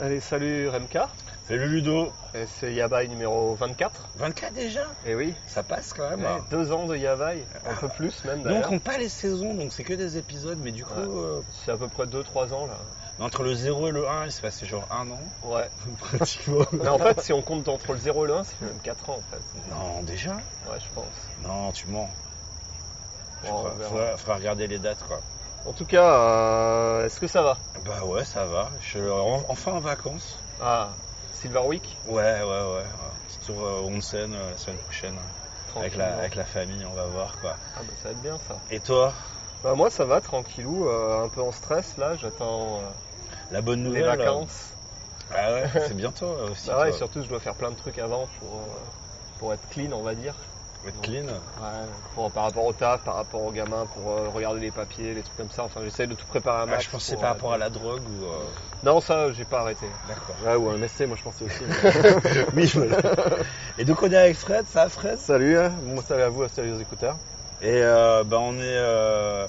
Allez, salut Remka. Salut Ludo. Et C'est Yabai numéro 24. 24 déjà? Et oui, Ça passe quand même. ouais, deux ans de Yabai, un peu plus même Nous on pas les saisons, donc c'est que des épisodes, mais du coup, Ouais. euh, C'est à peu près 2-3 ans là. entre le 0 et le 1, il s'est passé genre un an, Ouais. pratiquement. Mais en fait, si on compte entre le 0 et le 1, c'est même 4 ans en fait. non, déjà? Ouais, je pense. Non, tu mens. Je Bon, crois. faudra regarder les dates quoi. En tout cas, euh, est-ce que ça va? Bah ouais, ça va. Je suis en- enfin en vacances. Ah, Silver Week? Ouais, ouais, ouais. Petit tour euh, onsen euh, la semaine prochaine. Avec la, avec la famille, on va voir quoi. Ah bah ça va être bien ça. Et toi? Bah moi ça va, tranquillou, euh, un peu en stress là, j'attends euh, La bonne les nouvelle vacances. Ah ouais, c'est bientôt aussi. Bah ouais, toi. surtout je dois faire plein de trucs avant pour, pour être clean on va dire. Être clean. Ouais, pour- par rapport au taf, par rapport aux gamins, pour euh, regarder les papiers, les trucs comme ça. Enfin, j'essaie de tout préparer à Ah, max. je pensais par euh, rapport à la drogue ou. euh, Non, ça, j'ai pas arrêté. D'accord. Ouais, ou un MST, moi je pensais aussi. Oui, voilà. Et donc on est avec Fred, ça Fred? Salut, hein. bon salut à vous, salut aux écouteurs. Et euh, bah on est,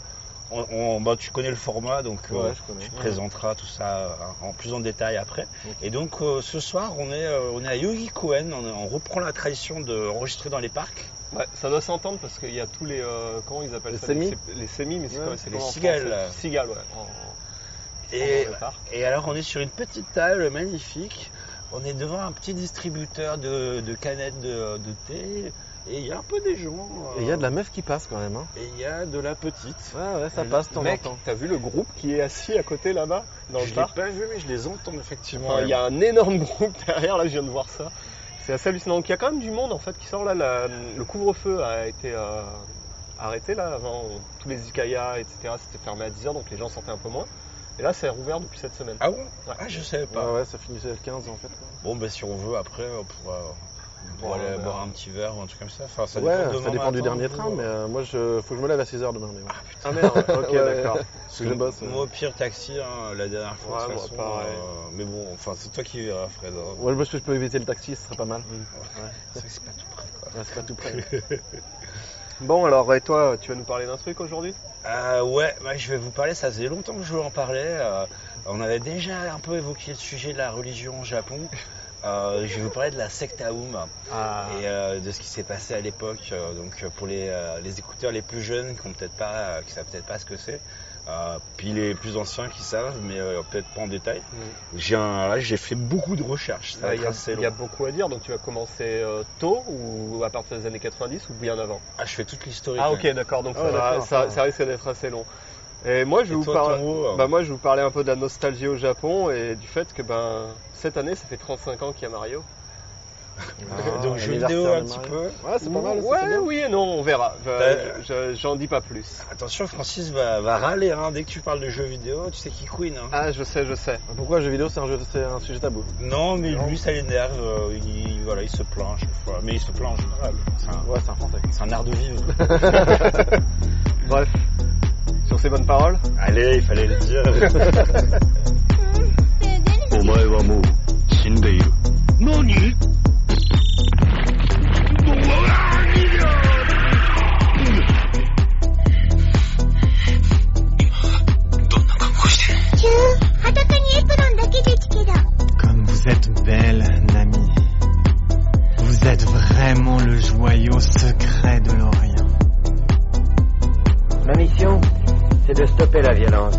on, on- bah, tu connais le format, donc Ouais, tu te présenteras tout ça en plus en détail après. Et donc euh, ce soir on est, euh, on est à Yogi Cohen, on, on reprend la tradition de enregistrer dans les parcs. Ouais, ça doit s'entendre parce qu'il y a tous les. euh, comment ils appellent Les ça sémis Les, sémis, mais c'est Ouais, quoi c'est les cigales. Cigales, ouais. en- Et, alors on est sur une petite table magnifique, on est devant un petit distributeur de, de canettes de, de thé, et il y a un peu des gens. euh, Et il y a de la meuf qui passe quand même. Hein. et il y a de la petite. Ouais, ouais, ça passe de temps en Mec, t'as vu le groupe qui est assis à côté là-bas dans je l'ai pas vu mais je les entends effectivement. Enfin, Il y a un énorme groupe derrière, là, je viens de voir ça. C'est assez hallucinant. Donc, il y a quand même du monde en fait qui sort là. la- le couvre-feu a été euh, arrêté là. Avant, tous les Ikaya, etc., c'était fermé à 10h, donc les gens sortaient un peu moins. Et là, c'est rouvert depuis cette semaine. Ah bon Ah je savais pas. Ouais, ouais, ça finissait le 15 en fait. quoi. Bon, bah, si on veut, après, on pourra, Ouais, aller boire un petit verre ou un truc comme ça. Enfin, ça ouais, dépend, ça dépend du dernier train, mais euh, euh, moi je faut que je me lève à 6h demain. Mais ouais. Ah merde, ok, Ouais, d'accord. Parce que je bosse. Moi, au pire, taxi, hein, la dernière fois, Ouais, de toute façon, euh, mais bon, enfin, c'est toi qui verras, Fred. hein. Ouais, parce que je peux éviter le taxi, ce serait pas mal. C'est vrai que c'est pas tout près, quoi. Ouais, c'est pas tout près. Bon, alors, et toi, tu vas nous parler d'un truc aujourd'hui? Euh, ouais, ouais, je vais vous parler, ça faisait longtemps que je voulais en parler. euh, on avait déjà un peu évoqué le sujet de la religion au Japon. Euh, je vais vous parler de la secte Aum. Ah, et euh, de ce qui s'est passé à l'époque. euh, donc pour les, euh, les écouteurs les plus jeunes qui ont peut-être pas, euh, qui savent peut-être pas ce que c'est, euh, puis les plus anciens qui savent, mais euh, peut-être pas en détail. J'ai là j'ai fait beaucoup de recherches. Ah, il y, a- y beaucoup à dire, donc tu vas commencer euh, tôt ou à partir des années 90 ou bien avant? Ah, je fais toute l'historique. Ah ok d'accord donc Ah, ça risque d'être assez long. Et moi je Et vous toi, mot, euh, bah moi je vais vous parler un peu de la nostalgie au Japon et du fait que ben cette année ça fait 35 ans qu'il y a Mario. Ah, Donc jeux l'anniversaire vidéo un petit peu. Ouais, c'est pas mal. Ouais bien. oui et non on verra. Je- J'en dis pas plus. Attention, Francis va, va râler hein, dès que tu parles de jeux vidéo. Tu sais qui queen. Hein. Ah je sais je sais. Pourquoi jeux vidéo c'est un, jeu, c'est un sujet tabou? Non, mais Non. lui ça l'énerve. euh, il, voilà, il se plaint à chaque fois. Mais il se plaint en général. C'est un, Ouais, c'est un c'est un art de vivre. Bref sur ces bonnes paroles Allez, il fallait le dire. Comme vous êtes belle, Nami. Vous êtes vraiment le joyau secret de l'Orient. Ma mission, c'est de stopper la violence.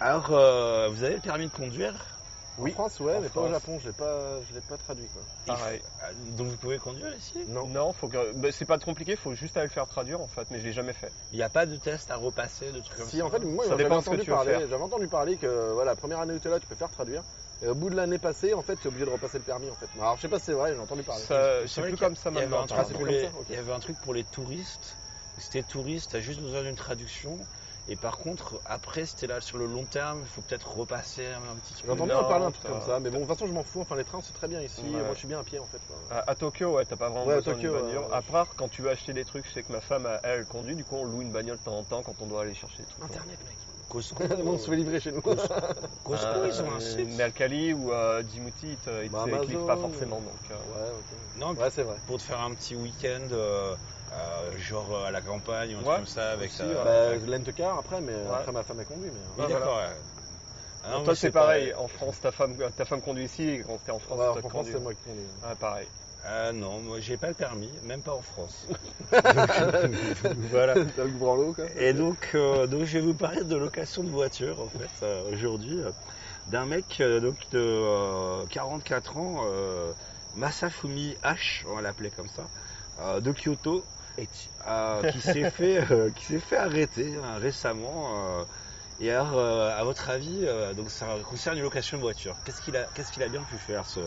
Alors, euh, vous avez le permis de conduire? En France, ouais, En mais pas au. Japon. Je l'ai pas, je l'ai pas traduit quoi. Pareil. Ah, Donc vous pouvez conduire ici? Non. Non faut que bah, c'est pas compliqué faut juste aller le faire traduire en fait mais je l'ai jamais fait. Il n'y a pas de test à repasser, de trucs comme Si ça en fait moi Ça j'avais dépend ce que entendu tu veux parler, faire. j'avais entendu parler que voilà, la première année où tu es là, tu peux faire traduire. Et au bout de l'année passée, en fait, tu es obligé de repasser le permis en fait. Alors je sais pas si c'est vrai, j'ai entendu parler. Ça- C'est C'est vrai plus qu'il y a- comme ça il y avait maintenant. un truc Ah, c'est pour plus les- comme ça, ok. Il y avait un truc pour les touristes. C'était touriste, t'as juste besoin d'une traduction. Et par contre, après, t'es là sur le long terme, il faut peut-être repasser un petit truc. J'ai entendu Non, en parler un truc comme ça, mais bon, de toute façon, je m'en fous. Enfin, les trains, c'est très bien ici. Ouais. Moi, je suis bien à pied en fait. À, à Tokyo, ouais, t'as pas vraiment Ouais, à besoin Tokyo, d'une bagnole. À part quand tu veux acheter des trucs, je sais que ma femme, elle, elle conduit, du coup on loue une bagnole de temps en temps quand on doit aller chercher des trucs. Internet, mec. Costco. on se fait livrer chez nous. Costco, Euh, ils ont un site. Mercalli ou euh, Djibouti, ils te, ils te Bah, cliquent pas forcément. Donc, euh, Ouais, ok. Non, Ouais, c'est vrai. pour te faire un petit week-end, euh, euh, genre euh, à la campagne, ou un truc Ouais, comme ça, avec aussi, ta. Bah, avec- je lente car après, mais Ouais. après ma femme a conduit. Mais... Oui, Ouais, d'accord. ouais. Ah non, toi, c'est pareil. En France, ta femme, ta femme conduit ici et quand t'es en France, Ouais, en France, c'est moi qui conduis. Ouais, pareil. Ah non, moi j'ai pas le permis, même pas en France. Donc, voilà. T'as le branlo, quoi. Et donc, euh, donc je vais vous parler de location de voiture en fait euh, aujourd'hui euh, d'un mec euh, donc de euh, 44 ans, euh, Masafumi H, on va l'appeler comme ça, euh, de Kyoto, euh, qui s'est fait euh, qui s'est fait arrêter hein, récemment. euh, et alors, euh, à votre avis, euh, donc ça concerne une location de voiture. Qu'est-ce qu'il a qu'est-ce qu'il a bien pu faire ce,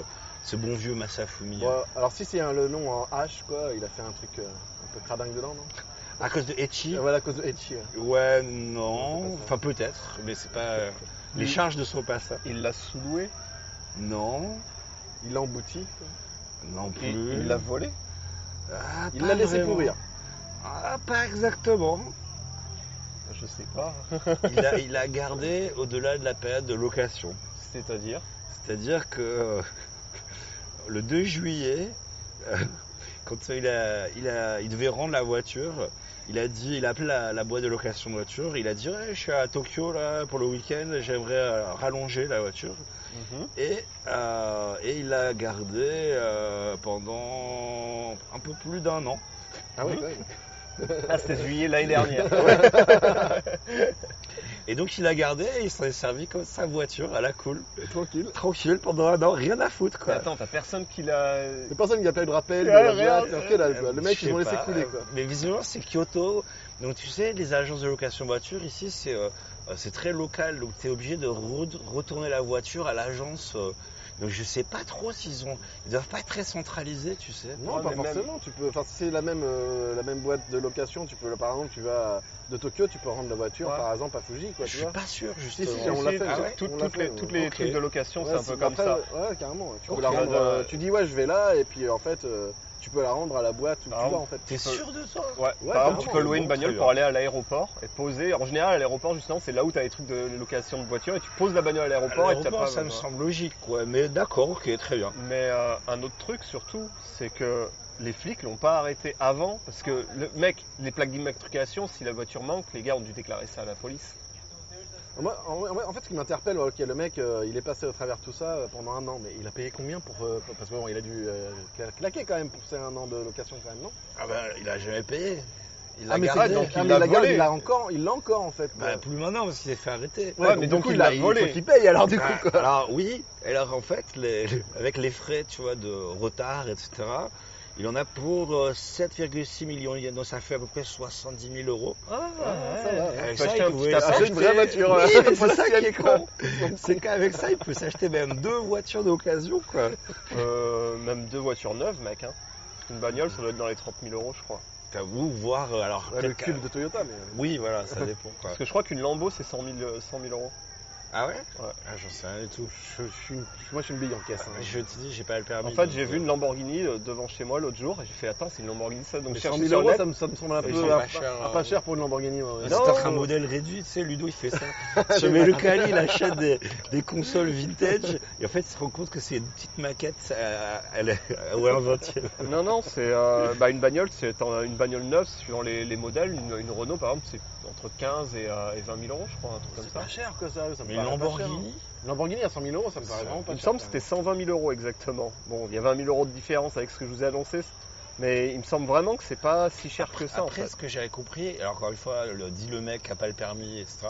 ce bon vieux Masafumi Bon, alors si c'est le nom en H, quoi, il a fait un truc euh, un peu cradingue dedans, non? À cause de Et Voilà, à cause de Etchi. ouais. Ouais, non. Enfin, peut-être, mais c'est pas. Les charges ne sont pas ça. Il l'a sous-loué, Non, Il l'a embouti? non et plus. il l'a volé? Ah, Il l'a laissé vraiment. pourrir. Ah, pas exactement. Je sais pas. Il a, il a gardé au-delà de la période de location. C'est-à-dire C'est-à-dire que euh, le 2 juillet, euh, quand il, a, il, a, il devait rendre la voiture, il a dit, il a appelé la, la boîte de location de voiture, il a dit ouais, je suis à Tokyo là pour le week-end, j'aimerais euh, rallonger la voiture. Mhm. Et, euh, et il l'a gardé euh, pendant un peu plus d'un an. Ah oui, ouais. Ah, c'était juillet l'année dernière. Et donc il l'a gardé et il s'en est servi comme sa voiture à la cool. tranquille. Tranquille pendant un an, rien à foutre Mais quoi. attends, t'as personne qui l'a. Personne qui a pas eu de rappel. Ouais, de la rien, boîte, c'est que dalle, quoi. Euh, Le mec, ils laisser pas, couler quoi. Mais visiblement c'est Kyoto. Donc tu sais, les agences de location de voiture ici c'est euh, c'est très local. Donc tu es obligé de re- retourner la voiture à l'agence. euh. donc je sais pas trop s'ils ont. Ils doivent pas être très centralisés, tu sais. Non, Ouais, pas même- forcément. Tu peux, enfin, si c'est la même, euh, la même boîte de location, tu peux, par exemple, tu vas de Tokyo, tu peux rendre la voiture, Ouais. par exemple, à Fuji, quoi, Je tu suis vois. pas sûr Si, justement. si, on l'a fait, Ah ouais, toutes, On les, toutes les trucs de location, c'est un si, peu comme après, ça. Ouais, carrément. Tu Ok. peux la rendre. Euh, tu dis ouais, je vais là, et puis en fait, euh, tu peux la rendre à la boîte où Par tu vas en fait. T'es sûr de ça? Ouais, Ouais, par exemple, tu peux louer une bagnole pour aller à l'aéroport et poser. En général, à l'aéroport, justement, c'est là où tu as les trucs de location de voiture et tu poses la bagnole à l'aéroport et tu pas. ça me semble logique, quoi. Mais d'accord, ok, très bien. Mais euh, un autre truc surtout, c'est que les flics l'ont pas arrêté avant parce que le mec, les plaques d'immatriculation, si la voiture manque, les gars ont dû déclarer ça à la police. Moi, en, en- en fait, ce qui m'interpelle, ok, le mec, euh, il est passé au travers de tout ça euh, pendant un an, mais il a payé combien pour. euh, parce que bon, il a dû euh, cla- claquer quand même pour ces un an de location, quand même, non? Ah bah, il a jamais payé. Il l'a Ah, mais gardé. c'est donc ah, il mais l'a la volé. il l'a encore, il l'a encore en fait. Bah, plus maintenant parce qu'il s'est fait arrêter. Ouais, mais du donc coup, il l'a a- volé. faut qu'il paye alors du coup. Quoi. alors oui, alors en fait, les- avec les frais, tu vois, de retard, etc., il en a pour euh, 7,6 millions de yens, donc ça fait à peu près 70 000 euros. Ah, ça va. Avec ça, il un pouvait petit appart. acheter une vraie voiture. Oui, mais c'est ça qui est Potentiel, con. C'est qu'avec ça, il peut s'acheter même deux voitures d'occasion, quoi. Euh, même deux voitures neuves, mec. Hein. Parce qu'une bagnole, ça doit être dans les 30 000 euros, je crois. T'avoue, voir, euh, alors... Ouais, le cube de Toyota, mais. euh, Oui, voilà, ça dépend, quoi. Parce que je crois qu'une Lambo, c'est 100 000, euh, 100 000 euros. Ah ouais? Ouais. Ah, j'en sais rien du tout. Je, je suis, une- moi, je suis une bille en caisse. hein. Je te dis, j'ai pas le permis. En fait, donc, j'ai euh, vu une Lamborghini euh, devant chez moi l'autre jour et j'ai fait attends, c'est une Lamborghini ça. Donc Mais je 100 cherchais 000 sur le euros, net. ça me, ça me semble un Ils peu sont ah, pas chers, ah, hein. pas cher pour une Lamborghini. ouais. C'est Non. un modèle réduit, tu sais, Ludo il fait ça. Je mets le Cali, il achète des, des consoles vintage et en fait il se rend compte que c'est une petite maquette euh, elle est ouais, un 20 Non, non, c'est euh, bah, une bagnole, c'est une bagnole neuve suivant les, les modèles. Une, une Renault par exemple, c'est entre 15 et, euh, et 20 000 euros, je crois, un truc comme C'est ça. pas cher que ça. ça me Mais paraît une pas cher, hein. Lamborghini Une Lamborghini à 100 000 euros, ça me paraît Ça, vraiment pas Il me cher. semble que c'était 120 000 euros exactement. Bon, il y a 20 000 euros de différence avec ce que je vous ai annoncé, mais il me semble vraiment que c'est pas si cher que ça Après en fait. ce que j'avais compris, alors encore une fois, le, dit le mec qui a pas le permis, etc.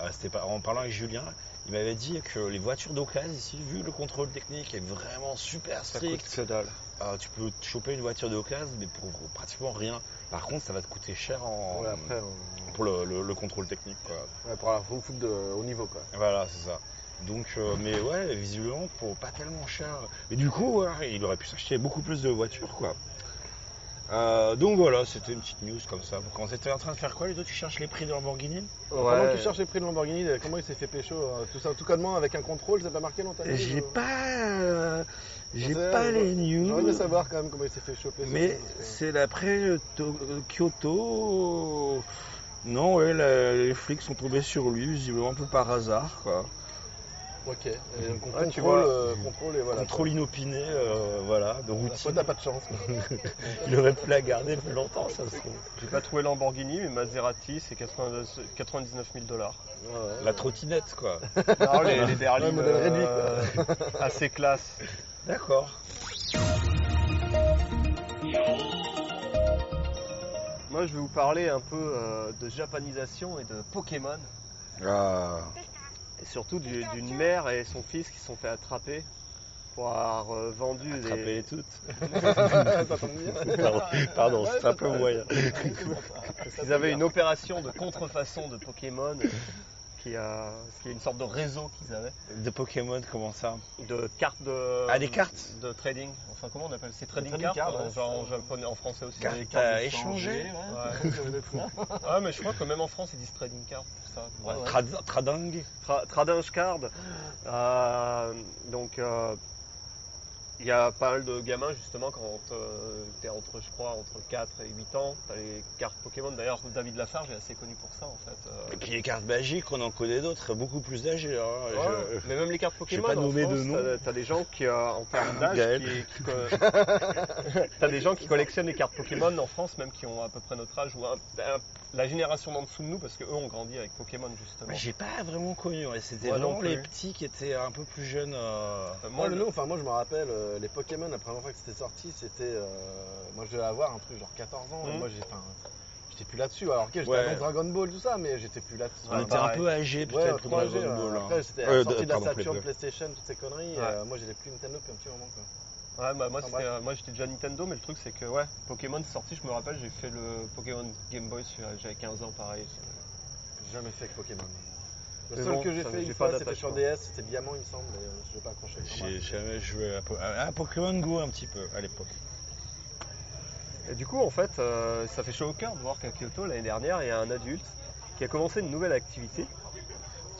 euh, c'était pas, en parlant avec Julien, il m'avait dit que les voitures d'occasion ici, vu le contrôle technique est vraiment super Ça coûte strict, que dalle. Euh, tu peux te choper une voiture d'occasion mais pour pratiquement rien. Par contre, ça va te coûter cher en, même. Ouais, après, on- pour le, le- le contrôle technique. Quoi. ouais, pour avoir foutre de haut niveau quoi. Voilà, c'est ça. Donc, euh, mais ouais, visiblement, pour pas tellement cher. Mais du coup, ouais, il aurait pu s'acheter beaucoup plus de voitures, quoi. Euh, donc voilà, c'était une petite news comme ça. Quand t'étais en train de faire quoi, les deux? Tu cherches les prix de Lamborghini? Pendant tu cherches les prix de Lamborghini, comment il s'est fait pécho Tout ça, tout avec un contrôle, c'est pas marqué dans ta J'ai pas, euh, j'ai pas les J'aurais aimé news. savoir quand même comment il s'est fait choper. Mais c'est d'après euh, To- Kyoto. Non, ouais, la- les flics sont tombés sur lui, visiblement un peu par hasard, quoi. Ok. Et donc on Ouais, tu contrôle, vois. euh, contrôle et voilà. Contrôle inopiné, euh, voilà, de Toi, routine. t'as pas de chance. Il aurait pu la garder plus longtemps, ça se trouve. J'ai pas trouvé Lamborghini, mais Maserati, c'est 92 99 000 dollars. Ouais, ouais. La trottinette, quoi. Non, les, les berlines Ouais, modèle réduit, euh, assez classe. D'accord. Moi, je vais vous parler un peu euh, de japanisation et de Pokémon. Ah, Et surtout du- d'une mère et son fils qui se sont fait attraper pour avoir euh, vendu attraper des... les toutes. ça tombe bien. Pardon, pardon Ouais, c'est un peu moyen. Ils avaient une opération de contrefaçon de Pokémon qui a, qui est une sorte de réseau qu'ils avaient De Pokémon, comment ça de cartes de Ah, des cartes de trading. Enfin, comment on appelle C'est trading, Trading cards, cards, en, ouais, genre en japonais, en français aussi. Cartes de échanger Ouais. Ah, mais je crois que même en France ils disent trading card pour ça. Bref. Trad- Tradang Tra- Trading card. euh, donc euh, il y a pas mal de gamins justement quand euh, t'es entre je crois entre 4 et 8 ans, t'as les cartes Pokémon. D'ailleurs David Lafarge est assez connu pour ça en fait. euh. Et puis les cartes magiques, on en connaît d'autres, beaucoup plus âgés. hein. Ouais, Je- Mais même les cartes Pokémon, pas en de France, nom. t'as- T'as des gens qui, euh, en termes d'âge, qui, qui co- t'as des gens qui collectionnent les cartes Pokémon en France, même qui ont à peu près notre âge ou un- un- la génération d'en dessous de nous, parce que eux ont grandi avec Pokémon justement. Moi, J'ai pas vraiment connu. ouais. C'était non vraiment les petits qui étaient un peu plus jeunes. euh, Euh, Moi, le- le nom, enfin, moi je me rappelle, euh, les Pokémon, la première fois que c'était sorti, c'était. euh, moi je devais avoir un truc genre 14 ans, et Mhm. moi j'ai. Enfin, j'étais plus là-dessus. Alors, ok, j'étais Ouais. avant Dragon Ball, tout ça, mais j'étais plus là-dessus. On Ouais, était un pareil. peu âgés Ouais, peut-être pour 3G, Dragon Ball. euh, hein. Après, c'était Euh, la sortie de la pardon, Saturn, Play PlayStation, toutes ces conneries. Ouais. euh, moi j'ai plus Nintendo depuis un petit moment. Quoi. Ouais, bah, moi, Enfin, c'était, euh, moi j'étais déjà Nintendo, mais le truc c'est que ouais, Pokémon est sorti, je me rappelle, j'ai fait le Pokémon Game Boy, sur- j'avais 15 ans pareil. J'ai jamais fait avec Pokémon. Le Mais seul bon, que j'ai fait j'ai une fois, c'était sur. DS, c'était Diamant, il me semble, mais euh, je vais pas accrocher. Enfin, J'ai jamais joué à, Po- à- à Pokémon Go un petit peu à l'époque. Et du coup, en fait, euh, ça fait chaud au cœur de voir qu'à Kyoto l'année dernière, il y a un adulte qui a commencé une nouvelle activité.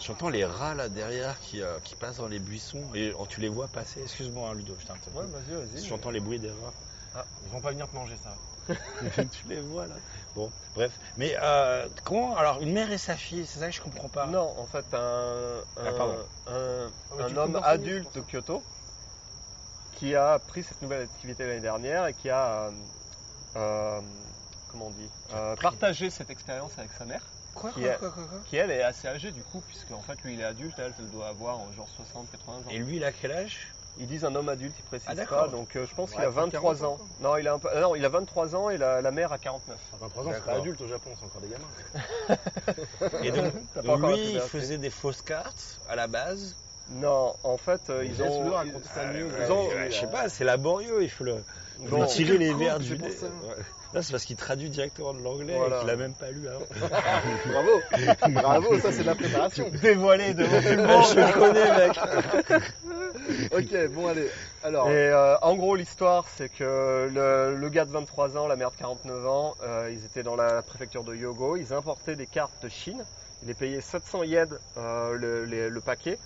J'entends les rats là derrière qui, euh, qui passent dans les buissons et oh, tu les vois passer? Excuse-moi, hein, Ludo, je t'interromps. Ouais, vas-y, vas-y. J'entends les bruits des rats. Ils vont pas venir te manger ça. tu les vois là. Bon, bref. Mais euh, comment Alors, une mère et sa fille, c'est ça que je comprends pas. Non, en fait, un, un, Ah, un- tu homme adulte de Kyoto qui a pris cette nouvelle activité l'année dernière et qui a, euh, euh, comment on dit, euh, partagé cette expérience avec sa mère, Quoi, Qui quoi, est- quoi, quoi, quoi qui elle est assez âgée du coup, puisque en fait lui il est adulte, elle, elle doit avoir genre 60-80 ans. Et lui, il a quel âge? Ils disent un homme adulte, ils précisent Ah, pas, donc euh, je pense qu'il a 23 40 ans, ans. Non, il a un peu, euh, non, il a 23 ans et la, la mère a 49. À 23 ans, c'est pas adulte au Japon, c'est encore des gamins. Et donc, lui, il faisait des fausses cartes à la base. Non, en fait, euh, ils ont, Euh, ils ont- je sais pas, c'est laborieux, il faut le. ils faut ont- tirer les verres du. Ouais. Là, c'est parce qu'il traduit directement de l'anglais Voilà. et qu'il a même pas lu avant. Bravo Bravo, ça c'est de la préparation. dévoilé de je le connais, mec. ok, bon allez. Alors, Et euh, en gros, l'histoire, c'est que le, le gars de 23 ans, la mère de 49 ans, euh, ils étaient dans la préfecture de Hyogo. Ils importaient des cartes de Chine. Ils les payaient 700 yens euh, le, les- le paquet.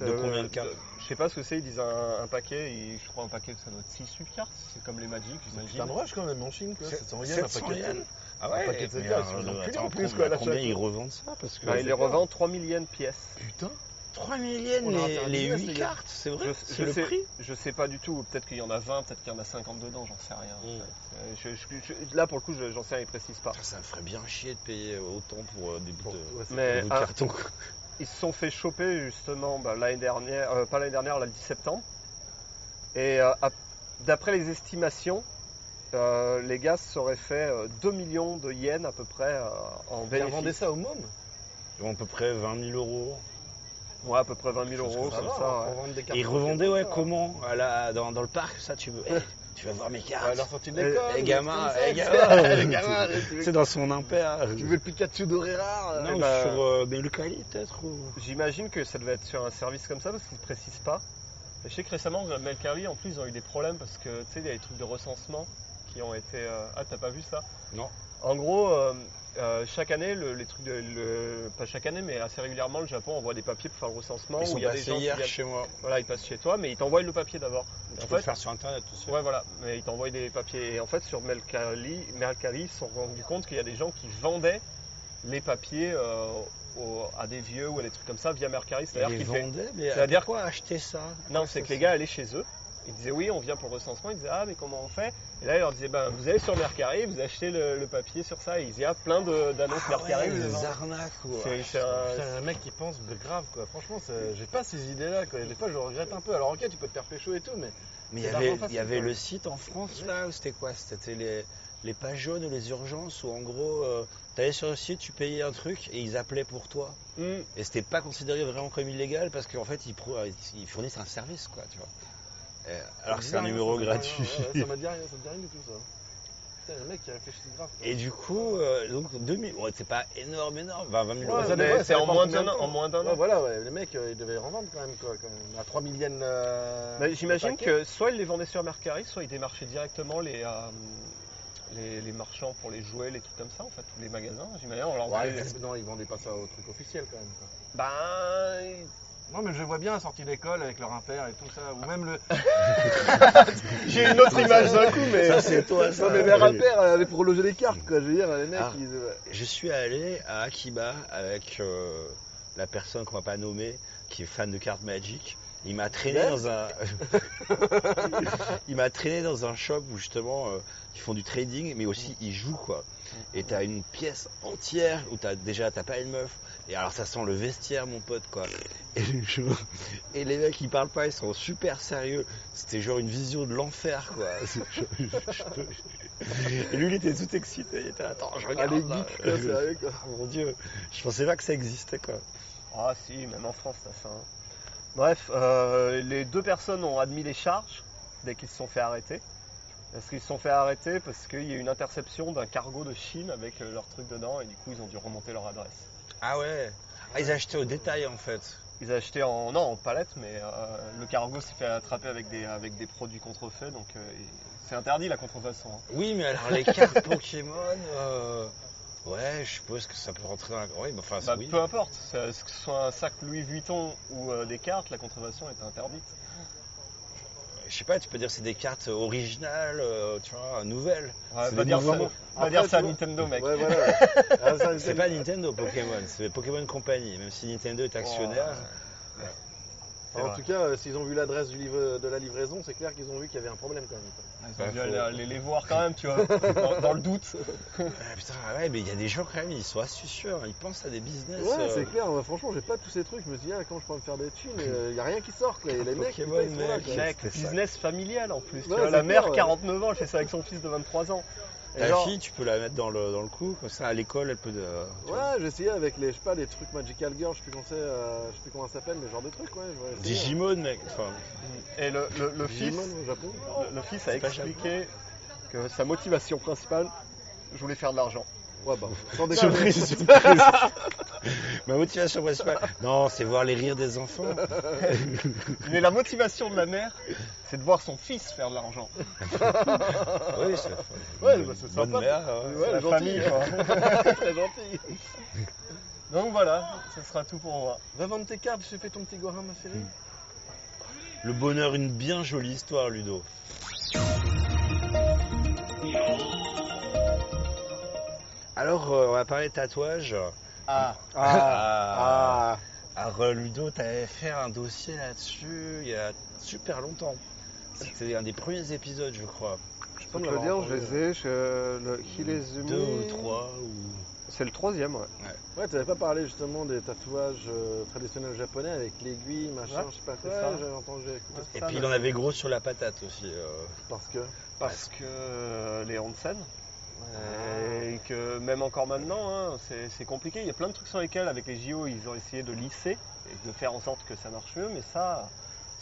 De Euh, combien de cartes Je sais pas ce que c'est. Ils disent un, un paquet. et je crois un paquet, ça doit être 6 8 cartes. C'est comme les Magic, putain de j'imagine. rush quand même en Chine, quoi. 700 yens, un 700 paquet yens Ah Un ouais, paquet de euh, ils ont plus en plus, combien- quoi, ils revendent ça Parce que Bah, ils les revendent 3000 yens pièce. Putain 3000 yens, les, interdit les de 8 les gars. cartes, c'est vrai Je, C'est le sais, prix je sais pas du tout. Peut-être qu'il y en a 20, peut-être qu'il y en a 50 dedans. J'en sais rien. Mm. Euh, je- je- je- là, pour le coup, je- j'en sais rien. Ils précisent pas. Ça me ferait bien chier de payer autant pour euh, des bouts de, ouais, c'est- Mais de ah, carton. Ils se sont fait choper justement bah, l'année dernière, euh, pas l'année dernière, là, le 10 septembre. Et euh, d'après les estimations, euh, les gars se seraient fait euh, 2 millions de yens à peu près euh, en Ils bénéfice. revendaient ça au môme Ils ont à peu près 20 000 euros. Ouais, à peu près 20 000 Chose euros, comme Ça ouais. Et ils revendaient, ouais, va. comment? À la- dans, dans le parc, ça, tu veux. tu vas voir mes cartes. Leur sortie de Eh, l'école. eh, gamin, eh, gamin. Sais, dans son impair. Tu veux le Pikachu doré rare Non, ben, sur euh, Kali, peut-être ou... J'imagine que ça devait être sur un service comme ça parce qu'ils ne précisent pas. Et je sais que récemment, Melcari, en plus, ils ont eu des problèmes parce que tu sais, il y a des trucs de recensement qui ont été. euh, Ah, t'as pas vu ça? Non. En gros, euh, euh, chaque année, le- les trucs de. le- Pas chaque année, mais assez régulièrement, le Japon envoie des papiers pour faire le recensement. Ils où sont il y a des gens qui hier viennent- chez moi. Voilà, ils passent chez toi, mais ils t'envoient le papier d'abord. Tu En peux le fait, faire sur internet tout seul. Ouais, voilà, mais ils t'envoient des papiers. Et en fait, sur Mercari, Mercari, ils se sont rendus compte qu'il y a des gens qui vendaient les papiers euh, au- à des vieux ou à des trucs comme ça via Mercari. C'est-à-dire les qu'il fait. vendaient, mais c'est-à-dire- pourquoi acheter ça? Non, c'est que les gars allaient chez eux. Ils disaient oui, on vient pour le recensement. Ils disaient ah, mais comment on fait? Et là, ils leur disaient ben, vous allez sur Mercari, vous achetez le, le papier sur ça. Et il y a plein de- d'annonces Ah Mercari. ouais, des arnaques ou C'est un- mec qui pense de grave quoi. Franchement, j'ai pas ces idées-là quoi. Des fois, je le regrette un peu. Alors, ok, tu peux te faire pécho et tout, mais Mais il y avait, facile, y le site en France là, où c'était quoi? C'était les, les pages jaunes ou les urgences où en gros, euh, t'allais sur le site, tu payais un truc et ils appelaient pour toi. Hmm. Et c'était pas considéré vraiment comme illégal parce qu'en fait ils, ils fournissent un service quoi, tu vois. Euh, alors que c'est un dit numéro gratuit. ça me dit rien, ça me dit rien du tout ça. Putain, le mec qui réfléchit grave. quoi. Et du coup, euh, donc 2000, ouais, c'est pas énorme, énorme, 20, 20 000 Ouais, euros. ça dépend, c'est ça en dépend moins combien de d'un an- temps. en moins d'un Ouais, an. voilà, ouais, les mecs, euh, ils devaient en vendre quand même, quoi. Quand même. À 3 millions. euh, Bah, J'imagine que soit ils les vendaient sur Mercari, soit ils démarchaient directement les, euh, les, les marchands pour les jouets, les trucs comme ça, en fait, tous les magasins. J'imagine, on leur Ouais, mais non, ils vendaient pas ça au truc officiel quand même. quoi. Ben, Non, mais je les vois bien sortis d'école avec leur impair et tout ça. Ou même le. j'ai une autre image d'un coup, mais. Ça c'est toi, ça. Non, mais leur impair euh, pour loger les cartes, quoi. Je veux dire, les mecs, Ah. ils. Je suis allé à Akiba avec euh, la personne qu'on va pas nommer, qui est fan de cartes Magic. Il m'a traîné Ouais. dans un, il m'a traîné dans un shop où justement euh, ils font du trading, mais aussi ils jouent quoi. Et t'as une pièce entière où t'as déjà t'as pas une meuf. Et alors ça sent le vestiaire mon pote quoi. Et les gens, et les mecs ils parlent pas, ils sont super sérieux. C'était genre une vision de l'enfer quoi. Et lui il était tout excité. Il était là, attends je Ah, regarde. les quoi, sérieux, quoi. Oh mon dieu, je pensais pas que ça existait quoi. Ah si, même en France, t'as ça. hein. Bref, euh, les deux personnes ont admis les charges dès qu'ils se sont fait arrêter. Parce qu'ils se sont fait arrêter parce qu'il y a eu une interception d'un cargo de Chine avec euh, leur truc dedans et du coup ils ont dû remonter leur adresse. Ah ouais Ah ils achetaient au détail en fait. Ils achetaient en non en palette mais euh, le cargo s'est fait attraper avec des avec des produits contrefaits donc euh, c'est interdit la contrefaçon. hein. Oui mais alors les cartes Pokémon, euh, ouais je suppose que ça peut rentrer dans la... Oui mais enfin Bah, oui. Peu importe, que ce soit un sac Louis Vuitton ou euh, des cartes, la contrefaçon est interdite. Je sais pas, tu peux dire c'est des cartes originales, euh, tu vois, nouvelles. Ouais, C'est va dire ça, va dire à Nintendo mec. Ouais, voilà. ouais. Ah, C'est pas Nintendo Pokémon, c'est Pokémon Company, même si Nintendo est actionnaire. Oh, En vrai. tout cas, euh, s'ils ont vu l'adresse du livre de la livraison, c'est clair qu'ils ont vu qu'il y avait un problème quand même. quoi. Ils ont dû Bah, faut- aller les, les voir quand même, tu vois, dans, dans le doute. Ah, putain, ouais, mais il y a des gens quand même, ils sont astucieux, hein, ils pensent à des business. Ouais, euh, c'est clair. moi, franchement, j'ai pas tous ces trucs. Je me dis, ah, quand je peux me faire des thunes, il y a rien qui sort. Quoi. Et les mecs, Pokémon, putain, ils sont là, mec. quoi. Mec, c'était ça. business familial en plus. tu Ouais, vois, c'est la mère, clair, ouais. 49 ans, elle fait ça avec son fils de 23 ans. Ta genre, fille, tu peux la mettre dans le, dans le coup, comme ça à l'école, elle peut. euh. Ouais, j'ai essayé avec les, je sais pas, les trucs Magical Girl, je sais plus comment c'est, euh, je sais plus comment ça s'appelle, mais genre de trucs, ouais. Digimon, mec. Enfin, et le, le, le fils, au Japon. le, le fils a expliqué que sa motivation principale, je voulais faire de l'argent. Ouais, bah, sans déconner. surprise, surprise. Ma motivation principale, non, c'est voir les rires des enfants. Mais la motivation de la mère, c'est de voir son fils faire de l'argent. Oui, c'est Ouais, bonne- bah, c'est sympa. mère. ouais. Ouais, la gentil. famille, quoi. Très gentil. Donc voilà, ce sera tout pour moi. Va vendre tes cartes, j'ai fait ton petit gorin, ma chérie. Le bonheur, une bien jolie histoire, Ludo. Alors, euh, on va parler tatouage. Ah, Ah. Alors, euh, Ludo, t'avais fait un dossier là-dessus il y a super longtemps. C'était un des premiers épisodes, je crois. Je peux te le dire, je les ai, je, le. Deux ou trois. Ou... C'est le troisième, ouais. Ouais, t'avais pas parlé justement des tatouages euh, traditionnels japonais avec l'aiguille, machin, Ouais, je sais pas c'est quoi. ça. J'avais entendu Et Ça, puis, mais- il en avait gros sur la patate aussi. euh. parce que. Parce que euh, les onsen, et que même encore maintenant, hein, c'est compliqué. Il y a plein de trucs sur lesquels, avec les JO, ils ont essayé de lisser et de faire en sorte que ça marche mieux, mais ça,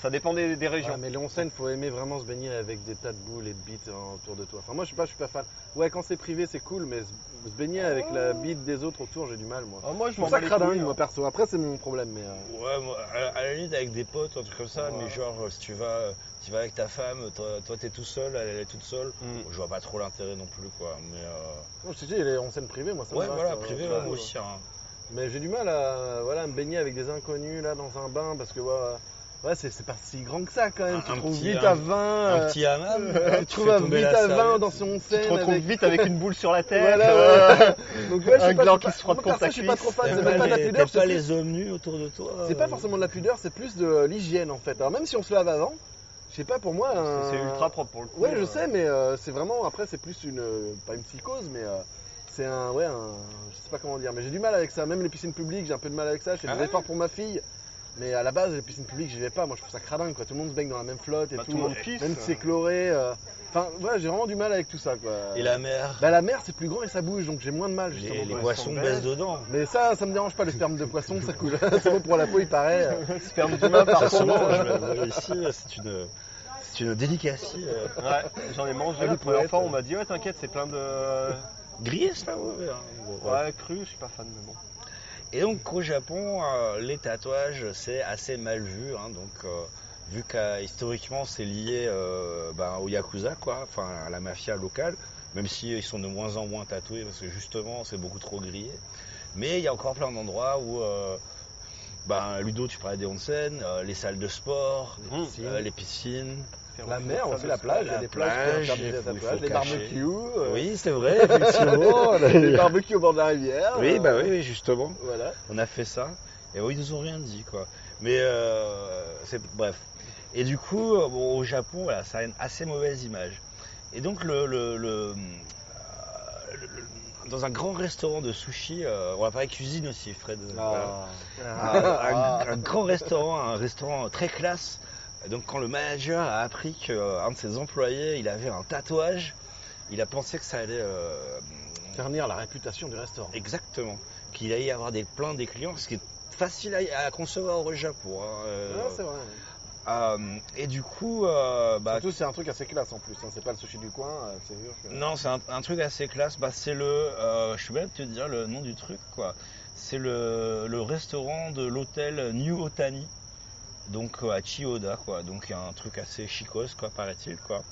ça dépend des, des régions. Ouais, mais les onsen, faut aimer vraiment se baigner avec des tas de boules et de bites euh, autour de toi. Enfin, moi, je sais pas, je suis pas fan. Ouais, quand c'est privé, c'est cool, mais se, se baigner avec la bite des autres autour, j'ai du mal, moi. Ah, moi, je m'en ça bats les cradingue, couilles, moi, hein. perso. Après, c'est mon problème, mais. euh, Ouais, moi, à, à la limite avec des potes, un truc comme ça, Ouais. mais genre euh, si tu vas, euh, tu vas avec ta femme, toi, toi t'es tout seul, elle, elle est toute seule, Mm. je vois pas trop l'intérêt non plus quoi. Mais euh, Non, je te dis, les onsen privées, moi, ça me ouais, va, voilà, ça, privé, ouais, moi aussi. hein. Mais j'ai du mal à, voilà, à me baigner avec des inconnus là dans un bain parce que ouais, Ouais, c'est c'est pas si grand que ça quand même. Un- tu un trouves petit- vite à 20. Un euh, petit hammam, euh, tu tu trouves vite à 20 serviette. dans son Tu scène. te retrouves avec- vite avec une boule sur la tête. Voilà, euh. Donc ouais, un gland qui se frotte pas- contre ta je suis pas trop cuisse. fan, c'est pas pas de la les- pudeur, t'aimes pas c'est les plus- hommes nus autour de toi c'est euh, pas forcément de la pudeur, c'est plus de l'hygiène en fait. Alors même si on se lave avant, je sais pas pour moi. C'est ultra propre pour le coup. Ouais, je sais, mais c'est vraiment après c'est plus une pas une psychose, mais c'est un ouais un je sais pas comment dire, mais j'ai du mal avec ça. Même les piscines publiques, j'ai un peu de mal avec ça. Je fais Ah des ouais? efforts pour ma fille. Mais à la base, les piscines publiques, j'y vais pas. Moi, je trouve ça cradin, quoi. Tout le monde se baigne dans la même flotte et Bah, tout. tout le monde pisse. Même si c'est chloré. euh. Enfin, ouais, j'ai vraiment du mal avec tout ça, quoi. Et la mer, Bah, la mer, c'est plus grand et ça bouge, donc j'ai moins de mal, les, justement. les ouais, poissons baissent baisse. dedans. Mais ça, ça me dérange pas, le sperme de poisson, ça coule. c'est bon pour la peau, il paraît. Sperme d'humain par Ça se contre. mange, euh, ici, c'est une, c'est une délicatie. euh. Ouais, j'en ai mangé Ah, la première fois, on m'a dit ouais t'inquiète c'est plein de... Grillé, ça, ouais. hein. Ouais cru, je suis pas fan mais bon. Et donc au Japon, euh, les tatouages c'est assez mal vu, hein, donc euh, vu qu'historiquement c'est lié euh, ben, au yakuza, quoi, enfin à la mafia locale, même si ils sont de moins en moins tatoués parce que justement c'est beaucoup trop grillé. Mais il y a encore plein d'endroits où, ben, Ludo, tu parlais des onsen, les salles de sport, les piscines. La mer, on fait la plage, il y a La des plages il des tatouages, barbecues. euh, Oui, c'est vrai, effectivement. les barbecues au bord de la rivière. oui, euh, bah oui, oui, justement. Voilà. On a fait ça. Et oui, ils nous ont rien dit, quoi. Mais euh, c'est bref. Et du coup, euh, bon, au Japon, voilà, ça a une assez mauvaise image. Et donc, le, le- le- euh, le- le- dans un grand restaurant de sushi, euh, on va parler cuisine aussi, Fred. Voilà. Ah. Un, un- un grand restaurant, un restaurant très classe. Et donc, quand le manager a appris qu'un de ses employés, il avait un tatouage, il a pensé que ça allait euh, Ternir la réputation du restaurant. Exactement. Qu'il allait y avoir des pleins des clients, ce qui est facile à, à concevoir au Japon. hein, euh, c'est vrai. euh, et du coup, euh, bah, Surtout, c'est un truc assez classe en plus. hein, C'est pas le sushi du coin, euh, c'est sûr. que- non, c'est un, un truc assez classe. Bah, c'est le, euh, je suis même te dire le nom du truc, quoi. C'est le, le restaurant de l'hôtel New Otani, donc euh, à Chiyoda, quoi. Donc un truc assez chicos, quoi, paraît-il, quoi.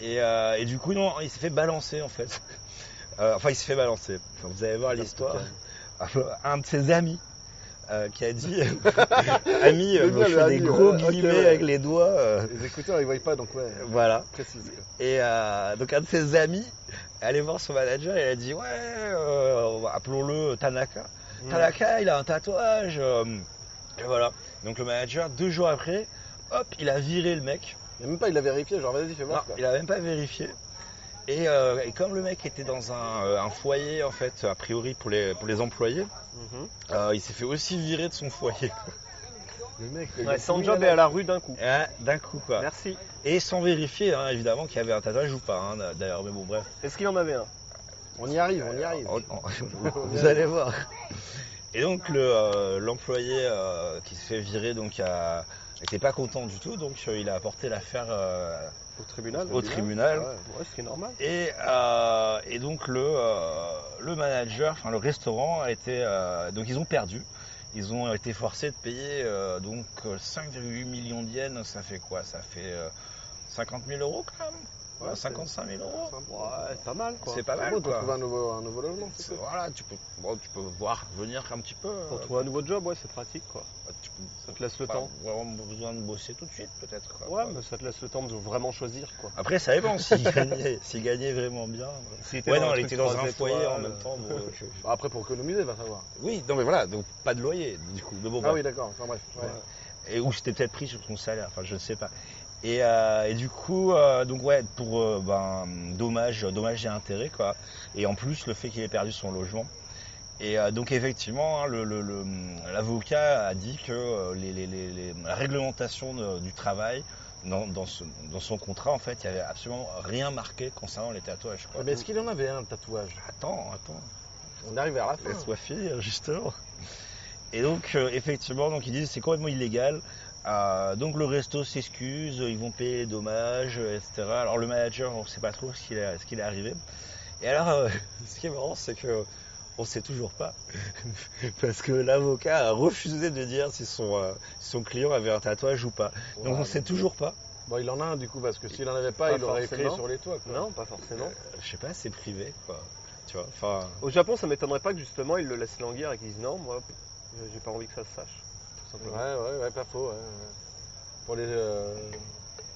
Et, euh, et du coup, non, il s'est fait balancer en fait. Euh, enfin, il s'est fait balancer. Enfin, vous allez voir l'histoire. Un de ses amis euh, qui a dit Ami, euh, je fais des ami, gros ouais. Guillemets ouais. avec les doigts. euh, Les écouteurs, ils voient pas, donc ouais, voilà. précise. Et donc un de ses amis allé voir son manager et il a dit Ouais, appelons-le Tanaka. Tanaka, il a un tatouage. et voilà. Donc le manager, deux jours après, hop, il a viré le mec. Et même pas, il a vérifié, genre vas-y, fais voir. il a même pas vérifié. Et, euh, et comme le mec était dans un, euh, un foyer, en fait, a priori pour les, pour les employés, Mhm. euh, il s'est fait aussi virer de son foyer. Le mec, il Ouais, a sans fini job et à la rue d'un coup. D'un coup, quoi. Merci. Et sans vérifier, hein, évidemment, qu'il y avait un tatouage ou pas, hein, d'ailleurs. Mais bon, bref. Est-ce qu'il en avait un? On y arrive, on y arrive. On- on- vous allez voir. Et donc le euh, l'employé euh, qui se fait virer donc a était pas content du tout, donc euh, il a apporté l'affaire euh, Au tribunal au tribunal. Ouais. Ouais, ce qui est normal. Et, euh, et donc le, le manager, enfin le restaurant a été donc ils ont perdu. Ils ont été forcés de payer donc euh, 5,8 millions de yens. Ça fait quoi? Ça fait euh, 50 000 euros quand même? Ouais, Ouais, c'est- 55 000 euros. Ouais, pas mal quoi. C'est pas mal Bon, quoi. trouver un nouveau, un nouveau logement, c'est C'est- Voilà, tu peux, bon, tu peux voir venir un petit peu. Pour euh, trouver un nouveau job, ouais, c'est pratique quoi. tu peux Ça te laisse le temps. vraiment besoin de bosser tout de suite peut-être. quoi. Ouais, mais ça te laisse le temps de vraiment choisir quoi. Après ça dépend s'il gagnait, s'il gagnait vraiment bien. Était Ouais dans non, un il était dans un foyer en étoiles, même temps. bon, je- Après, pour économiser, va savoir. Oui, non mais voilà, donc pas de loyer du coup. Mais bon, Ah bref. oui, d'accord, enfin bref. ouais. et où c'était peut-être pris sur son salaire, enfin je ne sais pas. Et, euh, et du coup, euh, donc ouais, pour euh, ben, dommage, dommage et intérêt quoi. Et en plus le fait qu'il ait perdu son logement. Et euh, donc effectivement, hein, le- le- le- l'avocat a dit que les, les- les- les- la réglementation de- du travail dans, dans, ce- dans son contrat, en fait, il y avait absolument rien marqué concernant les tatouages. Quoi. Ouais, Mais est-ce qu'il en avait un tatouage? Attends, attends. On arrive vers la fin. Laisse-moi finir, justement. Et donc, effectivement, donc ils disent c'est complètement illégal. Euh, donc le resto s'excuse, ils vont payer les dommages, etc. Alors le manager, on ne sait pas trop ce qu'il est, ce qu'il est arrivé. Et alors, euh, ce qui est marrant, c'est que on sait toujours pas, parce que l'avocat a refusé de dire si son, euh, si son client avait un tatouage ou pas. Donc Voilà. on sait toujours pas. Bon, il en a un du coup, parce que s'il en avait pas, Pas il aurait écrit sur les toits. Quoi. Non, pas forcément. Euh, je sais pas, c'est privé, quoi. Tu vois, enfin. Au Japon, ça m'étonnerait pas que justement ils le laissent languir et qu'ils disent non, moi, j'ai pas envie que ça se sache. Ouais, ouais, ouais, pas faux. ouais, pour les, euh,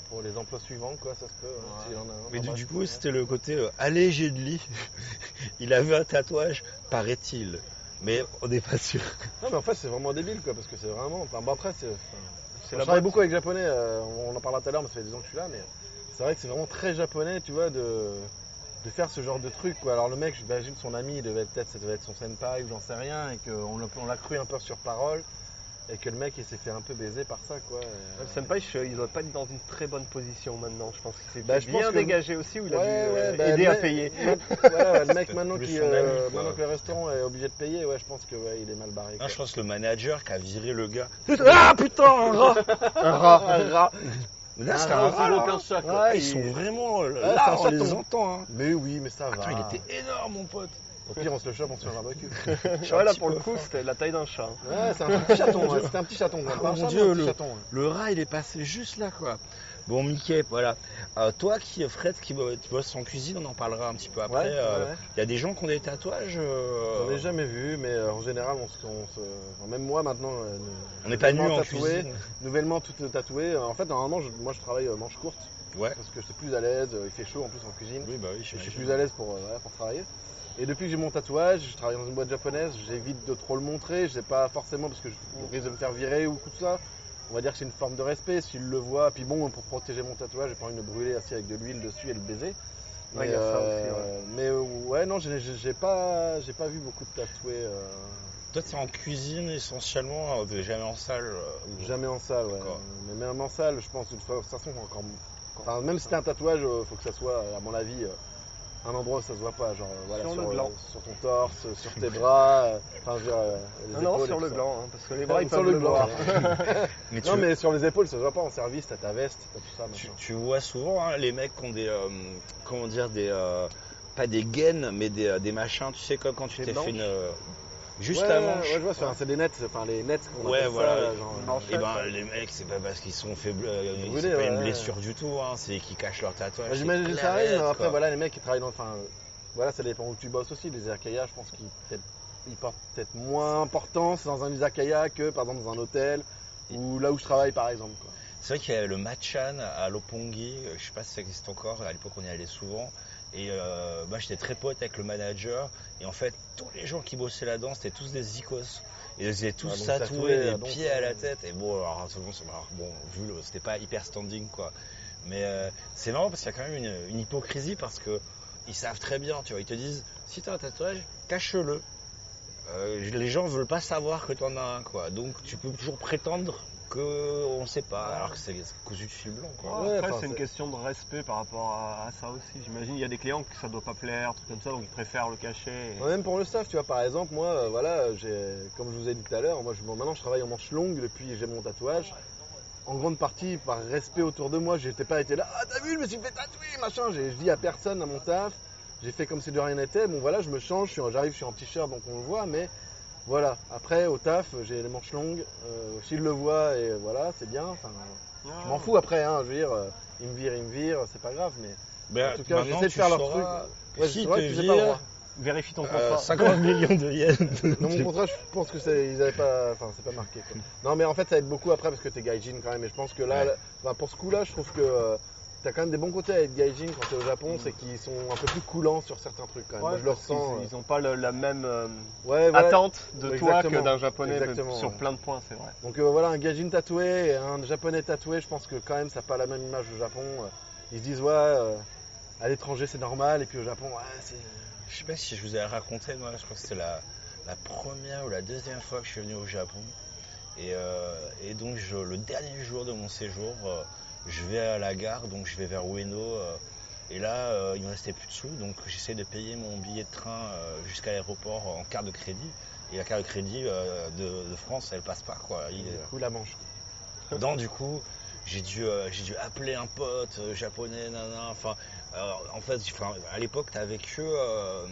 pour les emplois suivants, quoi, ça se peut. hein, en a. Mais du, coup, c'était le côté euh, allégé de lit. il avait un tatouage, paraît-il. Mais on n'est pas sûr. Non, mais en fait, c'est vraiment débile, quoi, parce que c'est vraiment. Enfin, bon, après, c'est. enfin, je travaille beaucoup avec japonais, euh, on en parlera tout à l'heure, mais ça fait 10 ans que je suis là, mais c'est vrai que c'est vraiment très japonais, tu vois, de, de faire ce genre de truc, quoi. Alors, le mec, j'imagine son ami, il devait être peut-être, ça devait être son senpai ou j'en sais rien, et qu'on l'a on l'a cru un peu sur parole, et que le mec, il s'est fait un peu baiser par ça, quoi. euh, senpai, je- il doit pas être dans une très bonne position maintenant. Je pense qu'il s'est Bah, bien que- dégagé aussi, où il a Ouais, dû euh, ouais, bah, aider à payer. le- voilà, ouais, le mec, maintenant, qui, euh, ami, maintenant que le restaurant est obligé de payer, ouais, je pense que ouais, il est mal barré. Ah, je pense que le manager qui a viré le gars. Ah putain, un rat Un rat. Un rat. Mais Là, rat, un c'est rat. là. aucun. Ah, Ouais, ils sont vraiment c'est là, un on les entend. Hein. Mais oui, mais ça va. Attends, il était énorme, mon pote. Au pire, on se le chope, on se fait un barbecue. Ouais, là, pour le coup, c'était la taille d'un chat. hein. Ouais, c'est un petit chaton, ouais. C'était un petit chaton. Oh mon chat, Dieu, mais un petit le- chaton. ouais. Le rat, il est passé juste là, quoi. Bon, Mickey, voilà. Euh, toi, qui, Fred, qui bosses en cuisine, on en parlera un petit peu après. Ouais, Euh, ouais. Il y a des gens qui ont des tatouages. euh, J'en ai jamais vu, mais euh, en général, on se, on se- enfin, même moi maintenant, euh, On n'est pas nu nouvellement en tatoué, cuisine. nouvellement tout tatoué. En fait, normalement, je- moi, je travaille euh, manche courte Ouais. parce que j'étais plus à l'aise. Il fait chaud en plus en cuisine. Oui, bah oui, je suis plus à l'aise pour, euh, voilà, pour travailler. Et depuis que j'ai mon tatouage, je travaille dans une boîte japonaise, j'évite de trop le montrer, je sais pas forcément parce que je risque de me faire virer ou tout ça. On va dire que c'est une forme de respect s'il le voit. Puis bon, pour protéger mon tatouage, j'ai pas envie de me brûler assis avec de l'huile dessus et le baiser. Mais, il y a ça euh, aussi, ouais. mais euh, ouais, non, j'ai- pas, j'ai pas vu beaucoup de tatoués. euh, Toi, t'es en cuisine essentiellement, jamais en salle. euh, Jamais en salle, ouais. Mais même en salle, je pense de toute façon encore. Enfin, même si t'as un tatouage, faut que ça soit, à mon avis, euh, un endroit où ça se voit pas, genre voilà, Sur sur, le gland. sur ton torse, euh, sur tes bras, euh, enfin, dire, euh, les Non, épaules sur le gland, hein, parce que les bras, ils sur peuvent le le voir. Mais tu, Non, mais sur les épaules, ça se voit pas en service, t'as ta veste, t'as tout ça, tu, vois souvent hein, les mecs qui ont des. euh, comment dire, des. euh, pas des gaines, mais des, euh, des machins, tu sais, comme quand tu t'es fait une. Juste ouais, la ouais, manche. ouais, je vois, c'est des nets, enfin les nets qu'on Ouais, voilà. ça, là, genre, Une manche. Et ben les mecs c'est pas parce qu'ils sont faibles, euh, c'est pas une ouais. blessure du tout, hein, c'est qu'ils cachent leur tatouage. J'imagine ça arrive, après, quoi. voilà, les mecs qui travaillent dans. Enfin, voilà, ça dépend où tu bosses aussi. Les izakaya, je pense qu'ils portent peut-être moins importance dans un izakaya que par exemple dans un hôtel ou là où je travaille par exemple. Quoi. C'est vrai qu'il y a le Machan à Lopongi, euh, je sais pas si ça existe encore, à l'époque on y allait souvent. Et euh, moi j'étais très pote avec le manager et en fait tous les gens qui bossaient là-dedans c'était tous des zikos. Et ils étaient tous Ah, tatoués, des donc, pieds à la ouais. tête. Et bon, alors, c'est bon, c'est- alors, bon vu le- c'était pas hyper standing quoi. Mais euh, c'est marrant parce qu'il y a quand même une, une hypocrisie parce que ils savent très bien, tu vois, ils te disent si t'as un tatouage, cache-le. Euh, les gens veulent pas savoir que t'en as un quoi. Donc tu peux toujours prétendre que on sait pas alors que c'est cousu de fil blanc quoi. Ouais, Après, enfin, c'est une question de respect par rapport à, à ça aussi. J'imagine il y a des clients que ça doit pas plaire, trucs comme ça, donc ils préfèrent le cacher. et- Ouais, Même pour le staff, tu vois, par exemple, moi, euh, voilà, j'ai, comme je vous ai dit tout à l'heure, moi, je, bon, maintenant, je travaille en manche longue depuis j'ai mon tatouage. En grande partie, par respect autour de moi, j'étais pas été là, ah, t'as vu, je me suis fait tatouer, machin. J'ai, je dis à personne à mon taf, j'ai fait comme si de rien n'était. Bon, voilà, je me change, j'arrive, je suis en t-shirt, donc on le voit, mais voilà. Après, au taf, j'ai les manches longues. Euh, s'il le voit, et voilà, c'est bien. Enfin, je m'en fous après, hein, je veux dire, euh, il me vire, il me vire, c'est pas grave, mais en tout cas, j'essaie de tu faire leur truc. Ouais, si vrai le vire. Vérifie ton euh, contrat. 50 millions de yens. Dans mon contrat, je pense que c'est, ils avaient pas, enfin, c'est pas marqué. Quoi. Non, mais en fait, ça aide beaucoup après parce que t'es gaijin quand même. Et je pense que là, Ouais. là, enfin, pour ce coup-là, je trouve que euh, t'as quand même des bons côtés à être gaijin quand t'es au Japon, c'est qu'ils sont un peu plus coulants sur certains trucs quand même. Ouais, Moi, je le parce qu'ils- ressens. euh, Ils n'ont pas le- la même euh, Ouais, voilà. attente de toi que d'un japonais sur ouais. plein de points, c'est vrai. Donc euh, voilà, un gaijin tatoué et un japonais tatoué, je pense que quand même, ça n'a pas la même image au Japon. Euh, Ils se disent, ouais, euh, à l'étranger, c'est normal, et puis au Japon, ouais, c'est. Je sais pas si je vous ai raconté, moi, je crois que c'était la, la première ou la deuxième fois que je suis venu au Japon. Et, euh, et donc, je- le dernier jour de mon séjour, euh, je vais à la gare, donc je vais vers Ueno. euh, et là, euh, il me restait plus de sous, donc j'essaie de payer mon billet de train euh, jusqu'à l'aéroport en carte de crédit. Et la carte de crédit de, de France, elle passe pas, quoi. Il Du coup, la manche. donc du coup, j'ai dû, euh, j'ai dû appeler un pote euh, japonais, nana. Enfin, euh, en fait, à l'époque, t'avais que,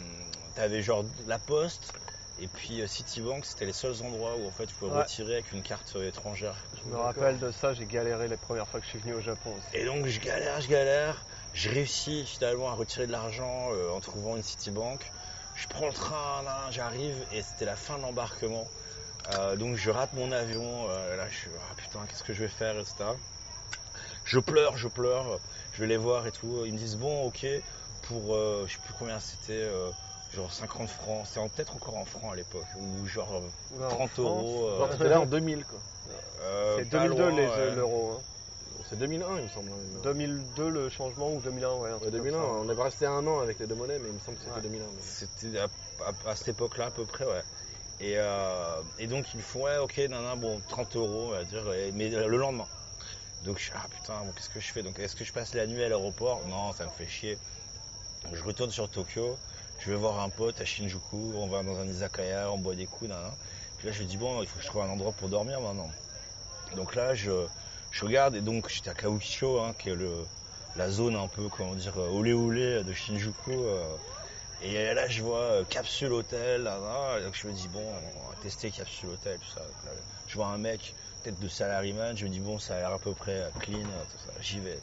t'avais genre la poste et puis euh, Citibank, c'était les seuls endroits où en fait tu pouvais Ouais. retirer avec une carte euh, étrangère. Je me rappelle de ça, j'ai galéré les premières fois que je suis venu au Japon aussi. Et donc je galère, je galère. Je réussis finalement à retirer de l'argent euh, en trouvant une Citibank. Je prends le train, j'arrive et c'était la fin de l'embarquement. Euh, donc je rate mon avion. là, je suis ah putain, qu'est-ce que je vais faire, etc. Je pleure, je pleure, je vais les voir et tout. Ils me disent bon, ok, pour je sais plus combien c'était, genre 50 francs, c'est en- peut-être encore en francs à l'époque, ou genre euh, Ouais, en 30 France, euros. euh, c'était là en 2000 quoi. euh, C'est pas 2002 loin, les- ouais. l'euro. hein. C'est 2001 il me semble. hein. 2002 le changement ou 2001 ouais. Ouais, truc 2001, comme ça. on est resté un an avec les deux monnaies, mais il me semble que c'était Ouais. 2001. mais- C'était à, à- à cette époque-là à peu près, ouais. Et, euh, et donc ils me font ouais ok nan, nan, bon 30 euros on va dire et- mais le lendemain. Donc je suis ah putain bon, qu'est-ce que je fais? Donc est-ce que je passe la nuit à l'aéroport? Non ça me fait chier. Donc, je retourne sur Tokyo, je vais voir un pote à Shinjuku, on va dans un izakaya, on boit des coups, nan, nan. Puis là je me dis bon il faut que je trouve un endroit pour dormir maintenant. Donc là je, je regarde et donc j'étais à Kabukicho hein, qui est la zone un peu comment dire euh, olé olé de Shinjuku. euh, et là, je vois euh, capsule hôtel, et donc je me dis, bon, on va tester capsule hôtel, tout ça. Je vois un mec, tête de salaryman, je me dis, bon, ça a l'air à peu près euh, clean, tout ça. J'y vais.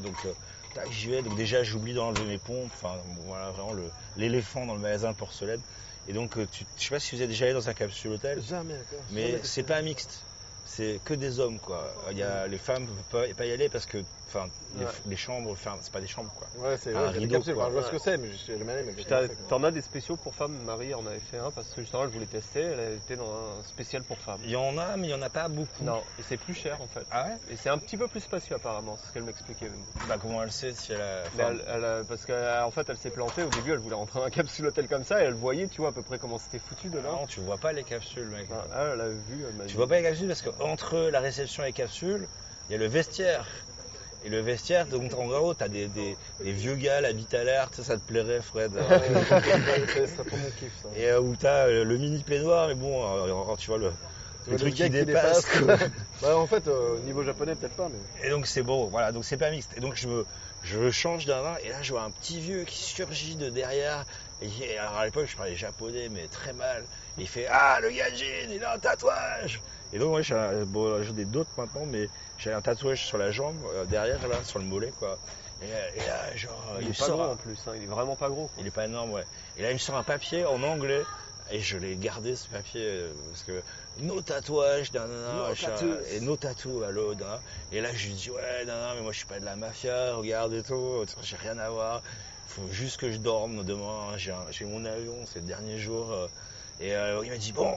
Donc, tac, j'y vais. Donc, déjà, j'oublie d'enlever mes pompes. Enfin, voilà, vraiment l'éléphant dans le magasin de porcelaine. Et donc, euh, tu, je sais pas si vous êtes déjà allé dans un capsule hôtel, Jamais, d'accord. mais c'est pas mixte. C'est que des hommes, quoi. Il y a, les femmes ne peuvent pas y aller parce que, enfin, les, Ouais. les chambres, enfin, c'est pas des chambres, quoi. Ouais, c'est Un rideau, quoi. Je vois ce que c'est, mais je sais jamais. T'en as des spéciaux pour femmes, Marie en avait fait un parce que justement elle voulait tester, elle était dans un spécial pour femmes. Il y en a, mais il y en a pas beaucoup. Non, et c'est plus cher en fait. Ah ouais? Et c'est un petit peu plus spacieux apparemment, c'est ce qu'elle m'expliquait. même. Bah comment elle sait si elle a... Enfin, elle- elle a- parce qu'en fait elle s'est plantée au début, elle voulait rentrer dans un capsule hôtel comme ça et elle voyait, tu vois à peu près comment c'était foutu dedans. non, tu vois pas les capsules, mec. Enfin, elle, a vu, elle m'a Tu dit- vois pas les capsules parce qu'entre la réception et les capsules, il y a le vestiaire. Et le vestiaire, donc en gros, t'as des, des, des vieux gars, la bite à l'air, ça te plairait, Fred. Ouais, c'est mon kiff ça. Et euh, où t'as euh, le mini peignoir, mais bon, euh, encore, tu vois, le, truc qui dépasse. Bah, en fait, euh, au niveau japonais, peut-être pas, mais. Et donc c'est bon, voilà, donc c'est pas mixte. Et donc je me, je change d'un vin, et là je vois un petit vieux qui surgit de derrière. Et alors à l'époque je parlais japonais, mais très mal. Et il fait Ah, le Yajin, il a un tatouage Et donc moi j'ai bon, ai d'autres maintenant, mais j'ai un tatouage sur la jambe, euh, derrière là, sur le mollet quoi. Et, et là, genre, Il me est pas sort gros un- en plus, hein, il est vraiment pas gros. quoi. il est pas énorme, ouais. Et là, il me sort un papier en anglais. Et je l'ai gardé ce papier euh, parce que nos tatouages, nanana, No et nos tatous à l'aude. hein. Et là, je lui dis ouais, nanana, mais moi je suis pas de la mafia, regarde et tout, j'ai rien à voir. Faut juste que je dorme demain. J'ai j'ai mon avion, c'est le dernier jour. euh. et euh, il m'a dit bon,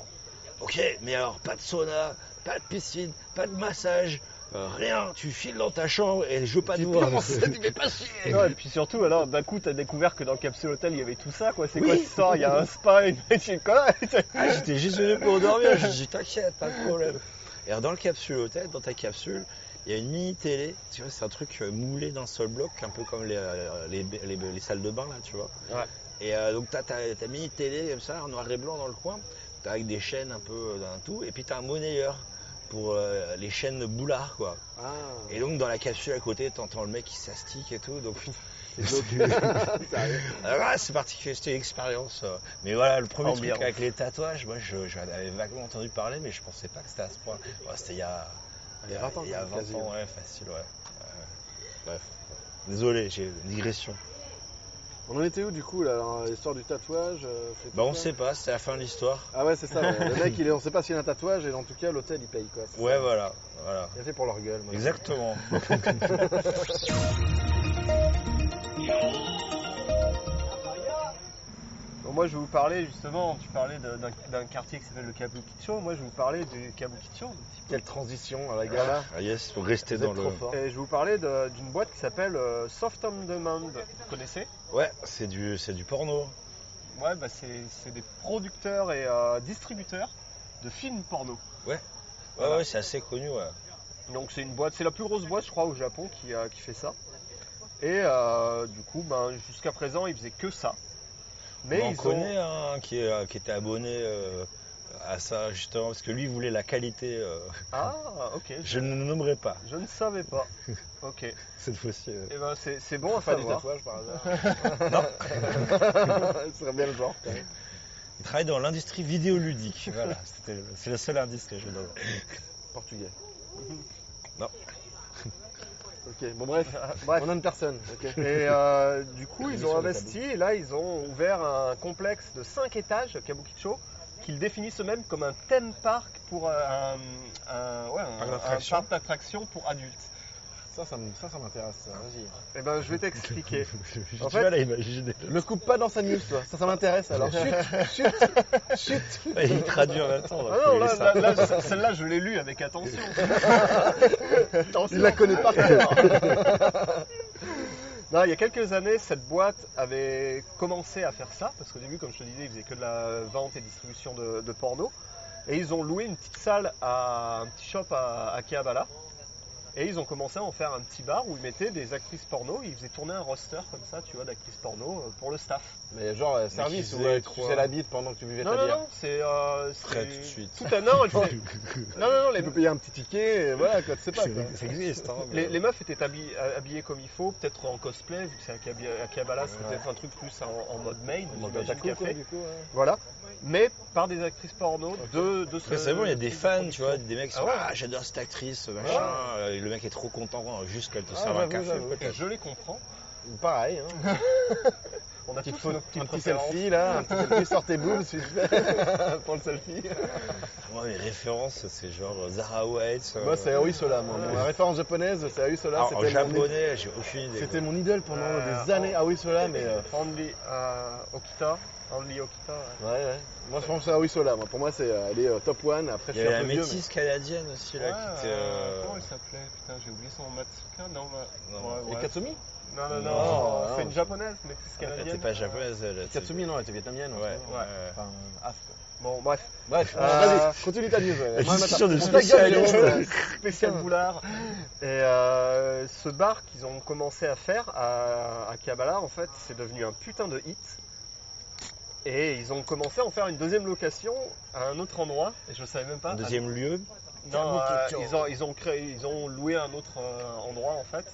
ok, mais alors pas de sauna, pas de piscine, pas de massage. euh, rien, tu files dans ta chambre et je veux pas te voir. Pas chier. Non, et puis surtout, alors d'un coup, t'as découvert que dans le capsule hôtel, il y avait tout ça, quoi. C'est Oui. quoi cette histoire? Il y a un spa, une une Ah, j'étais juste venu pour dormir. Je dis t'inquiète, pas de problème. Et alors, dans le capsule hôtel, dans ta capsule, il y a une mini télé. Tu vois, c'est un truc euh, moulé d'un seul bloc, un peu comme les, euh, les, les- les salles de bain là, tu vois. Ouais. Et euh, donc t'as ta, ta mini télé comme ça, en noir et blanc dans le coin. Avec des chaînes un peu euh, dans tout. Et puis t'as un monnayeur pour euh, les chaînes boulards quoi. Ah, Et donc dans la capsule à côté, t'entends le mec qui s'astique et tout. Donc là, c'est particulier, c'était une expérience. Mais voilà, le premier Ambiance. truc avec les tatouages, moi je- j'en avais vaguement entendu parler, mais je pensais pas que c'était à ce point. Ouais, c'était il y a, Il y a 20 ans, il y a quand même, 20 quasi. ans, ouais, facile, ouais. Ouais. Bref. Désolé, j'ai une digression. On en était où du coup là, l'histoire du tatouage euh, Bah on sait pas, c'était la fin de l'histoire. Ah ouais, c'est ça. ouais. Le mec, il est, on sait pas s'il a un tatouage et en tout cas, l'hôtel il paye quoi. c'est Ouais, ça. voilà, voilà. Il a fait pour leur gueule. moi. Exactement. Bon, moi, je vais vous parler justement, tu parlais d'un quartier qui s'appelle le Kabukicho. Moi, je vais vous parler du Kabukicho. un petit peu. Quelle transition à la gala. Ah yes, faut rester Vous dans le. trop fort. Et je vais vous parler d'une boîte qui s'appelle euh, Soft on Demand. Vous connaissez? Ouais, c'est du, c'est du porno. Ouais, bah c'est c'est des producteurs et euh, distributeurs de films porno. Ouais, Voilà. ouais, c'est assez connu, ouais. Donc c'est une boîte, c'est la plus grosse boîte je crois au Japon qui, euh, qui fait ça. Et euh, du coup, ben, jusqu'à présent ils faisaient que ça. Mais on ils connaît ont... un qui, est- euh, qui était abonné euh, à ça justement parce que lui voulait la qualité. euh, Ah, ok. je ne le nommerai pas Je ne savais pas. Ok. Et cette fois-ci. euh. ben c'est bon à Pas du savoir. tatouage par hasard. Ce serait bien le genre. quand même. Il travaille dans l'industrie vidéoludique. voilà, c'est le seul indice que je donne. Portugais. Non. Ok, bon bref, Bref. on a une personne. Et euh, du coup, ils ont investi et là, ils ont ouvert un complexe de 5 étages, Kabukicho, qu'ils définissent eux-mêmes comme un theme park pour euh, un, un- ouais, un- Parc un d'attraction. parc d'attraction pour adultes. Ça, ça, me- ça, ça m'intéresse. ça, Vas-y. Eh ben, je vais t'expliquer. En fait- mal à imaginer. Me coupe pas dans sa news, toi. Ça, ça m'intéresse. Alors, chut, chut, chut. Il traduit en même temps. Ah non, là, là, là, celle-là, je l'ai lue avec attention. attention. Il la connaît par cœur. Non, il y a quelques années, cette boîte avait commencé à faire ça, parce qu'au début, comme je te disais, ils faisaient que de la vente et distribution de, de porno. Et ils ont loué une petite salle à un petit shop à, à Akihabara. Et ils ont commencé à en faire un petit bar où ils mettaient des actrices porno. Ils faisaient tourner un roster comme ça, tu vois, d'actrices porno euh, pour le staff. Mais genre, euh, service ou faisait euh, tu faisais la bite pendant que tu buvais Non, ta non, bière non, c'est. Euh, c'est- tout de suite. Tout à non, elles faisaient- non, non, non, les, Tu peux payer un petit ticket, et voilà, quoi, tu sais pas. quoi. Ça existe. Hein, les, les meufs étaient habillées, habillées comme il faut, peut-être en cosplay, vu que c'est Akihabara, Akihabara, c'est Ouais. peut-être un truc plus en, en mode maid, En mode otaku, quoi, café. du coup. ouais. Voilà. Mais par des actrices porno de, de ce. C'est bon, il y a des fans, tu vois, des mecs qui sont Ah ouais. Ah, j'adore cette actrice, machin. Euh, le mec est trop content euh, juste qu'elle te Ah, serve un café. je les comprends. Pareil, hein. On a Petite tous photo, un petit selfie là, un petit selfie, sort tes boobs s'il te plaît, pour le selfie. Moi, mes références, c'est genre Zara White. euh, Moi, c'est Aoi Sola. Moi. Ma référence japonaise, c'est Aoi Sola. alors, en japonais, j'ai aucune idée. c'était mon idole pendant Euh, des années. Aoi Sola, mais. euh, Only euh, Only Okita. ouais. ouais, ouais. Moi, je pense que c'est Aoi Sola. Moi. Pour moi, c'est, euh, elle est euh, top one. Après, Il je y suis un la peu vieux. métisse canadienne aussi, là, Ouais, qui était. euh, euh, Comment elle s'appelle Putain, j'ai oublié son nom. Matsuka? Non, ma- Non. ouais, mais- Et. Katsumi Non, non, non. Non, c'est non. une japonaise, mais plus Elle était canadienne. pas japonaise, elle. était- Katsumi, non, elle était vietnamienne. Ouais, ouais. Enfin, euh, Af, quoi. Bon, bref. Bref, Euh, vas-y, continue ta news. ouais. Moi, discussion de on ta gueule, spécialiste. Jérôme. spécial boulard. Et euh, ce bar qu'ils ont commencé à faire à, à Kiabala, en fait, c'est devenu un putain de hit. Et ils ont commencé à en faire une deuxième location à un autre endroit. Et je savais même pas. Un deuxième lieu. Non, euh, ils, ont, ils, ont créé, ils ont loué un autre euh, endroit en fait.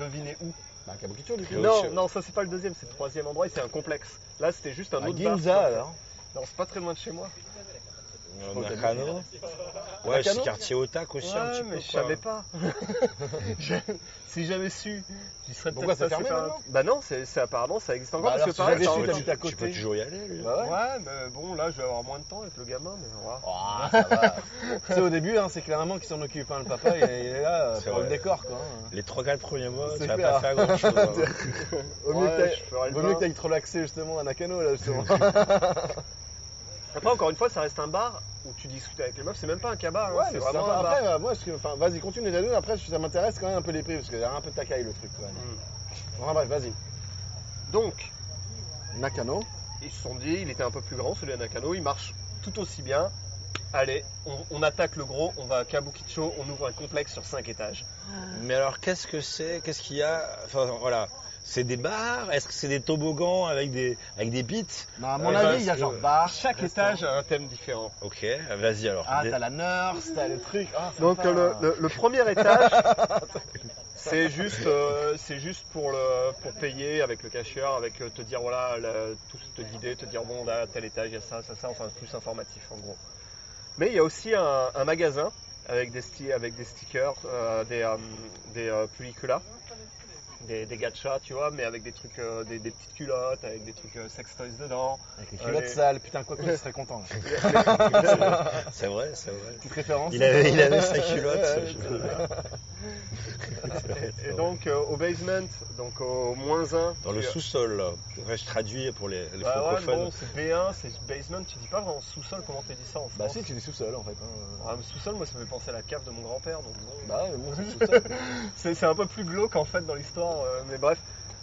Devinez où Bah, Kabukicho, du coup. Non, non, ça c'est pas le deuxième, c'est le troisième endroit et c'est un complexe. Là c'était juste un À autre bar. Ginza, alors. Non, c'est pas très loin de chez moi. Euh, Nakano. Ouais, c'est quartier Otak aussi un petit mais peu. je savais pas. Je- si j'avais su, j'y serais Pourquoi peut-être passé fermé par- Bah non, c'est c'est apparemment ça existe encore Bah parce alors, que si pareil, j'avais ça su, en- t'habites à Tu peux côté. toujours y aller, lui. Bah ouais. Ouais, mais bon là je vais avoir moins de temps avec le gamin, mais on va. Ça va. tu sais, au début, hein, c'est clairement qui s'en occupe. hein. Le papa, il est, il est là C'est pour le décor, quoi. hein. Les 3-4 premiers mois, C'est tu vas pas faire grand chose. Vaut mieux que que t'ailles te relaxer justement à Nakano, là, justement. Après encore une fois, ça reste un bar où tu discutes avec les meufs, c'est même pas un cabas, hein, Ouais, c'est mais vraiment sympa. un bar. Après, euh, moi, je- enfin, vas-y, continue les news. Après, ça m'intéresse quand même un peu les prix parce qu'il y a un peu de tacaille le truc. Quoi. Mm. Enfin, bref, vas-y. Donc, Nakano. ils se sont dit, il était un peu plus grand celui à Nakano, il marche tout aussi bien. Allez, on, on attaque le gros, on va à Kabukicho, on ouvre un complexe sur 5 étages. Mais alors, qu'est-ce que c'est Qu'est-ce qu'il y a? Enfin, voilà. C'est des bars? Est-ce que c'est des toboggans avec des, avec des bits Non, à mon Euh, avis, il y a genre que- bar. Chaque restaurant. étage a un thème différent. Ok, vas-y alors. Ah, Des- t'as la nurse, t'as le truc. Ah, Donc euh, le, le- le premier étage, c'est juste, euh, c'est juste pour, le, pour payer avec le cashier, avec euh, te dire voilà, le- tout te guider, te dire bon là, tel étage, il y a ça, ça, ça, enfin plus informatif en gros. Mais il y a aussi un, un magasin avec des, sti- avec des stickers, euh, des, euh, des euh, pelliculas, des, des gachas, tu vois, mais avec des trucs, euh, des, des petites culottes, avec des trucs euh, sex toys dedans. Avec les culottes Allez. sales, putain, quoi que je serais content. là. C'est vrai, c'est vrai. Petite référence. Il avait, il avait sa culotte. Ouais, Et, et donc euh, au basement, donc au moins 1. Dans le sous-sol, là. Ouais, je traduis pour les, les Bah ouais, francophones. bon, c'est B1, c'est basement, tu dis pas vraiment sous-sol, comment t'as dit ça en France Bah si, tu dis sous-sol en fait. hein. Ah, sous-sol, moi ça me fait penser à la cave de mon grand-père, donc bon. Bah ouais, bon, c'est sous-sol. C'est un peu plus glauque en fait dans l'histoire, euh, mais bref.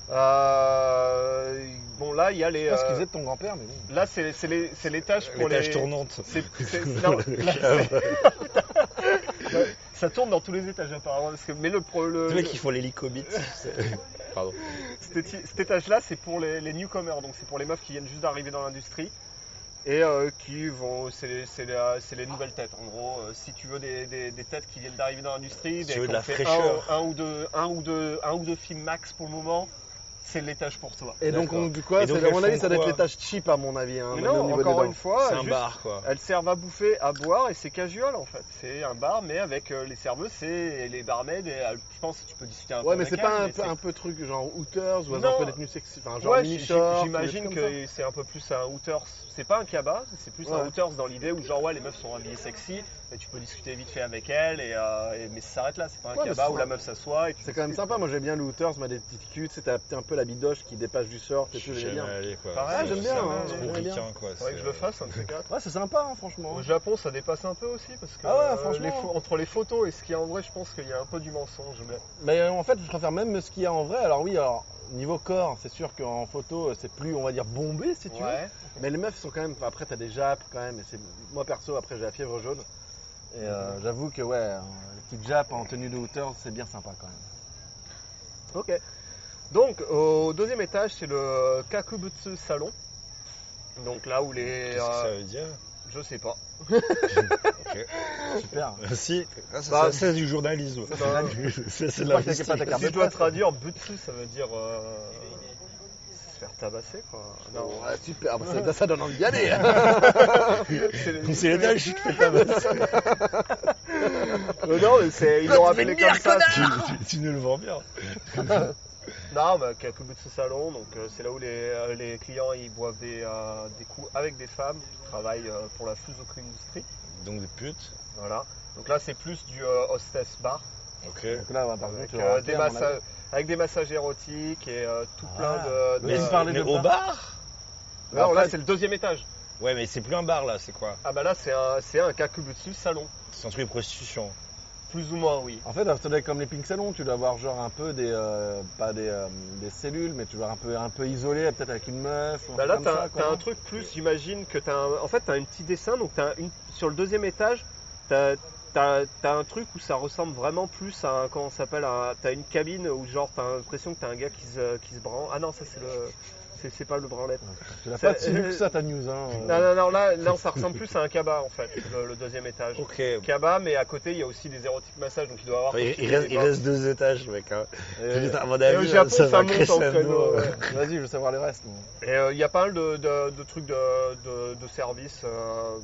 Euh, bon là il y a les... Je sais pas ce euh, qu'ils faisaient de ton grand-père, mais bon. là c'est c'est les- c'est l'étage pour les... L'étage tournante. C'est- c'est- non, là, c'est- ça tourne dans tous les étages apparemment, parce que, mais le... le Les mecs qui font l'hélicobit. Pardon. cet, étage-là, c'est pour les, les newcomers, donc c'est pour les meufs qui viennent juste d'arriver dans l'industrie et euh, qui vont, c'est les nouvelles têtes. En gros, euh, si tu veux des, des- des têtes qui viennent d'arriver dans l'industrie, Si des- tu veux de la fraîcheur. un, un ou deux, un ou deux, un ou deux films max pour le moment, c'est l'étage pour toi. Et donc, on, du quoi Et donc, À mon avis, ça doit être tâches cheap, à mon avis. Hein, Mais non, au encore une fois, C'est un juste- bar quoi. Elles servent à bouffer, à boire et c'est casual en fait. C'est un bar mais avec euh, les serveuses c'est les barmaids et euh, je pense que tu peux discuter un peu Ouais, mais c'est pas elles, un un peu truc genre Hooters ou Non. un peu des tenues sexy, enfin genre Ouais, mini j'imagine que c'est un peu plus un Hooters. C'est pas un cabas, c'est plus un. Hooters dans l'idée où genre ouais les meufs sont habillées sexy et tu peux discuter vite fait avec elles et, euh, et- mais ça s'arrête là. C'est pas un cabas où la meuf s'assoit. C'est quand même sympa. Moi, j'aime bien le Hooters, mais des petites sais, t'as un peu la bidoche qui dépasse du short et tout, suis j'aime jamais bien. quoi. Pareil, C'est- j'aime bien, c'est hein, trop j'aime bien. ricain, quoi. Faudrait que je le fasse un de ces quatre. Ouais, c'est sympa, hein, franchement. Au Japon, ça dépasse un peu aussi parce que Ah ouais, euh, franchement. les pho- entre les photos et ce qu'il y a en vrai, je pense qu'il y a un peu du mensonge. Mais... Mais euh, en fait, je préfère même ce qu'il y a en vrai. Alors oui, alors niveau corps, c'est sûr qu'en photo, euh, c'est plus, on va dire, bombé si tu veux. Mais les meufs sont quand même. Après, t'as des japs quand même. Et c'est moi perso, après, j'ai la fièvre jaune. Et euh, j'avoue que ouais, les petites japs en tenue de hauteur, c'est bien sympa quand même. Ok. Donc au deuxième étage, c'est le Kakubutsu Salon. Donc là où les. Qu'est-ce que ça euh, veut dire? je sais pas. Super. Si, ah, ça, Bah, ça, c'est du journalisme. C'est c'est de pas la pas Si je dois traduire Butsu, ça veut dire. euh, se faire tabasser quoi. Non. Ouais, super, bah, ça, ça donne envie d'y aller. c'est C'est l'étage qui te fait tabasser. Euh, non, mais c'est. Ils l'ont appelé comme ça. tu, tu- tu nous le vends bien. Non, bah, Kakubutsu Salon, donc euh, c'est là où les, euh, les clients ils boivent des, euh, des coups avec des femmes qui travaillent euh, pour la Fuzoku Industry. Donc des putes. Voilà. Donc là, c'est plus du euh, hostess bar. Ok. Donc là, ouais, par contre, Avec, euh, rater, des massages, avec des massages érotiques et euh, tout Ah. plein de. de- Mais parlais mais de au bar bar? Non, là c'est le deuxième étage. Ouais, mais c'est plus un bar là, c'est quoi? Ah bah là c'est un, c'est un Kakubutsu salon. C'est un truc de prostitution. Plus ou moins, oui. En fait, comme les pink salons, tu dois avoir genre un peu des, euh, pas des, euh, des cellules, mais tu dois un peu, un peu isolé, peut-être avec une meuf. ou Bah là t'as un- truc plus, j'imagine que t'as en fait t'as un petit dessin, donc t'as une, sur le deuxième étage, t'as, t'as, t'as un truc où ça ressemble vraiment plus à un, comment s'appelle, t'as une cabine où genre t'as l'impression que t'as un gars qui se, qui se branle. Ah non ça c'est le, c'est, c'est pas le branlette. Tu l'as c'est- pas si vu que ça ta news. Hein. euh. Non non non là, là ça ressemble plus à un cabas en fait, le, le deuxième étage. Ok. Cabas mais à côté il y a aussi des érotiques massages donc il doit y avoir. Enfin, il, reste, il deux étages, mec. Hein. Et- Je dis, à mon Et au avis, Japon, ça ça va monte en crescendo. créneau, ouais. Vas-y, je veux savoir les restes. moi. Et euh, il y a pas mal de, de- de trucs de, de, de services euh,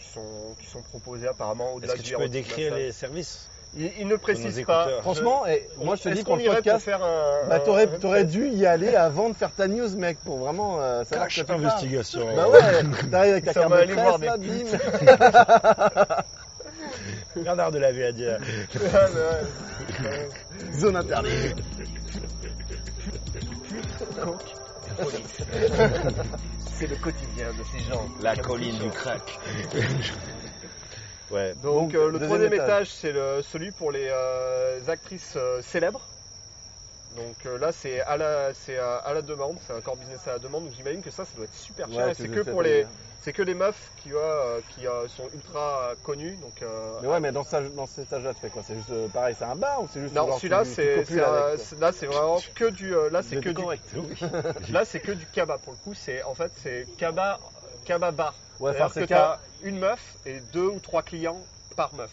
qui, sont, qui sont proposés apparemment au-delà Est-ce que du tu peux décrire massage. les services? Il, il ne précise pas. Franchement, Je- moi je te dis qu'on irait pour podcast, faire un. bah, un- t'aurais, un- t'aurais dû y aller avant de faire ta news, mec, pour vraiment euh, savoir Cache investigation. Bah ouais, t'arrives avec ta Ça carte va de aller presse, voir des là, bim. Bernard de la ouais. Ouais. Zone interdite. C'est le quotidien de ces gens. La colline du crack. Ouais. Donc, Donc, euh, le deuxième troisième étage. étage, c'est le, celui pour les euh, actrices euh, célèbres. Donc euh, là, c'est à la, c'est à, à la demande, c'est un corps business à la demande. Donc j'imagine que ça, ça doit être super cher. Ouais, c'est que pour les, c'est que les meufs qui, euh, qui euh, sont ultra connues. Donc euh, Mais ouais, mais dans, ça, dans cet étage-là, tu fais quoi? C'est juste euh, pareil, c'est un bar ou c'est juste non, celui-là, c'est, là, vraiment que du, euh, là, c'est que du, là, c'est que du kaba pour le coup. C'est en fait, c'est kaba, kaba bar. Ouais, enfin, c'est que cas. t'as une meuf et deux ou trois clients par meuf.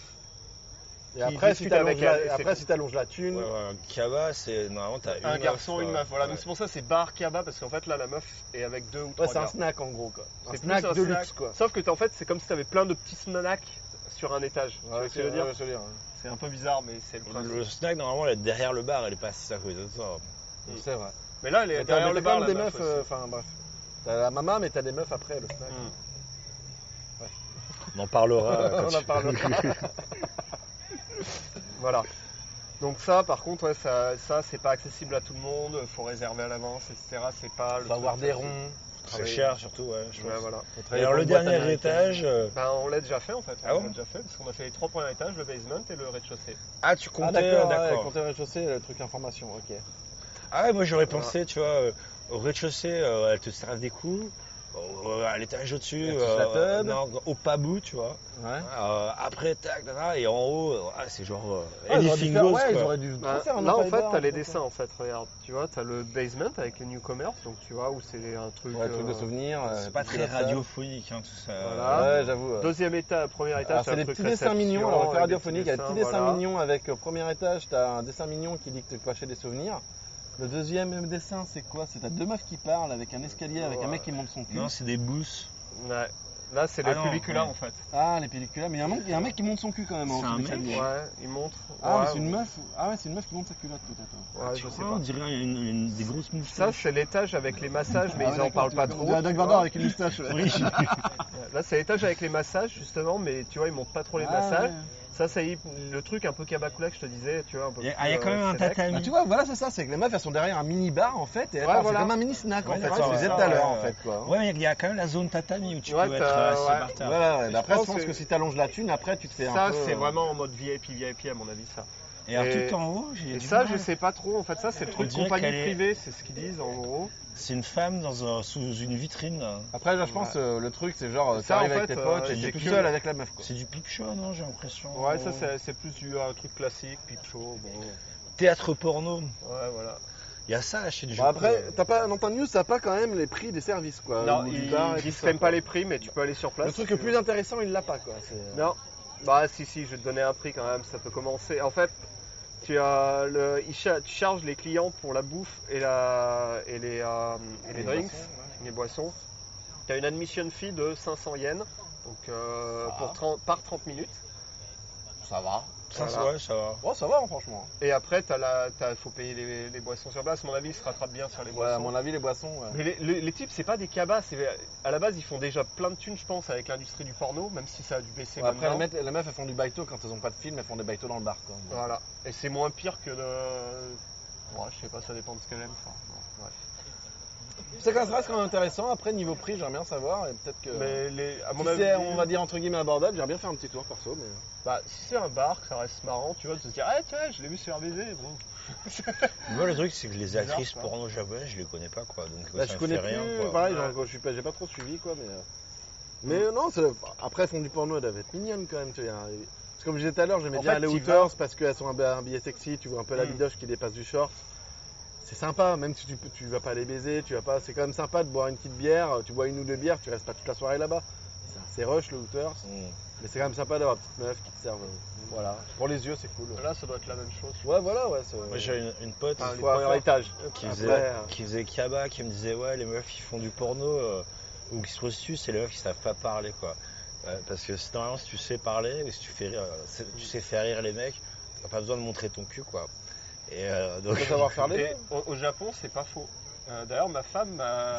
Et après, si t'allonges la, après, si t'allonges la thune, Ouais, ouais, un Kaba, c'est normalement t'as une un meuf, garçon, quoi. une meuf. Voilà, Ouais. donc c'est pour ça que c'est bar kaba parce qu'en fait là la meuf est avec deux ou trois ouais, c'est un snack en gros, quoi. Un C'est snack plus un de snack. luxe, quoi. Sauf que en fait c'est comme si t'avais plein de petits snacks sur un étage. tu vois ce que je veux dire ouais, je veux dire. C'est un peu bizarre mais c'est le principe. Le snack, normalement, elle est derrière le bar, elle est pas assise à côté de ça. C'est vrai. Mais là elle est Mais t'as derrière le bar des meuf meufs, euh, enfin bref. T'as la maman, mais t'as des meufs après le snack. On en parlera. On en parlera. Voilà. Donc ça par contre ouais, ça, ça c'est pas accessible à tout le monde, faut réserver à l'avance, etc. C'est pas le Faut avoir des ronds. C'est cher, surtout, ouais. je Ouais, pense. voilà. Faut Et alors, le dernier étage. euh, Ben, on l'a déjà fait en fait. Ah on l'a déjà fait parce qu'on a fait les trois premiers étages, le basement et le rez-de-chaussée. Ah, tu Ah comptais, d'accord, ouais, d'accord. compter au rez-de-chaussée, le truc information, ok. Ah ouais, moi j'aurais Voilà. pensé, tu vois, euh, au rez-de-chaussée, euh, elle te serve des coups. Euh, à l'étage au-dessus, teub. non, au pabou, tu vois. Ouais. Euh, après, tac, et en haut, euh, ah, c'est genre euh, Ah, ils auraient faire- ouais, ils auraient dû Bah, faire là en fait t'as les dessins en fait, regarde, tu vois, t'as le basement avec les newcomers, donc tu vois où c'est un truc. Ouais, truc de euh, souvenirs. euh, C'est pas très radiophonique, hein, tout ça. Voilà. Ouais, j'avoue. Deuxième étage, premier étage, c'est des petits dessins mignons, alors radiophonique, il y a des petits dessins mignons avec premier étage, t'as un dessin mignon qui dit que tu peux acheter des souvenirs. Le deuxième dessin, c'est quoi? C'est t'as deux meufs qui parlent avec un escalier, avec un mec qui monte son cul. Non, c'est des boosts. Ouais. Là, c'est Ah les non, pelliculas ouais. en fait. Ah, les pelliculas. Mais il y, a un mec- il y a un mec qui monte son cul quand même. en C'est dessous un mec? Ouais, il montre. Ah, Ouais, mais c'est une meuf. Ah ouais, c'est une meuf qui monte sa culotte peut-être. Ouais, je sais Ah, on pas. dirait une, une- des grosses Ça, moustaches. c'est l'étage avec les massages, mais Ah ils ouais, en d'accord, parlent tu- pas on trop. dirait Doug tu vois. avec une moustache. ouais. Oui. Là, c'est l'étage avec les massages, justement, mais tu vois, ils montrent pas trop les Ah, massages. ouais. Ça, c'est le truc un peu Kabakula que je te disais, tu vois. Un peu Il y a, plus, ah, il y a quand euh, même un tatami. Bah, tu vois, voilà, c'est ça, c'est que les meufs elles sont derrière un mini bar en fait, et elles Ouais, voilà. c'est comme un mini snack en Ouais, fait, que je ouais, disais ça, tout à l'heure en fait quoi. Ouais, il y a quand même la zone tatami où tu Ouais, peux être par terre. Voilà, ouais. Bah, après je pense que que- si t'allonges la thune, après tu te fais un Ça, peu. c'est euh, vraiment en mode VIP, VIP à mon avis, ça. Et alors Et- tout en haut, j'ai Et ça, mal. je sais pas trop. En fait, ça, c'est le truc compagnie privée, c'est ce qu'ils disent en gros. C'est une femme dans un- sous une vitrine. Après là je pense Ouais. euh, le truc c'est genre Ça, t'arrives en avec fait, tes potes euh, et t'es c'est tout que- seul avec la meuf quoi. C'est du peep show, non J'ai l'impression. Ouais, ça, c'est c'est plus du un truc classique, peep show. Bon, Théâtre porno. ouais, voilà. Il y a ça chez du Bon, après, t'as pas, dans ta news, t'as pas quand même les prix des services quoi. non, ou du ils bar et disent tout quand même ça, pas les prix, mais tu peux aller sur place. Le truc si le tu plus veux. intéressant, il l'a pas quoi. c'est- euh, Non. Bah, si, si, je vais te donner un prix quand même, ça peut commencer. En fait, tu, as le, ils cha- tu charges les clients pour la bouffe et, la, et les, euh, et les drinks, les boissons. Tu as une admission fee de 500 yens, donc euh, Ça pour va. 30 par 30 minutes. Ça va. Ça, Voilà. ouais, ça va. Oh ça va hein, franchement. Et après, il faut payer les, les boissons sur place. À mon avis, ils se rattrapent bien sur les Ouais, à boissons. mon avis les boissons. ouais. Mais les, les- les types, c'est pas des cabas. c'est- À la base, ils font déjà plein de thunes, je pense, avec l'industrie du porno, même si ça a dû baisser Ouais, après les meufs, les meufs elles font du baito quand elles ont pas de film, elles font des baitos dans le bar quoi. Voilà. Et c'est moins pire que le. Ouais, je sais pas, ça dépend de ce qu'elle aime. Enfin, bon, bref. C'est quand ça reste quand même intéressant. Après niveau prix, j'aimerais bien savoir et peut-être que. Mais les, à mon si avis, c'est, on va dire entre guillemets abordable, j'aimerais bien faire un petit tour perso. Mais... bah, si c'est un bar, que ça reste marrant, tu vois, de se dire, ah tiens, je l'ai vu se faire baiser. Bon. Moi, le truc, c'est que les actrices porno japonaises, je les connais pas, quoi. Donc, Bah, ça je connais fait plus. rien, quoi. pareil, Ouais. genre, je suis pas, j'ai pas trop suivi quoi, mais. euh, Mais euh, non, c'est- après elles font du porno, elles doivent être mignonnes quand même. Tu vois, Parce que comme je disais tout à l'heure, j'aimais En bien fait, t'y Hooters parce qu'elles sont un, un billet sexy, tu vois un peu la Mm. bidoche qui dépasse du short. C'est sympa, même si tu, peux- tu vas pas les baiser, tu vas pas. C'est quand même sympa de boire une petite bière. Tu bois une ou deux bières, tu restes pas toute la soirée là-bas. C'est rush le Hooters, Mm. mais c'est quand même sympa d'avoir une petite meuf qui te serve. euh, Voilà, pour les yeux c'est cool. Là, ça doit être la même chose. Ouais, voilà, ouais. c'est- Moi, j'ai une, une pote avoir coiffeurs. l'étage. qui Après, faisait, euh, qui faisait Kaba, qui me disait, ouais, les meufs qui font du porno euh, ou qui se prostituent, c'est les meufs qui savent pas parler, quoi. Euh, parce que si, normalement, si tu sais parler, ou si tu, fais rire, euh, tu sais faire rire les mecs, t'as pas besoin de montrer ton cul, quoi. Et euh, donc. faut savoir faire les Et deux. au, au Japon, c'est pas faux. Euh, D'ailleurs, ma femme m'a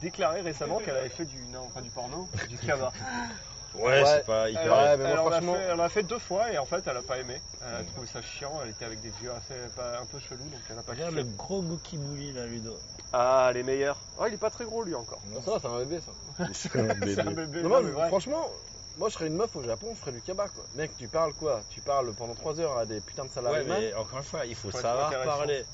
déclaré récemment qu'elle avait fait du, non, du porno, du kava. Ouais, Ouais. c'est pas hyper. Elle, Ouais, mais elle en a fait, elle en a fait deux fois et en fait, elle a pas aimé. Elle a Mm. trouvé ça chiant. Elle était avec des vieux assez, pas, un peu chelous, donc elle a pas Regarde le gros Gookie Bouli, là, Ludo. Ah, les meilleurs. Oh, il est pas très gros lui encore. Ça va, c'est un bébé ça. C'est un bébé. C'est un bébé. Non, non, mais franchement, moi je serais une meuf au Japon, je ferais du kaba quoi. Mec, tu parles quoi? Tu parles pendant 3 heures à des putains de Ouais, salariés. mais encore une fois, il faut savoir parler.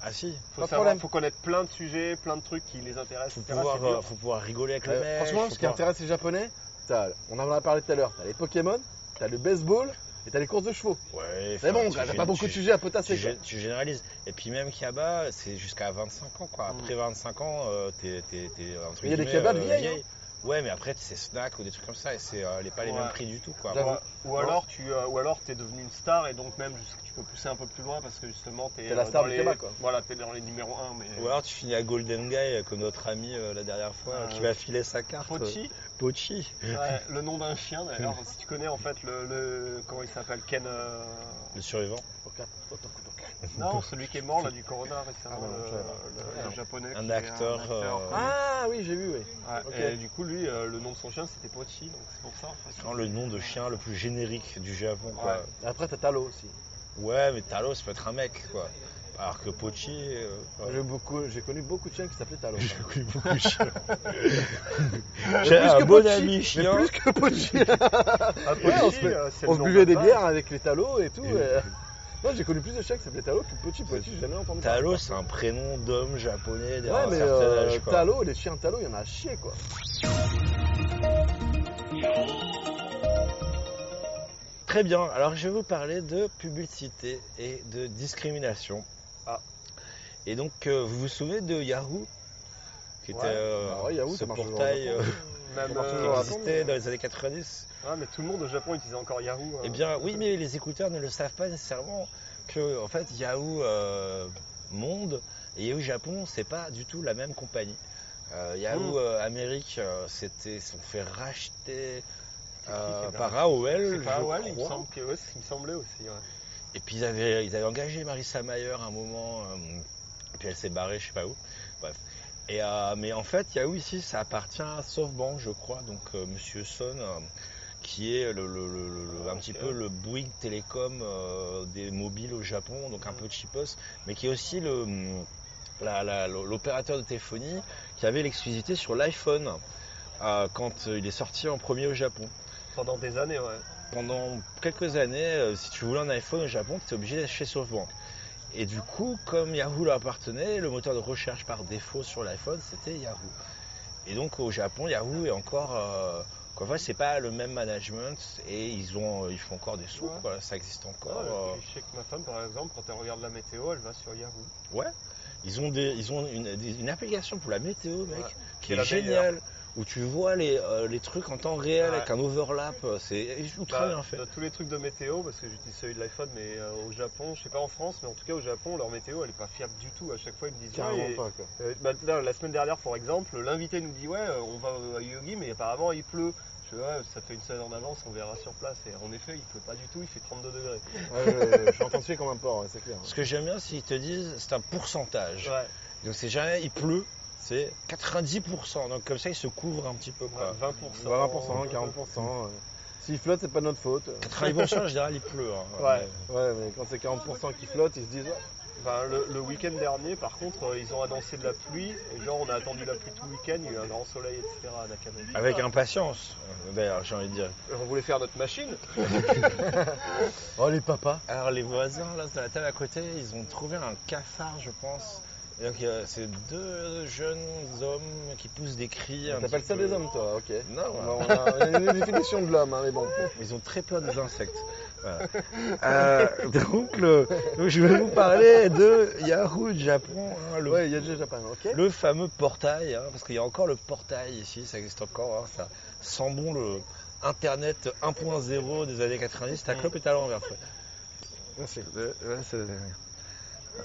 Ah si, faut pas de savoir, problème. faut connaître plein de sujets, plein de trucs qui les intéressent. faut pouvoir, euh, faut pouvoir rigoler avec le mec. franchement, ce qui pouvoir- intéresse les Japonais, t'as- on en a parlé tout à l'heure, t'as les Pokémon, t'as le baseball et t'as les courses de chevaux. Ouais, C'est bon, tu t'as pas beaucoup tu- de sujets à tu, potasser. quoi. gé- tu généralises. Et puis même Kaba, c'est jusqu'à 25 ans quoi. Après 25 ans, euh, t'es, il y a des Kabas de euh, vieilles, hein. Ouais, mais après c'est snack ou des trucs comme ça et c'est euh, les- pas les Ouais. mêmes prix du tout quoi. J'avoue. Ou, alors tu euh, ou alors t'es devenu une star et donc même tu peux pousser un peu plus loin parce que justement t'es T'es la euh, star dans du les, quoi. Voilà, t'es dans les numéros 1 mais Ou alors tu finis à Golden Guy euh, comme notre ami euh, la dernière fois euh, qui va filer sa carte. Pochi, euh, Pochi. ouais, le nom d'un chien d'ailleurs. si tu connais en fait le, le- comment il s'appelle Ken euh, Le survivant. Non, celui qui est mort là du corona récemment, Ah, le, japonais. Un acteur, euh. Ah oui, j'ai vu, oui. Ouais. Et du coup, lui, euh, le nom de son chien c'était Pochi, donc c'est pour ça. en fait. Le nom de chien le plus générique du Japon quoi. Ouais. Après, t'as Talo aussi. Ouais, mais Talos ça peut être un mec quoi. Alors que Pochi. euh, ouais. J'ai beaucoup- J'ai connu beaucoup de chiens qui s'appelaient Talo. J'ai connu beaucoup de chiens. J'ai un bon Pochi, ami chien. Plus que Pochi. Ah, Pochi, on se se buvait de des bières avec les Talos et tout. Et- et- Non, j'ai connu plus de chiens qui s'appelaient Talo que Pochi. Pochi, j'ai jamais entendu parler. Talo, c'est un prénom d'homme japonais d'un Ouais, mais euh, âge. quoi. Talo, les chiens Talo, il y en a à chier quoi. Très bien, alors je vais vous parler de publicité et de discrimination. Ah. Et donc, euh, vous vous souvenez de Yahoo Qui était Ouais. euh, Bah ouais, Yahoo, ce portail euh, qui existait dans les années 90. Ouais, mais tout le monde au Japon utilise encore Yahoo. euh. Eh bien, oui, mais les écouteurs ne le savent pas nécessairement que, en fait, Yahoo, euh, monde et Yahoo Japon, c'est pas du tout la même compagnie. Euh, Yahoo Mm. euh, Amérique, c'était, sont fait racheter euh, par AOL, je ouais, il me semble que ouais, ce qui me semblait aussi. ouais. Et puis ils avaient, ils avaient engagé Marissa Mayer à un moment, euh, puis elle s'est barrée, je sais pas où. Bref. Et, euh, mais en fait, Yahoo ici, ça appartient à SoftBank, je crois, donc Monsieur Son, qui est le, un petit peu le Bouygues Télécom euh, des mobiles au Japon, donc un Mm. peu cheapos, mais qui est aussi le la- l'opérateur de téléphonie qui avait l'exclusivité sur l'iPhone euh, quand euh, il est sorti en premier au Japon Pendant des années, ouais. pendant quelques années, euh, si tu voulais un iPhone au Japon, tu étais obligé d'être chez SoftBank. Et du coup, comme Yahoo leur appartenait, le moteur de recherche par défaut sur l'iPhone, c'était Yahoo. Et donc au Japon, Yahoo est encore... En fait, c'est pas le même management et ils ont, euh, ils font encore des sous, Ouais. quoi, ça existe encore. Ouais, euh, je sais que ma femme, par exemple, quand elle regarde la météo, elle va sur Yahoo. Ouais. Ils ont, des, ils ont une, des- une application pour la météo, mec, qui est géniale, où tu vois les, euh, les trucs en temps réel Ouais. avec un overlap. euh, C'est ultra Bah, bien fait. tous les trucs de météo, parce que j'utilise celui de l'iPhone, mais euh, au Japon, je sais pas en France, mais en tout cas au Japon, leur météo, elle est pas fiable du tout. À chaque fois, ils me disent Carrément ouais, et- pas quoi. euh, bah, là, la semaine dernière, par exemple, l'invité nous dit ouais, on va à Yogi, mais apparemment il pleut. Je fais, ouais, ça fait une semaine en avance, on verra sur place. Et en effet, il pleut pas du tout, il fait 32 degrés. Ouais, je, je suis en train de suer comme un porc, c'est clair. Ce que j'aime bien, c'est qu'ils te disent c'est un pourcentage. Ouais, Donc c'est jamais il pleut, c'est 90%. Donc comme ça, ils se couvrent un petit peu. Quoi. 20%. 20%, 40%. euh. S'il flotte, c'est pas de notre faute. 90% en général, il pleut. hein. Ouais. Ouais, mais quand c'est 40% qui flotte, ils se disent. Enfin, le, le week-end dernier, par contre, euh, ils ont annoncé de la pluie. Et genre, on a attendu la pluie tout le week-end, il y a eu un grand soleil, etc. à Nakano. Avec impatience, d'ailleurs, j'ai envie de dire. On voulait faire notre machine. Oh les papas. Alors les voisins, là, de la table à côté, ils ont trouvé un cafard, je pense. Et donc euh, c'est deux jeunes hommes qui poussent des cris. un T'appelles petit ça peu- des hommes toi, ok. Non, On a une définition de l'homme, hein, mais bon. Ils ont très peur des insectes. Voilà. Euh, donc, le- donc, je vais vous parler de Yahoo Japon, hein, le, Ouais, il y a déjà pas mal, ok. le fameux portail, hein, parce qu'il y a encore le portail ici, ça existe encore, hein, ça sent bon le Internet 1.0 des années 90, ta clope est à l'envers. Euh, ouais, c'est-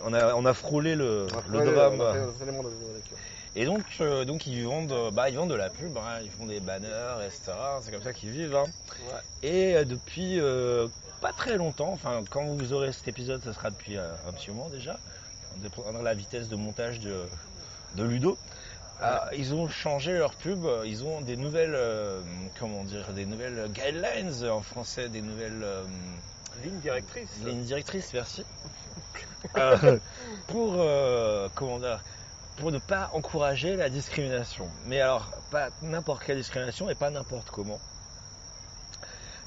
on, a, on a frôlé le, le Ouais, drame. on a fait- on a fait les mondes de lecture. Et donc, euh, donc ils vendent, bah, ils vendent de la pub, hein, ils font des banners, etc. C'est comme ça qu'ils vivent. hein. Ouais. Et euh, depuis euh, pas très longtemps, enfin quand vous aurez cet épisode, ça sera depuis euh, un petit moment déjà, on dépendra de la vitesse de montage de, de Ludo. Euh, ils ont changé leur pub, ils ont des nouvelles, euh, comment dire, des nouvelles guidelines en français, des nouvelles euh, Ligne directrice. lignes directrices, merci. Euh, pour euh, comment dire, pour ne pas encourager la discrimination. Mais alors, pas n'importe quelle discrimination et pas n'importe comment.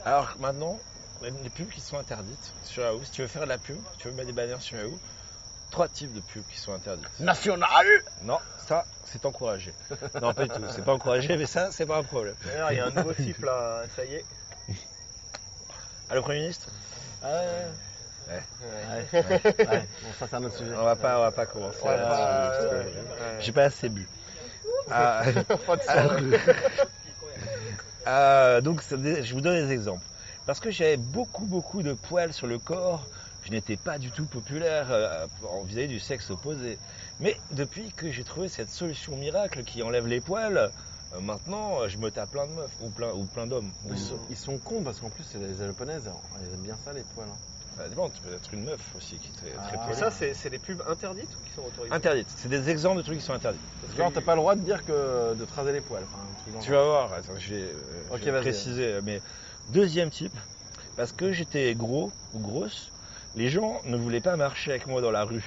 Alors maintenant, les pubs qui sont interdites sur Yahoo, si tu veux faire de la pub, tu veux mettre des banners sur Yahoo, trois types de pubs qui sont interdites. National Non, ça, c'est encouragé. Non, pas du tout, c'est pas encouragé, mais ça, c'est pas un problème. D'ailleurs, il y a un nouveau type là, ça y est. Ah, le Premier ministre? Ouais. Ouais. Ouais. Bon, ça c'est un autre sujet. On va pas, on va pas commencer. Ouais, ouais. J'ai pas assez bu. Ah, Ah. Euh, donc, je vous donne des exemples. Parce que j'avais beaucoup, beaucoup de poils sur le corps, je n'étais pas du tout populaire euh, vis-à-vis du sexe opposé. Mais depuis que j'ai trouvé cette solution miracle qui enlève les poils, euh, maintenant, je me tape plein de meufs ou plein, ou plein d'hommes. Ils sont, ils sont cons parce qu'en plus c'est les japonaises, alors, elles aiment bien ça les poils. hein. Ça dépend, tu peux être une meuf aussi qui est très, très Ah. Ça, c'est des pubs interdites ou qui sont autorisées Interdite. C'est des exemples de trucs qui sont interdits. Genre t'as pas le droit de dire que de te raser les poils. enfin, un truc dans le Tu vas voir, attends, je vais, euh, je vais préciser. Mais deuxième type, parce que j'étais gros ou grosse, les gens ne voulaient pas marcher avec moi dans la rue.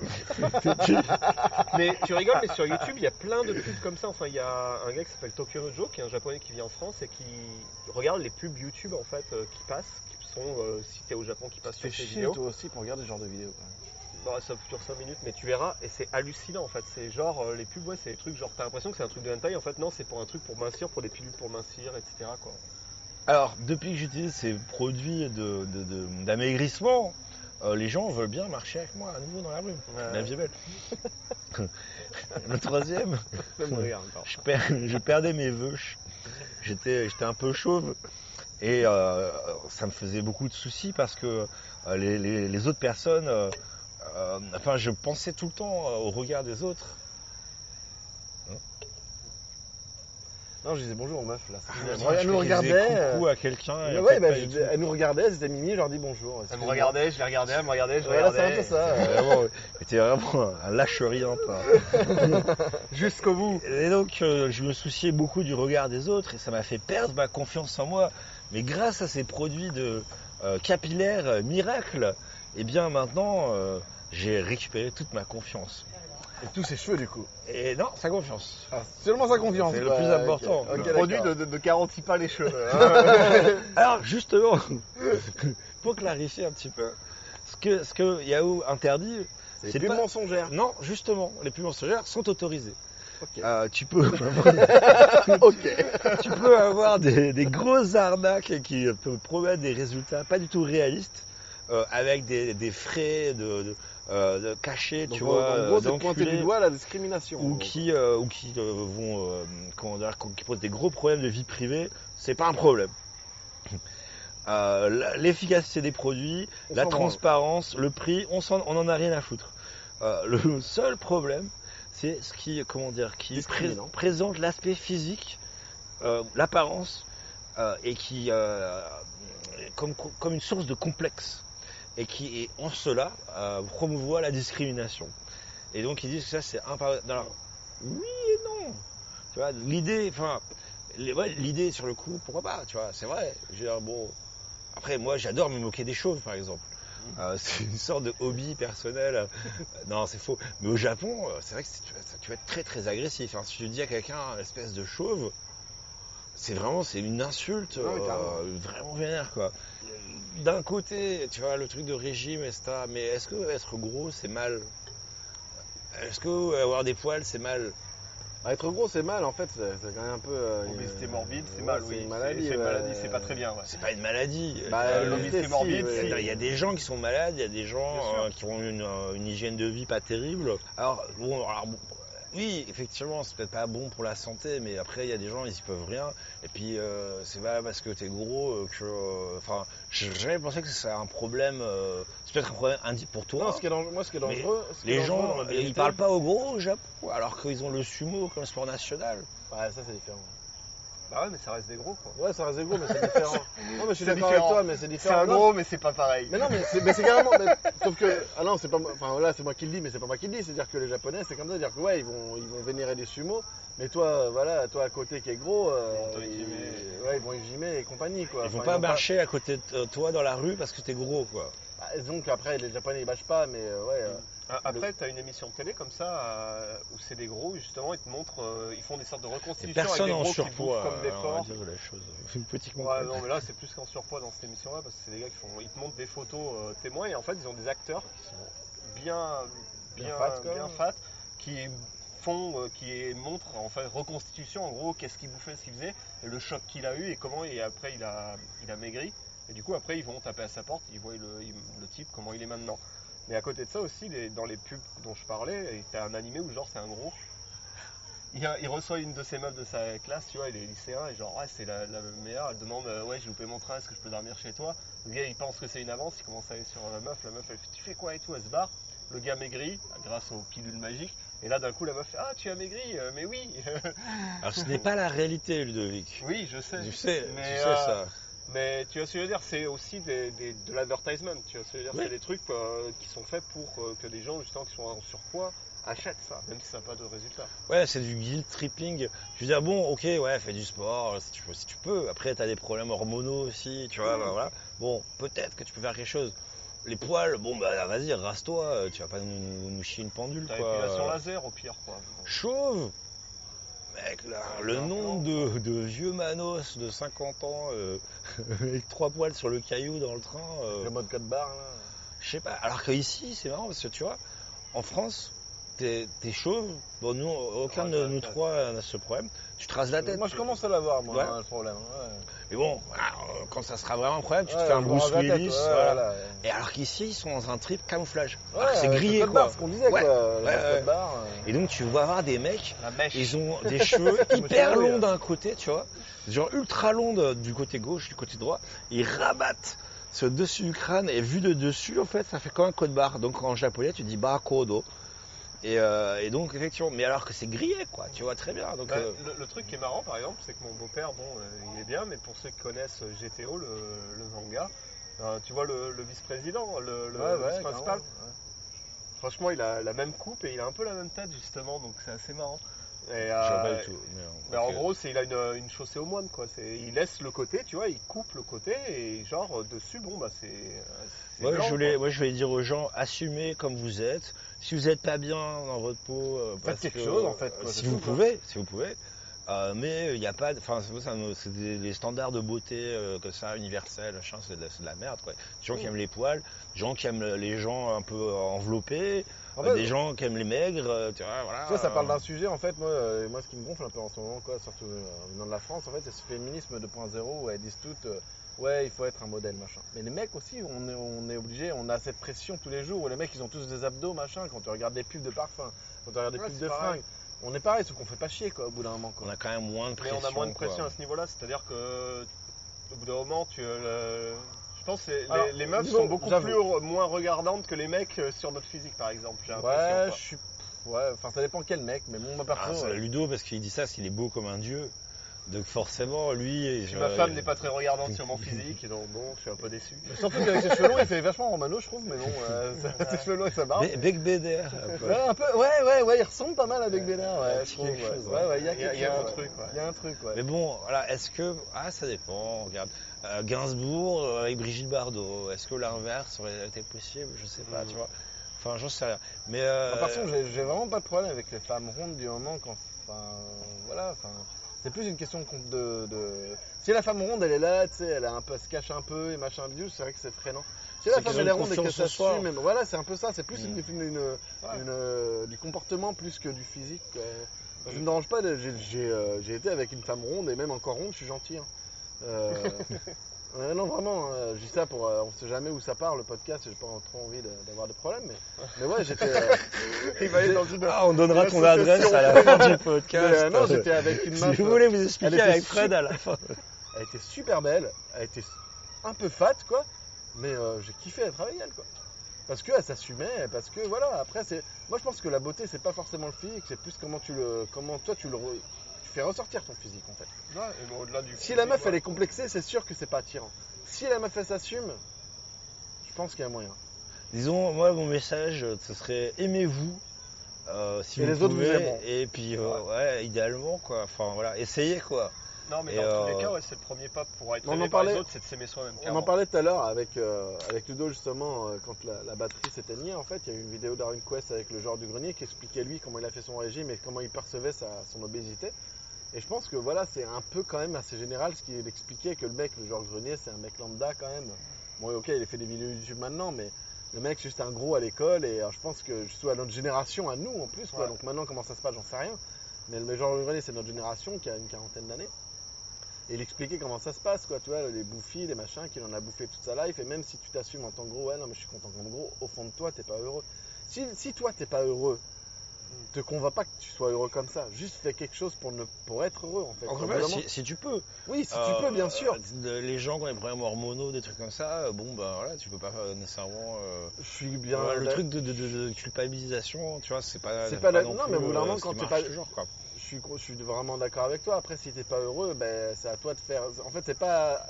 Mais tu rigoles, mais sur YouTube, il y a plein de pubs comme ça. Enfin, il y a un gars qui s'appelle Tokyo Joe, qui est un japonais qui vit en France et qui regarde les pubs YouTube en fait euh, qui passent, sont euh, si t'es au Japon, qui passent Tu sur ces vidéos. toi aussi pour regarder ce genre de vidéos. Bah, ça dure 5 minutes, mais tu verras, et c'est hallucinant en fait. C'est genre, euh, les pubs, ouais, c'est des trucs, genre, t'as l'impression que c'est un truc de hentai, en fait, non, c'est pour un truc pour mincir, pour des pilules pour mincir, etc. Quoi. Alors, depuis que j'utilise ces produits de- de- de- d'amaigrissement, euh, les gens veulent bien marcher avec moi à nouveau dans la rue. Ouais. La vie est belle. Le troisième, je, je perdais mes vœux. J'étais un peu chauve et euh, ça me faisait beaucoup de soucis parce que euh, les, les- les autres personnes euh, euh, enfin, je pensais tout le temps euh, au regard des autres. Non, je disais bonjour aux meufs là. Ah, elle, nous disais regardait. coucou euh, à quelqu'un. ouais, bah, elle nous regardait, c'était Mimi, je leur dis bonjour. Elle me regardait, je les regardais, elle me regardait, je les Voilà, c'est un regardais. peu ça. C'était vraiment, vraiment un lâche rien. Jusqu'au bout. Et donc, euh, je me souciais beaucoup du regard des autres et ça m'a fait perdre ma confiance en moi. Mais grâce à ces produits de euh, capillaires euh, miracles, eh bien maintenant, euh, j'ai récupéré toute ma confiance. Et tous ses cheveux du coup. Et non, sa confiance. Ah, seulement sa confiance. C'est le plus important. Le produit de garantit pas les cheveux. hein. Alors justement, pour clarifier un petit peu, ce que, ce que Yahoo interdit, C'est c'est plus pas- mensongère. non, justement, les pubs mensongères sont autorisées. Euh, tu peux ok. tu peux avoir des, des grosses arnaques qui peuvent promettre des résultats pas du tout réalistes, euh, avec des, des frais de, de, euh, de cachés, tu vois, en gros, c'est pointer du doigt la discrimination. ou qui, ou qui vont, comment dire, qui posent des gros problèmes de vie privée, c'est pas un problème. L'efficacité des produits, On la transparence, le prix, on, on en a rien à foutre. Le seul problème, c'est ce qui, comment dire, qui pré- Discriminant. présente l'aspect physique, euh, l'apparence, euh, et qui, euh, comme, comme une source de complexe, et qui, est en cela, promouvoit la discrimination. Et donc ils disent que ça c'est impardonnable. Alors, oui et non. Tu vois, l'idée, enfin, l'idée sur le coup, pourquoi pas, tu vois, c'est vrai. Je veux dire, bon, après moi j'adore me moquer des chauves par exemple. Euh, c'est une sorte de hobby personnel. Non, c'est faux. Mais au Japon, euh, c'est vrai que tu, vas- ça- tu vas être très très agressif. hein. Si tu dis à quelqu'un espèce de chauve, c'est vraiment c'est une insulte Ouais, euh, vraiment vénère quoi. D'un côté, tu vois le truc de régime, etc. Mais est-ce que être gros c'est mal? Est-ce que avoir des poils c'est mal? Ah, être gros, c'est mal en fait. C'est quand même un peu. euh, Obésité une- morbide, c'est ouais, mal, c'est oui. une C'est maladie. c'est une ouais. maladie, c'est pas très bien. ouais. C'est pas une maladie. Bah, Euh, l'obésité l'obésité, morbide, si. Il y a des gens qui sont malades, il y a des gens euh, qui ont une, euh, une hygiène de vie pas terrible. Alors, bon, alors, bon, oui, effectivement, c'est peut-être pas bon pour la santé, mais après, il y a des gens, ils y peuvent rien. Et puis, euh, c'est pas parce que t'es gros euh, que. euh, Enfin, j'ai jamais pensé que c'est un problème. euh, c'est peut-être un problème indi pour toi. Non, ce qui est dangereux, moi, ce qui est dangereux. ce qui est les dangereux gens, ils parlent pas au gros au Japon, alors qu'ils ont le sumo comme sport national. Ouais, ça c'est différent. Bah ouais, mais ça reste des gros quoi. Ouais, ça reste des gros, mais c'est différent. non, mais je suis C'est d'accord avec différent. toi, mais c'est C'est différent. un Non, gros, mais c'est pas pareil. Mais non, mais c'est, mais c'est carrément. mais- sauf que, ah non, c'est pas, moi- enfin là, c'est moi qui le dis, mais c'est pas moi qui le dis. C'est-à-dire que les Japonais, c'est comme ça, c'est-à-dire que ouais, ils vont, ils vont vénérer des sumo, mais toi, euh, voilà, toi à côté qui est gros, euh, Ils gimer. ouais, ils vont et compagnie quoi. Ils vont Enfin, pas marcher à côté de toi dans la rue parce que t'es gros, quoi. Bah, donc après, les Japonais ils bâchent pas, mais euh, ouais. euh, Ah, Après, tu as une émission de télé comme ça euh, où c'est des gros, justement, ils te montrent, euh, ils font des sortes de reconstitutions personne avec en des gros qui surpoids. bouffent comme des porcs. la chose politiquement. Ouais, non, mais là, c'est plus qu'en surpoids dans cette émission-là parce que c'est des gars qui font, ils te montrent des photos euh, témoins et en fait, ils ont des acteurs qui sont bien, bien, Bien fat, bien fat, qui font, euh, qui montrent en fait reconstitution, en gros, qu'est-ce qu'il bouffait, ce qu'il faisait, le choc qu'il a eu et comment, et après, il a, il a maigri. Et du coup, après, ils vont taper à sa porte, ils voient le type, comment il est maintenant. Mais à côté de ça aussi, les- dans les pubs dont je parlais, t'as un animé où genre c'est un gros. Il, a- il reçoit une de ses meufs de sa classe, tu vois, il est lycéen, et genre, ouais, c'est la, la meilleure. Elle demande, euh, ouais, j'ai loupé mon train, est-ce que je peux dormir chez toi? Le gars, il pense que c'est une avance, il commence à aller sur la meuf, la meuf, elle fait, tu fais quoi et tout, elle se barre. Le gars maigrit, grâce aux pilules magiques, et là, d'un coup, la meuf fait, ah, tu as maigri, Euh, mais oui Alors ce n'est pas la réalité, Ludovic. Oui, je sais. Tu sais, Mais, tu sais euh, ça. Mais tu vois ce que je veux dire, c'est aussi des, des- de l'advertisement. Tu vois ce que je veux dire, Oui. c'est des trucs euh, qui sont faits pour euh, que des gens justement qui sont en surpoids achètent ça, même si ça n'a pas de résultat. Ouais, c'est du guilt tripping. Je veux dire, bon, ok, ouais, fais du sport si tu peux. Si tu peux. Après, t'as des problèmes hormonaux aussi, tu vois, Oui. bah, voilà. Bon, peut-être que tu peux faire quelque chose. Les poils, bon, bah vas-y, rase-toi, euh, tu vas pas nous, nous, chier une pendule, T'as quoi. l'épilation laser au pire, quoi. Chauve Mec, là, le un nombre de, de vieux manos de 50 ans euh, avec trois poils sur le caillou dans le train, euh, Le mode code barre là. je sais pas. Alors que ici, c'est marrant parce que tu vois, en France, t'es chauve. Bon, nous, aucun de t'as- nous trois n'a ce problème. Tu te rases la tête. Moi je commence à l'avoir moi Ouais. hein, le problème. Ouais. Mais bon, euh, quand ça sera vraiment un problème, tu te fais un Bruce tête, Willis. voilà. voilà. Et alors qu'ici, ils sont dans un trip camouflage. C'est grillé, quoi. barre, ce qu'on disait quoi. euh. Et donc, tu vas avoir des mecs, ils ont des cheveux hyper longs d'un côté, tu vois, genre ultra longs de- du côté gauche, du côté droit. Ils rabattent ce dessus du crâne et vu de dessus, en fait, ça fait comme un code barre. Donc en japonais, tu dis bakodo. Et, euh, et donc effectivement, mais alors que c'est grillé, quoi. Tu vois très bien. Donc Bah, euh, le, le truc qui est marrant par exemple, c'est que mon beau-père, bon, euh, il est bien, mais pour ceux qui connaissent GTO, le, le manga, euh, tu vois le, le vice-président, le, le Ouais, ouais, vice-principal, ouais. franchement il a la même coupe et il a un peu la même tête justement, donc c'est assez marrant. Et, je vois pas du tout. mais, en gros, c'est il a une, une chaussée au moine quoi. C'est il laisse le côté, tu vois, il coupe le côté et genre dessus, bon bah c'est. c'est blanc, je voulais, moi, je voulais dire aux gens, assumez comme vous êtes. Si vous n'êtes pas bien dans votre peau, euh, Faites parce quelque que- chose, en fait, quoi, si vous pouvez, si vous pouvez. Euh, mais il n'y a pas, enfin, c'est ça des, standards de beauté euh, comme ça, universels, machin, c'est de, la- c'est de la merde, quoi. Des gens qui aiment les poils, des gens qui aiment les gens un peu enveloppés, En euh, fait, des gens qui aiment les maigres, euh, tu vois, voilà. Vois, ça parle d'un sujet, en fait, moi, euh, moi, ce qui me gonfle un peu en ce moment, quoi, surtout euh, venant de la France, en fait, c'est ce féminisme 2.0 où elles disent toutes, euh, ouais, il faut être un modèle, machin. Mais les mecs aussi, on est, on est obligé, on a cette pression tous les jours où les mecs, ils ont tous des abdos, machin, quand tu regardes des pubs de parfum, quand tu regardes des Ouais, pubs de pareil. fringues. On est pareil, sauf qu'on fait pas chier, quoi, au bout d'un moment, quoi. On a quand même moins de Mais pression. on a moins de pression quoi. à ce niveau-là, c'est-à-dire que au bout d'un moment, tu euh, le- je pense que les, Alors, les meufs sont beaucoup plus moins regardantes que les mecs euh, sur notre physique, par exemple. J'ai l'impression, Ouais, quoi. je suis. Ouais, enfin, ça dépend quel mec, mais Ah, perso. c'est euh, Ludo parce qu'il dit ça, parce qu'il est beau comme un dieu. Donc forcément, lui. Je- ma femme n'est pas très regardante sur mon physique, donc bon, je suis un peu déçu. Surtout qu'avec ses cheveux longs, il fait vachement romano, je trouve, mais bon, euh, ses cheveux longs et sa barbe. Be- Bec Bédère. un peu. Ouais, un peu, ouais, ouais, ouais, il ressemble pas mal avec Bénard, Il y a ouais, je trouve. ouais. chose, Ouais, ouais, il y a, Il y a- y a un truc, ouais. Il y a un truc, ouais. Mais bon, voilà, est-ce que. Ah, ça dépend, regarde. Euh, Gainsbourg euh, avec Brigitte Bardot, est-ce que l'inverse aurait été possible? Je sais pas, tu vois. Enfin, j'en sais rien. Mais. Euh, façon, j'ai j'ai vraiment pas de problème avec les femmes rondes du moment quand. Enfin, voilà, enfin. C'est plus une question de, Si la femme ronde, elle est là, tu sais, elle, a un peu, elle se cache un peu et machin bidule, c'est vrai que c'est freinant. Si la C'est femme elle est ronde et que confiance ça en soi. suit, même, voilà, c'est un peu ça. C'est plus Mm. une, une, une- une, euh, du comportement plus que du physique. quoi. Ça me dérange pas. de- J'ai j'ai, euh, j'ai été avec une femme ronde et même encore ronde, je suis gentil. hein. Euh, ouais, non, vraiment, hein, je dis ça pour. euh, on sait jamais où ça part le podcast. J'ai pas trop envie d'avoir de problèmes, mais, mais ouais, j'étais. euh, Il va aller dans une. Ah, on donnera ton adresse à la fin du podcast. euh, non, j'étais avec une si meuf. vous voulez vous elle expliquer avec Fred à la fin. Elle était super belle, elle était un peu fat, quoi. Mais euh, j'ai kiffé être avec elle, quoi. Parce qu'elle s'assumait, parce que voilà, après, c'est. Moi, je pense que la beauté, c'est pas forcément le physique, c'est plus comment tu le. Comment toi, tu le. Fais ressortir ton physique, en fait. Ouais, et bon, au-delà du Si la meuf, elle est complexée, c'est sûr que c'est pas attirant. Si la meuf, elle s'assume, je pense qu'il y a moyen. Disons, moi, mon message, euh, ce serait aimez-vous. euh, si Et vous les autres vous pouvez, aimeront. et puis euh, ouais, idéalement quoi. Enfin voilà, essayez quoi. Non, mais Et, dans tous euh, les cas, ouais, c'est le premier pas pour être aimé par les autres, c'est de s'aimer soi-même. On en parlait tout à l'heure avec, euh, avec Ludo justement euh, quand la, la batterie s'éteignait en fait il y a eu une vidéo d'Aaron Quest avec le joueur du grenier qui expliquait lui comment il a fait son régime et comment il percevait sa, son obésité et je pense que voilà c'est un peu quand même assez général ce qu'il expliquait que le mec le du grenier c'est un mec lambda quand même bon ok il a fait des vidéos YouTube maintenant mais le mec c'est juste un gros à l'école et je pense que surtout à notre génération à nous en plus quoi Ouais. donc maintenant comment ça se passe j'en sais rien mais le du grenier c'est notre génération qui a une quarantaine d'années et il expliquait comment ça se passe, quoi, tu vois, les bouffis, les machins, qu'il en a bouffé toute sa life, et même si tu t'assumes en tant que gros, ouais, non, mais je suis content comme gros, au fond de toi, t'es pas heureux. Si, si toi, t'es pas heureux, te convainc pas que tu sois heureux comme ça, juste fais quelque chose pour, ne, pour être heureux, en fait. Fois, moment- si, si tu peux. Oui, si Euh, tu peux, bien sûr. euh, les gens qui ont des problèmes hormonaux, des trucs comme ça, euh, bon ben voilà, tu peux pas euh, nécessairement. euh, Je suis bien. le truc de, de, de- de culpabilisation, tu vois, c'est pas. C'est pas la- non non, plus, mais au moment, quand t'es pas- toujours quoi. je suis, je suis vraiment d'accord avec toi. Après, si t'es pas heureux, ben, c'est à toi de faire. En fait, c'est pas.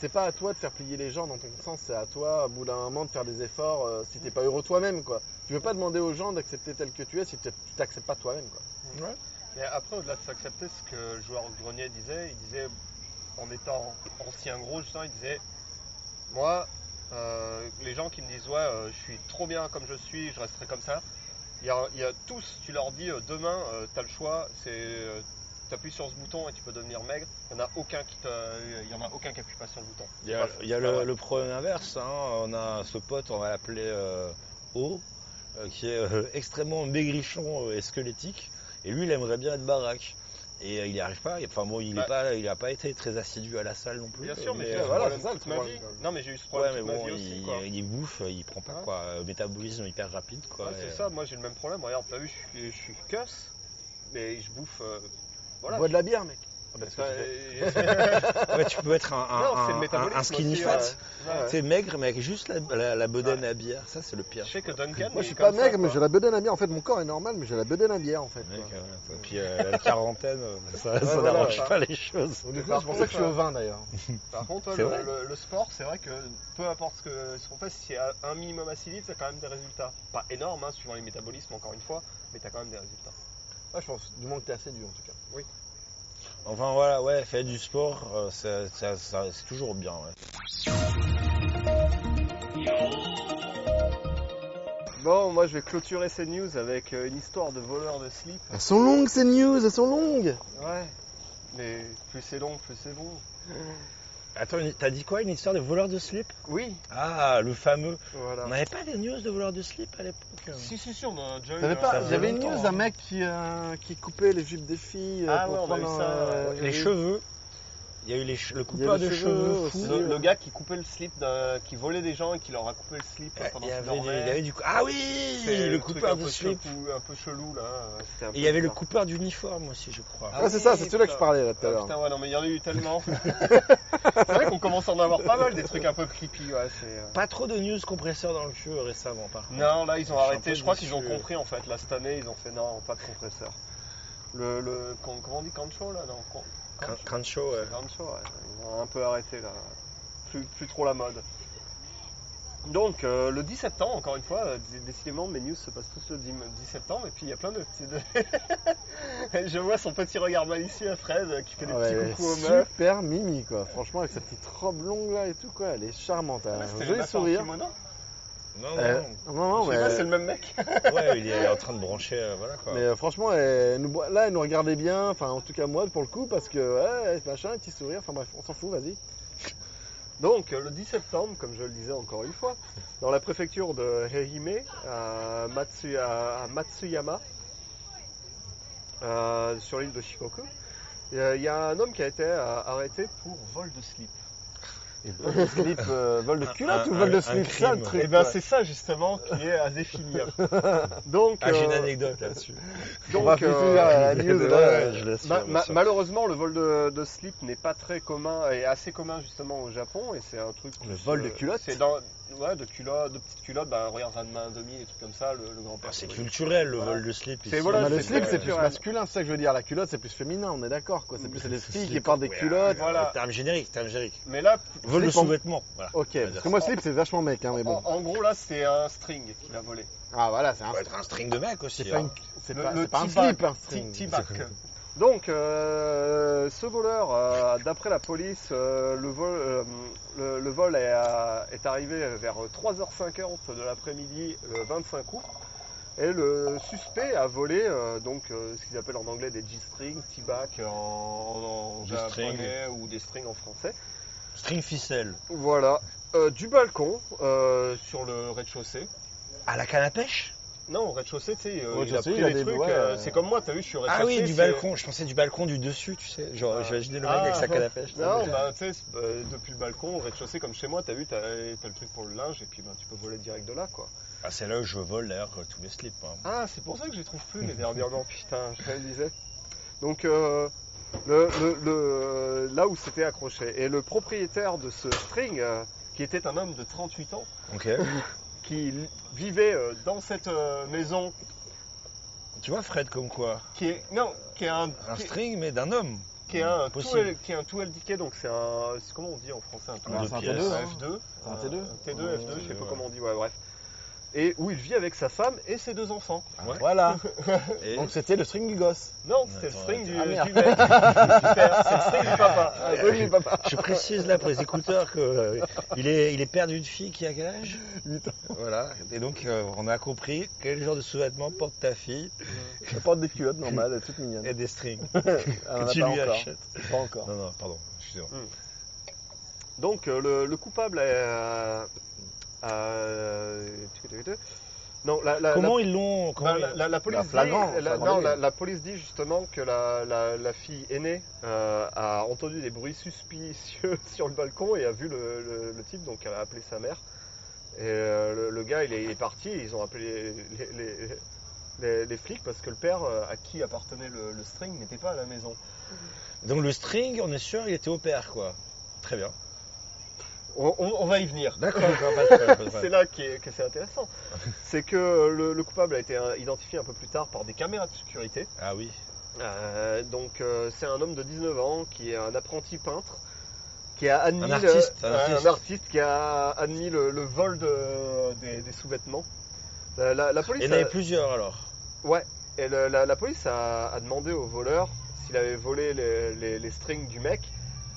C'est pas à toi de faire plier les gens dans ton sens, c'est à toi, au bout d'un moment, de faire des efforts euh, si t'es pas heureux toi-même, quoi. Tu veux pas demander aux gens d'accepter tel que tu es si tu t'acceptes pas toi-même, quoi. Mais après, au-delà de s'accepter, ce que le joueur grenier disait, il disait, en étant ancien gros, justement, il disait Moi, euh, les gens qui me disent Ouais, euh, je suis trop bien comme je suis, je resterai comme ça. Il y a, il y a tous, tu leur dis euh, Demain, tu as le choix, c'est. Euh, T'appuies sur ce bouton et tu peux devenir maigre. Il n'y en a aucun qui il y en a aucun qui appuie pas sur le bouton. Il y a, il y le, problème inverse, hein. on a ce pote, on va l'appeler euh, O, euh, qui est euh, extrêmement maigrichon et squelettique, et lui il aimerait bien être baraque. Et il n'y arrive pas, enfin bon, il n'a Bah. pas, il a pas été très assidu à la salle non plus. Bien sûr, mais, j'ai eu ce voilà, problème c'est ça, le problème. Non, mais j'ai eu ce Ouais, problème mais toute ma bon, vie il, aussi. Quoi. il bouffe, il prend pas Ouais. quoi, métabolisme hyper rapide quoi. C'est ça, moi j'ai le même problème. Regarde, t'as vu, je suis, je suis cuss, mais je bouffe. Voilà. Bois de la bière, mec. Ouais, tu peux être un, un, Non, c'est le un- métabolisme un skinny aussi, fat. ouais. Ouais. Maigre, mais avec juste la, la, la bedaine à bière. Ça, c'est le pire. Je sais que Duncan. Moi, je suis pas ça, maigre, mais j'ai la bedaine à bière. En fait, mon corps est normal, mais j'ai la bedaine à bière, en fait. Mec, et puis euh, la quarantaine, euh, ça, ça voilà, n'arrange ouais. pas les choses. Donc, du coup, Par c'est pour ça que je suis au vin, d'ailleurs. Par contre, C'est le, vrai le- le sport, c'est vrai que peu importe ce que- ce qu'on fait, si c'est à un minimum assez vite, c'est quand même des résultats. Pas énormes, hein, suivant les métabolismes, encore une fois, mais t'as quand même des résultats. Ah, je pense, du moins que t'es assez dur, en tout cas. Enfin voilà, ouais, faire du sport, euh, ça- ça- ça- c'est toujours bien. ouais. Bon, moi je vais clôturer ces news avec euh, une histoire de voleur de slip. Elles sont longues, ces news, elles sont longues. Ouais. Mais plus c'est long, plus c'est bon. Attends, t'as dit quoi Une histoire de voleur de slip? Oui, Ah, le fameux. voilà. On n'avait pas des news de voleur de slip à l'époque euh Si, si, si, on a déjà eu. T'avais euh, pas, ça il y avait une news hein. d'un mec qui, euh, qui coupait les jupes des filles. euh, Ah pour ouais, on a eu ça, euh. Les cheveux. Il y a eu les che- le coupeur de cheveux cheveux aussi. fou. Le, le gars qui coupait le slip, qui volait des gens et qui leur a coupé le slip euh, Il pendant y, qu'ils avait, il dormaient. y avait du coup. Ah oui C'est Le truc coupeur un de peu slip. chelou- un peu chelou là. c'était un Et peu il y avait le bizarre. coupeur d'uniforme aussi, je crois. Ah c'est oui, ça, c'est celui-là que je putain. parlais là tout à Ah, l'heure. putain, ouais, non, mais il y en a eu tellement. c'est vrai qu'on commence à en avoir pas mal, des trucs un peu creepy, ouais. c'est, euh. Pas trop de news compresseurs dans le cul euh, récemment, par contre. Non, là, ils ont Je suis un arrêté. peu Je crois qu'ils ont déçu. compris, en fait. Là, cette année, ils ont fait non, pas de compresseur. Le, le, comment comment on dit Cancho, là Non, Cran- Cancho. Cruncho, ouais. Cancho, ouais. Ils ont un peu arrêté, là. Plus, plus trop la mode. Donc, euh, le 10 septembre, encore une fois, euh, dé- décidément, mes news se passent tous le 10, 10 septembre, et puis il y a plein de petits. Je vois son petit regard malicieux, Fred, euh, qui fait des Ah ouais, petits coucous aux meufs. super mimi quoi. Franchement avec sa petite robe longue là et tout quoi, elle est charmante. Elle a Ouais, un joli en sourire. kimono. Non, Euh, non, non non mais, c'est le même mec. ouais, il est en train de brancher, euh, voilà quoi. mais, euh, franchement elle nous, là elle nous regardait bien, enfin en tout cas moi pour le coup parce que ouais machin, un petit sourire, enfin bref on s'en fout vas-y. Donc, euh, le 10 septembre, comme je le disais encore une fois, dans la préfecture de Heihime, à, Matsu- à- à Matsuyama, euh, sur l'île de Shikoku, il y a- un homme qui a été euh, arrêté pour vol de slip. Et vol de slip, euh, vol de culotte un- ou vol de un- slip, crime. ça le truc. Et ben c'est ça justement qui est à définir. Donc, Ah, j'ai une euh, anecdote là-dessus. on va donc, plus euh, la news Ouais, là. ouais, je laisse Ma- faire, ma- ça. malheureusement, le vol de, de slip n'est pas très commun et assez commun justement au Japon et c'est un truc. Le vol de culottes C'est dans ouais de culottes, de petites culottes. Bah regarde Ranma demi, des trucs comme ça, le, le grand père. Ah, c'est culturel le Voilà. vol de slip. C'est- ici. voilà, le slip c'est plus naturel. masculin, c'est ça que je veux dire. La culotte c'est plus féminin, on est d'accord quoi. C'est plus les filles qui portent des ouais, culottes. Voilà. Terme générique, terme générique. Mais là, Vol de sous-vêtements. Voilà. Ok, parce que moi slip c'est vachement mec hein, mais bon. en, en gros là, c'est un string qu'il a volé. Ah voilà, c'est Ça un peut être un string de mec aussi. C'est pas, hein. un slip, un string. T-back. Donc, euh, ce voleur, euh, d'après la police, euh, le vol, le, le vol est, arrivé vers 3h50 de l'après-midi le 25 août. Et le suspect a volé donc ce qu'ils appellent en anglais des G-strings, T-back en, japonais ou des strings en français. String ficelle. Voilà, du balcon sur le rez-de-chaussée. À la canne à pêche? Non, au rez-de-chaussée, tu sais, euh, Au il a rez-de-chaussée, pris il a des des- trucs. ouais, euh, euh, c'est comme moi, t'as vu, je suis au Ah oui, rez-de-chaussée, du c'est- balcon. Je pensais du balcon du dessus, tu sais. Genre, Ah. j'imaginais le mec Ah. avec sa canne à pêche. Non, bah, tu sais, c'est- bah, depuis le balcon, au rez-de-chaussée, comme chez moi, t'as vu, t'as t'as le truc pour le linge, et puis bah, tu peux voler direct de là, quoi. Ah, c'est là où je vole d'ailleurs tous mes slips. hein. Ah, c'est pour ça que je les trouve plus, les dernièrement, putain, je me disais. Donc, euh, le, le- le- là où c'était accroché, et le propriétaire de ce string, euh, qui était un homme de 38 ans, Ok. qui vivait euh, dans cette euh, maison, Tu vois, Fred, comme quoi qui est, non, qui est un, Un qui, string, mais d'un homme. qui est un Possible. 2L, qui est un 2LDK, donc c'est un, comment on dit en français, un 2L? Un un pièces. T2, Un hein. F2, Un un T2. T2, Ouais, F2, je sais pas comment on dit, ouais, bref. Et où il vit avec sa femme et ses deux enfants. Ouais. Voilà. Et Donc c'était le string du gosse. Non, c'était le Attends, string du, ah, du merde. mec. Super, c'est le string du papa. Ah, je précise là pour les écouteurs que euh, est il est père d'une fille qui a quel âge? Huit ans. Voilà. Et donc euh, on a compris quel genre de sous-vêtements porte ta fille Elle porte des culottes normales, elle est toute mignonne. et des strings en que a tu pas lui encore. achètes. Pas encore. Non non, pardon. Excusez-moi. Donc euh, le, le coupable est. euh, non, la, la, Comment la- ils l'ont bah, la, la- la police flagrant, dit, la, flagrant non, délit. la, la police dit justement que la, la, la fille aînée euh, a entendu des bruits suspicieux sur le balcon et a vu le, le- le type, donc elle a appelé sa mère. Et euh, le, le gars, il est, il est parti, et ils ont appelé les, les- les- les, les flics parce que le père à qui appartenait le, le string n'était pas à la maison. Donc le string, on est sûr, il était au père, quoi. Très bien. On, on- on va y venir. D'accord, C'est là qui est- que c'est intéressant. c'est que le, le coupable a été identifié un peu plus tard par des caméras de sécurité. Ah oui. Euh, donc euh, c'est un homme de 19 ans qui est un apprenti peintre qui a admis Un le- artiste, un ouais, artiste. un artiste qui a admis le, le vol de- des, des sous-vêtements. La, la- la police Il y en avait a- plusieurs alors. ouais et le- la, la police a, a demandé au voleur s'il avait volé les, les- les strings du mec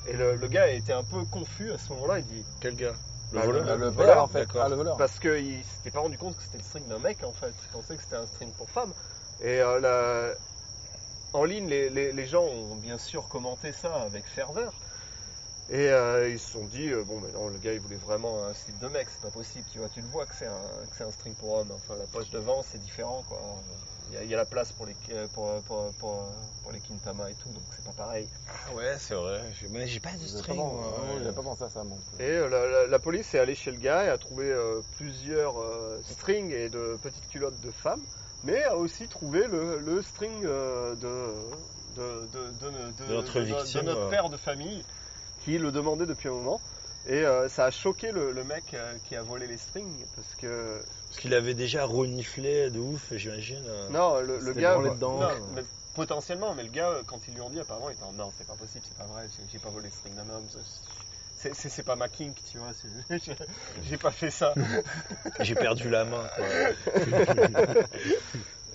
et le, le gars a été un peu confus à ce moment-là il dit Quel gars? Le Bah, voleur le- Le voleur, en fait. Ah, le voleur. parce qu'il s'était pas rendu compte que c'était le string d'un mec en fait. Il pensait que c'était un string pour femme. Et euh, la- en ligne, les, les- les gens ont bien sûr commenté ça avec ferveur. Et euh, ils se sont dit, euh, bon, mais non, le gars il voulait vraiment un slip de mec, c'est pas possible, tu vois, tu le vois que c'est un, que c'est un string pour homme. Enfin, la poche devant, c'est différent, quoi. Il y, a, il y a la place pour les, pour, pour, pour, pour les kintama et tout, donc c'est pas pareil. Ah ouais, c'est vrai. Mais j'ai pas de pas, string. non, ouais. j'ai pas pensé à ça, moi. Et euh, la, la- la police est allée chez le gars et a trouvé euh, plusieurs euh, strings et de petites culottes de femmes, mais a aussi trouvé le, le string euh, de, de, de, de- de- De notre de- de victime, notre père de famille qui le demandait depuis un moment. Et euh, ça a choqué le, le mec euh, qui a volé les strings parce que Parce qu'il avait déjà reniflé de ouf, j'imagine. euh. non le, gars dedans. non, mais potentiellement mais le gars quand ils lui ont dit apparemment il était en non c'est pas possible c'est pas vrai j'ai- pas volé les strings d'un homme c'est- c'est c'est pas ma kink tu vois j'ai pas fait ça J'ai perdu la main, quoi.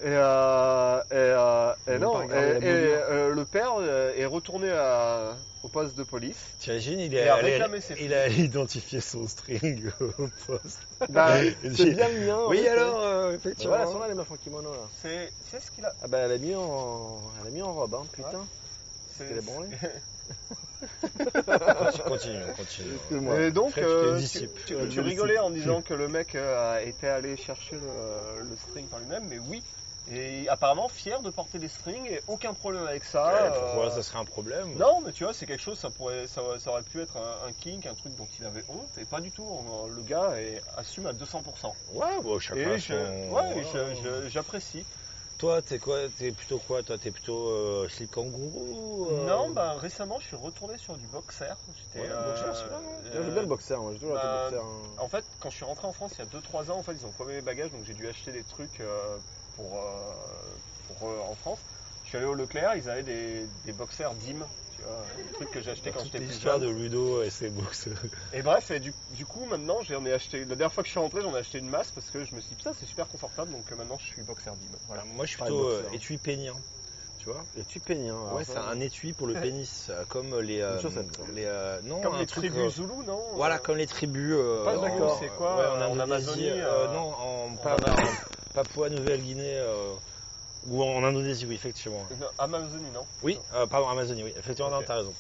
Et, euh, et, euh, et non, et, euh, le père est retourné à- au poste de police. T'imagines, il a allé, réclamé ses il a allé identifier son string au poste. Bah, Il C'est bien le mien. Oui, ouais, alors, euh, effectivement. Voilà, elles sont là les meufs en kimono là. c'est ce qu'il a. Ah bah elle a mis en, elle a mis en robe, hein, putain. c'est- Elle est branlée. Continue, on continue. Excuse-moi. Et donc, Fred, tu euh, Ouais, rigolais en disant que le mec euh, a été allé chercher le, le string par lui-même, mais oui. Et apparemment fier de porter des strings et aucun problème avec ça. Ouais, euh, Pourquoi ça serait un problème Non, mais tu vois, c'est quelque chose, ça, pourrait, ça, ça aurait pu être un, un kink, un truc dont il avait honte, et pas du tout. Le gars est, assume à 200%. Ouais, bon, chacun son- ouais, j'apprécie. Toi, t'es quoi T'es plutôt quoi Toi, t'es plutôt euh, slip kangourou euh, Non, bah récemment, je suis retourné sur du boxer. J'étais, Ouais, euh, boxer, c'est ouais. J'aime bien le boxer, moi j'ai toujours été bah, boxer. hein. En fait, quand je suis rentré en France il y a 2-3 ans, en fait, ils ont promis mes bagages, donc j'ai dû acheter des trucs pour, euh, pour euh, en France. Je suis allé au Leclerc, ils avaient des, des boxers DIM, tu vois, des trucs que j'ai acheté quand Toute j'étais plus l'histoire jeune. de Ludo et ses box. Et bref, et du, du coup, maintenant, j'en ai acheté. La dernière fois que je suis rentré, j'en ai acheté une masse parce que je me suis dit, ça, c'est super confortable, donc euh, maintenant, je suis boxer DIM. Voilà. Moi, je suis plutôt étui pénien. Tu vois Et tu peignes, hein. Ouais, c'est un étui pour le pénis, euh, comme les. euh, les euh, non, Comme les truc, tribus euh, zoulous, non Voilà, comme les tribus. euh, Pas en- d'accord, c'est quoi, ouais, euh, en Amazonie, euh, euh, Non, en, en Pa- Amazonie. en Papouas-Nouvelle-Guinée. euh, ou en Indonésie, oui, effectivement. non, Amazonie, non Oui, euh, pardon, Amazonie, oui, effectivement, non, Ok. t'as raison.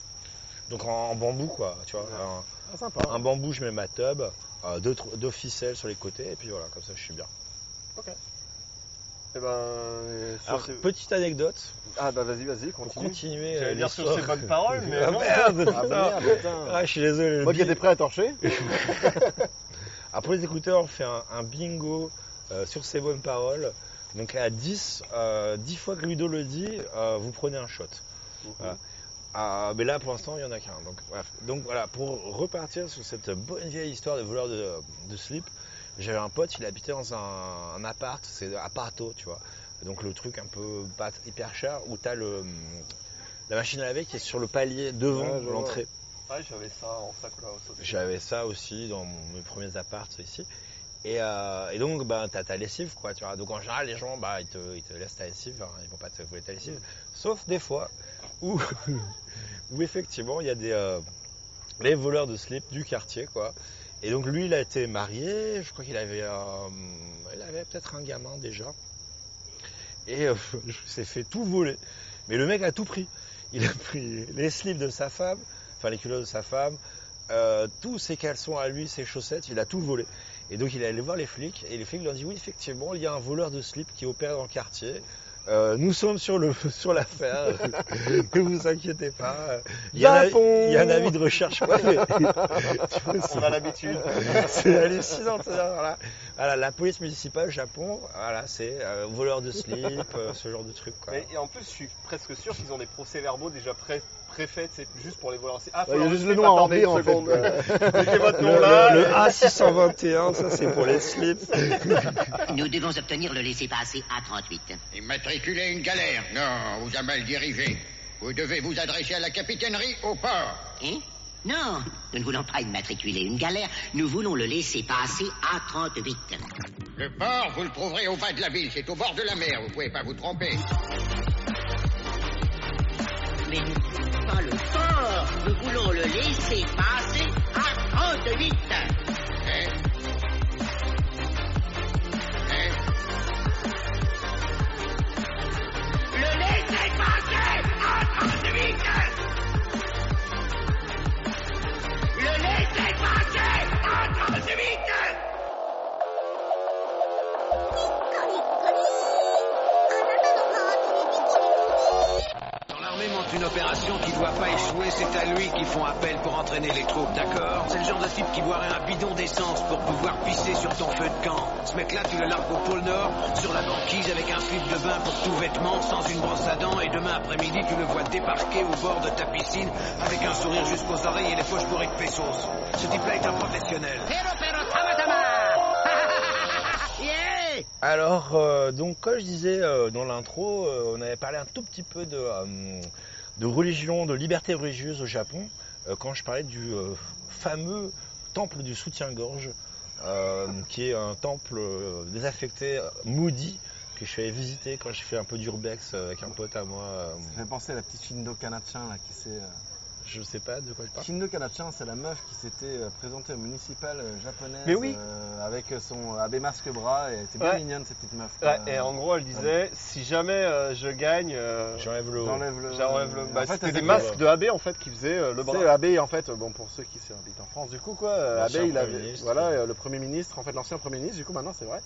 Donc en, en bambou, quoi, tu vois. Ouais. un- Ah, sympa. Un bambou, je mets ma tub, euh, deux, deux ficelles sur les côtés, et puis voilà, comme ça je suis bien. Eh ben. euh, sur Alors, ces- petite anecdote, Ah, bah vas-y, vas-y, pour continue. continuer. J'allais euh, dire sur l'histoire. ces bonnes paroles, mais Ah non. merde, Ah putain. merde, putain. Ah, je suis désolé. le Moi qui étais prêt à torcher. Alors, pour les écouteurs, on fait un, un bingo euh, sur ces bonnes paroles. Donc à 10, euh, 10 fois que Ludo le dit, euh, vous prenez un shot. Voilà. Ah, mais là, pour l'instant, il n'y en a qu'un. Donc, bref. Donc voilà, pour repartir sur cette bonne vieille histoire de voleur de, de slip, j'avais un pote, il habitait dans un, un appart, c'est apparto, tu vois. Donc le truc un peu pas hyper cher, où tu as le, la machine à laver qui est sur le palier devant Ouais, l'entrée. Ouais, j'avais ça en sac là aussi. J'avais ça aussi dans mon- mes premiers apparts ici. Et, euh, et donc, bah, t'as ta lessive, quoi, tu vois. Donc, en général, les gens, bah, ils te, ils te laissent ta lessive, hein, ils vont pas te voler ta lessive. Sauf des fois où, où effectivement, il y a des, euh, les voleurs de slip du quartier, quoi. Et donc, lui, il a été marié, je crois qu'il avait, euh, peut-être un gamin déjà. Et euh, il s'est fait tout voler. Mais le mec a tout pris. Il a pris les slips de sa femme, enfin les culottes de sa femme, euh, tous ses caleçons à lui, ses chaussettes, il a tout volé. Et donc il est allé voir les flics, et les flics lui ont dit oui effectivement il y a un voleur de slip qui opère dans le quartier, Euh, nous sommes sur le sur l'affaire. ne vous inquiétez pas. Il y, a il y a un avis de recherche. Ouais, mais- tu vois, c'est- On a l'habitude. c'est hallucinant. Voilà. Voilà, la police municipale Japon, voilà, c'est euh, voleur de slip, euh, ce genre de truc. Quoi. Et, et en plus, je suis presque sûr qu'ils ont des procès-verbaux déjà pré préfaits, c'est juste pour les voleurs. C'est- Ah, Ouais, Il y a juste le nom à remplir en fait. Mettez votre Le, nom là. le A621, ça c'est pour les slips. Nous devons obtenir le laissez-passer A38. Immatriculer une galère Non, vous a mal dirigé. Vous devez vous adresser à la capitainerie au port. Hein? Non, nous ne voulons pas immatriculer une galère, nous voulons le laisser passer A38. Le port, vous le trouverez au bas de la ville. C'est au bord de la mer. Vous pouvez pas vous tromper. Mais pas le port, nous voulons le laisser passer A38. Hein Hein Le laisser passer A38 Le laisser passer A38 Quand une opération qui doit pas échouer, c'est à lui qu'ils font appel pour entraîner les troupes, d'accord? C'est le genre de type qui boirait un bidon d'essence pour pouvoir pisser sur ton feu de camp. Ce mec-là, tu le largues au pôle Nord, sur la banquise avec un slip de bain pour tout vêtement, sans une brosse à dents, et demain après-midi, tu le vois débarquer au bord de ta piscine avec un sourire jusqu'aux oreilles et les poches bourrées de pesos. Ce type-là est un professionnel. Alors, euh, donc, comme je disais euh, dans l'intro, euh, on avait parlé un tout petit peu de, religion, de liberté religieuse au Japon, quand je parlais du fameux temple du soutien-gorge, qui est un temple désaffecté, maudit, que je suis allé visiter quand j'ai fait un peu d'urbex avec un pote à moi. Ça fait penser à la petite Shindo Kanachan là qui s'est. Je sais pas de quoi je parle. Shindo Kanachan, c'est la meuf qui s'était euh, présentée au municipal euh, japonaise Mais oui. euh, avec son abbé masque bras et elle était bien mignonne cette petite meuf. Ouais, et en gros, elle disait si jamais euh, je gagne, euh, J'enlève le le. j'enlève le. En Bah, fait, c'était des masques de AB en fait qui faisaient euh, le bras. sais, Abbé, en fait, bon, pour ceux qui habitent en France, du coup, quoi, euh, Abbé, il avait, ministre. voilà, euh, le Premier ministre, en fait, l'ancien Premier ministre, du coup, maintenant, c'est vrai,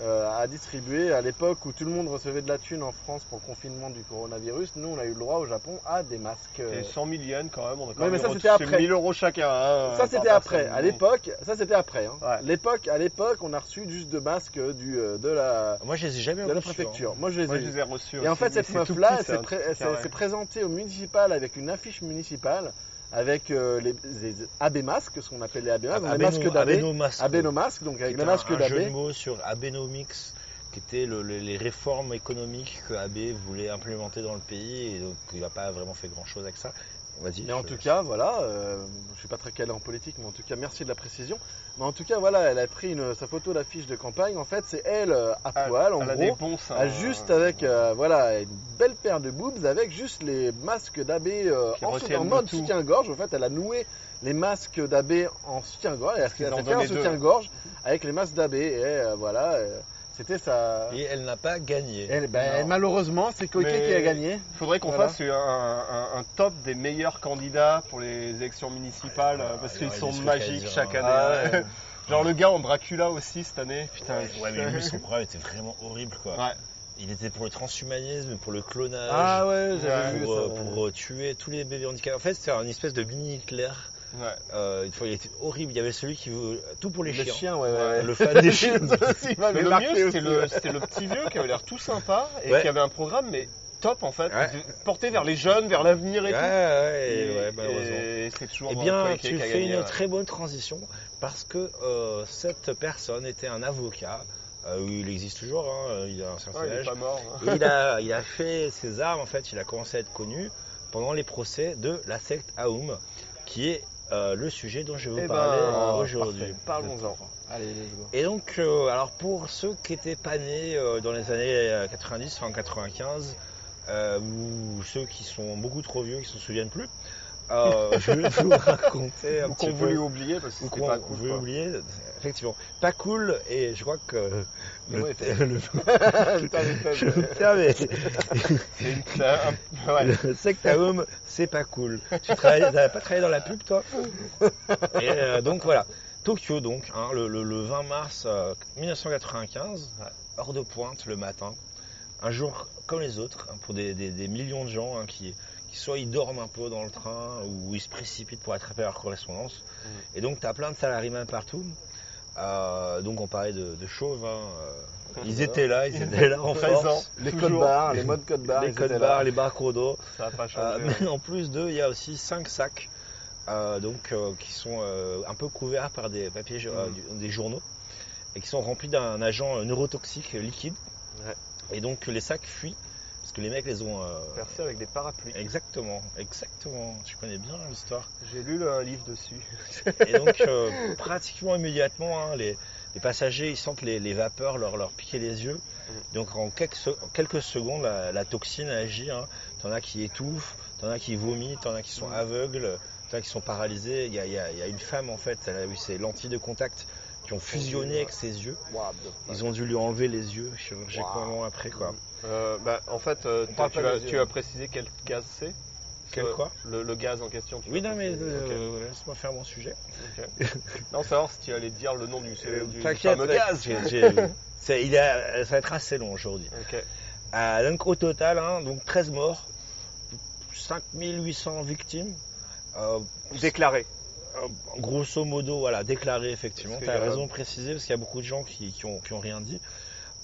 euh, a distribué à l'époque où tout le monde recevait de la thune en France pour le confinement du coronavirus. Nous, on a eu le droit au Japon à des masques. euh, Et 100 000 yens quand même, on a quand Ouais, même mais ça, c'était après. 1000 euros chacun. hein, Ça c'était après. À l'époque, ça c'était après. hein. Ouais. L'époque, à l'époque, on a reçu juste deux masques du euh, de la Moi, je les ai jamais de la reçus, hein. préfecture. Moi, je les ai. Moi, je eus. les ai reçus. Et en fait, cette meuf-là, s'est présentée au municipal avec une affiche municipale avec euh, les, les AB masques, ce qu'on appelle les AB masques, les masques donc avec le masque un, un jeu de mots sur Abenomics, qui était le- le- les réformes économiques que AB voulait implémenter dans le pays et donc il n'a pas vraiment fait grand chose avec ça. Vas-y. Mais en je- tout cas, voilà, euh, je suis pas très calé en politique, mais en tout cas, merci de la précision. Mais en tout cas, voilà, elle a pris une, sa photo d'affiche de campagne. En fait, c'est elle euh, à poil, en elle a des gros, bons seins, elle hein. juste avec, euh, voilà, une belle paire de boobs avec juste les masques d'AB euh, en, mode soutien-gorge. En fait, elle a noué les masques d'AB en soutien-gorge. Elle a fait un soutien-gorge avec les masques d'AB. Et euh, voilà, euh, c'était sa. Et elle n'a pas gagné. Elle, ben, malheureusement, c'est Koike qui a gagné. Il faudrait qu'on Voilà. fasse un, un- un top des meilleurs candidats pour les élections municipales Ouais, euh, parce qu'ils sont magiques chaque hein. année. Ah ouais. Genre le gars en Dracula aussi cette année. Putain, Ouais, mais lui, son programme était vraiment horrible, quoi. Ouais. Il était pour le transhumanisme, pour le clonage, Ah ouais, vu pour, ça. euh, ouais. pour, euh, tuer tous les bébés handicapés. En fait, c'était une espèce de mini Hitler. Ouais. Euh, il était horrible. Il y avait celui qui veut tout pour les Le chiens. chien, ouais, ouais, ouais. Le fan des chiens. Mais le mieux, c'était le, petit vieux qui avait l'air tout sympa et qui avait un programme mais top en fait, porté vers les jeunes, vers l'avenir et tout. Et- malheureusement. et toujours Eh bien, Koike tu fais gagné, une très bonne transition parce que euh, cette personne était un avocat. Euh, il existe toujours, hein, il a un certain Ouais, il est âge. pas mort. hein. Il a, il a fait ses armes, en fait, il a commencé à être connu pendant les procès de la secte Aoum, qui est euh, le sujet dont je vais vous Eh parler ben, euh, aujourd'hui. Parlons-en. Allez, let's go. Et donc, euh, alors pour ceux qui n'étaient pas nés euh, dans les années euh, 90, fin 95, euh, ou ceux qui sont beaucoup trop vieux, qui ne se souviennent plus, euh, je vais vous raconter un Ou petit qu'on peu. voulait oublier parce que c'était pas cool. voulait oublier, effectivement. Pas cool, et je crois que Le je me permets. Une- ouais. Le c'est pas cool. Tu t'as pas travaillé dans la pub, toi Et euh, donc voilà, Tokyo donc, hein, le, le- le 20 mars euh, 1995, hors de pointe le matin. un jour comme les autres, hein, pour des, des- des millions de gens hein, qui, qui soit ils dorment un peu dans le train ou ils se précipitent pour attraper leur correspondance. Mm. Et donc tu as plein de salariés partout. Euh, donc on parlait de, de chauves. hein, euh, ils étaient là, ils étaient là en 13 ans. force. Les codes barres, les modes codes barres. les codes barres, les barres chrono. Ça n'a pas Euh, changé. mais en plus d'eux, il y a aussi cinq sacs euh, donc, qui sont un peu couverts par des papiers, Mm. des journaux et qui sont remplis d'un agent neurotoxique liquide. Ouais. Et donc les sacs fuient parce que les mecs les ont. euh, Percé avec des parapluies. Exactement, exactement. Tu connais bien l'histoire. J'ai lu le- un livre dessus. Et donc euh, pratiquement immédiatement, hein, les, les passagers ils sentent les, les vapeurs leur, leur piquer les yeux. Donc en quelques, se- en quelques secondes, la, la toxine agit. Hein. T'en as qui étouffent, t'en as qui vomissent, t'en as qui sont aveugles, t'en as qui sont paralysés. Il y a, il y a- il y a une femme en fait, elle a eu ses lentilles de contact qui ont fusionné avec ses yeux. Ils ont dû lui enlever les yeux chirurgicalement après quoi. Euh, bah, en fait, euh, tu, as, tu as précisé quel gaz c'est Quel quoi le, le gaz en question. tu Oui non mais euh, laisse-moi faire mon sujet. Ok. non, savoir si tu allais dire le nom du, du fameux gaz. il a- ça va être assez long aujourd'hui. Ok. Euh, donc au total, hein, donc 13 morts, 5800 victimes. Déclaré. euh, grosso modo, voilà, déclaré effectivement. Tu as raison de préciser parce qu'il y a beaucoup de gens qui, qui ont, qui ont rien dit.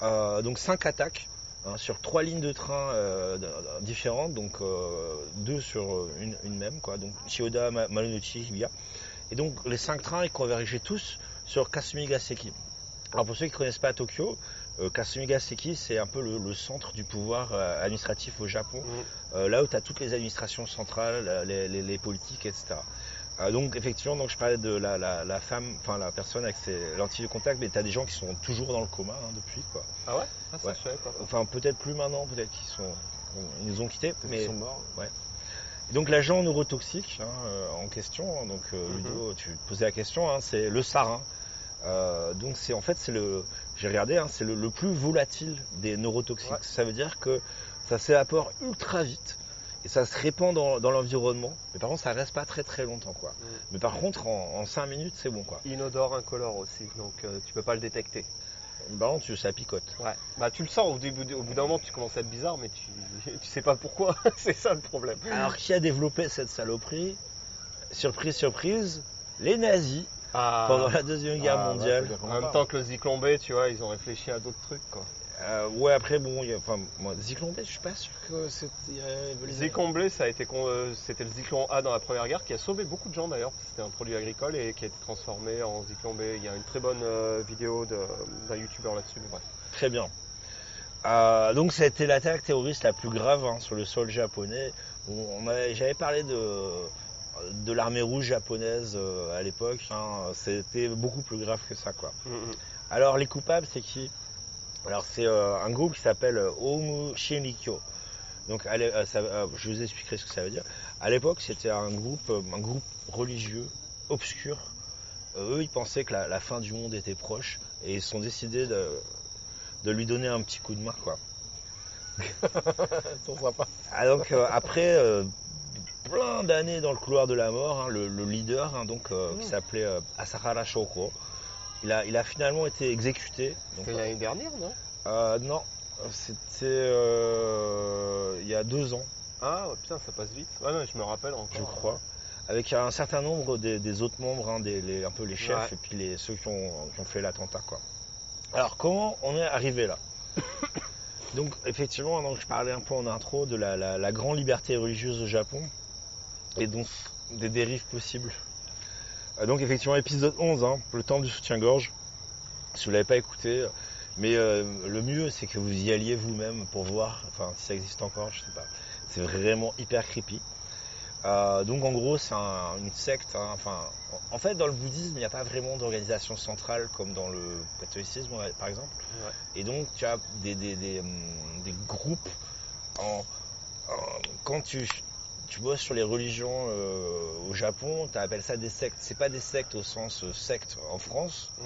Euh, donc 5 attaques hein, sur trois lignes de train euh, différentes, donc euh, deux sur euh, une, une même, quoi. Donc Chiyoda, Ma- Marunouchi, Hibiya. Et donc les cinq trains, ils convergeaient tous sur Kasumigaseki. Alors pour ceux qui ne connaissent pas Tokyo, euh, Kasumigaseki, c'est un peu le, le centre du pouvoir euh, administratif au Japon, Mm. euh, là où tu as toutes les administrations centrales, les, les- les politiques, etc. Euh, donc effectivement, donc je parlais de la, la- la femme, enfin la personne avec ses lentilles de contact, mais tu as des gens qui sont toujours dans le coma hein, depuis quoi. Ah ouais? Ah, ça, Ouais. Enfin peut-être plus maintenant, peut-être qu'ils sont, ils nous ont quittés, mais Ils sont morts. donc l'agent neurotoxique hein, euh, en question, donc euh, Mhm. Ludo, tu posais la question, hein, c'est le sarin. Euh, donc c'est en fait c'est le, j'ai regardé, hein, c'est le, le plus volatile des neurotoxiques. Ouais. Ça veut dire que ça s'évapore ultra vite et ça se répand dans, dans l'environnement. Mais par contre ça reste pas très très longtemps quoi. Mais par contre en, 5 minutes c'est bon quoi. Inodore, incolore aussi, donc euh, tu peux pas le détecter. Par contre tu ça picote. Ouais. Bah tu le sens au début, au bout d'un moment tu commences à être bizarre, mais tu, tu sais pas pourquoi. c'est ça le problème. Alors qui a développé cette saloperie Surprise surprise, les nazis Ah. pendant la deuxième guerre Ah, ouais, mondiale. En même temps que le Zyklon B, tu vois, ils ont réfléchi à d'autres trucs quoi. Euh, ouais, après, bon, y a, enfin, moi, B, je suis pas sûr que c'était. euh, Le Zyklon B, ça a été con- euh, c'était le Zyklon A dans la première guerre qui a sauvé beaucoup de gens d'ailleurs. parce que C'était un produit agricole et qui a été transformé en Zyklon B. Il y a une très bonne euh, vidéo d'un youtubeur là-dessus. mais bref. Très bien. Donc, ça a été l'attaque terroriste la plus grave hein, sur le sol japonais. J'avais parlé de, de l'armée rouge japonaise à l'époque. hein. C'était beaucoup plus grave que ça, quoi. Mhm. Alors, les coupables, c'est qui? Alors, c'est euh, un groupe qui s'appelle euh, Omu Shinrikyo. Donc, euh, je vous expliquerai ce que ça veut dire. À l'époque, c'était un groupe, un groupe religieux obscur. Eux, ils pensaient que la, la fin du monde était proche et ils sont décidés de, de lui donner un petit coup de main, quoi. Ah, donc, euh, après euh, plein d'années dans le couloir de la mort, hein, le, le leader, hein, donc, euh, qui s'appelait euh, Asahara Shoko, il a, il a finalement été exécuté. C'était l'année dernière, non? euh, non, c'était euh, il y a deux ans, Ah putain, ça passe vite. Ouais, non, je me rappelle encore. je crois. Avec un certain nombre des, des autres membres, hein, des, les- un peu les chefs Ouais. et puis les, ceux qui ont, qui ont fait l'attentat. quoi. Alors comment on est arrivé là? Donc effectivement, donc, je parlais un peu en intro de la, la- la grande liberté religieuse au Japon et donc des dérives possibles. Euh, donc effectivement, épisode 11, hein, le temps du soutien-gorge. Si vous l'avez pas écouté, mais euh, le mieux c'est que vous y alliez vous-même pour voir, enfin si ça existe encore, je sais pas. C'est vraiment hyper creepy. Euh, donc en gros c'est un- une secte. hein, enfin, en- fait dans le bouddhisme il n'y a pas vraiment d'organisation centrale comme dans le catholicisme par exemple. Ouais. Et donc tu as des, des, des, hum, des groupes. En, en- quand tu, tu bosses sur les religions euh, au Japon, tu appelles ça des sectes. C'est pas des sectes au sens euh, secte en France. Mhm.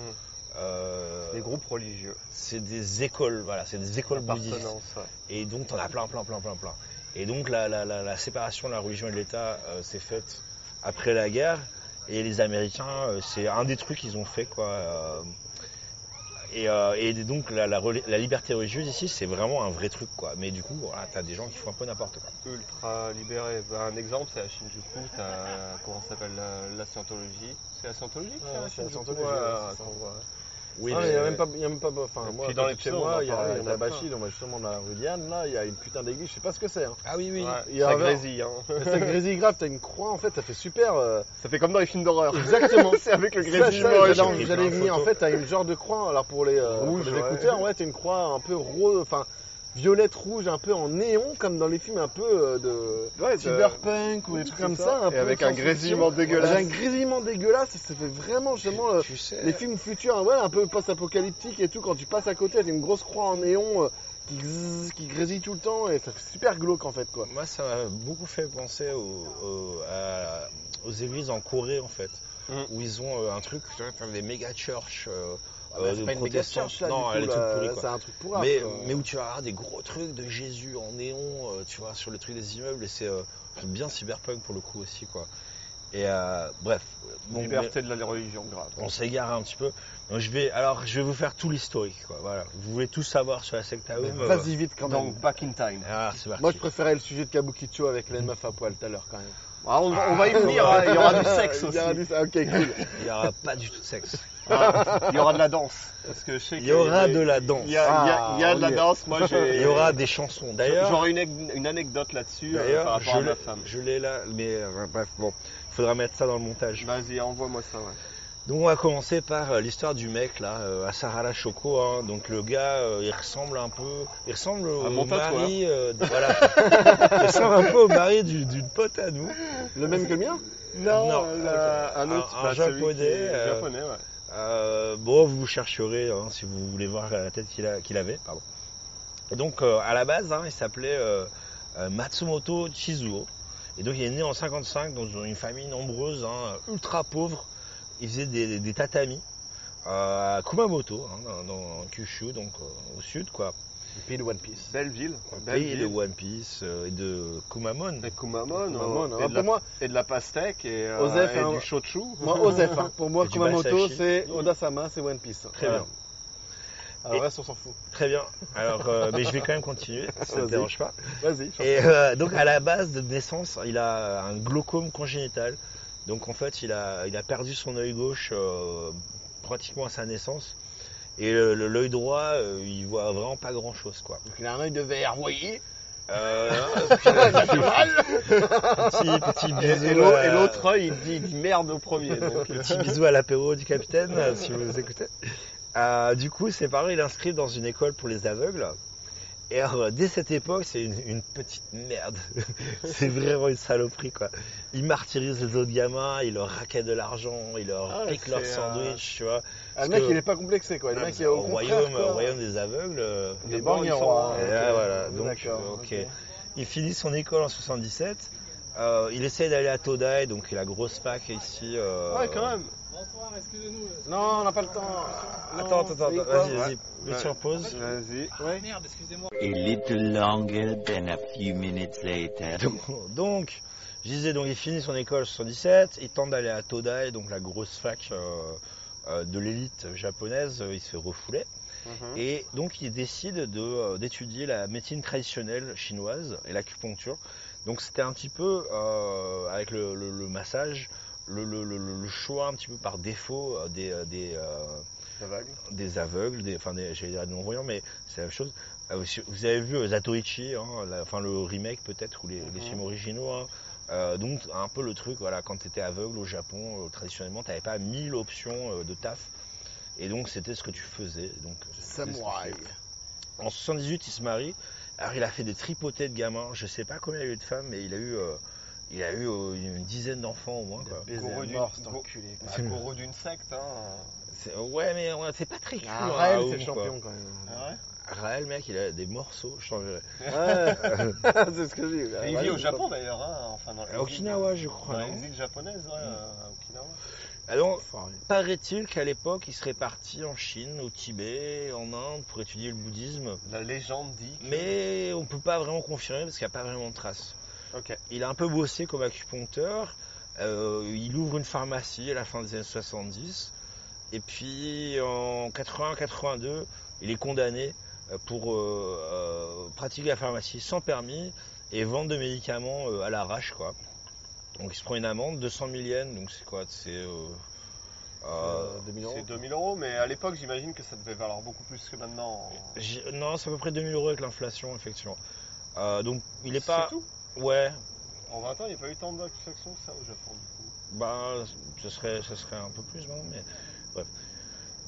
Euh, Des groupes religieux. c'est des écoles, voilà, c'est des écoles bouddhistes. Ouais. Et donc, t'en as plein, plein, plein, plein, plein. Et donc, la, la, la, la séparation de la religion et de l'État euh, s'est faite après la guerre. Et les Américains, euh, c'est un des trucs qu'ils ont fait, quoi. Et, euh, et donc la, la la liberté religieuse ici, c'est vraiment un vrai truc, quoi. Mais du coup, voilà, t'as des gens qui font un peu n'importe quoi. Ultra libéré. Bah, un exemple, c'est à Shinjuku, t'as comment ça s'appelle la, la scientologie. C'est la scientologie Ouais, c'est la scientologie, ouais, ça. Oui, Ah, il y a même pas, il y a même pas, enfin, moi, puis dans les chez on moi, il y a, y a il y en a Bashi, dans ma- justement dans la rue Diane, là, il y a une putain d'église, je sais pas ce que c'est. Hein. Ah oui, oui. Ouais, Il y a ça grésille, hein. Ça grésille grave, t'as une croix, en fait, ça fait super. euh, Ça fait comme dans les films d'horreur. Exactement. c'est avec le Ça, grésillement. ça, j'allais y une venir. En fait, t'as une genre de croix. Alors pour les, euh, Rouge, pour les ouais. écouteurs, ouais, t'as une croix un peu rose, enfin violette rouge, un peu en néon, comme dans les films un peu euh, de Ouais, cyberpunk ou des trucs comme ça. ça. un Et peu avec un grésillement dégueulasse. Avec un grésillement dégueulasse, ça fait vraiment justement euh, Tu sais, les films futurs, ouais, un peu post-apocalyptiques et tout. Quand tu passes à côté, t'as une grosse croix en néon euh, qui, zzz, qui grésille tout le temps et ça fait super glauque en fait quoi. Moi, ça m'a beaucoup fait penser au- au- à- aux églises en Corée, en fait, Mm. où ils ont un truc, tu vois, comme des méga church. euh, Ah, euh, bah, pas une méga protestants. church là, non, coup, elle est toute c'est un truc pourrave. mais, mais où tu vas avoir des gros trucs de Jésus en néon, euh, tu vois, sur le truc des immeubles, et c'est euh, bien cyberpunk pour le coup aussi, quoi. Et euh, bref, bon, mais Liberté de la religion, grave. on s'égare un petit peu. Donc je vais, alors je vais vous faire tout l'historique, quoi. Voilà, vous voulez tout savoir sur la secte Aum, euh, Vas-y vite quand même. Donc, back in time. Ah, c'est parti. Moi je préférais le sujet de Kabukicho avec les meufs à poil tout à l'heure quand même. Ah, on, va- on va y venir, hein, il y aura du sexe Il aussi. y aura du sexe, ok cool. Il n'y aura pas du tout de sexe. Ah, il y aura de la danse. Parce que je sais Il y aura a- de la danse. Il y a, il y a- il y a de la Ah, danse. Moi, j'ai. Il y aura des chansons. D'ailleurs, J'aurais une, une anecdote là-dessus euh, par d'ailleurs, rapport je à ma l'ai- femme. je l'ai là, mais euh, bref, bon, il faudra mettre ça dans le montage. Vas-y, envoie-moi ça. Ouais. Donc on va commencer par euh, l'histoire du mec là, euh, Asarala Shoko. hein. Donc le gars, euh, il ressemble un peu, il ressemble au mon mari, euh, de- voilà, il ressemble un peu au mari du- d'une pote à nous. Le même que le mien? Non, Non, la- un un- autre, un bah, qui japonais, euh, japonais, ouais. Euh, bon, vous chercherez hein, si vous voulez voir la tête qu'il avait. Pardon. Et donc, euh, à la base, hein, il s'appelait euh, euh, Matsumoto Chizuo. Et donc, il est né en 55 dans une famille nombreuse, hein, ultra pauvre. Il faisait des, des tatamis euh, à Kumamoto, hein, dans, dans Kyushu, donc euh, au sud, quoi. Le pays de One Piece. Belle ville. Belle Pays de ville. One Piece euh, et de Kumamon. Et Kumamon, Kumamon, hein. et, de Pour la, moi, et de la pastèque et, euh, Osef, et hein. du shochu. moi Osef, hein. pour moi Et Kumamoto c'est Oda-sama, c'est One Piece. Très Voilà. bien. Alors Et- reste, on s'en fout. Très bien. Alors, euh, mais je vais quand même continuer, si ça ne dérange pas. Vas-y. Et euh, donc à la base de naissance, il a un glaucome congénital. Donc en fait, il a, il a perdu son œil gauche euh, pratiquement à sa naissance. Et l'œil droit, euh, il voit vraiment pas grand chose quoi. Donc il a un œil de verre, vous voyez Euh, petit, petit Et, bisou. et l'autre- à- et l'autre œil, il dit, il dit merde au premier. Donc, euh, Petit bisou à l'apéro du capitaine, si vous écoutez. Du coup, ses parents, il inscrit dans une école pour les aveugles. Et alors, euh, dès cette époque, c'est une, une petite merde. c'est vraiment une saloperie, quoi. Il martyrise les autres gamins, il leur raquette de l'argent, il leur Ah, pique leur sandwich, tu vois. Ah, Le mec que- il est pas complexé quoi. Le Non, mec il est au au royaume, quoi. au royaume des aveugles. euh, Les sont- et ok. là, voilà. Donc, ok. Il finit son école en 77. Euh, il essaie d'aller à Todai, donc la grosse fac ici. euh, Ouais, quand même. Non, on n'a pas le temps. Attends, attends, attends, vas-y, vas-y. Ouais. Mets sur pause. Vas-y. Ouais. A little longer than a few minutes later. Donc, donc, je disais, donc il finit son école en 77, il tente d'aller à Todai, donc la grosse fac euh, euh, de l'élite japonaise, euh, il se fait refouler. Mhm. Et donc il décide de, euh, d'étudier la médecine traditionnelle chinoise et l'acupuncture. Donc c'était un petit peu, euh, avec le, le- le massage, le, le- le- le choix un petit peu par défaut euh, des, euh, des, euh, des aveugles, des, enfin des, j'allais dire des non-voyants, mais c'est la même chose. Vous- avez vu Zatoichi, hein, la- enfin le remake peut-être, ou les, les Mhm. films originaux. hein. Euh, donc un peu le truc, voilà, quand tu étais aveugle au Japon, euh, traditionnellement, tu n'avais pas mille options de taf. Et donc c'était ce que tu faisais. Donc, Samouraï. En 78, il se marie. Alors il a fait des tripotés de gamins. Je sais pas combien il y a eu de femmes, mais il a eu, il a eu euh, une dizaine d'enfants au moins. Quoi. Gourou à du- mort, cet gourou- enculé. quoi. Ah, d'une secte, hein. C'est- Ouais, mais ouais, c'est pas très cool. Ah, hein, Raël, c'est le quoi. champion quand même. Ah ouais Raël, mec, il a des morceaux. Je t'enverrai. Ouais, c'est ce que j'ai Il vit au Japon d'ailleurs, hein. Enfin, dans les À Okinawa, je crois. Dans non les îles japonaises, ouais, à Okinawa. Alors, paraît-il qu'à l'époque, il serait parti en Chine, au Tibet, en Inde pour étudier le bouddhisme. La légende dit. que- Mais on peut pas vraiment confirmer parce qu'il n'y a pas vraiment de traces. Il a un peu bossé comme acupuncteur. Euh, il ouvre une pharmacie à la fin des années 70. Et puis en 81-82, il est condamné euh, pour euh, pratiquer la pharmacie sans permis et vendre de médicaments à l'arrache quoi. Donc il se prend une amende, 200 000 yens, donc c'est quoi? C'est euh, euh, 2000 euros. C'est 2000 euros, mais à l'époque, j'imagine que ça devait valoir beaucoup plus que maintenant. non, c'est à peu près 2000 euros avec l'inflation, effectivement. Euh, donc il est pas. Tout? Ouais, En 20 ans, il n'y a pas eu tant d'actions que ça au Japon, du coup. Bah, ce serait, ce serait un peu plus, non mais bref.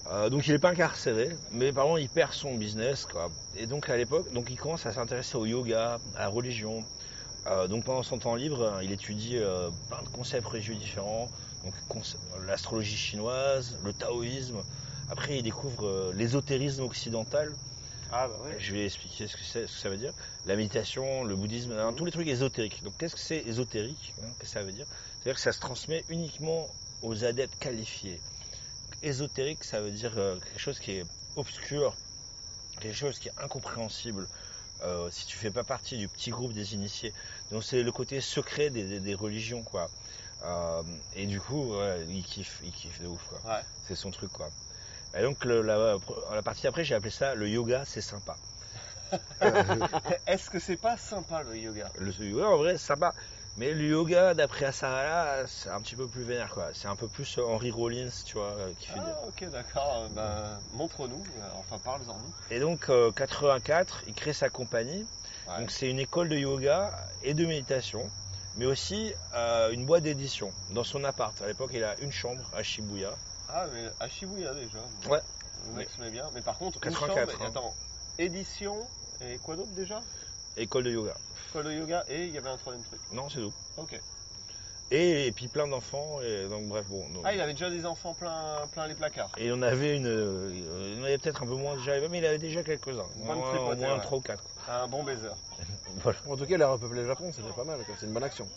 Euh, donc il n'est pas incarcéré, mais par contre il perd son business, quoi. Et donc à l'époque, donc il commence à s'intéresser au yoga, à la religion. Euh, donc pendant son temps libre, il étudie euh, plein de concepts religieux différents, donc l'astrologie chinoise, le taoïsme. Après il découvre l'ésotérisme occidental. Ah bah ouais. Je vais expliquer ce que, c'est- ce que ça veut dire. La méditation, le bouddhisme, hein, tous les trucs ésotériques. Donc qu'est-ce que c'est ésotérique hein, Qu'est-ce que ça veut dire? C'est-à-dire que ça se transmet uniquement aux adeptes qualifiés. Ésotérique, ça veut dire euh, quelque chose qui est obscur, quelque chose qui est incompréhensible. euh, si tu fais pas partie du petit groupe des initiés. Donc c'est le côté secret des, des- des religions, quoi. Euh, et du coup, ouais, il kiffe, il kiffe de ouf, quoi. Ouais. C'est son truc, quoi. Et donc le- la, la partie après, j'ai appelé ça le yoga, c'est sympa. Est-ce que c'est pas sympa le yoga? Le yoga, en vrai, c'est sympa. Mais le yoga, d'après Asarala, c'est un petit peu plus vénère, quoi. C'est un peu plus euh, Henry Rollins, tu vois, euh, qui fait Ah, ok, d'accord. Euh, Ben, montre-nous. Enfin, parle-en nous. Et donc, euh, 84, il crée sa compagnie. Ouais. Donc, c'est une école de yoga et de méditation, mais aussi euh, une boîte d'édition dans son appart. À l'époque, il a une chambre à Shibuya. Ah, mais à Shibuya déjà. Ouais. Le mec se met bien. Mais par contre, 84, une chambre, hein. attends, édition et quoi d'autre déjà? École de yoga. École de yoga et il y avait un troisième truc. Non, c'est tout. Ok. Et, et puis plein d'enfants, et donc bref, bon. donc- Ah, il avait déjà des enfants plein, plein les placards. Et on avait une. euh, il y en avait peut-être un peu moins déjà, mais il avait déjà quelques-uns. Moins, au moins ouais. 3 ou 4. Un bon baiser. Voilà. En tout cas, il a repeupler le Japon, c'était pas mal, c'est une bonne action.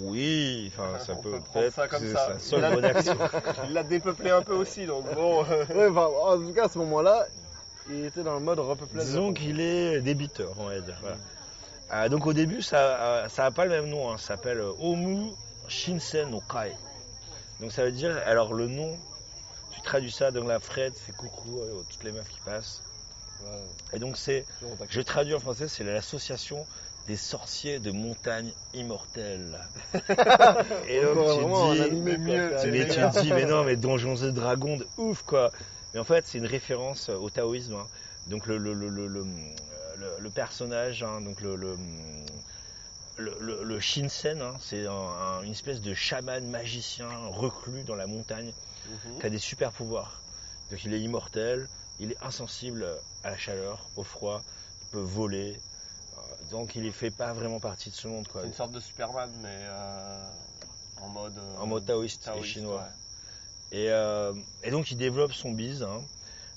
Oui, enfin, ça On peut peut prendre peut-être. ça comme c'est ça. sa seule Il a- bonne action. Il l'a dépeuplé un peu aussi, donc bon. euh, Ouais, enfin, en tout cas, à ce moment-là, il était dans le mode repeupler le Disons qu'il est débiteur, on va dire. voilà. Euh, donc au début, ça n'a ça a pas le même nom. hein. Ça s'appelle euh, Omu Shinsen no Kai. Donc ça veut dire, alors le nom, tu traduis ça dans la Fred, fait coucou euh, toutes les meufs qui passent. Et donc c'est, je traduis en français, c'est l'association des sorciers de montagne immortelle. Et donc Encore tu dis, mieux, tu, mais tu animé. te dis, mais non, mais Donjons et Dragons de ouf, quoi. Mais en fait, c'est une référence au taoïsme. hein. Donc, le, le, le, le, le, le- le personnage, hein, donc le, le, le, le- le Shinsen, hein, c'est un- un- une espèce de chaman magicien reclus dans la montagne mhm. qui a des super pouvoirs. Donc, il est immortel, il est insensible à la chaleur, au froid, il peut voler. Euh, Donc, il ne fait pas vraiment partie de ce monde. C'est une sorte de Superman, mais euh, en mode. euh, En mode taoïste, et chinois. ouais. Et, euh, et donc il développe son bise, hein,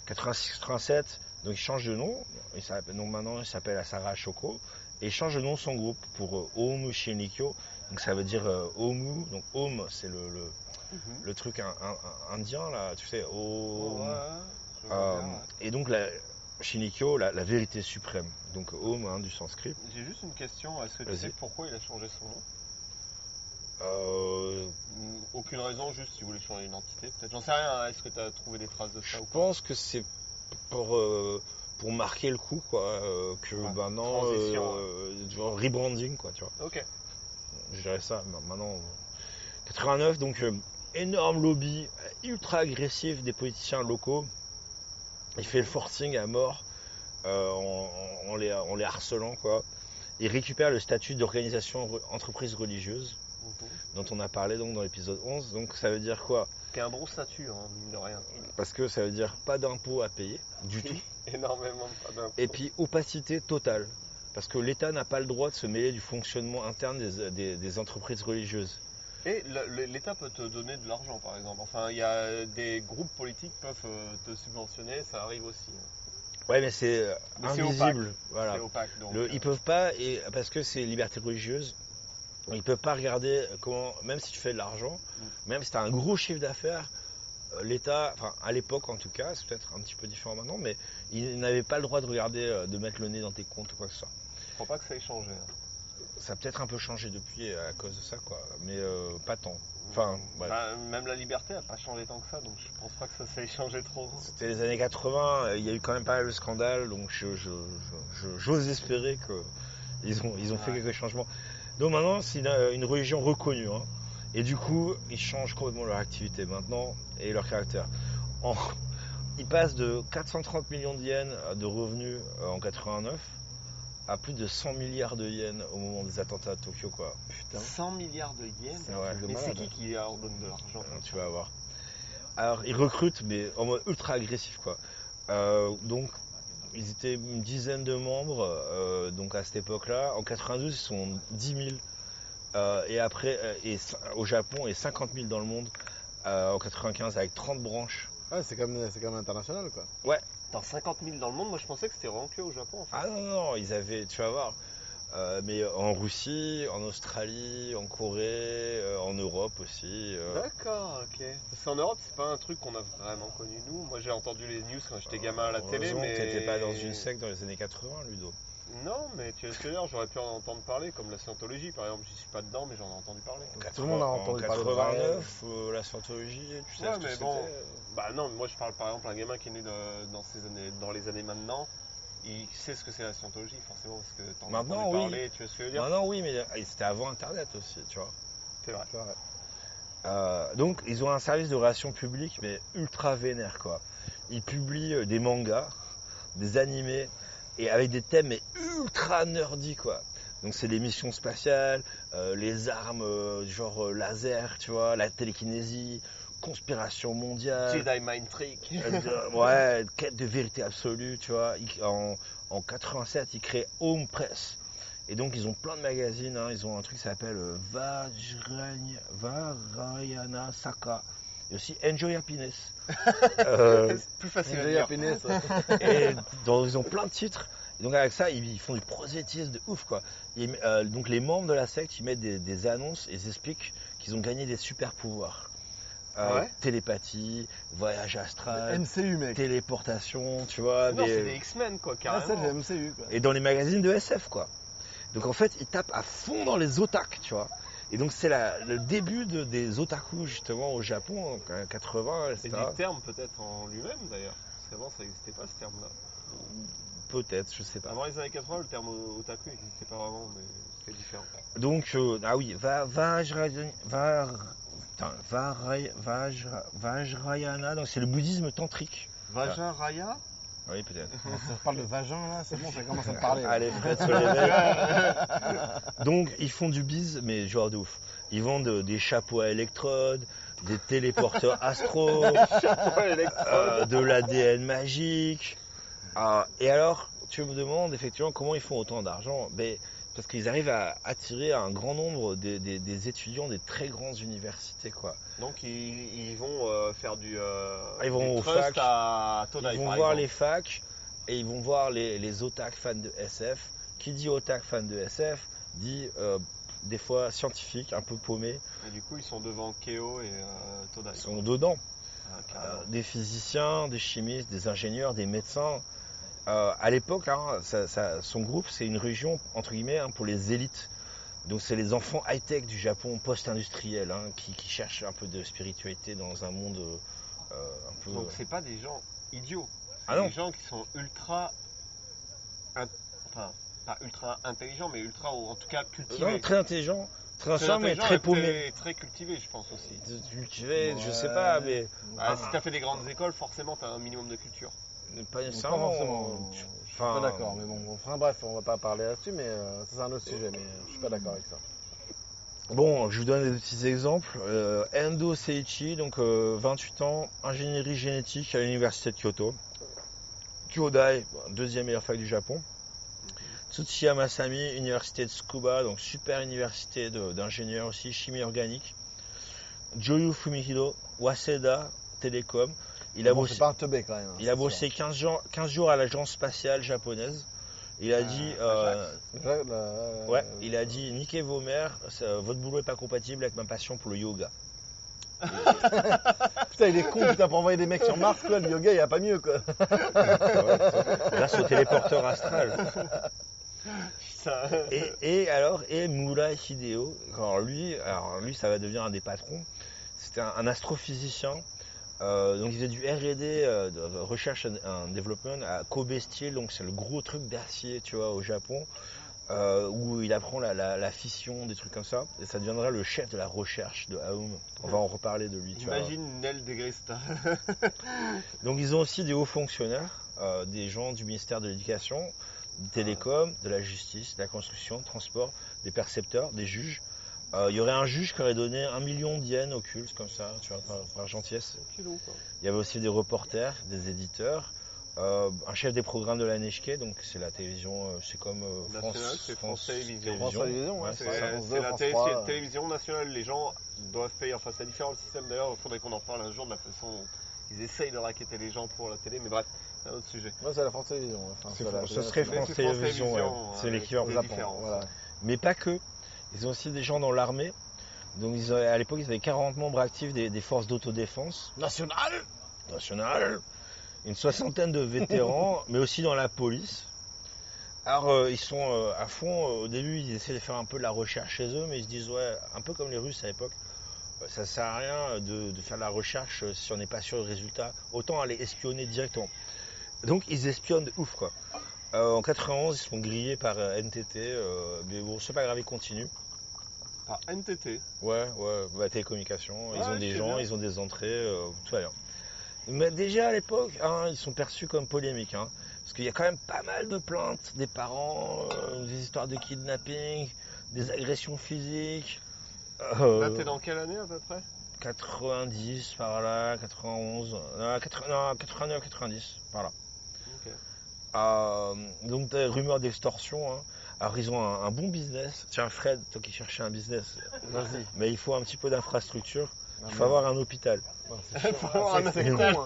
86-87, donc il change de nom, il donc maintenant il s'appelle Asara Shoko, et change de nom de son groupe pour euh, Omu Shinikyo, donc ça veut dire euh, Omu, donc Om c'est le, le, Mhm. le truc un- un- un- indien là, tu sais, Oh, Om. ouais, vois Euh, bien, ouais. et donc la, Shinikyo, la, la vérité suprême, donc Om hein, du sanskrit. J'ai juste une question. Est-ce que tu sais pourquoi il a changé son nom? Euh, Aucune raison, juste s'il voulait changer d'identité. Peut-être, j'en sais rien. hein. Est-ce que tu as trouvé des traces de ça Je ou pense que c'est pour, euh, pour marquer le coup, quoi, euh, que Ouais, maintenant, transition, euh, genre rebranding, quoi, tu vois. Ok. Je dirais ça, mais maintenant. euh, 89, donc euh, énorme lobby, ultra agressif des politiciens locaux. Il fait le forcing à mort euh, en, les, en les harcelant, quoi. Il récupère le statut d'organisation re- entreprise religieuse, Mhm. dont on a parlé donc dans l'épisode 11. Donc ça veut dire quoi? Qui est un bon statut, hein, mine de rien. Parce que ça veut dire pas d'impôts à payer, du tout. Énormément pas d'impôts. Et puis opacité totale. Parce que l'État n'a pas le droit de se mêler du fonctionnement interne des, des- des entreprises religieuses. Et l'État peut te donner de l'argent, par exemple. Enfin, il y a des groupes politiques peuvent euh, te subventionner, ça arrive aussi. hein. Ouais, mais c'est euh, invisible. opaque. Voilà. Opaque, donc. Le- euh, ils peuvent pas, et, parce que c'est liberté religieuse, ils peuvent pas regarder comment, même si tu fais de l'argent, même si tu as un gros chiffre d'affaires, euh, l'État, enfin à l'époque en tout cas, c'est peut-être un petit peu différent maintenant, mais ils n'avaient pas le droit de regarder, euh, de mettre le nez dans tes comptes ou quoi que ce soit. Je crois pas que ça ait changé. hein. ça a peut-être un peu changé depuis à cause de ça, quoi. Mais euh, pas tant. Enfin. Bah, même la liberté n'a pas changé tant que ça, donc je pense pas que ça s'est changé trop. C'était les années 80, euh, il y a eu quand même pas mal de scandales, donc je- je- je- je- j'ose espérer qu'ils ont, ils ont fait quelques changements. Donc maintenant, c'est une, une religion reconnue. hein. Et du coup, ils changent complètement leur activité maintenant et leur caractère. En- ils passent de 430 millions de yens de revenus euh, en 89 à plus de 100 milliards de yens au moment des attentats à Tokyo, quoi. 100 milliards de yens C'est vrai. Mais c'est qui qui leur donne de l'argent Euh, Tu vas voir. Alors, ils recrutent, mais en mode ultra agressif, quoi. Euh, donc, ils étaient une dizaine de membres, euh, donc à cette époque-là. En 92, ils sont 10 000. Euh, et après, euh, et, au Japon, et 50 000 dans le monde. euh, en 95, avec 30 branches. Ouais, c'est quand, même- c'est quand même international, quoi. Ouais. Dans 50 000 dans le monde, moi je pensais que c'était vraiment que au Japon en fait. Ah non, non, ils avaient, tu vas voir. Euh, mais en Russie, en Australie, en Corée, euh, en Europe aussi. euh. D'accord, ok. Parce qu'en Europe, c'est pas un truc qu'on a vraiment connu nous. Moi j'ai entendu les news quand j'étais gamin à la télé, mais. que t'étais pas dans une secte dans les années 80, Ludo. Non, mais tu que dire, j'aurais pu en entendre parler, comme la scientologie par exemple. J'y suis pas dedans, mais j'en ai entendu parler. Tout le monde a entendu en parler de 89, euh, la scientologie, tu sais Ouais, ce que mais c'était bon. Bah non, moi je parle par exemple un gamin qui est né de- dans, ces années, dans les années maintenant. Il sait ce que c'est la scientologie, forcément, parce que t'en as Maintenant, oui. parler, tu vois ce que je veux dire non, oui, mais c'était avant Internet aussi, tu vois. C'est vrai. Euh, donc, ils ont un service de relations publiques, mais ultra vénère, quoi. Ils publient euh, des mangas, des animés, et avec des thèmes mais ultra nerdy, quoi. Donc, c'est les missions spatiales, euh, les armes, euh, genre laser, tu vois, la télékinésie, conspiration mondiale. Jedi Mind Trick. Euh, de- ouais, quête de vérité absolue, tu vois. En, en 87, ils créent Home Press. Et donc, ils ont plein de magazines. hein. Ils ont un truc qui s'appelle euh, Varayana Saka. Et aussi Enjoy Happiness. Euh, plus facile Enjoy. Happiness. et dans- ils ont plein de titres. Et donc avec ça, ils, font du prosélytisme de ouf quoi. Euh, donc les membres de la secte, ils mettent des, des annonces et ils expliquent qu'ils ont gagné des super pouvoirs. Euh, Ah ouais télépathie, voyage astral, MCU, mec. téléportation, tu vois. Non, des- c'est des X-Men quoi, Ah, c'est carrément. le MCU, quoi. Et dans les magazines de SF quoi. Donc en fait, ils tapent à fond dans les otak, tu vois. Et donc c'est le début de- des otaku justement au Japon, en 80, Et etc. du terme peut-être en lui-même d'ailleurs. Parce qu'avant ça n'existait pas ce terme-là. Peut-être, je sais pas. Avant les années 80, le terme otaku n'existait pas vraiment, mais c'était différent. Donc, euh, ah oui, va, va, Vajra- Vajrayana, donc c'est le bouddhisme tantrique. Vajra Raya Oui, peut-être. Ça parle de vagin, là, c'est bon, ça commence à me parler. Allez, Fred se réveille. Donc, ils font du bise, mais genre de ouf. Ils vendent euh, des chapeaux à électrodes, des téléporteurs astro, euh, de l'ADN magique. Ah, et alors, tu me demandes effectivement comment ils font autant d'argent ben, Parce qu'ils arrivent à attirer un grand nombre des, des- des étudiants des très grandes universités, quoi. Donc ils, ils vont euh, faire du, euh, Ils vont aux trust facs, à Todai Ils vont voir exemple. les facs et ils vont voir les, les otak fans de SF. Qui dit otak fan de SF dit euh, des fois scientifique, un peu paumé. Et du coup ils sont devant Keo et euh, Todai. Ils sont dedans. Ah, des physiciens, des chimistes, des ingénieurs, des médecins. Euh, à l'époque, hein, ça- ça- son groupe, c'est une région, entre guillemets, hein, pour les élites. Donc c'est les enfants high-tech du Japon post-industriel hein, qui, qui cherchent un peu de spiritualité dans un monde euh, un peu... Donc c'est pas des gens idiots. Ah C'est non. des gens qui sont ultra, in- enfin pas ultra intelligents, mais ultra ou en tout cas cultivés. Non, très intelligent, très Très mais intelligents très paumé. Très, très cultivés, je pense aussi. Cultivé, je sais pas, mais Ah, si t'as fait des grandes écoles, forcément t'as un minimum de culture. Pas Pas nécessairement. forcément. Je suis pas d'accord, mais bon, enfin bref, on va pas parler là-dessus, mais euh, c'est un autre sujet, mais euh, je suis pas d'accord avec ça. Bon, je vous donne des petits exemples. Euh, Endo Seiichi, donc euh, 28 ans, ingénierie génétique à l'université de Kyoto. Kyodai, deuxième meilleure fac du Japon. Tsuchiya Masami, université de Tsukuba, donc super université d'ingénieurs aussi, chimie organique. Joyu Fumihiro, Waseda Telecom. Il a Bon, bossé, c'est pas un teubé quand même. hein, il a c'est bossé 15 jours, 15 jours à l'agence spatiale japonaise. Il a dit, euh. Là, là, ouais, euh, il a dit, niquez vos mères, ça- votre boulot est pas compatible avec ma passion pour le yoga. Putain, il est con, putain, pour envoyer des mecs sur Mars, quoi, le yoga, il y a pas mieux, quoi. Grâce au téléporteur astral. Et, et alors, et Moulay Hideo, alors lui, alors lui, ça va devenir un des patrons. C'était un, un astrophysicien. Euh, donc il faisait du R&D, euh, de de recherche and development à Kobe Steel, donc c'est le gros truc d'acier, tu vois, au Japon, euh, où il apprend la, la- la fission, des trucs comme ça. Et ça deviendra le chef de la recherche de Aum. On va en reparler de lui, tu. Imagine Nel Degresta. Donc ils ont aussi des hauts fonctionnaires, euh, des gens du ministère de l'Éducation, des télécoms, de la justice, de la construction, de transport, des percepteurs, des juges. Euh, Il y aurait un juge qui aurait donné un million d'yens au culte, comme ça, tu vois, par, par gentillesse. Il y avait aussi des reporters, des éditeurs, euh, un chef des programmes de la NHK, donc c'est la télévision, euh, c'est comme euh, France, c'est France Télévisions. France Télévisions, ouais, Ouais, C'est c'est ça. France c'est 2, la France télé- 3, c'est la euh. télévision nationale. Les gens doivent payer. Enfin, c'est différent le système d'ailleurs. Il faudrait qu'on en parle un jour de la façon dont ils essayent de raqueter les gens pour la télé. Mais bref, c'est un autre sujet. Moi, c'est la France Télévisions. Enfin, C'est- c'est la- ce serait France c'est Télévisions, ouais. C'est l'équivalent Japon. Voilà. Mais pas que. Ils ont aussi des gens dans l'armée. Donc ils avaient- à l'époque, ils avaient 40 membres actifs des, des forces d'autodéfense National nationales, une soixantaine de vétérans, mais aussi dans la police. Alors euh, ils sont euh, à fond. euh, au début, ils essaient de faire un peu de la recherche chez eux, mais ils se disent ouais, un peu comme les Russes à l'époque. Ça sert à rien de, de faire de la recherche si on n'est pas sûr du résultat. Autant aller espionner directement. Donc ils espionnent de ouf quoi. Euh, en 91, ils se font griller par euh, NTT, euh, mais bon, c'est pas grave, ils continuent. Par NTT. Ouais, ouais, bah, télécommunications, ils Ouais, ont des gens, bien. ils ont des entrées, euh, tout va bien. Mais déjà à l'époque, hein, ils sont perçus comme polémiques, hein, parce qu'il y a quand même pas mal de plaintes des parents, des histoires de kidnapping, des agressions physiques. Là, t'es dans quelle année à peu près? 90 par là, 91, non, 80 non, 89, 90 par là. Euh, donc des rumeurs d'extorsion. hein. Alors ils ont un, un bon business. Tiens Fred, toi qui cherchais un business, Vas-y. mais il faut un petit peu d'infrastructure. Ah, Il faut mais- avoir un hôpital. Ouais, c'est con, hein.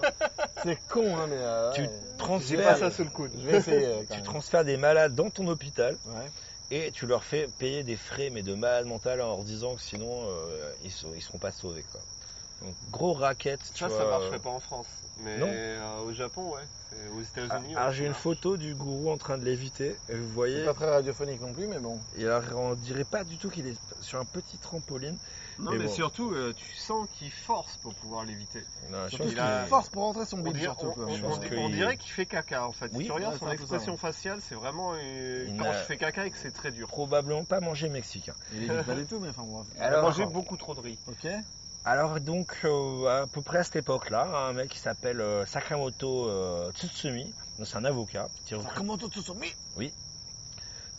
C'est con, hein, mais. euh, Tu ouais. Transfères, pas ça sous le coude. Je vais essayer. quand tu même. transfères des malades dans ton hôpital Ouais. et tu leur fais payer des frais mais de malade mental en leur disant que sinon euh, ils, sont- ils seront pas sauvés quoi. Donc gros racket. tu Ça, ça vois, marcherait pas en France. Mais Non. euh, au Japon, ouais. C'est- Aux Ah, États-Unis. alors ouais, j'ai une marche. photo du gourou en train de léviter. Et vous voyez, C'est pas très radiophonique non plus, mais bon. et alors on dirait pas du tout qu'il est sur un petit trampoline. Non, Mais mais, bon. surtout, euh, tu sens qu'il force pour pouvoir l'éviter. Non, je pense a- qu'il- force pour rentrer son On, bide, surtout. on- on- dirait qu'il fait caca en fait. Oui. si tu regardes son expression faciale, c'est vraiment euh, Il quand je fais caca et que c'est très dur. probablement pas manger mexicain. Il évite pas du tout, mais enfin bref. Il a Alors- mangé beaucoup trop de riz. Ok. Alors donc euh, à peu près à cette époque-là, un mec qui s'appelle euh, Sakamoto euh, Tsutsumi, c'est un avocat qui, repré- Comment tout soumis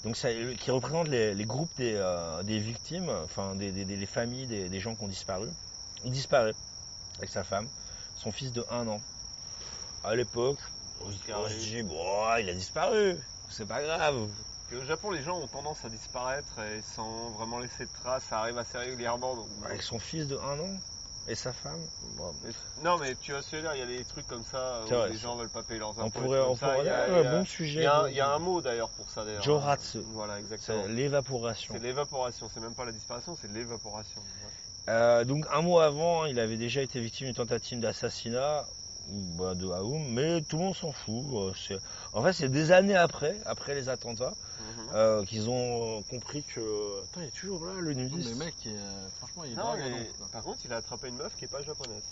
donc ça- qui représente les, les groupes des, des victimes, enfin des, des- des- les familles des, gens qui ont disparu. Il disparaît avec sa femme, son fils de 1 an. À l'époque, se- on se dit bon, il a disparu, c'est pas grave. Au Japon, les gens ont tendance à disparaître et sans vraiment laisser de traces. Ça arrive assez régulièrement. Donc... Avec son fils de 1 an et sa femme, bon, non, mais tu vas se dire, il y a des trucs comme ça où vrai, les gens veulent pas payer leurs impôts. on pourrait, on ça. pourrait Il y a- ouais, il y a- bon Il sujet. y, a, de- il y a un mot d'ailleurs pour ça d'ailleurs. Joratsu. Voilà, exactement. c'est l'évaporation. C'est l'évaporation, c'est même pas la disparition, c'est l'évaporation. Ouais. Euh, donc un mois avant, il avait déjà été victime d'une tentative d'assassinat bah, de Aoum, mais tout le monde s'en fout. euh, c'est- En fait, c'est des années après, après les attentats, Mhm. euh, qu'ils ont compris que. Attends, il est toujours là, le Mais nudiste. le mec, il est, euh, franchement, il est Non, mais par contre, il a attrapé une meuf qui est pas japonaise.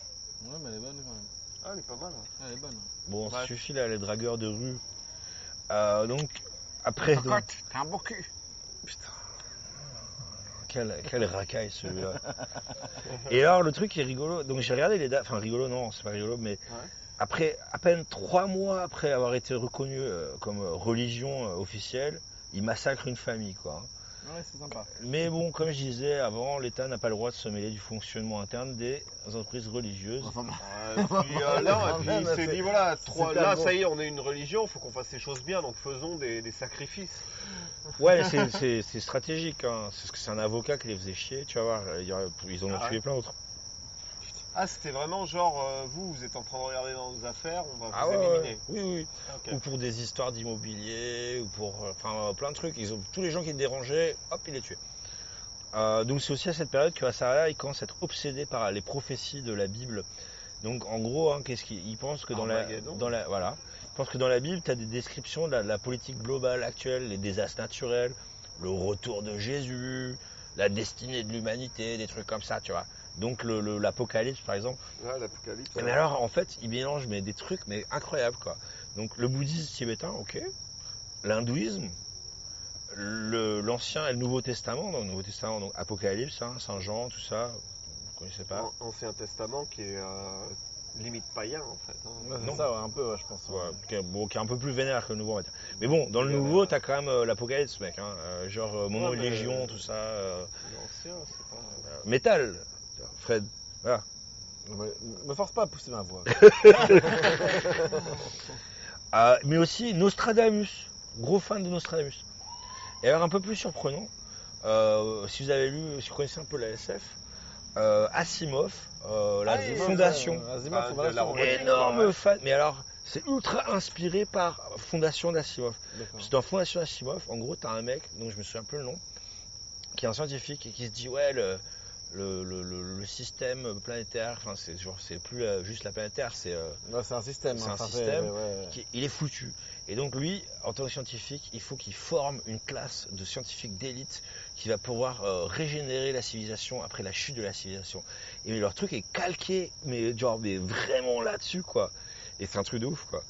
Ouais, mais elle est bonne quand même. Ah, elle est pas mal. hein. Ah, Elle est bonne. Bon, ça Ouais. suffit là, les dragueurs de rue. Euh, donc après, donc, t'as un beau cul. Quel, quel racaille celui-là. Et alors le truc qui est rigolo, donc j'ai regardé les dates, enfin rigolo non, c'est pas rigolo, mais après à peine trois mois après avoir été reconnu euh, comme religion euh, officielle, il massacre une famille quoi. Ouais, c'est sympa. Mais bon, comme je disais avant, l'État n'a pas le droit de se mêler du fonctionnement interne des entreprises religieuses. Enfin, Euh, puis, euh, non, et puis il s'est C'est- dit voilà, trois- super là bon. ça y est, on est une religion, faut qu'on fasse les choses bien, donc faisons des, des sacrifices. Ouais, c'est- stratégique, hein. c'est parce que c'est un avocat qui les faisait chier, tu vas voir, il ils en ont Ah tué ouais. plein d'autres. Ah, c'était vraiment genre, euh, vous, vous êtes en train de regarder dans nos affaires, on va Ah vous ouais, éliminer. ouais. oui, oui. Ok. Ou pour des histoires d'immobilier, ou pour euh, enfin, euh, plein de trucs. Ils ont, tous les gens qui te dérangeaient, hop, il les tuait. Euh, donc c'est aussi à cette période que Asaraya il commence à être obsédé par les prophéties de la Bible. Donc en gros, hein, qu'est-ce qu'il il pense que dans la, Armageddon. dans la voilà, Je pense que dans la Bible, tu as des descriptions de la, de la politique globale actuelle, les désastres naturels, le retour de Jésus, la destinée de l'humanité, des trucs comme ça, tu vois. Donc le- le- l'Apocalypse, par exemple. Ouais, l'apocalypse. Mais alors, en fait, ils mélangent mais, des trucs mais incroyables, quoi. Donc le bouddhisme tibétain, ok. L'hindouisme, le- l'Ancien et le Nouveau Testament. Donc le Nouveau Testament, donc Apocalypse, hein, Saint Jean, tout ça. Vous connaissez pas An- Ancien Testament qui est euh, limite païen en fait. hein. Ouais, ça, ouais, un peu, ouais, je pense. Ouais, qui, est, bon, qui est un peu plus vénère que le nouveau, on va dire. Mais bon, dans le nouveau, t'as quand même euh, l'apocalypse, mec. Hein, euh, genre euh, Mono Légion, tout ça. euh, L'ancien, c'est pas. euh, Fred. Voilà. Ouais, me force pas à pousser ma voix. Euh, mais aussi Nostradamus. Gros fan de Nostradamus. Et alors, un peu plus surprenant, euh, si vous avez lu, si vous connaissez un peu la SF, euh, Asimov, euh, la Ah fondation. Asimov, Ah, Fondation. Énorme fan. Mais alors, c'est ultra inspiré par Fondation d'Asimov. Que dans Fondation Asimov, en gros, t'as un mec, donc je me souviens plus le nom, qui est un scientifique et qui se dit ouais le le, le, le- système planétaire, enfin c'est genre c'est plus euh, juste la planète Terre, c'est euh, c'est un système. C'est hein, un enfin, système ouais. qui- il est foutu. Et donc lui, en tant que scientifique, il faut qu'il forme une classe de scientifiques d'élite qui va pouvoir euh, régénérer la civilisation après la chute de la civilisation. Et leur truc est calqué, mais genre mais vraiment là-dessus quoi. Et c'est un truc de ouf quoi.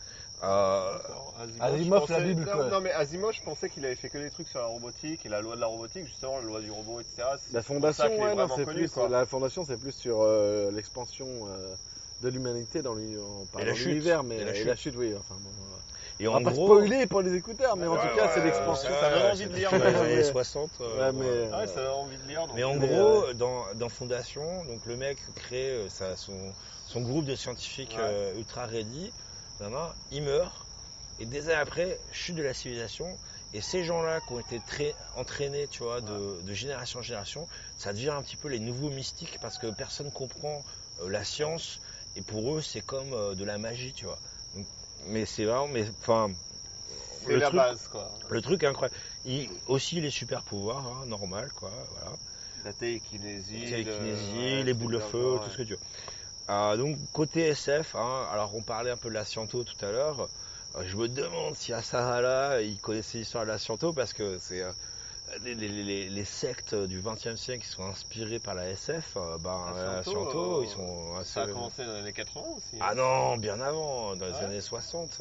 Euh, Alors, Asimov, je la pensais- Bible, non, quoi. non, mais Asimov, je pensais qu'il avait fait que des trucs sur la robotique et la loi de la robotique, justement, la loi du robot, etc. C'est La fondation, est non, c'est connu, plus. quoi. La fondation, c'est plus sur euh, l'expansion euh, de l'humanité dans en- pas l'univers, mais Et la et chute. la chute, oui. Enfin, bon, euh, et on en va pas gros, spoiler pour les écouteurs, mais en Ouais, tout cas, ouais, c'est ouais, l'expansion. ça donne envie de c'est lire, dans les mais- années 60. euh, Ouais, mais, euh, ça donne envie de lire. Mais en gros, dans, dans Fondation, donc le mec crée euh, sa- son, son groupe de scientifiques euh, ultra ready, il meurt, et des années après, chute de la civilisation, et ces gens-là qui ont été très entraînés, tu vois, de, de génération en génération, ça devient un petit peu les nouveaux mystiques parce que personne comprend euh, la science, et pour eux, c'est comme euh, de la magie, tu vois. Donc, mais c'est vraiment, mais enfin, C'est la truc, base, quoi. le truc incroyable. Il, aussi les super pouvoirs, hein, normal, quoi, voilà. La télékinésie. Le- ouais, les boules de feu, tout ce que tu veux. Euh, donc côté SF, hein, alors on parlait un peu de la Sciento tout à l'heure. Euh, je me demande si à Sahara il connaissait l'histoire de la Sciento parce que c'est euh, les, les- les- les sectes du XXe siècle qui sont inspirées par la SF. euh, ben, La Sciento, euh, ils sont assez. Ça a commencé dans les années 80 aussi. Ah non, bien avant, dans les Ouais. années 60.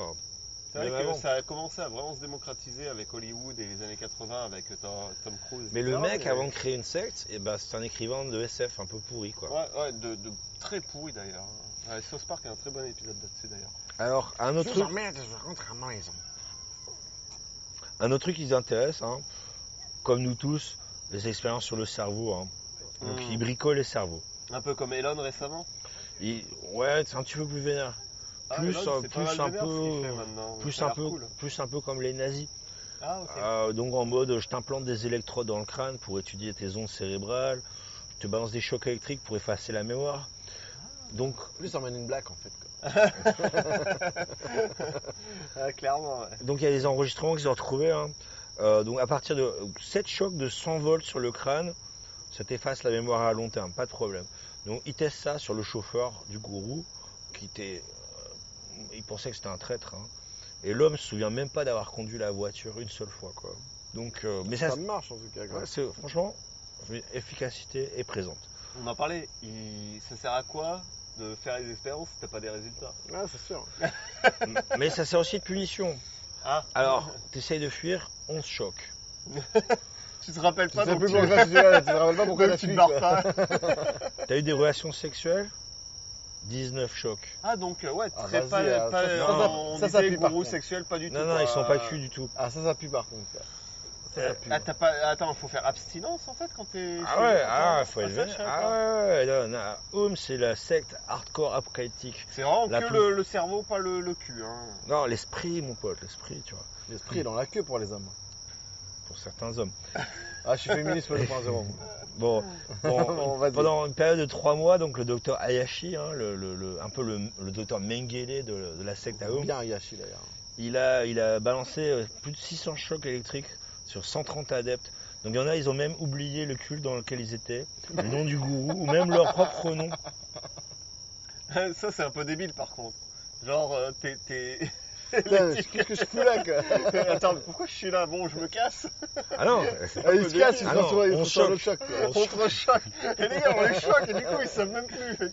Hein. C'est vrai bien que avant. ça a commencé à vraiment se démocratiser avec Hollywood et les années 80 avec Tom, Tom Cruise. Mais le etc., mec, avant de créer une secte, eh ben, c'est un écrivain de SF un peu pourri, quoi. Ouais, ouais, de, de très pourri d'ailleurs. Ouais, South Park a un très bon épisode là-dessus d'ailleurs. Alors, un autre truc. Merde, je vais rentrer à ma maison. Un autre truc qui les intéresse, hein, comme nous tous, les expériences sur le cerveau. hein. Donc Mm. ils bricolent les cerveaux. Un peu comme Elon récemment. Ils- ouais, c'est un petit peu plus vénère. Ah, Plus, un peu-. Plus un peu, cool. plus un peu comme les nazis. Ah. Euh, donc en mode, je t'implante des électrodes dans le crâne pour étudier tes ondes cérébrales. Je te balance des chocs électriques pour effacer la mémoire. Donc Plus en Man in Black, en fait. Ah, clairement, ouais. Donc il y a des enregistrements qu'ils ont retrouvés. hein. Euh, donc à partir de 7 chocs de 100 volts sur le crâne, ça t'efface la mémoire à long terme, pas de problème. Donc ils testent ça sur le chauffeur du gourou, qui était, il pensait que c'était un traître. hein. Et l'homme se souvient même pas d'avoir conduit la voiture une seule fois, quoi. Donc, euh, mais ça, Ça marche, en tout cas. quoi. ouais, c'est- franchement, efficacité est présente. On en parlait. Il... Ça sert à quoi de faire les expériences si t'as pas des résultats? Ouais, c'est sûr. mais ça sert aussi de punition. Ah, Alors, t'essayes de fuir, on se choque. tu te rappelles pas tu... pourquoi tu tu te rappelles pas pourquoi tu fui, barres pas. T'as eu des relations sexuelles? 19 chocs. Ah donc euh, ouais, Ah, très pas, euh, pas ça, ça, on ça, ça disait pue, par gourou contre. sexuel, pas du tout. Non, non, quoi. ils sont pas cul du tout. Ah, ça, ça pue par contre. quoi. Ça, ça pue. Ah, t'as pas... Attends, faut faire abstinence en fait quand t'es. Ah ouais, ah, faut je savais Ah pas. ouais, ouais, non, non, Home, c'est la secte hardcore apocalyptique. C'est vraiment La que plus- le, le cerveau, pas le, le cul. Hein. Non, l'esprit, mon pote, l'esprit, tu vois, L'esprit est dans la queue pour les hommes. Pour certains hommes. Ah, je suis féministe 2.0. Bon, bon, On pendant une période de trois mois, donc le docteur Hayashi, hein, le, le- le- un peu le, docteur Mengele de, de la secte Aum, Bien Yashi d'ailleurs. il a, il a balancé euh, plus de 600 chocs électriques sur 130 adeptes. Donc il y en a, ils ont même oublié le culte dans lequel ils étaient, le nom du gourou, ou même leur propre nom. Ça, c'est un peu débile par contre. Genre, euh, t'es. qu'est-ce que je fous là, quoi Attends, pourquoi je suis là? Bon, je me casse. Ah non Ah, Il se casse, il se Ah il on choc, choc. Et les gars, on les choque et du coup, ils savent même plus.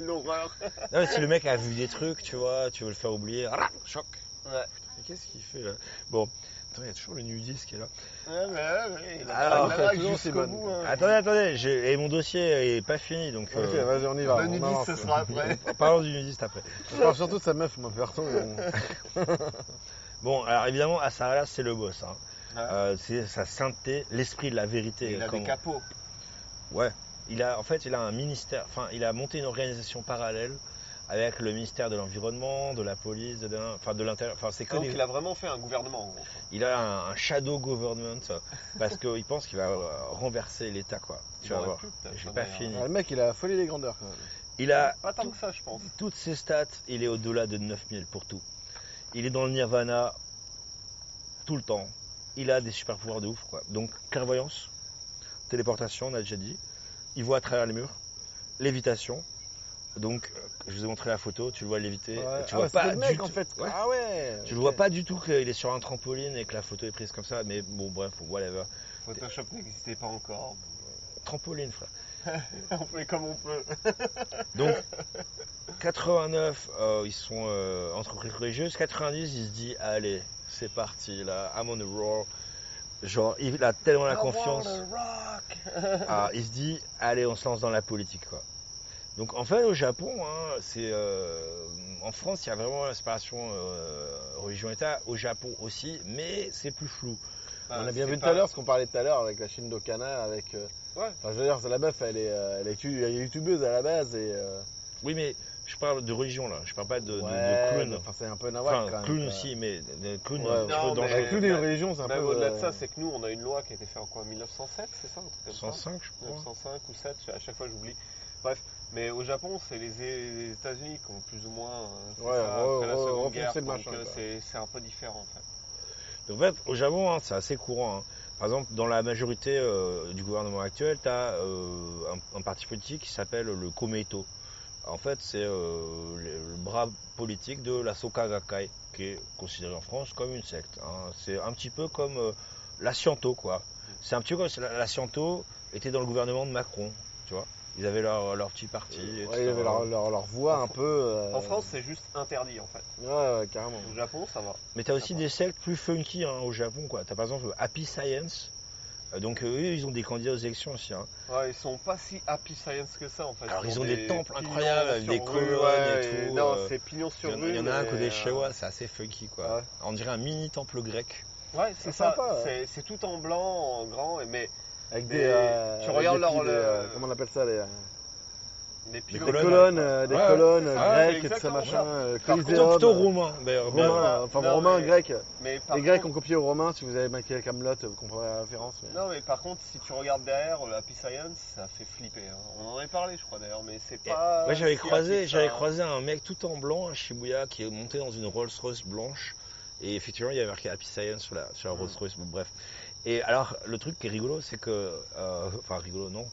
L'horreur. Non, mais si le mec a vu des trucs, tu vois, tu veux le faire oublier, ah, choc. Ouais. Mais qu'est-ce qu'il fait là? Bon, attends, il y a toujours le nudiste qui est là. Alors, Simone. bout. hein. Attendez, attendez, j'ai- et mon dossier est pas fini, donc. Ok, euh, vas-y, on y va. Le on nudiste, avance. ce sera après. Parlons du nudiste après. Je parle surtout de sa meuf, moi, perso. mais bon. Bon, alors évidemment, Asarala, c'est le boss. Hein. Ouais. Euh, c'est sa sainteté, l'esprit de la vérité. Il a comme- des capots. Ouais. Il a, en fait, il a un ministère, enfin, il a monté une organisation parallèle avec le ministère de l'Environnement, de la police, de, l'in- enfin, de l'intérieur. Enfin, c'est que Donc des- il a vraiment fait un gouvernement en gros. il a un, un shadow government parce qu'il pense qu'il va euh, renverser l'État, quoi. Tu Il vas voir. J'ai pas fini. Ah, le mec, il a folie des grandeurs, quand même. Il a Pas tant que ça, je pense. toutes ses stats, il est au-delà de 9000 pour tout. Il est dans le nirvana tout le temps. Il a des super pouvoirs de ouf, quoi. Donc, clairvoyance, téléportation, on a déjà dit. Il voit à travers les murs. Lévitation. Donc, euh, je vous ai montré la photo, tu le vois léviter. Ouais. Tu Ah vois ouais, pas le du mec, en fait. Ouais. Ah ouais. Tu le vois pas du tout qu'il est sur un trampoline et que la photo est prise comme ça, mais bon, bref, whatever. Photoshop n'existait pas encore. Trampoline, frère. on fait comme on peut. Donc, 89, euh, ils sont euh, entreprises religieuses. 90, il se dit, allez, c'est parti, là, I'm on the roll. Genre, il a tellement la I confiance. Ah, il se dit, allez, on se lance dans la politique, quoi. Donc, en fait, au Japon, hein, c'est. euh, en France, il y a vraiment l'inspiration euh, religion-État. Au Japon aussi, mais c'est plus flou. Bah, On a bien vu tout à l'heure ce qu'on parlait tout à l'heure avec la Chine d'Okana, avec. euh, Ouais. Enfin, je veux dire, c'est la meuf, elle est, euh, elle est youtubeuse à la base et. Oui, mais je parle de religion, là. Je parle pas de, de- de ouais, clown. Enfin, c'est un peu nawak Enfin, quand même. clown aussi, mais de clown, Ouais, un peu Non, mais- dangereux. Avec tous les religions, c'est un peu. au-delà de ça, c'est que nous, on a une loi qui a été faite en quoi 1907, c'est ça un truc comme ça 105, je crois. 1905 ou 7, à chaque fois j'oublie. Bref, mais au Japon, c'est les, États-Unis qui ont plus ou moins euh, fait Ouais, ça ouais, la Seconde Guerre, le donc euh, c'est un peu différent en fait. En fait, au Japon, hein, c'est assez courant. hein. Par exemple, dans la majorité euh, du gouvernement actuel, tu as un, un parti politique qui s'appelle le Komeito. En fait, c'est euh, le, bras politique de la Soka Gakkai, qui est considérée en France comme une secte. hein. C'est un petit peu comme euh, la Sciento, quoi. C'est un petit peu comme si la, la Sciento était dans le gouvernement de Macron, tu vois. Ils avaient leur, leur petit parti. Ouais, etc. ils avaient leur, leur, leur voix un peu. euh, En France, c'est juste interdit en fait. Ouais, ouais, carrément. Au Japon, ça va. Mais tu as aussi des sectes plus funky hein, au Japon. Tu as par exemple Happy Science. Euh, Donc euh, eux, ils ont des candidats aux élections aussi. hein. Ouais, ils sont pas si happy science que ça en fait. Alors, ils ont ont des temples incroyables avec des colonnes ouais, et tout, Non, euh, c'est pignon sur rue. il y en a un côté euh, Shewa, c'est assez funky quoi. Ouais. On dirait un mini temple grec. Ouais, c'est sympa, ouais. C'est- tout en blanc, en grand, et mais Avec des. euh, tu avec regardes des leur- petits, des, le- euh, Comment on appelle ça les, euh, des Des pylônes. colonnes, euh, des Ouais, colonnes euh, grecques et tout ça exactement machin. euh, Par contre, Coliseum, Plutôt euh, romain d'ailleurs. Romain, Non, enfin non, romain, mais- grec. Mais par Les Grecs contre- ont copié aux Romains, si vous avez maquillé Camelot, vous comprendrez la référence. mais- Non, mais par contre, si tu regardes derrière, le Happy Science, ça fait flipper. hein. On en avait parlé, je crois d'ailleurs, mais c'est pas. Ouais, j'avais si croisé, j'avais ça, hein. croisé un mec tout en blanc à Shibuya qui est monté dans une Rolls Royce blanche. Et effectivement, il y avait marqué Happy Science sur la, sur la Rolls Royce. Bon, bref. Et alors, le truc qui est rigolo, c'est que. euh, enfin, rigolo, non.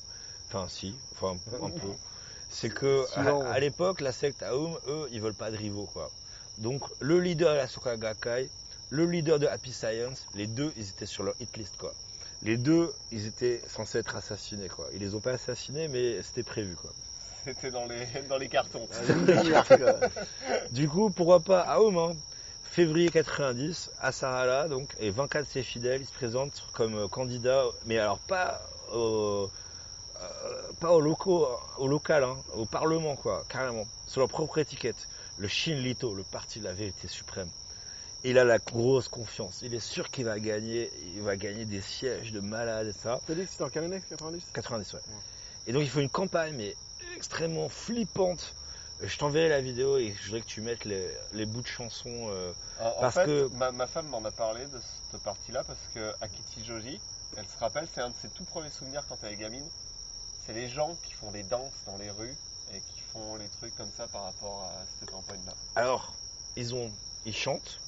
Enfin, si. Enfin, un peu. C'est que, Sinon- à, à l'époque, la secte Aum, eux, ils veulent pas de rivaux, quoi. Donc, le leader de la Soka Gakkai, le leader de Happy Science, les deux, ils étaient sur leur hit list, quoi. Les deux, ils étaient censés être assassinés, quoi. Ils les ont pas assassinés, mais c'était prévu, quoi. C'était dans les, dans les cartons. Du coup, pourquoi pas Aum, hein. Février 90, à Sarala, donc, et 24 de ses fidèles, ils se présentent comme euh, candidats, mais alors pas au, euh, pas au, locaux, au local, hein, au Parlement, quoi, carrément, sur leur propre étiquette. Le Shinlito, le parti de la vérité suprême. Il a la grosse confiance. Il est sûr qu'il va gagner, il va gagner des sièges de malade et ça. T'as dit que c'était en quelle année 90 90, ouais. Et donc il faut une campagne, mais extrêmement flippante. Je t'enverrai la vidéo et je voudrais que tu mettes les, les bouts de chansons. euh, En, en Parce fait, que- ma, ma femme m'en a parlé de cette partie-là parce que Akichi Joji, elle se rappelle, c'est un de ses tout premiers souvenirs quand elle est gamine. C'est les gens qui font des danses dans les rues et qui font les trucs comme ça par rapport à cette campagne-là. Alors, ils ont, ils chantent,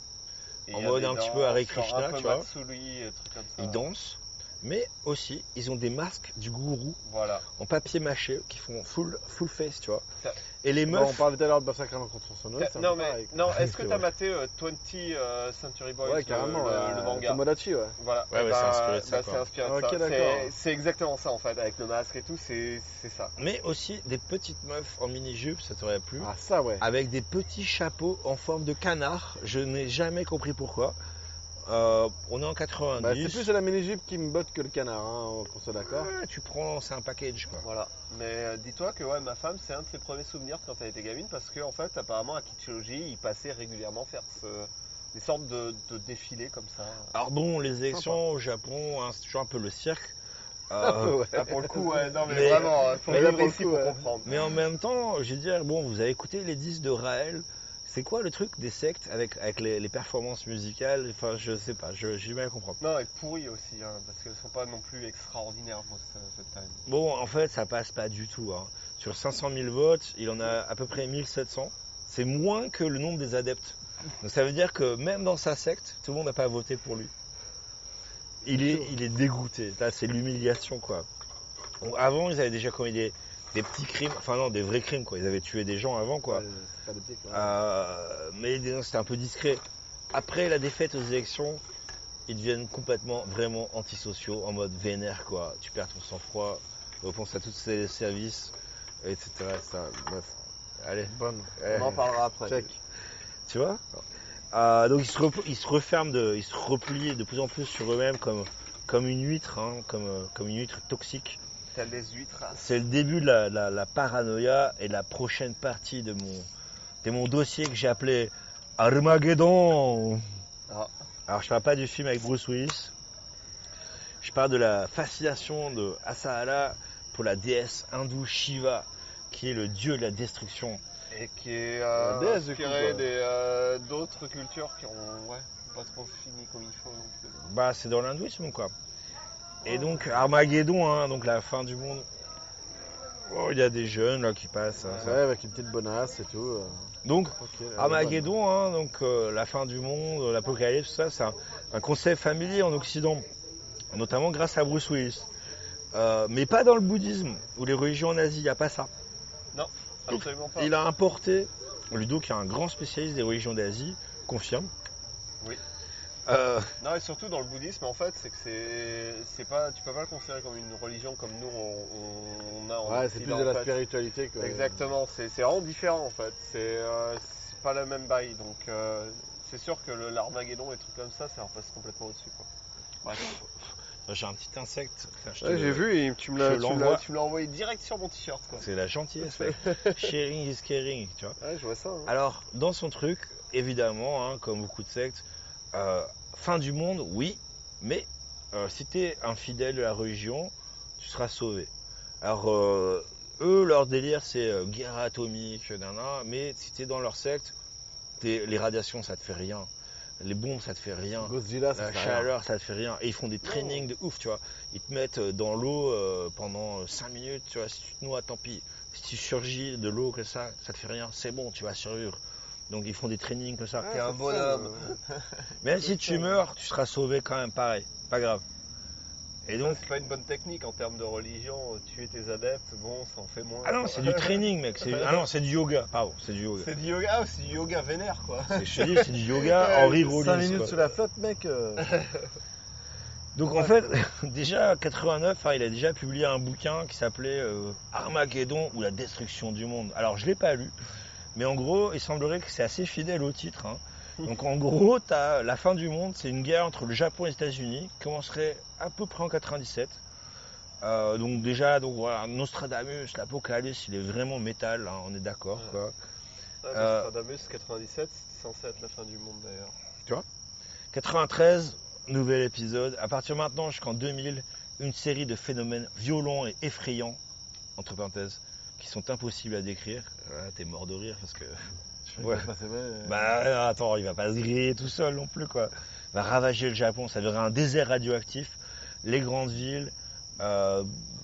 Et En mode un petit peu Hare Krishna, peu tu vois. Matsuri, et trucs comme ça. ils dansent, mais aussi ils ont des masques du gourou Voilà. en papier mâché qui font full, full face, tu vois. Ça- Et les Bon, meufs. on parlait tout à l'heure de Massacre à contre Sonoïde, c'est un Non, mais, non, est-ce que t'as maté euh, 20 euh, Century Boys Ouais, le- carrément, le, euh, le manga? Tomodachi, ouais. Voilà, Ouais, Eh ouais, ben, c'est inspiré de ça, bah, quoi. c'est inspiré de Ok, ça. d'accord. C'est- C'est exactement ça en fait, avec le masque et tout, c'est c'est ça. Mais aussi des petites meufs en mini-jupe, ça t'aurait plu. Ah, ça, ouais. Avec des petits chapeaux en forme de canard. Je n'ai jamais compris pourquoi. Euh, on est en 90. Bah, c'est plus la mini-jupe qui me botte que le canard, hein, qu'on soit d'accord. Tu prends, c'est un package quoi. Voilà. Mais euh, dis-toi que ouais, ma femme, c'est un de ses premiers souvenirs quand elle était gamine parce qu'en en fait, apparemment, à Kichiroji, il passait régulièrement faire ce- des sortes de, de défilés comme ça. Alors bon, les élections au Japon, hein, c'est toujours un peu le cirque. Euh, Ouais. Ah, pour le coup, ouais, non, mais, Mais- vraiment, euh, faut mais là, pour le coup, pour ouais. comprendre. Mais en même temps, je veux dire, bon, vous avez écouté les disques de Raël. C'est quoi le truc des sectes avec, avec les, les performances musicales? Enfin, je sais pas, je- j'ai mal à comprendre. Non, et pourri aussi, hein, parce qu'elles sont pas non plus extraordinaires, most the time. Bon, en fait, ça passe pas du tout. hein. Sur 500 000 votes, il en a à peu près 1700. C'est moins que le nombre des adeptes. Donc ça veut dire que même dans sa secte, tout le monde n'a pas voté pour lui. Il est, il est dégoûté. Là, c'est l'humiliation, quoi. Avant, ils avaient déjà commis des, des petits crimes, enfin non, des vrais crimes, quoi. Ils avaient tué des gens avant, quoi. Pas des. Euh, mais c'était un peu discret. Après la défaite aux élections, ils deviennent complètement, vraiment antisociaux, en mode vénère, quoi. Tu perds ton sang-froid, repense à tous ces services, etc. etc. Bref. Allez. Bonne. On en parlera après. Check. Tu vois? Euh, Donc ils se, rep- ils se referment, de, ils se replient de plus en plus sur eux-mêmes comme, comme une huître, hein, comme, comme une huître toxique. Huîtres. C'est le début de la, la- la paranoïa et la prochaine partie de mon, de mon dossier que j'ai appelé Armageddon. Ah. Alors je parle pas du film avec Bruce Willis. Je parle de la fascination de Asahara pour la déesse hindoue Shiva, qui est le dieu de la destruction. Et qui est euh, La inspiré euh, d'autres cultures qui ont ouais, pas trop fini comme il faut. Donc, euh, Bah c'est dans l'hindouisme quoi. Et donc Armageddon, hein, donc la fin du monde. Oh, il y a des jeunes là qui passent. hein, ça. Ouais, avec une petite bonasse et tout. euh, Donc Armageddon, hein, donc euh, la fin du monde, l'apocalypse, tout ça, c'est un, un concept familier en Occident, notamment grâce à Bruce Willis. Euh, mais pas dans le bouddhisme ou les religions en Asie, il n'y a pas ça. absolument pas. Il a importé, Ludo qui est un grand spécialiste des religions d'Asie, confirme. Euh, Non, et surtout dans le bouddhisme, en fait, c'est que c'est, c'est pas, tu peux pas le considérer comme une religion comme nous on, on- a en. Ouais, c'est plus de en la fait. spiritualité que. Exactement, c'est, c'est vraiment différent en fait. C'est, euh, c'est pas le même bail, donc euh, c'est sûr que le, l'Armageddon et trucs comme ça, ça repasse complètement au-dessus. Quoi. J'ai un petit insecte. Le- j'ai vu et tu me l'as, tu me l'envoie. l'as, tu me l'as envoyé direct sur mon t-shirt. Quoi. C'est la gentillesse, mec. Sharing is caring, tu vois. Ouais, je vois ça. hein. Alors, dans son truc, évidemment, hein, comme beaucoup de sectes, euh, fin du monde, oui, mais euh, si tu es un fidèle de la religion, tu seras sauvé. Alors, euh, eux, leur délire, c'est guerre atomique, mais si tu es dans leur secte, les radiations, ça te fait rien. Les bombes, ça te fait rien. Godzilla, ça La fait rien. chaleur, ça te fait rien. Et ils font des trainings de ouf, tu vois. Ils te mettent dans l'eau pendant 5 minutes, tu vois. Si tu te noies, tant pis. Si tu surgis de l'eau comme ça, ça te fait rien. C'est bon, tu vas survivre. Donc ils font des trainings comme ça. T'es un bonhomme. Même si tu meurs, tu seras sauvé quand même, pareil. Pas grave. Et donc, c'est pas une bonne technique en termes de religion. Tuer tes adeptes, bon, ça en fait moins. ah non, c'est du training, mec. C'est- Ah non, c'est du yoga. Pardon, c'est du yoga. C'est du yoga, ah, c'est du yoga vénère quoi. C'est- Je te dis, c'est du yoga Henri 5 Rollins. minutes quoi. sous la flotte, mec. euh, Donc en fait, déjà 89, hein, il a déjà publié un bouquin qui s'appelait euh, Armageddon ou la destruction du monde. Alors je l'ai pas lu, mais en gros, il semblerait que c'est assez fidèle au titre. hein. Donc en gros, t'as la fin du monde, c'est une guerre entre le Japon et les États-Unis, qui commencerait à peu près en 97. Euh, donc déjà, donc voilà, Nostradamus, l'apocalypse, il est vraiment métal, hein, on est d'accord. quoi. Ouais, Euh, Nostradamus 97, c'était censé être la fin du monde d'ailleurs. 93, nouvel épisode. À partir de maintenant jusqu'en 2000, une série de phénomènes violents et effrayants, entre parenthèses, qui sont impossibles à décrire. Là, t'es mort de rire parce que. Ouais. vrai, euh, Bah attends, il va pas se griller tout seul non plus quoi. Il va ravager le Japon, ça verra un désert radioactif, les grandes villes, euh,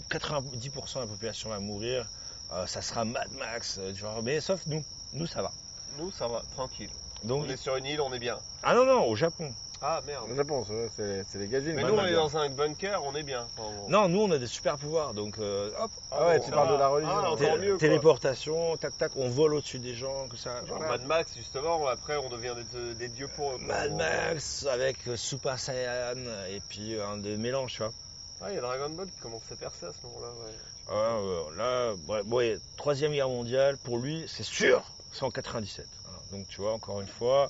90% de la population va mourir, euh, ça sera Mad Max, euh, tu vois, mais sauf nous, nous ça va. Nous, ça va, tranquille. Donc, On est sur une île, on est bien. ah non non, au Japon. Ah merde. Ouais, c'est c'est les gadgets. Mais nous, on est dans un bunker, on est bien. Enfin, bon. Non, nous on a des super pouvoirs, donc euh, hop, Ah ouais, bon, tu ça parles va. de la religion. Ah, encore mieux. quoi. téléportation, tac tac, on vole au-dessus des gens, que ça. Genre voilà. Mad Max, justement, après on devient des, des dieux pour eux. quoi. Mad Max avec euh, Super Saiyan et puis un des mélanges, tu vois. Ouais, il y a Dragon Ball qui commence à percer à ce moment-là, ouais. Ah, ouais, là, ouais, ouais, troisième guerre mondiale, pour lui, c'est sûr, c'est en 97. Voilà. Donc tu vois, encore une fois,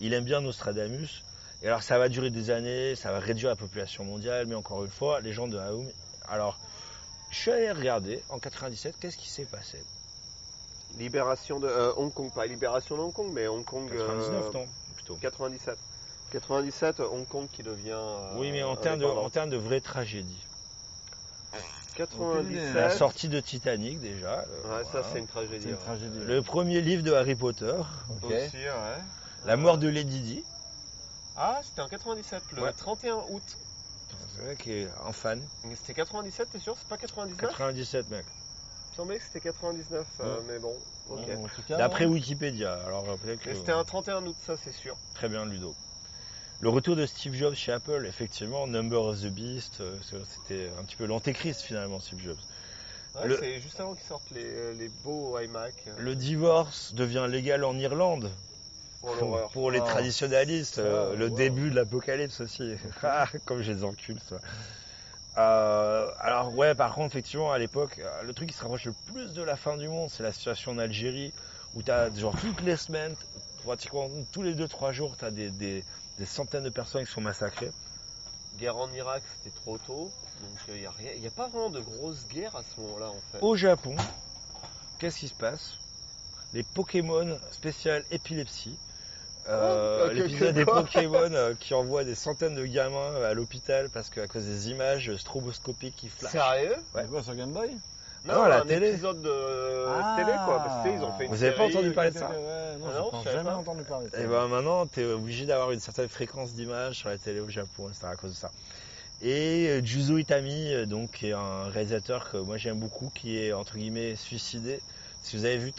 il aime bien Nostradamus. Et alors ça va durer des années, ça va réduire la population mondiale, mais encore une fois, les gens de Aoum. Alors, je suis allé regarder en 97, qu'est-ce qui s'est passé? Libération de euh, Hong Kong, pas libération de Hong Kong, mais Hong Kong. 99, euh, non Plutôt. 97. 97, Hong Kong qui devient. euh, Oui, mais en termes de, indépendant. en termes de vraie tragédie. 97. La sortie de Titanic déjà. euh, Ouais, ça c'est une tragédie. Ouais. Le premier livre de Harry Potter. Aussi, ouais. La mort de Lady Di. Ah, c'était en 97, le Ouais. 31 août. C'est vrai qu'il est un fan. Mais C'était 97, t'es sûr? C'est pas 99 97, mec. Il me semblait que c'était 99, euh, mais bon. En D'après ouais. Wikipédia. Alors peut-être que. C'était un 31 août, ça c'est sûr. Très bien, Ludo. Le retour de Steve Jobs chez Apple, effectivement, Number of the Beast, euh, c'était un petit peu l'antéchrist finalement, Steve Jobs. Ouais, Le- C'est juste avant qu'ils sortent les, les beaux iMac. Le divorce devient légal en Irlande Pour pour, l'horreur. pour les Ah. traditionalistes. euh, Ah, le wow. début de l'apocalypse aussi. Ah, Comme je les encule, ça. Euh, alors ouais, par contre, effectivement, à l'époque, euh, le truc qui se rapproche le plus de la fin du monde, c'est la situation en Algérie, où tu as genre toutes les semaines, pratiquement tous les 2-3 jours, tu as des, des- des centaines de personnes qui sont massacrées. Guerre en Irak, c'était trop tôt. Donc il n'y a, rien- y a pas vraiment de grosse guerre à ce moment-là en fait. Au Japon, qu'est-ce qui se passe? Les Pokémon spécial épilepsie. Euh, Oh, L'épisode des Pokémon euh, qui envoie des centaines de gamins à l'hôpital parce qu'à cause des images stroboscopiques qui flashent. Sérieux Ouais. Quoi sur Game Boy Non, à la un télé. épisode de Ah. télé quoi. Parce que ils ont fait une Vous avez pas série, entendu parler de ça ouais, non, Ah j'ai non, pas- jamais pas. entendu parler de ça. Et ben maintenant, tu es obligé d'avoir une certaine fréquence d'image sur la télé au Japon, etc. à cause de ça. Et euh, Juzo Itami, euh, donc, qui est un réalisateur que moi j'aime beaucoup, qui est entre guillemets suicidé. Si vous avez vu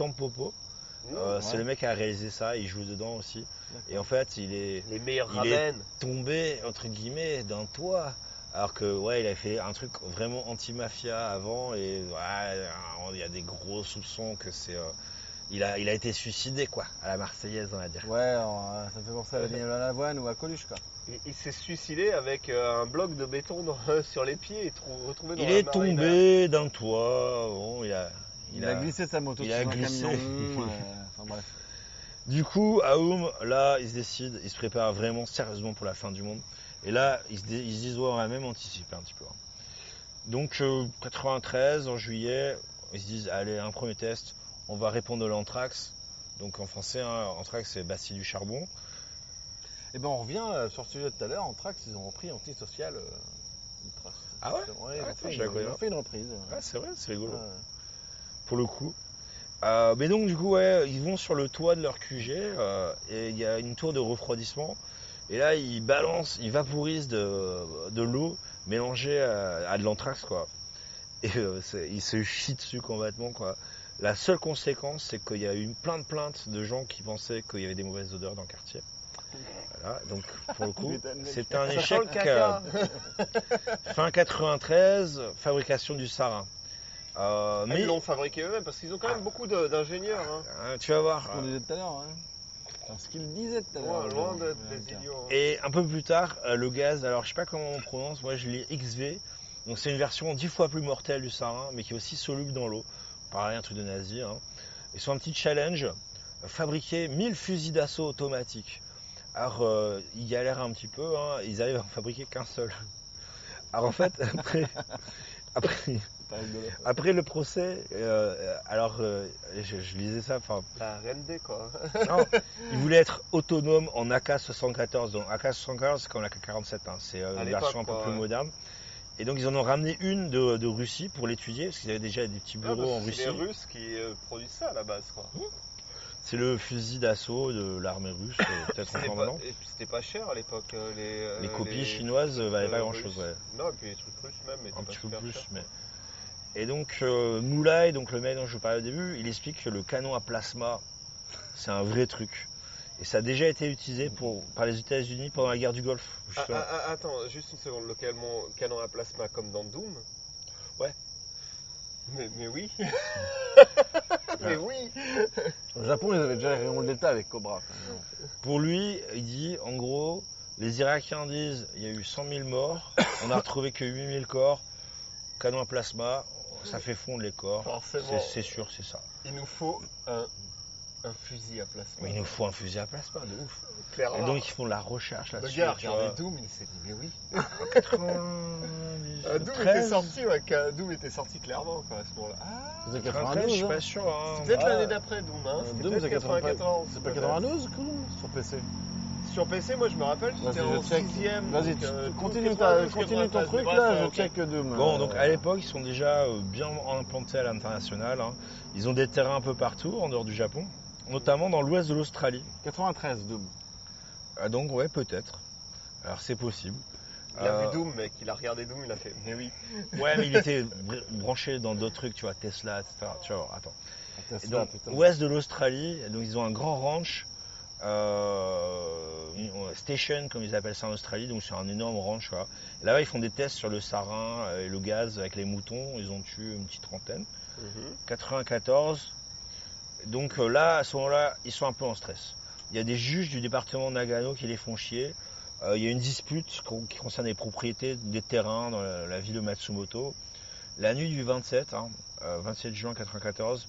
Euh, ouais. c'est le mec qui a réalisé ça, il joue dedans aussi. Et en fait, il est Les meilleurs Il est- ramen. tombé entre guillemets d'un toit. Alors que ouais, il a fait un truc vraiment anti-mafia avant et ouais, il y a des gros soupçons que c'est euh, il a il a été suicidé quoi, à la Marseillaise on va dire. Ouais, alors, euh, ça me fait penser à Daniel Lavoine ou à Coluche quoi. Il, il s'est suicidé avec euh, un bloc de béton dans- sur les pieds et trou- retrouvé dans Il la est marina. tombé d'un toit, bon, il a Il, a, glissé sa moto il sur a glissé. camion. euh, enfin bref. Du coup, Aoum, là, il se décide, il se prépare vraiment sérieusement pour la fin du monde. Et là, ils se, ils disent, ouais, on va même anticiper un petit peu. hein. Donc, euh, 93, en juillet, ils se disent, allez, un premier test, on va répondre à l'anthrax. Donc, en français, hein, anthrax, c'est bacille du charbon. Et ben on revient euh, sur ce sujet de tout à l'heure, en Trax, ils ont repris antisocial. Euh. Ah ouais? Ouais, ils, Ah, ont fait, ils ont fait une reprise. Ouais, c'est vrai, c'est rigolo. Pour le coup. Euh, mais donc du coup ouais, ils vont sur le toit de leur QG euh, et il y a une tour de refroidissement et là ils balancent, ils vaporisent de, de l'eau mélangée à, à de l'anthrax quoi. Et euh, ils se chient dessus complètement quoi. La seule conséquence c'est qu'il y a eu plein de plaintes de gens qui pensaient qu'il y avait des mauvaises odeurs dans le quartier. Voilà, donc pour le coup c'est un échec. euh, fin 93, fabrication du sarin. Euh, Ah, mais Ils l'ont fabriqué eux-mêmes parce qu'ils ont quand même beaucoup d'ingénieurs. Hein. Hein, tu vas voir. Ce qu'on disait tout à l'heure. Hein. Ce qu'il disait tout à l'heure. Loin, loin d'être des tiens. idiots. hein. Et un peu plus tard, euh, le gaz, alors je sais pas comment on prononce, moi je lis XV. Donc c'est une version dix fois plus mortelle du sarin, mais qui est aussi soluble dans l'eau. Pareil, un truc de nazi. Hein. Ils sont un petit challenge, fabriquer 1000 fusils d'assaut automatiques. Alors euh, ils galèrent un petit peu, hein, ils arrivent à en fabriquer qu'un seul. Alors en fait, après. Après le procès, euh, alors euh, je, je lisais ça, enfin La RND quoi. non, il voulait être autonome en AK-74. Donc AK-74, c'est comme l'AK-47, hein. c'est euh, une version un peu plus ouais. moderne. Et donc ils en ont ramené une de, de Russie pour l'étudier, parce qu'ils avaient déjà des petits Ah, bureaux parce en Russie. C'est les Russes qui euh, produisent ça à la base quoi. C'est le fusil d'assaut de l'armée russe, peut-être encore maintenant. et puis c'était pas cher à l'époque. Les, Les copies les- chinoises valaient pas grand chose, russes. ouais. Non, et puis les trucs russes même. un pas petit peu plus, mais. Et donc euh, Moulay, donc le mec dont je vous parlais au début, il explique que le canon à plasma, c'est un vrai truc. Et ça a déjà été utilisé pour, par les États-Unis pendant la guerre du Golfe. Ah, justement. ah, ah, attends, juste une seconde. Le canon, canon à plasma comme dans Doom Ouais. Mais, mais oui. mais oui. Au Japon, ils avaient déjà les rayons de l'État avec Cobra. Pour lui, il dit en gros, les Irakiens disent il y a eu 100 000 morts, on a retrouvé que 8 000 corps, canon à plasma, ça fait fondre les corps. Forcément. C'est- sûr, c'est ça. Il nous faut un, un fusil à plasma. Mais il nous faut un fusil à plasma, de ouf. Clairement. Et donc ils font la recherche le là-dessus. gars a tu regardé vois. Doom, il s'est dit mais oui. 90, Euh, Doom 13, était sorti, ouais, Doom était sorti clairement quoi, à ce moment-là. Ah, C'était 93, 92, je suis hein. pas sûr. hein. c'est peut-être Ah. l'année d'après Doom, hein. Euh, C'était Doom, c'est 94. C'est pas 92 que Doom sur PC Sur PC, moi je me rappelle, j'étais en je check. 6ème. Vas-y, euh, continue, 92, ta- continue ton 93, truc là, euh, je check Doom. Bon, euh, donc à l'époque, ils sont déjà euh, bien implantés à l'international. hein. Ils ont des terrains un peu partout en dehors du Japon, notamment dans l'ouest de l'Australie. 93 Doom. Ah, donc, ouais, peut-être. Alors, c'est possible. Il a Euh, vu Doom, mec, il a regardé Doom, il a fait mais oui. Ouais, mais il était br- branché dans d'autres trucs, tu vois, Tesla, etc. Tu vois, attends. Et Tesla, donc, ouest de l'Australie, donc ils ont un grand ranch, euh, une station comme ils appellent ça en Australie, donc c'est un énorme ranch. Là-bas, ils font des tests sur le sarin euh, et le gaz avec les moutons. Ils ont tué une petite trentaine. 94. Donc euh, là, à ce moment-là, ils sont un peu en stress. Il y a des juges du département de Nagano qui les font chier. Euh, il y a une dispute qui concerne les propriétés des terrains dans la, la ville de Matsumoto. La nuit du 27, hein, euh, 27 juin 94,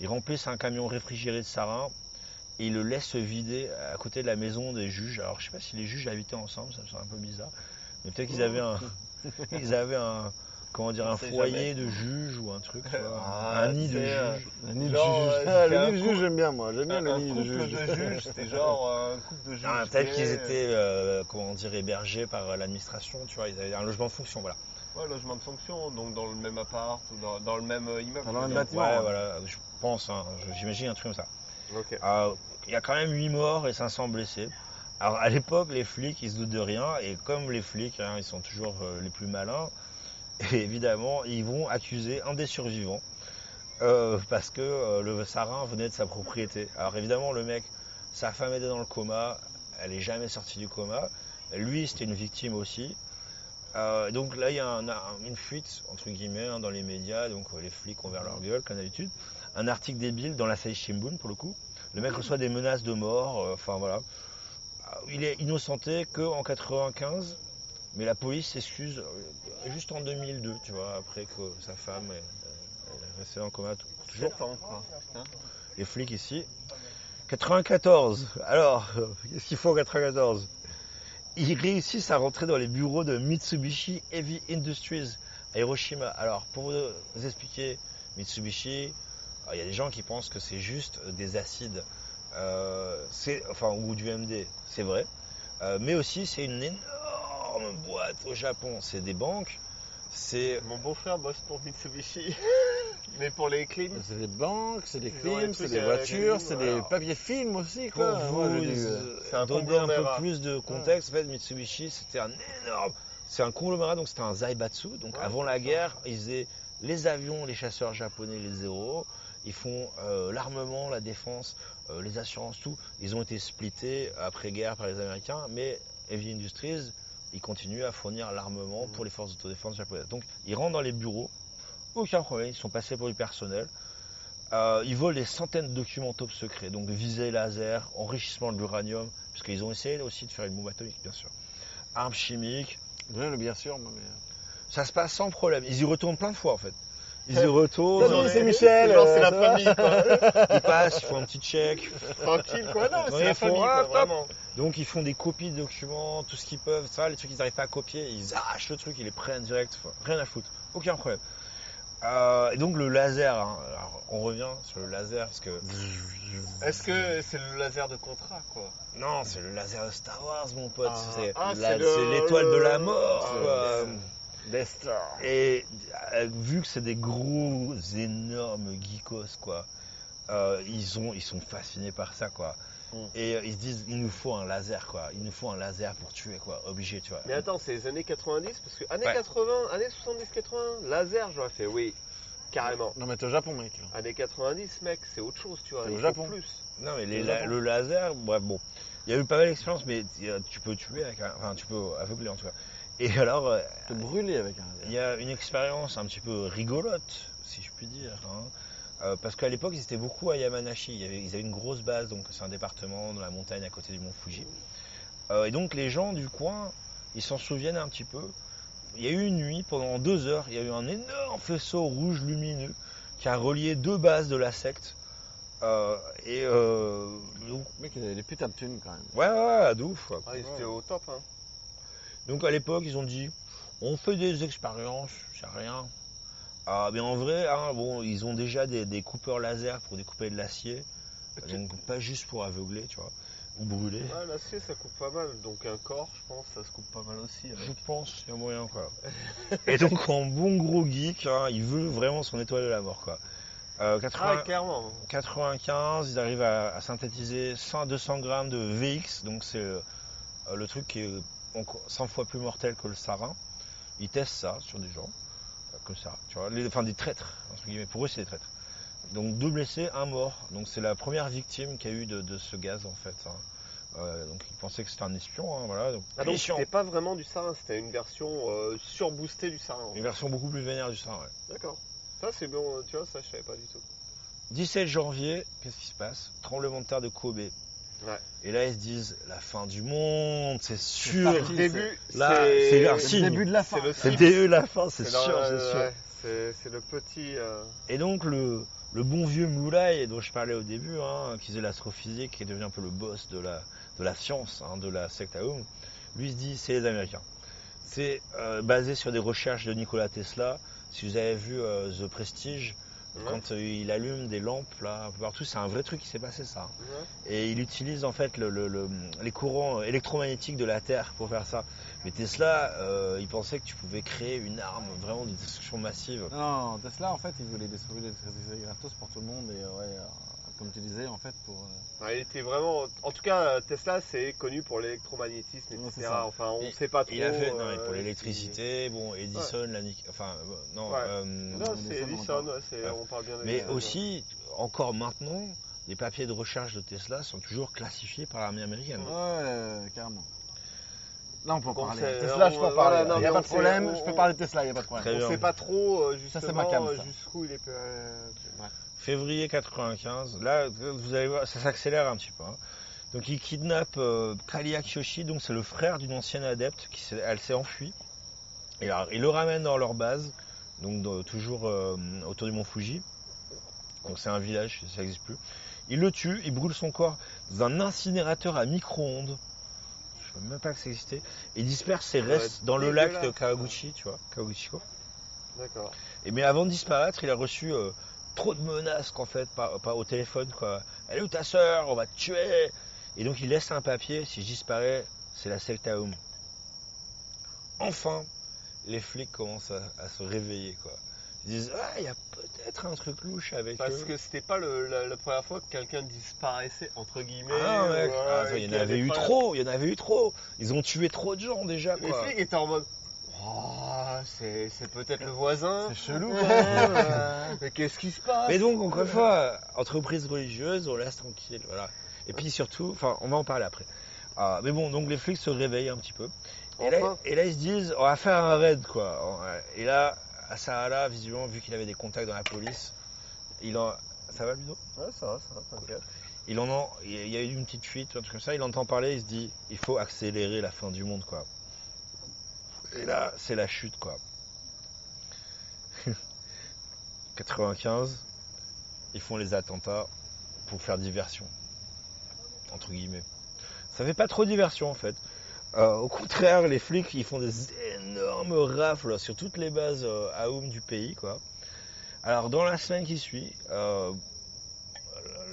ils remplissent un camion réfrigéré de sarin et ils le laissent se vider à côté de la maison des juges. Alors je sais pas si les juges habitaient ensemble, ça me semble un peu bizarre. Mais peut-être qu'ils avaient un, ils avaient un, comment dire, On un foyer de juges ou un truc, tu vois, Ah, un nid de c'est, euh, juges. Le nid de Genre, juge. euh, Ah, le un nid de couple- juge, j'aime bien moi. J'aime bien Un, le un nid de couple juge. de juges, c'était genre euh, un couple de juges. Ah, peut-être qu'ils étaient, euh, comment dire, hébergés par l'administration, tu vois, ils avaient un logement de fonction, voilà. Ouais, logement de fonction, donc dans le même appart ou dans, dans le même immeuble. Dans le même bâtiment. Ouais, ouais. voilà, je pense, hein, j'imagine un truc comme ça. Euh, Il y a quand même 8 morts et 500 blessés. Alors à l'époque, les flics, ils se doutent de rien, et comme les flics, hein, ils sont toujours euh, les plus malins, et évidemment, ils vont accuser un des survivants, euh, parce que le sarin venait de sa propriété. Alors évidemment, le mec, sa femme était dans le coma, elle est jamais sortie du coma, lui, c'était une victime aussi. Donc là, il y a un- un- une fuite, entre guillemets, hein, dans les médias, donc les flics ont vers leur gueule, comme d'habitude. Un article débile dans la Saï Shimbun, pour le coup. Le mec reçoit des menaces de mort, euh, enfin voilà. Ah, Il est innocenté qu'en 95, mais la police s'excuse euh, juste en 2002, tu vois, après que sa femme est, est restée en coma toujours. Quoi. Putain. Les flics ici. 94. Alors, euh, qu'est-ce qu'il faut en 94 Ils réussissent à rentrer dans les bureaux de Mitsubishi Heavy Industries à Hiroshima. Alors, pour vous expliquer, Mitsubishi, il y a des gens qui pensent que c'est juste des acides, euh, c'est, enfin, ou du MD. C'est vrai. Euh, mais aussi, c'est une énorme boîte au Japon. C'est des banques. C'est Mon beau-frère bosse pour Mitsubishi. Mais pour les clims. C'est des banques, c'est des clims, c'est des voitures, c'est des papiers films aussi, Pour quoi. vous Moi, j'ai lu, euh, un donner un peu plus de contexte, en fait, Mitsubishi, c'était un énorme. C'est un conglomérat, donc c'était un Zaibatsu. Donc Ouais, avant la guerre, ils faisaient les avions, les chasseurs japonais, les zéros. Ils font euh, l'armement, la défense, euh, les assurances, tout. Ils ont été splittés après-guerre par les Américains, mais Heavy Industries, ils continuent à fournir l'armement pour les forces d'autodéfense japonaises. Donc ils rentrent dans les bureaux, aucun problème, ils sont passés pour du personnel. Euh, ils volent des centaines de documents top secrets, donc visée laser, enrichissement de l'uranium, parce qu'ils ont essayé aussi de faire une bombe atomique, bien sûr. Armes chimiques, bien sûr, mais. ça se passe sans problème. Ils y retournent plein de fois en fait. Ils y retournent, Salut, c'est Michel, genre, c'est euh, la va famille, quoi. ils passent, ils font un petit check. Tranquille, quoi. Non, c'est la famille, quoi, vraiment. Donc ils font des copies de documents, tout ce qu'ils peuvent, ça, les trucs qu'ils n'arrivent pas à copier, ils arrachent le truc, ils les prennent direct, enfin, rien à foutre, aucun problème. Euh, et donc le laser, hein, alors, on revient sur le laser parce que Est-ce que c'est le laser de contrat, quoi? Non, c'est le laser de Star Wars, mon pote, Ah. c'est Ah, c'est le- c'est l'étoile de la mort. Ah, quoi. Star. Et euh, vu que c'est des gros, énormes geekos, quoi, euh, ils, ont, ils sont fascinés par ça, quoi. Mm. Et euh, ils se disent, il nous faut un laser, quoi. Il nous faut un laser pour tuer, quoi. Obligé, tu vois. Mais attends, c'est les années 90 Parce que années Ouais. 80, années 70-80, laser, j'aurais fait oui, carrément. Non, mais t'es au Japon, mec. Années 90, mec, c'est autre chose, tu vois. C'est au Japon. plus. Non, mais les la- le laser, bref, bon. Il y a eu pas mal d'expériences, mais tu peux tuer avec un- Enfin, tu peux aveugler en tout cas. Et alors, euh, Te brûler avec un il y a une expérience un petit peu rigolote, si je puis dire. hein. Euh, parce qu'à l'époque, ils étaient beaucoup à Yamanashi. Avait- ils avaient une grosse base, donc c'est un département dans la montagne à côté du mont Fuji. Euh, et donc, les gens du coin, ils s'en souviennent un petit peu. Il y a eu une nuit, pendant deux heures, il y a eu un énorme faisceau rouge lumineux qui a relié deux bases de la secte. Euh, et euh, donc, mec, il a des putains de thunes quand même. ouais, ouais, ouais, de ouf. Ah, ils étaient au top. Hein. Donc à l'époque, ils ont dit, on fait des expériences, c'est rien. Ah, mais en vrai, hein, bon, ils ont déjà des, des coupeurs laser pour découper de l'acier, donc pas juste pour aveugler, tu vois, ou brûler. L'acier ça coupe pas mal. Donc un corps, je pense, ça se coupe pas mal aussi. avec. Je pense, il y a moyen, quoi. Et donc en bon gros geek, hein, il veut vraiment son étoile de la mort, quoi. Euh, 80 Ah, clairement. 95, ils arrivent à, à synthétiser 100 200 grammes de VX, donc c'est euh, le truc qui est encore 100 fois plus mortel que le sarin. Ils testent ça sur des gens, euh, comme ça, tu vois, les, enfin des traîtres, entre guillemets. Pour eux, c'est des traîtres. Donc deux blessés, un mort. Donc c'est la première victime qu'il y a eu de, de ce gaz en fait. hein. Euh, donc ils pensaient que c'était un espion, hein, voilà. Donc, Ah donc c'était pas vraiment du sarin, c'était une version euh, surboostée du sarin. en fait. Une version beaucoup plus vénère du sarin. ouais. D'accord. Ça c'est bon, euh, tu vois, ça je savais pas du tout. 17 janvier, qu'est-ce qui se passe? Tremblement de terre de Kobe. Ouais. Et là, ils se disent la fin du monde, c'est sûr. Le début, Là, c'est c'est un le signe. début de la fin. C'est le C'est début de la fin, c'est C'est sûr, c'est sûr. ouais, c'est c'est le petit. euh, Et donc, le, le bon vieux Moulay, dont je parlais au début, hein, qui faisait l'astrophysique, qui devenu un peu le boss de la, de la science, hein, de la secte Aum, lui se dit c'est les Américains. C'est euh, basé sur des recherches de Nikola Tesla. Si vous avez vu euh, The Prestige, Quand euh, il allume des lampes là, un peu partout, c'est un vrai truc qui s'est passé ça. Et il utilise en fait le- le- le- les courants électromagnétiques de la Terre pour faire ça. Mais Tesla, euh, il pensait que tu pouvais créer une arme vraiment de destruction massive. Non, Tesla en fait, il voulait détruire l'électricité gratos pour tout le monde et euh, ouais, comme tu disais en fait pour. euh, Ouais, il était vraiment. En tout cas, Tesla c'est connu pour l'électromagnétisme, etc. Enfin, on Il- sait pas trop. Il a fait non, mais euh, pour l'électricité, bon, Edison, la enfin euh, non, euh, Non, Edison, c'est on Edison, parle. ouais, c'est- Ouais. on parle bien mais d'Edison, aussi encore maintenant, les papiers de recherche de Tesla sont toujours classifiés par l'armée américaine. Ouais, carrément. Là, on peut en parler. Tesla, je peux en parler. voilà, non, Il n'y a mais pas de problème, on- je peux parler de Tesla, il n'y a pas de problème. On bien. sait pas trop Ça, c'est justement jusqu'où il est. ouais. Février 95, là vous allez voir, ça s'accélère un petit peu. hein. Donc il kidnappe euh, Kalia Kyoshi, donc c'est le frère d'une ancienne adepte qui s'est- elle s'est enfuie. Et alors, il le ramène dans leur base, donc toujours euh, autour du mont Fuji. Donc c'est un village, ça n'existe plus. Il le tue, il brûle son corps dans un incinérateur à micro-ondes. Je ne savais même pas que ça existait. Il disperse ses restes dans le lac de Kawaguchi, tu vois, Kawaguchiko. D'accord. Et mais avant de disparaître, il a reçu euh, trop de menaces qu'en fait, pas, pas au téléphone quoi. Elle est où ta soeur On va te tuer. Et donc il laisse un papier. Si je disparais, c'est la secte Aum. Enfin, les flics commencent à, à se réveiller quoi. Ils disent ah il y a peut-être un truc louche avec Parce eux. que c'était pas le- la, la première fois que quelqu'un disparaissait entre guillemets. Ah, ouais, ah, il y en avait eu trop, il y en avait eu trop. Ils ont tué trop de gens déjà Les quoi. flics étaient en mode. Oh, c'est c'est peut-être le voisin. C'est chelou quand même. euh. Mais qu'est-ce qui se passe? Mais donc, encore une fois, entreprise religieuse, on laisse tranquille, voilà. Et puis surtout, enfin, on va en parler après. Ah, mais bon, donc les flics se réveillent un petit peu. Et là, Enfin. et là, ils se disent, on va faire un raid, quoi. Et là, Asahara, visiblement, vu qu'il avait des contacts dans la police, il en... Ça va, Ludo? Ouais, ça va, ça va, t'inquiète. il en en... il y a eu une petite fuite, un truc comme ça, il entend parler, il se dit, il faut accélérer la fin du monde, quoi. Et là, c'est la chute, quoi. 95, ils font les attentats pour faire diversion. Entre guillemets. Ça fait pas trop diversion, en fait. Euh, au contraire, les flics, ils font des énormes rafles sur toutes les bases euh, AOM du pays, quoi. Alors, dans la semaine qui suit, euh,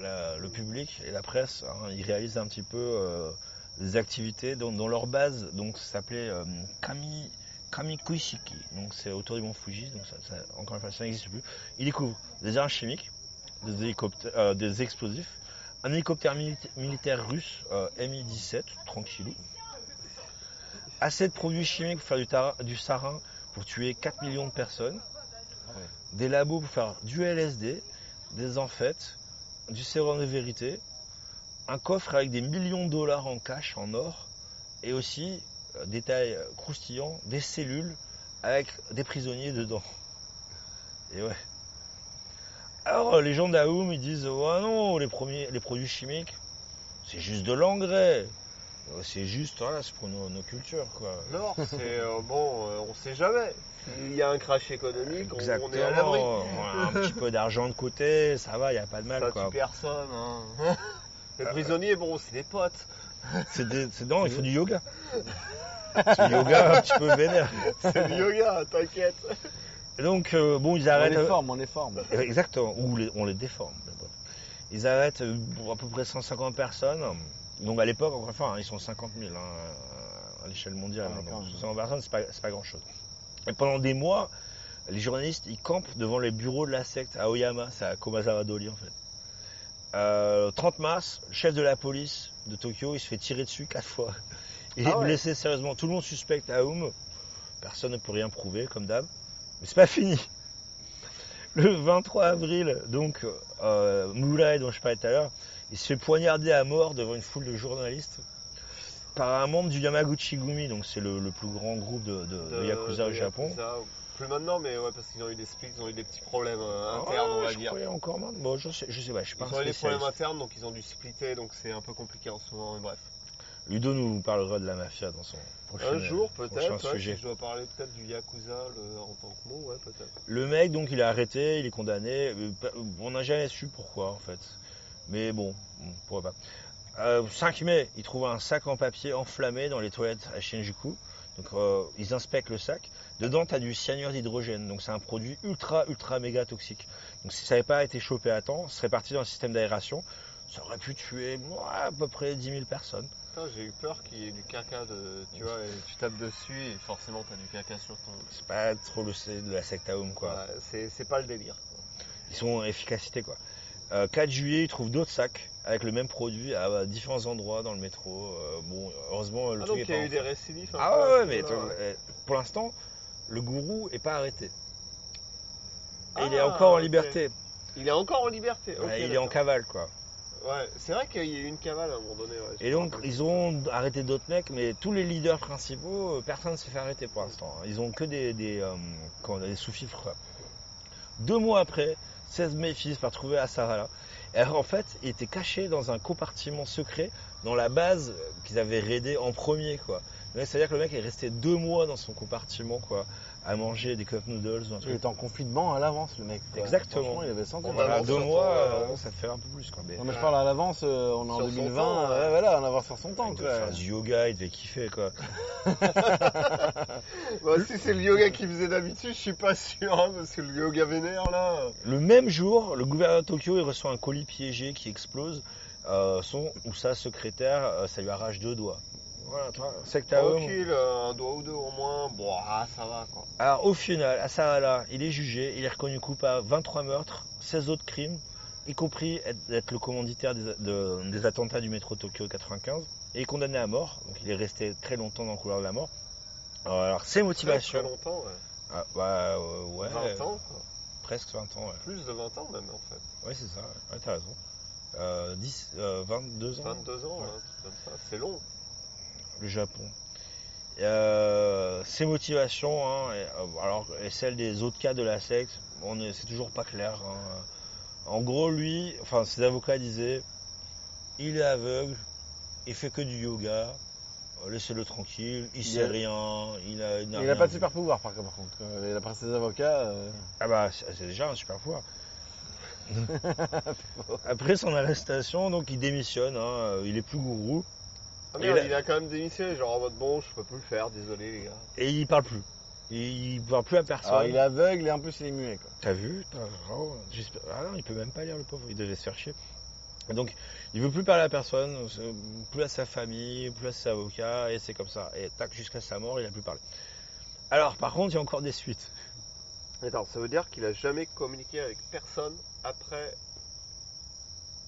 le public et la presse, hein, ils réalisent un petit peu des activités dans leur base. Donc, s'appelait euh, Kami, Kamikuishiki. Donc, c'est autour du mont Fuji. Donc, ça, ça- encore une fois, ça n'existe plus. Ils découvrent des armes chimiques, des, hélicoptères, euh, des explosifs, un hélicoptère mili- militaire russe euh, Mi-17, tranquillou. Assez de produits chimiques pour faire du, du sarin pour tuer 4 millions de personnes. Des labos pour faire du LSD, des amphètes, du sérum de vérité. Un coffre avec des millions de dollars en cash, en or, et aussi, euh, détail euh, croustillant, des cellules avec des prisonniers dedans. Et ouais. Alors euh, les gens d'Aoum ils disent ouais non les premiers les produits chimiques c'est juste de l'engrais. C'est juste voilà, c'est pour nos, nos cultures quoi. L'or, c'est euh, bon, euh, on sait jamais. Il y a un crash économique, on, on Exactement. est à l'abri. Un petit peu d'argent de côté, ça va, il n'y a pas de mal Ça quoi. personne. Hein. Les prisonniers, bon, c'est des potes. C'est des- c'est non, il faut du yoga. C'est du yoga un petit peu vénère. C'est du yoga, t'inquiète. Et donc euh, bon ils On arrêtent. les forme, on les forme. Euh, Exactement, ou les- on les déforme. d'abord. Ils arrêtent euh, à peu près 150 personnes. Donc à l'époque, encore une fois, hein, ils sont 50 000 hein, à l'échelle mondiale. Ouais, hein, donc. 150 personnes, c'est pas, c'est pas grand chose. Et pendant des mois, les journalistes, ils campent devant les bureaux de la secte à Oyama, c'est à Komazawa Doli en fait. Euh, 30 mars, le chef de la police de Tokyo, il se fait tirer dessus quatre fois. Il Ah est ouais. blessé sérieusement. Tout le monde suspecte Aoum. Personne ne peut rien prouver, comme d'hab. Mais c'est pas fini. Le 23 avril, donc, euh, Murai, dont je parlais tout à l'heure, il se fait poignarder à mort devant une foule de journalistes par un membre du Yamaguchi Gumi, donc c'est le, le plus grand groupe de, de- de Yakuza au Japon. Yakuza. Plus maintenant, mais ouais, parce qu'ils ont eu des splits, ils ont eu des petits problèmes euh, Ah, internes, on va je dire. croyais encore. Bon, je sais, je sais pas, je suis Ils un ont eu des problèmes spécialiste. internes, donc ils ont dû splitter, donc c'est un peu compliqué en ce moment, mais bref. Ludo nous parlera de la mafia dans son prochain, Un jour, prochain peut-être, ouais, sujet. je dois parler peut-être du Yakuza le- en tant que mot, ouais, peut-être. Le mec, donc, il est arrêté, il est condamné. Euh, pa- On n'a jamais su pourquoi, en fait. Mais bon, on pourrait pas. Euh, 5 mai, il trouve un sac en papier enflammé dans les toilettes à Shinjuku. Donc, euh, ils inspectent le sac. Dedans, tu as du cyanure d'hydrogène. Donc, c'est un produit ultra, ultra méga toxique. Donc, si ça n'avait pas été chopé à temps, ce serait parti dans le système d'aération. Ça aurait pu tuer à peu près 10 000 personnes. J'ai eu peur qu'il y ait du caca de. Tu vois, et tu tapes dessus et forcément t'as du caca sur ton. C'est pas trop le C de la secte Aum, quoi. Ouais, c'est pas le délire. Ils sont efficacité quoi. Euh, 4 juillet, ils trouvent d'autres sacs avec le même produit à différents endroits dans le métro. Euh, bon, heureusement, le Ah, truc donc est il y a pas eu en des récidives un Ah à ouais, mais ouais. euh, pour l'instant, le gourou est pas arrêté. Et il Ah, est encore en liberté. Il est encore en liberté. ok, Ouais, il est en cavale quoi. Ouais, c'est vrai qu'il y a eu une cavale à un moment donné. ouais, Et donc, ils ont arrêté d'autres mecs, mais tous les leaders principaux, euh, personne ne s'est fait arrêter pour l'instant. hein. Ils ont que des, des, euh, des sous-fifres. Deux mois après, 16 mai finissent par trouver. Et alors, en fait, il était caché dans un compartiment secret dans la base qu'ils avaient raidé en premier, quoi. Mais C'est-à-dire que le mec est resté deux mois dans son compartiment, quoi, à manger des cup noodles ou un Il truc. était en confinement à l'avance, le mec. quoi. Exactement. Il avait senti. On Voilà, avance deux mois, euh, euh, ça te fait un peu plus, quoi. Mais, Non, mais je parle à l'avance, euh, on est en Sur son 2020, temps, ouais, ouais. voilà, on avance sur son temps. il quoi. faire du yoga, il devait kiffer, quoi. Bah, si c'est le yoga qu'il faisait d'habitude, je suis pas sûr, hein, parce que le yoga vénère là. Le même jour, le gouverneur de Tokyo il reçoit un colis piégé qui explose. Euh, son ou sa secrétaire, euh, ça lui arrache deux doigts. Voilà, toi, euh, un doigt ou deux au moins. Bon, ah, ça va quoi. Alors au final, Asarala, il est jugé, il est reconnu coupable 23 meurtres, 16 autres crimes, y compris être, être le commanditaire des, de- des attentats du métro Tokyo 95, et est condamné à mort. Donc il est resté très longtemps dans le couloir de la mort. Alors, alors, ses motivations, très longtemps, ouais. ah, bah, euh, ouais, 20 ans, quoi. presque 20 ans, ouais. Plus de 20 ans même en fait. Ouais, c'est ça, ouais, t'as raison. Euh, 10, euh, 22 ans. 22 ans, Ouais. comme ça. C'est long. Le Japon. Euh, ses motivations, hein, et, euh, alors et celles des autres cas de la secte, c'est toujours pas clair. hein. En gros, lui, enfin ses avocats disaient, il est aveugle, il fait que du yoga, euh, laissez-le tranquille, il sait a- rien, il a, n'a Il rien a pas de super pouvoir par, par contre. D'après ses avocats, euh, Ah bah c'est déjà un super pouvoir. Après son arrestation, donc il démissionne, hein, il est plus gourou Ah il a quand même démissionné, genre en mode bon, je peux plus le faire, désolé les gars. et il parle plus. Il, il parle plus à personne. alors, il est aveugle et en plus il est muet. Quoi. T'as vu? Ah non, il peut même pas lire le pauvre, il devait se faire chier. Donc, il veut plus parler à personne, plus à sa famille, plus à ses avocats, et c'est comme ça. Et tac, jusqu'à sa mort, il a plus parlé. Alors, par contre, il y a encore des suites. Attends, ça veut dire qu'il a jamais communiqué avec personne après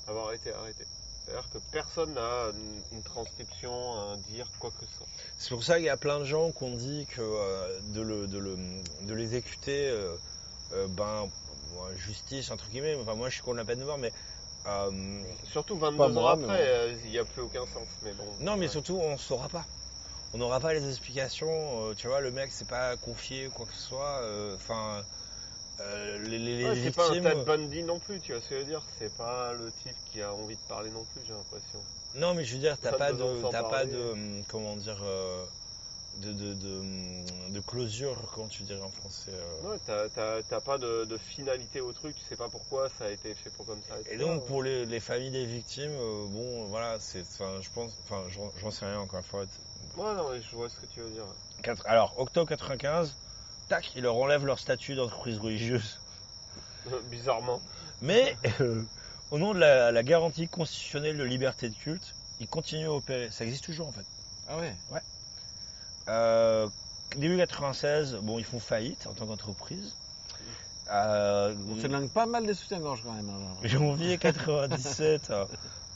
avoir été arrêté. C'est-à-dire que personne n'a une, transcription, un dire, quoi que ce soit. C'est pour ça qu'il y a plein de gens qui ont dit que euh, de, le, de, le, de l'exécuter, euh, euh, ben, justice, entre guillemets, enfin, moi je suis contre la peine de mort, mais Surtout 22 Pas ans moi, après, il n'y a plus aucun sens. Mais bon. Non, mais Ouais. surtout, on saura pas. On n'aura pas les explications. tu vois, le mec s'est pas confié ou quoi que ce soit. Enfin, euh, les, les- c'est pas un. Ted Bundy non plus, tu vois ce que je veux dire C'est pas le type qui a envie de parler non plus, j'ai l'impression. Non, mais je veux dire, t'as Pas de, t'as pas de, hum, comment dire, euh, de, de, de, de closure, comment tu dirais en français. euh. Ouais, t'as- t'as t'as pas de, de finalité au truc, tu sais pas pourquoi ça a été fait pour comme ça. Et donc pour les, les familles des victimes, euh, bon, voilà, c'est, je pense, enfin, j'en- j'en sais rien encore une fois. Ouais, non, mais je vois ce que tu veux dire. Quatre- alors, octobre 95, tac, ils leur enlèvent leur statut d'entreprise religieuse. Bizarrement. Mais euh, au nom de la, la garantie constitutionnelle de liberté de culte, ils continuent à opérer. Ça existe toujours en fait. Ah ouais? Euh, début 96, bon, ils font faillite en tant qu'entreprise. Euh, On s'éloigne pas mal des soutiens-gorge quand même. hein. janvier 97. euh,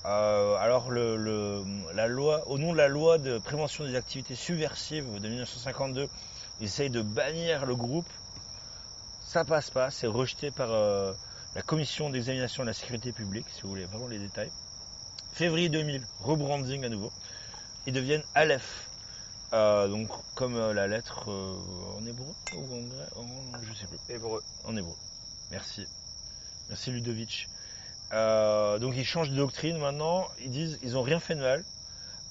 euh, alors le, le- la loi, au nom de la loi de prévention des activités subversives de 1952, ils essayent de bannir le groupe. Ça passe pas, c'est rejeté par euh, la commission d'examination de la sécurité publique, si vous voulez vraiment les détails. Février 2000, rebranding à nouveau. Ils deviennent Aleph. Euh, donc comme euh, la lettre en hébreu ou en grec, en- je sais plus Hébreu. en hébreu. Merci. Merci Ludovic. Donc ils changent de doctrine maintenant. Ils disent ils ont rien fait de mal.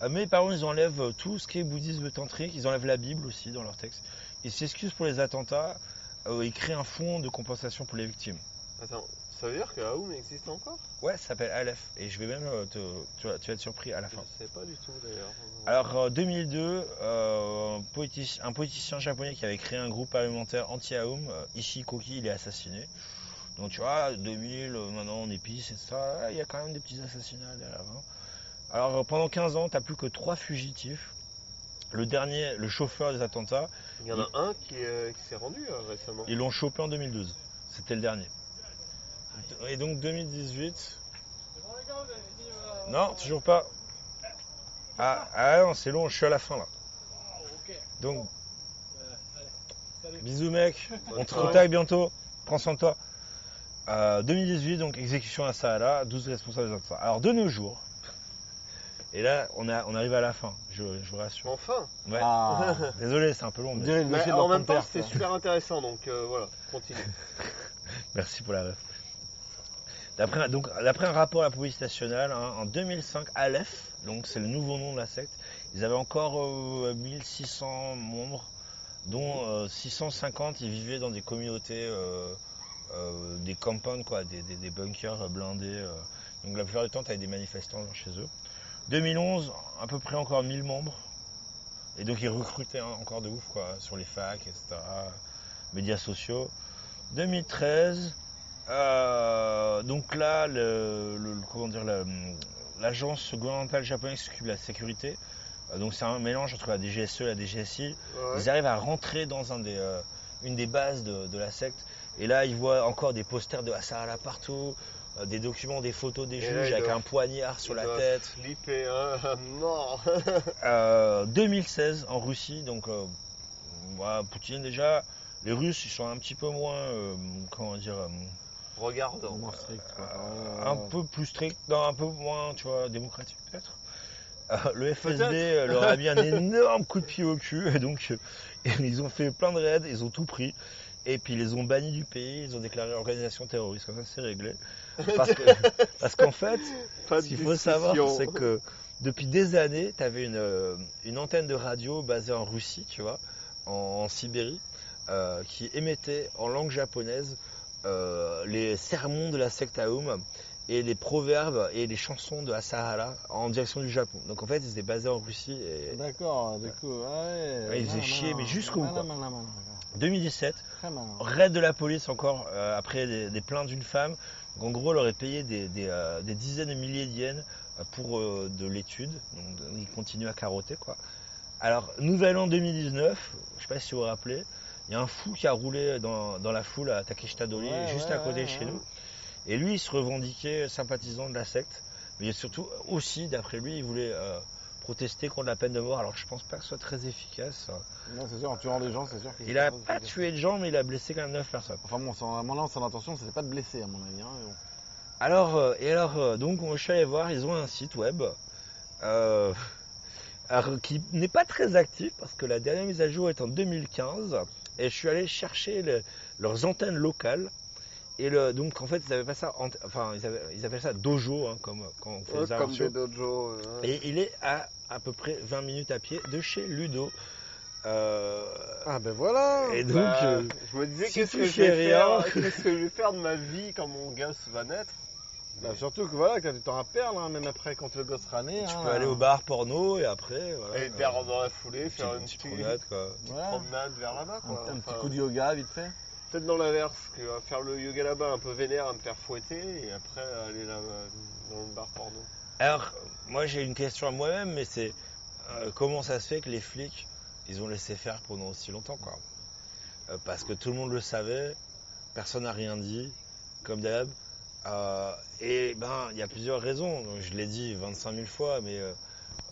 Euh, mais par contre ils enlèvent euh, tout ce qui est bouddhisme tantrique. Ils enlèvent la Bible aussi dans leur texte. Ils s'excusent pour les attentats. Euh, ils créent un fonds de compensation pour les victimes. Attends, ça veut dire que Aoum existe encore? Ouais, ça s'appelle Aleph. Et je vais même euh, te, tu, vas, tu vas être surpris à la fin. Je sais pas du tout d'ailleurs. Alors, en 2002, euh, un, politic- un politicien japonais qui avait créé un groupe parlementaire anti-Aum, euh, Ishikoki, il est assassiné. Donc, tu vois, 2000, euh, maintenant on épice et ça, il y a quand même des petits assassinats derrière. hein. Alors, euh, pendant 15 ans, t'as plus que trois fugitifs. Le dernier, le chauffeur des attentats, Il y en a un qui, euh, qui s'est rendu euh, récemment. ils l'ont chopé en 2012. C'était le dernier. Et donc 2018. Non, toujours pas. Ah, ah non, c'est long, je suis à la fin là. Donc, bisous mec, on te contacte bientôt, prends soin de toi. Euh, 2018, donc exécution à Sahala, 12 responsables des attentats. Alors de nos jours, et là on, a, on arrive à la fin, je, je vous rassure. Enfin Ouais. Ah. Désolé, c'est un peu long. On mais- Mais en même temps, c'était super intéressant, donc euh, voilà, continue. Merci pour la ref. D'après donc, d'après un rapport à la police nationale, hein, en 2005, Aleph, donc c'est le nouveau nom de la secte, ils avaient encore euh, 1600 membres, dont euh, 650 ils vivaient dans des communautés, euh, euh, des compounds, quoi, des, des- des bunkers blindés. euh. donc la plupart du temps, tu as des manifestants chez eux. 2011, à peu près encore 1000 membres. Et donc ils recrutaient encore de ouf, quoi, sur les facs, etc., médias sociaux. 2013, euh, donc là, le, le- le- comment dire, la- l'agence gouvernementale japonaise qui s'occupe de la sécurité, euh, donc c'est un mélange entre la DGSE et la DGSI, Ouais. ils arrivent à rentrer dans un des, euh, une des bases de, de la secte, et là ils voient encore des posters de Asahara partout, des documents, des photos des juges avec un poignard sur la tête. Flipper, hein, à mort. Euh, 2016 en Russie, donc euh, voilà, Poutine déjà, les Russes ils sont un petit peu moins, euh, comment dire, euh, Regardons. Moins strict, quoi. un peu plus strict, non, un peu moins, tu vois, démocratique peut-être. Euh, le FSB euh, leur a mis un énorme coup de pied au cul, et donc euh, ils ont fait plein de raids, ils ont tout pris, et puis ils les ont bannis du pays, ils ont déclaré organisation terroriste, comme ça c'est réglé. Parce que- parce qu'en fait, Pas ce qu'il faut savoir, c'est que depuis des années, tu avais une, euh, une antenne de radio basée en Russie, tu vois, en, en Sibérie, euh, qui émettait en langue japonaise euh, les sermons de la secte Aum et les proverbes et les chansons de Asahara en direction du Japon. Donc en fait, ils étaient basés en Russie et D'accord, du coup, ah ouais. Ouais, il faisait malin, chier, mais jusqu'au bout, malin, quoi. malin, malin, malin. 2017, Très malin. raid de la police encore euh, après des, des plaintes d'une femme. Donc, en gros, elle aurait payé des, des, euh, des dizaines de milliers d'yens euh, pour euh, de l'étude. Donc de- il continue à carotter quoi. Alors, nouvel an 2019, je sais pas si vous vous rappelez, il y a un fou qui a roulé dans, dans la foule à Ouais, juste ouais, à côté ouais, de chez nous. Et lui, il se revendiquait sympathisant de la secte. Mais surtout, aussi, d'après lui, il voulait euh, protester contre la peine de mort. Alors, je pense pas que ce soit très efficace. Non, c'est sûr, en tuant des gens, c'est sûr que Il a pas tué de gens, mais il a blessé quand même 9 personnes. Enfin bon, son, à mon avis, son intention, c'était pas de blesser, à mon avis. Hein, bon. Alors, euh, et alors, euh, donc, je suis allé voir, ils ont un site web euh, qui n'est pas très actif parce que la dernière mise à jour est en 2015. Et je suis allé chercher le- leurs antennes locales. Et le, donc, en fait, ils avaient pas ça, enfin, ils, avaient- ils appellent ça dojo, hein, comme quand on fait Ouais, comme des euh, ouais. Et il est à à peu près 20 minutes à pied de chez Ludo. Euh, Ah ben voilà et donc, Bah, euh, je me disais si qu'est-ce que je fais vais rien- faire, qu'est-ce que je vais faire de ma vie quand mon gosse va naître? Bah, surtout que voilà, quand tu t'en rappelles, hein, même après quand le gosse sera né. tu hein, peux aller au bar porno et après, voilà. Et vers dans la foulée, faire Petit- une petit petite, promenade, quoi. petite promenade vers là-bas. Un, Quoi. un petit Enfin, coup de yoga vite fait. Peut-être dans l'inverse, que euh, faire le yoga là-bas un peu vénère, à me faire fouetter, et après aller là euh, dans le bar porno. Alors, moi j'ai une question à moi-même, mais c'est euh, comment ça se fait que les flics, ils ont laissé faire pendant aussi longtemps, quoi? Euh, Parce que tout le monde le savait, personne n'a rien dit, comme d'hab. Euh, et ben, il y a plusieurs raisons. Je l'ai dit 25 000 fois, mais euh,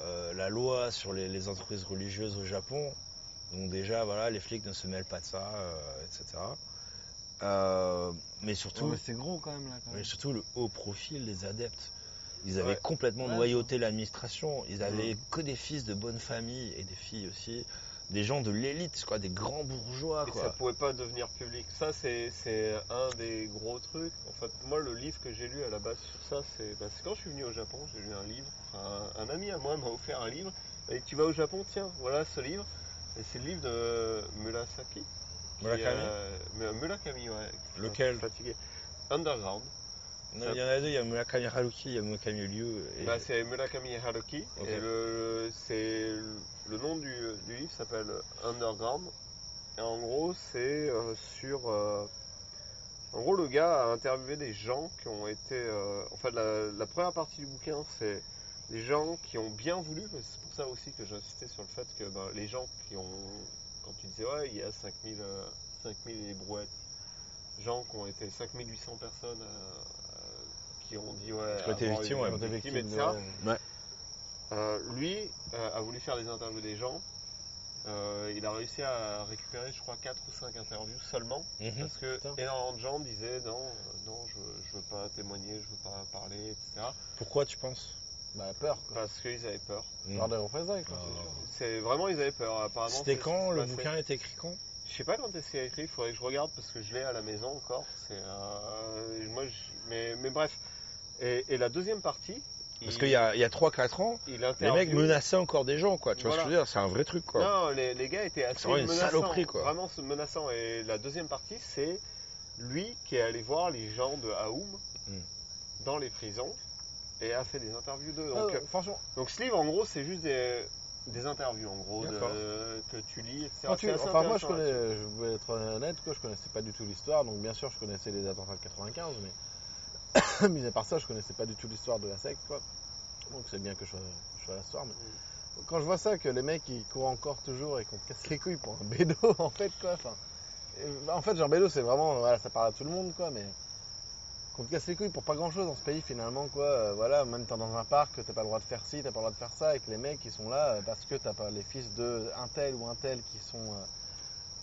euh, la loi sur les, entreprises religieuses au Japon, donc déjà, voilà, les flics ne se mêlent pas de ça, euh, etc. Euh, mais surtout, Ouais, mais c'est gros quand même là. Quand même. mais surtout le haut profil des adeptes. Ils avaient Ouais. complètement Ouais. noyauté l'administration. Ils avaient que des fils de bonne famille et des filles aussi. Des gens de l'élite, quoi, des grands bourgeois, Et ça quoi. pouvait pas devenir public. Ça, c'est c'est un des gros trucs. En fait, moi, le livre que j'ai lu à la base sur ça, c'est bah, c'est quand je suis venu au Japon, j'ai lu un livre. Enfin, un, un ami à moi m'a offert un livre. Et tu vas au Japon, tiens, voilà ce livre. Et c'est le livre de Murasaki. Murakami euh, Murakami, ouais. Lequel? Fatigué. Underground. Non, Il y en a deux, il y a Murakami Haruki, il y a Murakami Ryu. Et... Bah, c'est Murakami Haruki. Et le, c'est le nom du, du livre s'appelle Underground. Et en gros, c'est euh, sur. euh, en gros, le gars a interviewé des gens qui ont été. euh, en fait, la, la première partie du bouquin, c'est des gens qui ont bien voulu. C'est pour ça aussi que j'insistais sur le fait que ben, les gens qui ont. Quand tu disais, ouais, il y a 5000, euh, 5000 et brouettes. Gens qui ont été 5800 personnes euh, qui ont dit, ouais. Qui ont été avoir victimes, une- ouais. victime, victimes etc. de- Ouais. Euh, lui euh, a voulu faire des interviews des gens. Euh, il a réussi à récupérer, je crois, 4 ou 5 interviews seulement. Mhm. Parce que Putain. énormément de gens disaient non, non, je, je veux pas témoigner, je veux pas parler, etc. Pourquoi tu penses? Bah peur quoi. Parce qu'ils avaient peur. Peur des représailles quoi. Ah. c'est vraiment, ils avaient peur. Apparemment, C'était quand le bouquin a été écrit quand? Je sais pas quand est-ce qu'il a écrit, il faudrait que je regarde parce que je l'ai à la maison encore. C'est, euh, moi, je- mais, mais bref. Et, et la deuxième partie. Parce il- qu'il y a, y a 3-4 ans, il les mecs menaçaient encore des gens, quoi. Tu vois ce que je veux dire? C'est un vrai truc, quoi. Non, les, les gars étaient assez C'est vraiment une menaçants. saloperie, quoi. Vraiment menaçants. Et la deuxième partie, c'est lui qui est allé voir les gens de Aoum Hmm. dans les prisons et a fait des interviews d'eux. Ah, Donc, euh, franchement, donc ce livre, en gros, c'est juste des, des interviews, en gros, de- que tu lis, etc. tu- enfin moi je connais, je vais être honnête quoi, je connaissais pas du tout l'histoire, donc bien sûr je connaissais les attentats de 95, mais mis à part ça je connaissais pas du tout l'histoire de la secte quoi. Donc c'est bien que je sois, je sois à l'histoire, mais quand je vois ça que les mecs ils courent encore toujours et qu'on te casse les couilles pour un bédo en fait quoi, enfin, bah, en fait genre bédo c'est vraiment, voilà ça parle à tout le monde quoi, mais qu'on te casse les couilles pour pas grand chose dans ce pays finalement quoi, euh, voilà, même t'es dans un parc, t'as pas le droit de faire ci, t'as pas le droit de faire ça, et que les mecs qui sont là euh, parce que t'as pas les fils de un tel ou un tel qui sont... euh,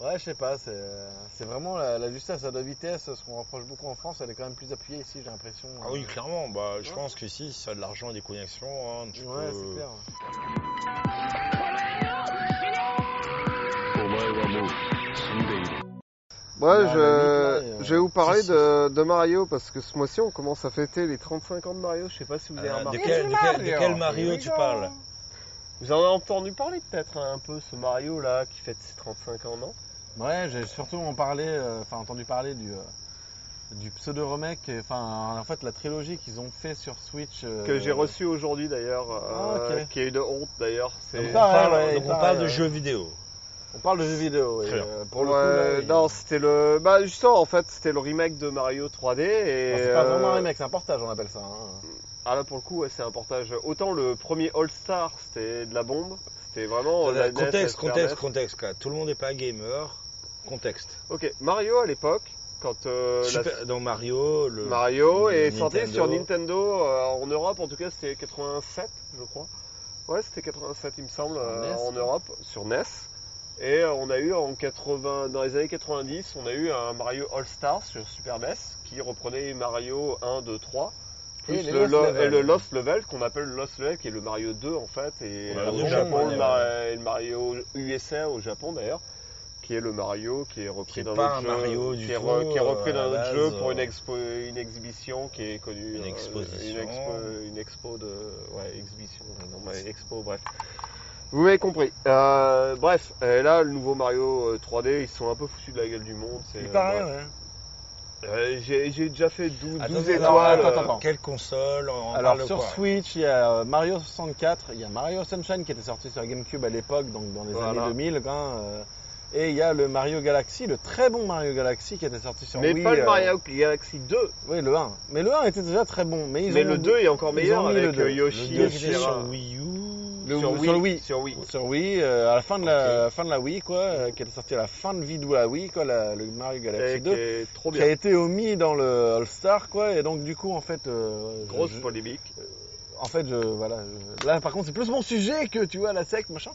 Ouais, je sais pas, c'est euh, c'est vraiment la, la justesse à deux vitesses, ce qu'on reproche beaucoup en France, elle est quand même plus appuyée ici, j'ai l'impression. Ah oui, clairement. Bah, je Ouais. pense qu'ici, si ça a de l'argent et des connexions, hein, tu Ouais, peux- c'est clair. お Ouais, je, et, euh, je vais vous parler de, de Mario parce que ce mois-ci on commence à fêter les 35 ans de Mario. Je sais pas si vous avez Euh, de, remarqué. quel, de, quel, de quel Mario tu parles? Vous en avez entendu parler peut-être hein, un peu ce Mario là qui fête ses 35 ans, non? Ouais, j'ai surtout en parlé, euh, enfin entendu parler du, euh, du pseudo remake, et, enfin en fait la trilogie qu'ils ont fait sur Switch. euh, Que j'ai reçu aujourd'hui d'ailleurs, Ah, qui est une honte d'ailleurs. C'est... Donc, on parle, ouais, donc on parle de ouais. jeux vidéo. On parle de jeux vidéo, bien. euh, pour le Ouais, coup. là, il- non, c'était le. Bah, justement, en fait, c'était le remake de Mario 3D. Et, c'est pas vraiment euh, un remake, c'est un portage, on appelle ça. hein. Ah, là, pour le coup, ouais, c'est un portage. Autant le premier All-Star, c'était de la bombe. C'était vraiment. la NES, contexte, contexte, NES. contexte. quoi. Tout le monde n'est pas gamer. Contexte. Ok, Mario à l'époque, quand euh, la- Dans Mario, le Mario est sorti sur Nintendo euh, en Europe, en tout cas c'était 87, je crois. Ouais, c'était 87, il me semble, euh, NES, en. Europe, sur NES. Et euh, on a eu en 80, dans les années 90, on a eu un Mario All Stars sur Super NES qui reprenait Mario 1, 2, 3. Plus Et le, Lost lo- Level. le Lost Level qu'on appelle le Lost Level qui est le Mario 2 en fait et au le Japon bon, le, ouais. Mar- et le Mario USA au Japon d'ailleurs qui est le Mario qui est repris dans un jeu Mario du qui, est tout, re- qui est repris dans notre jeu pour une euh, expo une exhibition qui est connue Une euh, exposition. une expo, une expo de ouais exhibition non mais expo bref vous m'avez compris. Euh, bref, et là, le nouveau Mario euh, 3D, ils se sont un peu foutus de la gueule du monde. c'est- Il paraît, ouais. Euh, j'ai j'ai déjà fait 12, 12 Attends, étoiles. alors, attends, euh, attends, attends. Quelle console on Alors parle de sur quoi Switch, il y a euh, Mario 64, il y a Mario Sunshine qui était sorti sur GameCube à l'époque, donc dans les Voilà. années 2000. hein, euh, et il y a le Mario Galaxy, le très bon Mario Galaxy qui était sorti sur Mais Wii. pas le euh, Mario Galaxy 2. Oui, le 1. Mais le 1 était déjà très bon. Mais, ils mais ont le 2 est encore ils meilleur ont mis le avec deux. euh, Yoshi Le et 2 qui était sur Wii U. Le- sur, sur Wii, le Wii. Sur Wii. Sur Wii, euh, à la fin de la, fin de la Wii, quoi, euh, qui était sorti à la fin de vie de la Wii, quoi, la- le Mario Galaxy Et 2, qui est trop qui a été omis dans le All Star, quoi, et donc du coup, en fait, euh, Grosse je- polémique. en fait, je, voilà, je- là, par contre, c'est plus mon sujet que, tu vois, la sec, machin.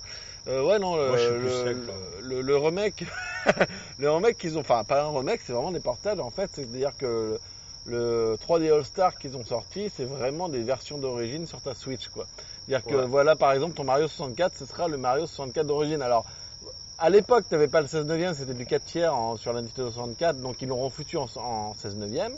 Ouais, non, le, Moi, je suis plus le, sec, le, le remake, le remake qu'ils ont, enfin, pas un remake, c'est vraiment des portages, en fait, c'est-à-dire que le 3D All Star qu'ils ont sorti, c'est vraiment des versions d'origine sur ta Switch, quoi. C'est-à-dire que, voilà, par exemple, ton Mario 64, ce sera le Mario 64 d'origine. Alors, à l'époque, tu n'avais pas le 16 neuvième, c'était du 4 tiers en- sur la Nintendo 64, donc ils l'ont foutu en, en 16 neuvième.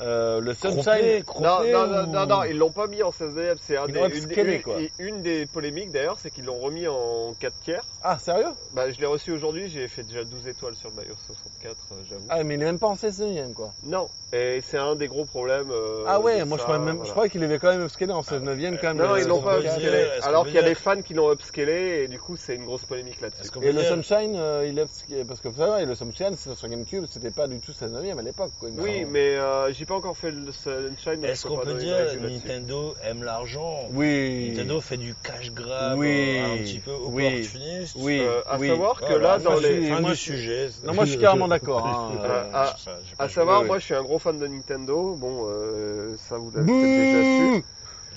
Euh, le Sunshine, Non, non, non, ou- non, non, ils l'ont pas mis en 16 neuvième. C'est un une, une- une des polémiques d'ailleurs, c'est qu'ils l'ont remis en 4 tiers. ah, sérieux? Bah, je l'ai reçu aujourd'hui, j'ai fait déjà 12 étoiles sur le Mario 64, euh, j'avoue. Ah, mais il est même pas en 16 neuvième, quoi. Non, et c'est un des gros problèmes. euh, Ah ouais, moi ça, je croyais, même, je croyais qu'il avait quand même upscalé en 16 neuvième quand même. Non, ils l'ont pas 64. upscalé. Alors qu'il y a des fans qui l'ont upscalé et du coup c'est une grosse polémique là-dessus. Et le Sunshine, euh, il est upscalé, parce que vous savez, le Sunshine c'était sur GameCube, c'était pas du tout 16 neuvième à l'époque, Oui, mais j'ai pas encore fait le Sunshine. Est-ce qu'on peut dire. Nintendo aime l'argent? Oui. Nintendo fait du cash grab Oui. euh, un petit peu Oui. opportuniste. Oui. Euh, à oui. savoir que Voilà, là, dans les, suis- fin moi, du je- sujet. Non, moi je suis carrément d'accord. hein, Euh, à- à savoir, oui. moi je suis un gros fan de Nintendo. Bon, euh, ça vous l'avez déjà su.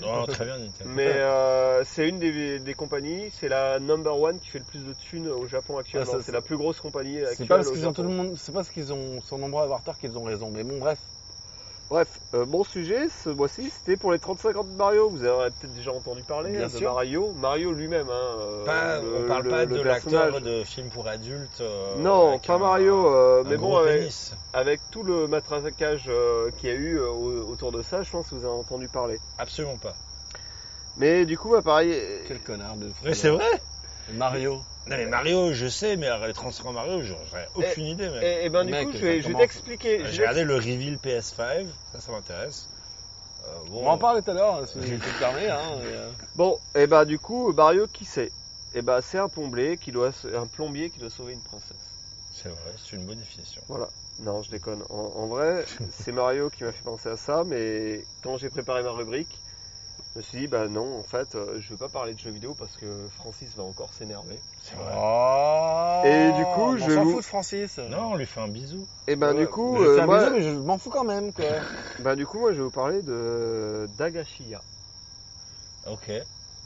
Non, très bien Nintendo. Mais euh, c'est une des, des compagnies, c'est la number one qui fait le plus de thunes au Japon actuellement. Ah, c'est la plus grosse compagnie actuelle. C'est pas parce qu'ils ont tout le monde, c'est pas parce qu'ils ont, sont nombreux à avoir tort qu'ils ont raison, mais bon, bref. Bref, euh, mon sujet ce mois-ci, c'était pour les 35 ans de Mario. Vous avez peut-être déjà entendu parler Bien hein, de sûr. Mario. Mario lui-même. Hein, euh, Pas- le- on parle le- pas le de l'acteur de film pour adultes. euh, Non, pas un- Mario. euh, mais bon, avec, tout le matraquage euh, qu'il y a eu euh, au- autour de ça, je pense que vous avez entendu parler. Absolument pas. Mais du coup, bah, pareil. Quel connard de. Mais c'est vrai. Mario. Non mais Mario, je sais, mais alors, les transferts Mario, j'aurais aucune idée. Mec. Et, et ben du Mec, coup, je vais, je vais commence- t'expliquer. J'ai regardé le reveal PS5, ça, ça m'intéresse. Euh, bon, On va en parler tout à l'heure, si tu te permets. Hein, et, euh, Bon, et bah du coup, Mario, qui c'est? Et bah c'est un plombier qui doit, un plombier qui doit sauver une princesse. C'est vrai, c'est une bonne définition. Voilà. Non, je déconne. En, en vrai, c'est Mario qui m'a fait penser à ça, mais quand j'ai préparé ma rubrique, je me suis dit, bah non, en fait, euh, je veux pas parler de jeux vidéo parce que Francis va encore s'énerver. C'est vrai. Oh, Et du coup, on je s'en vous- fout de Francis. Non, on lui fait un bisou. Et ben Ouais, du coup, je fais euh, un moi, bisou, mais je m'en fous quand même, quoi. bah du coup, moi, je vais vous parler de Dagashiya. Ok.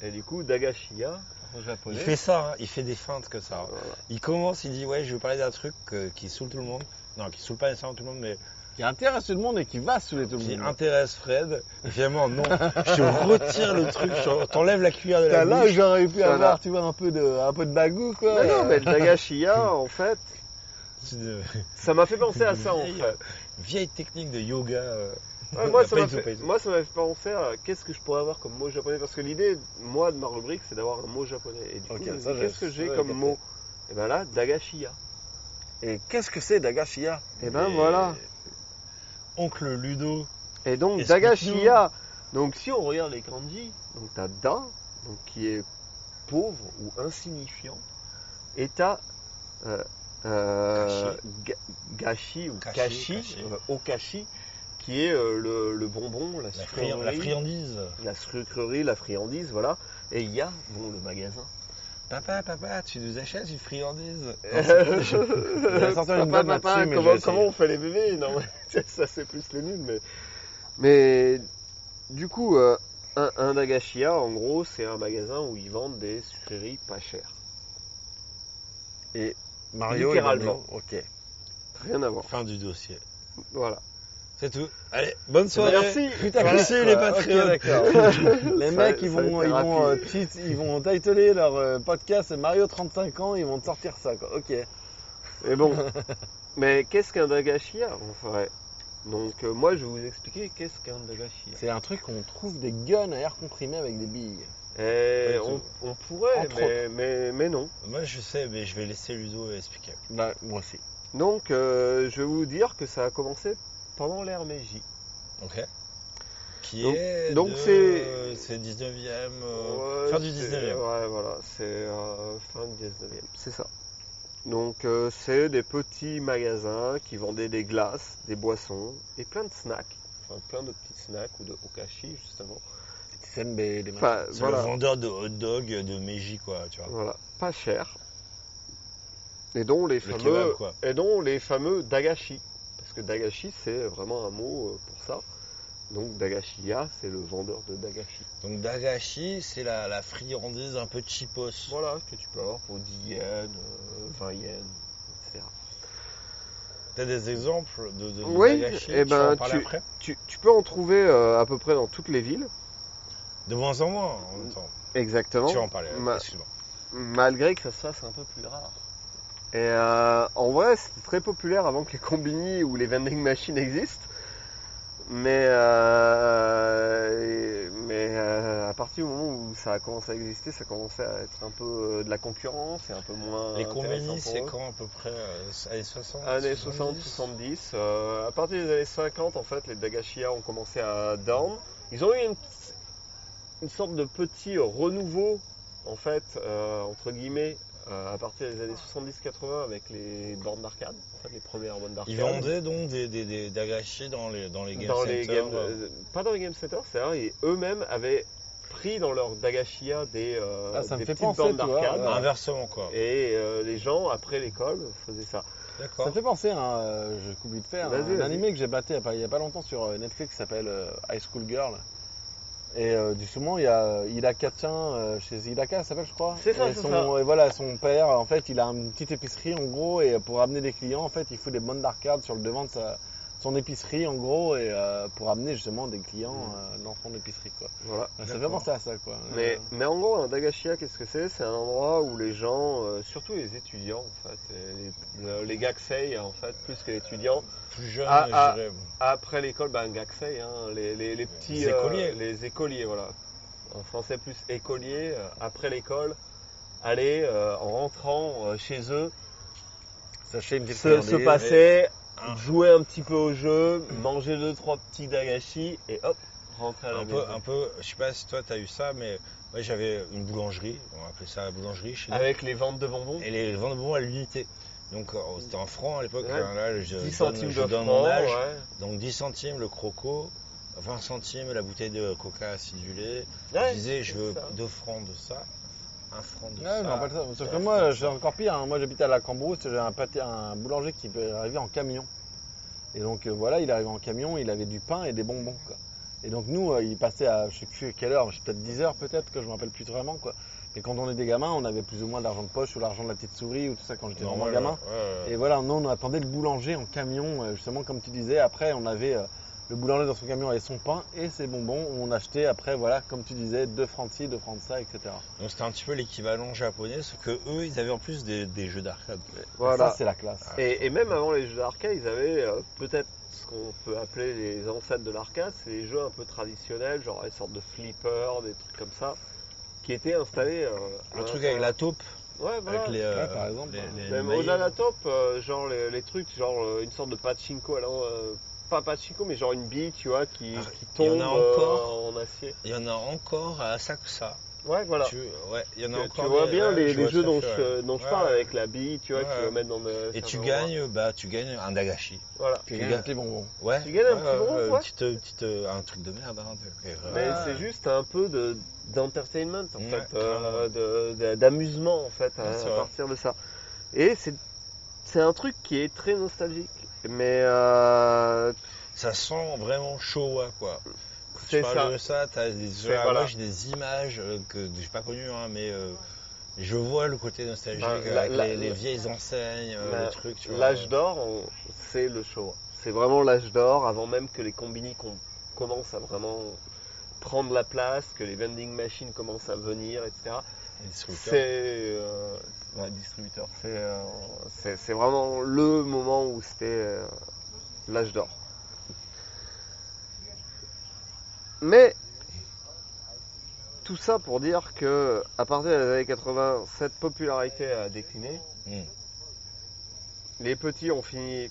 Et du coup, Dagashiya, en Il japonais. fait ça, hein, il fait des feintes que ça. Voilà. Il commence, il dit ouais, je vais parler d'un truc euh, qui saoule tout le monde. Non, qui saoule pas nécessairement tout le monde, mais Qui intéresse tout le monde et qui va saouler tout le qui intéresse Fred. Finalement, non, je te retire le truc, je t'enlève la cuillère de la Putain, là, bouche. j'aurais pu Voilà. avoir, tu vois, un peu de, un peu de bagou, quoi. Non, non, mais le Dagashiya, en fait, ça m'a fait penser à ça, en fait. vieille technique de yoga. euh. Ouais, moi, ça m'a fait, pas du tout. moi, ça m'a fait penser à qu'est-ce que je pourrais avoir comme mot japonais. Parce que l'idée, moi, de ma rubrique, c'est d'avoir un mot japonais. Et du coup, qu'est-ce que j'ai comme mot? Et ben là, Dagashiya. Et qu'est-ce que c'est Dagashiya Et ben Et- voilà. Oncle Ludo. Et donc, Explique-nous. Dagashiya. Donc, si on regarde les kanji, donc t'as Da, donc qui est pauvre ou insignifiant. Et t'as euh, euh, ga- Gashi ou Kashi, euh, Okashi, qui est le, le bonbon, la, La, la friandise. la sucrerie, la friandise, voilà. Et il y a, bon, le magasin. Papa, papa, tu nous achètes une friandise une Papa, papa, comment, on fait les bébés? Non, ça c'est plus les nuls, mais. Mais du coup, euh, un, un Dagashiya, en gros, c'est un magasin où ils vendent des sucreries pas chères. Et Mario, Littéralement. ok. Rien à voir. Fin du dossier. Voilà. C'est tout. Allez, bonne soirée. Merci. Putain, Voilà. merci les d'accord. les Ça- mecs, ils vont, ils vont, euh, rapide. titre- ils vont titler leur euh, podcast Mario 35 ans, ils vont te sortir ça, quoi. Ok. Mais bon. Mais qu'est-ce qu'un Dagashia Enfin, ouais. Donc euh, moi je vais vous expliquer qu'est-ce qu'un Dagashia. C'est un truc où on trouve des guns à air comprimé avec des billes. Et du on, on pourrait, mais, mais, mais non. Moi, je sais, mais je vais laisser Ludo expliquer. Bah, moi aussi. Donc euh, je vais vous dire que ça a commencé pendant l'ère Meiji. Ok. Qui Donc- est. donc de- c'est- C'est 19ème. euh, Ouais, fin du c'est- 19ème. Ouais, voilà, c'est euh, fin du 19e, c'est ça. Donc euh, c'est des petits magasins qui vendaient des glaces, des boissons et plein de snacks. Enfin plein de petits snacks ou de okashi justement. Senbei, des. Enfin C'est voilà, le vendeur de hot dog de Meiji, quoi, tu vois. voilà, pas cher. Et dont les Le fameux kebab, quoi. et dont les fameux dagashi que dagashi c'est vraiment un mot euh, pour ça. Donc dagashiya c'est le vendeur de dagashi. Donc Dagashi, c'est la, la friandise un peu cheapos. Voilà que tu peux avoir pour 10 yens, euh, 20 yens, etc. T'as des exemples de, de, Oui, Dagashi eh Tu vas en ben, parler après? Tu, tu peux en trouver euh, à peu près dans toutes les villes. De moins en moins, en même temps. Exactement. Tu vas en Ma- excuse-moi. Malgré que ça se fasse un peu plus rare. Et euh, en vrai, c'était très populaire avant que les combini ou les vending machines existent. Mais, euh, mais euh, à partir du moment où ça a commencé à exister, ça commençait à être un peu de la concurrence et un peu moins. Les combini, c'est quand à peu près Années 60 Années 60, 70. euh, à partir des années 50, en fait, les Dagashiya ont commencé à down. Ils ont eu une, une sorte de petit renouveau, en fait, entre guillemets, à partir des années 70-80 avec les bornes d'arcade, en fait, les premières bornes d'arcade. Ils vendaient donc des, des, dans les, dans les game dans les centers, game, euh, euh, pas dans les game centers, c'est-à-dire eux-mêmes avaient pris dans leur Dagashiya des, euh, Ah, ça me des fait petites penser, bornes d'arcade. ouais. Inversement, quoi. Et euh, les gens, après l'école, faisaient ça. Ça D'accord. me fait penser, hein, euh, je coupe vite fait, à Vas-y, un animé que j'ai batté il y a pas- longtemps sur euh, Netflix qui s'appelle euh, High School Girl. Et euh, du moment, il y a euh, Hidaka Tien euh, chez Hidaka, ça s'appelle, je crois. C'est ça, et son, ça. Et voilà, son père, en fait, il a une petite épicerie, en gros, et pour amener des clients, en fait, il faut des bonnes d'arcade sur le devant de sa, son épicerie, en gros, et euh, pour amener justement des clients euh, dans son épicerie, quoi. Voilà. Ça fait penser à ça, quoi. Mais, Euh, mais en gros, un Dagashiya, qu'est-ce que c'est? C'est un endroit où les gens, euh, surtout les étudiants, en fait, les, le- les en fait, plus que les étudiants, Plus dirais. après l'école, ben, gakusei, hein, les, les, les petits... Les écoliers. les écoliers, voilà. En français, plus écoliers, après l'école, aller, en rentrant chez eux, Sachez une petite se, se passer, Un- jouer un petit peu au jeu, manger deux, trois petits dagashi, et hop, rentrer à la un peu, maison. un peu, je sais pas si toi t'as eu ça, mais moi j'avais une boulangerie, on appelait ça la boulangerie chez nous, Avec les ventes de bonbons? et les ventes de bonbons à l'unité. Donc euh, c'était en francs à l'époque, Ouais. hein, là je 10 donne, centimes je de donne francs, mon âge. ouais. Donc 10 centimes le croco, 20 centimes la bouteille de coca acidulée. Ouais, je disais je veux ça. 2 francs de ça, 1 franc de Ouais, je me rappelle ça. Sauf que moi, c'est encore pire. hein. Moi, j'habitais à la Cambrousse. J'ai un, pâté- un boulanger qui peut arriver en camion. Et donc, euh, voilà, il arrivait en camion. Il avait du pain et des bonbons, quoi. Et donc, nous, euh, il passait à, je sais plus quelle heure, je sais peut-être 10 heures, peut-être, que je me rappelle plus vraiment, quoi. Mais quand on était gamin, on avait plus ou moins d'argent de poche ou l'argent de la petite souris ou tout ça quand j'étais vraiment gamin. Et voilà, nous, on attendait le boulanger en camion, euh, justement, comme tu disais. Après, on avait euh, le boulanger dans son camion avec son pain et ses bonbons. où On achetait après, voilà, comme tu disais, 2 francs de ci, 2 francs de ça, etc. Donc c'était un petit peu l'équivalent japonais, sauf que eux ils avaient en plus des, des jeux d'arcade. Voilà. Ça, c'est la classe. Et, et même avant les jeux d'arcade, ils avaient euh, peut-être ce qu'on peut appeler les ancêtres de l'arcade, c'est les jeux un peu traditionnels, genre des sortes de flippers, des trucs comme ça, qui étaient installés. euh, à Le truc avec la taupe, Ouais, voilà. avec les, euh, Ouais, par exemple, les- ouais. les Même au-delà de la taupe, euh, genre les, les trucs, genre euh, une sorte de pachinko, alors euh, pas pachinko, mais genre une bille, tu vois, qui, Ah, qui il y en tombe a euh, encore en acier. Il y en a encore à Sakusa. Ouais, voilà. Tu, ouais, il y en a Tu, encore. tu vois des- bien ouais, les, les vois jeux dont fait, je, ouais. dont je parle ouais. avec la bille, tu vois, Ouais, que tu vas mettre dans le. Et tu gagnes, bah tu gagnes un dagashi. Voilà. Tu Tu gagnes un petit bonbon. Ouais. Tu gagnes un petit bonbon, ouais, ouais. petite, euh, petite, euh, un truc de merde. Hein, Mais ouais. c'est juste un peu de d'entertainment en Ouais, fait, euh, carrément. de- de- d'amusement en fait à, à partir de ça. Et c'est c'est un truc qui est très nostalgique. Mais euh, Ça sent vraiment Showa quoi. C'est ça. de ça, t'as des, C'est- voilà. moi j'ai des images euh, que j'ai pas connues, hein, mais euh, Je vois le côté nostalgique Ben, avec la- la- les, vieilles enseignes, La- tu vois. L'âge d'or, c'est le show. C'est vraiment l'âge d'or avant même que les combini com- commencent à vraiment prendre la place, que les vending machines commencent à venir, etc. C'est euh, ouais, distributeur. C'est euh, c'est- vraiment le moment où c'était euh, l'âge d'or. Mais tout ça pour dire que à partir des années 80, cette popularité a décliné. Mm. Les petits ont fini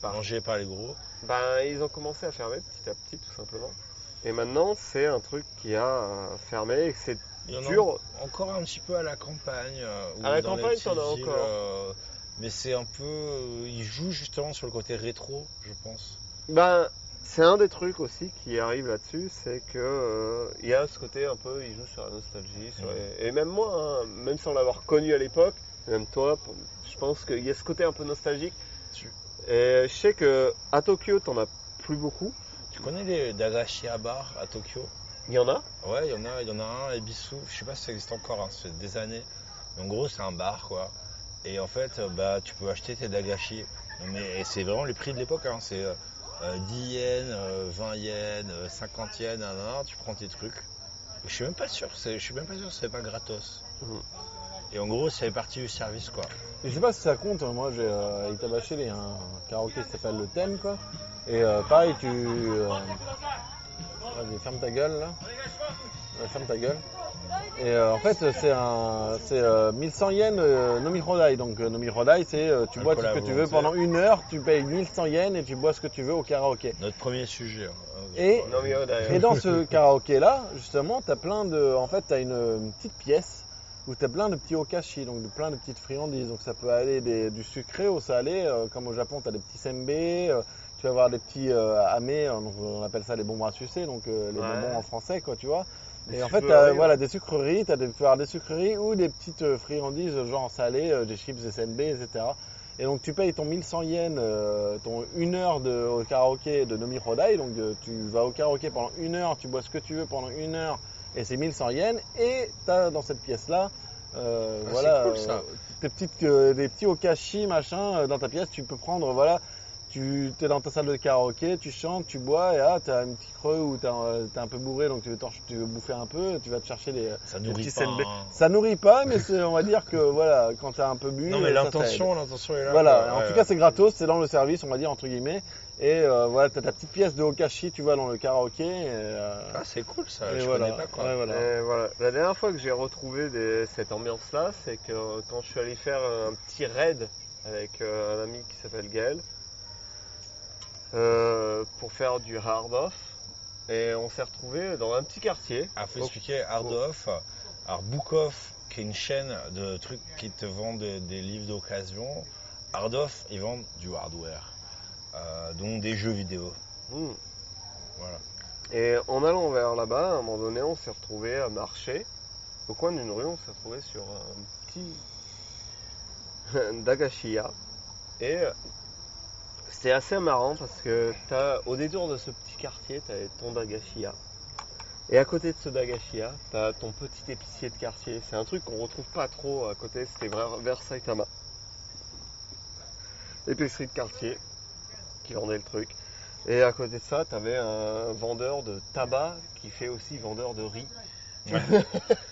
par Mangé par les gros. ben, ils ont commencé à fermer petit à petit, tout simplement. Et maintenant, c'est un truc qui a fermé et c'est Il en encore un petit peu à la campagne. euh, À la campagne, t'en as encore. euh, mais c'est un peu. euh, ils jouent justement sur le côté rétro, je pense. Ben, c'est un des trucs aussi qui arrive là-dessus, c'est que euh, il y a ce côté un peu, ils jouent sur la nostalgie, sur Ouais. les- et même moi, hein, même sans l'avoir connu à l'époque, même toi, je pense qu'il y a ce côté un peu nostalgique. Et je sais que à Tokyo, t'en as plus beaucoup. Tu connais les Dagashi Bar à Tokyo? Il y en a. Ouais, il y en a, il y en a un à Ebisu. Je sais pas si ça existe encore, hein, ça fait des années. Mais en gros, c'est un bar, quoi. Et en fait, euh, bah, tu peux acheter tes Dagashi. Mais et c'est vraiment les prix de l'époque, hein. C'est euh, euh, 10 yens, euh, 20 yens, euh, 50 yens, nan, nan, tu prends tes trucs. Je suis même pas sûr, c'est- je suis même pas sûr que c'est pas gratos. Mhm. Et en gros, ça fait partie du service, quoi. Et je sais pas si ça compte, hein. moi j'ai euh, à Itabashi, il y a un karaoké qui s'appelle le thème quoi. Et euh, pareil tu. euh, Vas-y, ferme ta gueule là. Ouais, ferme ta gueule. Et euh, en fait c'est un c'est euh, 1100 yens euh, Nomi Hodai. Donc euh, Nomi Hodai c'est euh, tu bois tout ce que tu veux pendant une heure, tu payes 1100 yens et tu bois ce que tu veux au karaoké. Notre premier sujet. hein. Et, dans ce karaoké là, justement, t'as plein de. En fait, t'as une, une petite pièce où t'as plein de petits okashi, donc de, plein de petites friandises. Donc ça peut aller des- du sucré au salé, euh, comme au Japon, t'as des petits sembe, euh, tu vas avoir des petits euh, euh, on appelle ça les bonbons à sucer, donc euh, les Ouais. bonbons en français, quoi, tu vois. Des Et en fait, t'as ouais. voilà, des sucreries, des, tu peux avoir des sucreries ou des petites euh, friandises, genre salées, euh, des chips, des SMB, etc. Et donc tu payes ton 1100 yens, euh, ton une heure de, au karaoké de Nomi Hodai, donc euh, tu vas au karaoké pendant une heure, tu bois ce que tu veux pendant une heure, et c'est 1100 yens, et t'as dans cette pièce-là, euh, Ah, voilà, c'est cool, ça. euh, des, petites, euh, des petits okashi, machin, euh, dans ta pièce, tu peux prendre, voilà, tu es dans ta salle de karaoké, tu chantes, tu bois, et là, t'as un petit creux où t'es un, un peu bourré, donc tu veux, tu veux bouffer un peu, tu vas te chercher des, Ça petits pas. hein. Ça nourrit pas, mais c'est- on va dire que, voilà, quand t'as un peu bu, Non, mais l'intention, l'intention est là. Voilà, en Ouais, tout ouais. cas c'est gratos, c'est dans le service, on va dire entre guillemets. Et euh, voilà, t'as ta petite pièce de okashi, tu vois, dans le karaoké. Et, euh, Ah, c'est cool ça, et je voilà. connais pas quoi. Ouais, voilà. Et voilà. La dernière fois que j'ai retrouvé des- cette ambiance-là, c'est que euh, quand je suis allé faire un petit raid avec euh, un ami qui s'appelle Gaël euh, pour faire du hard off. Et on s'est retrouvé dans un petit quartier. Ah, faut expliquer Hard Off. Alors, Book Off, qui est une chaîne de trucs qui te vendent des, des livres d'occasion. Hard Off, ils vendent du hardware. Euh, donc des jeux vidéo. hmm. Voilà. Et en allant vers là-bas, à un moment donné, on s'est retrouvé à marcher. Au coin d'une rue, on s'est retrouvé sur un petit Dagashiya. Et c'était assez marrant parce que t'as, au détour de ce petit quartier, tu ton Dagashiya. Et à côté de ce Dagashiya, tu as ton petit épicier de quartier. C'est un truc qu'on retrouve pas trop à côté, c'était vers Saitama. Épicerie de quartier qui vendait le truc. Et à côté de ça, tu avais un vendeur de tabac qui fait aussi vendeur de riz.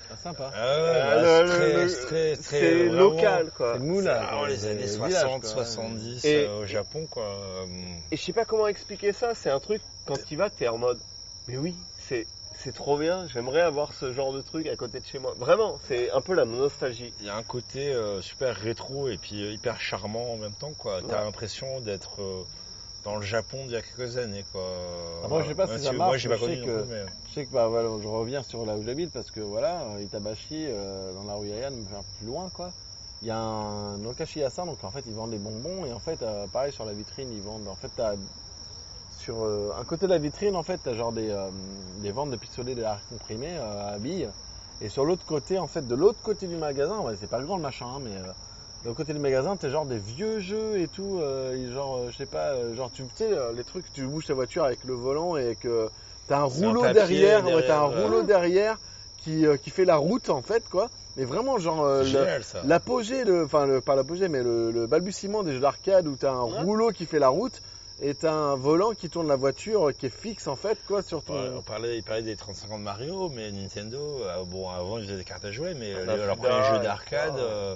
Ah, sympa. Ouais, le- c'est très, local quoi. C'est. Ah, quoi, les années le 60, village, quoi. 70 Et- euh, au Japon quoi. Euh, Et je sais pas comment expliquer ça, c'est un truc, quand tu y vas, t'es en mode, mais oui, c'est, c'est trop bien, j'aimerais avoir ce genre de truc à côté de chez moi. Vraiment, c'est un peu la nostalgie. Il y a un côté euh, super rétro et puis hyper charmant en même temps quoi. T'as Ouais. l'impression d'être euh, dans le Japon d'il y a quelques années quoi. Après, je sais pas si ça Moi marche, j'ai pas connu que- mais- Je sais que bah, voilà, je reviens sur là où j'habite parce que voilà, euh, Itabashi, euh, dans la rue Yayan, plus loin quoi. Il y a un Okashi Yasa, donc en fait ils vendent des bonbons et en fait euh, pareil sur la vitrine ils vendent. En fait t'as sur euh, un côté de la vitrine en fait t'as genre des, euh, des ventes de pistolets d'air comprimé euh, à billes et sur l'autre côté en fait de l'autre côté du magasin, ouais, c'est pas grand le machin hein, mais de côté du magasin t'as genre des vieux jeux et tout, euh, et genre euh, je sais pas, euh, genre tu sais les trucs tu bouges ta voiture avec le volant et que T'as un un rouleau papier derrière, ouais, t'as un rouleau derrière qui, qui fait la route en fait quoi. Mais vraiment, genre, l'apogée, enfin, le, pas l'apogée, mais le, le balbutiement des jeux d'arcade où t'as un Ouais. rouleau qui fait la route et t'as un volant qui tourne la voiture qui est fixe en fait, quoi, sur ton. Ouais, on parlait, il parlait des 35 ans de Mario, mais Nintendo, euh, bon, avant ils faisaient des cartes à jouer, mais euh, La les- leurs Fuda, premiers jeux d'arcade, euh,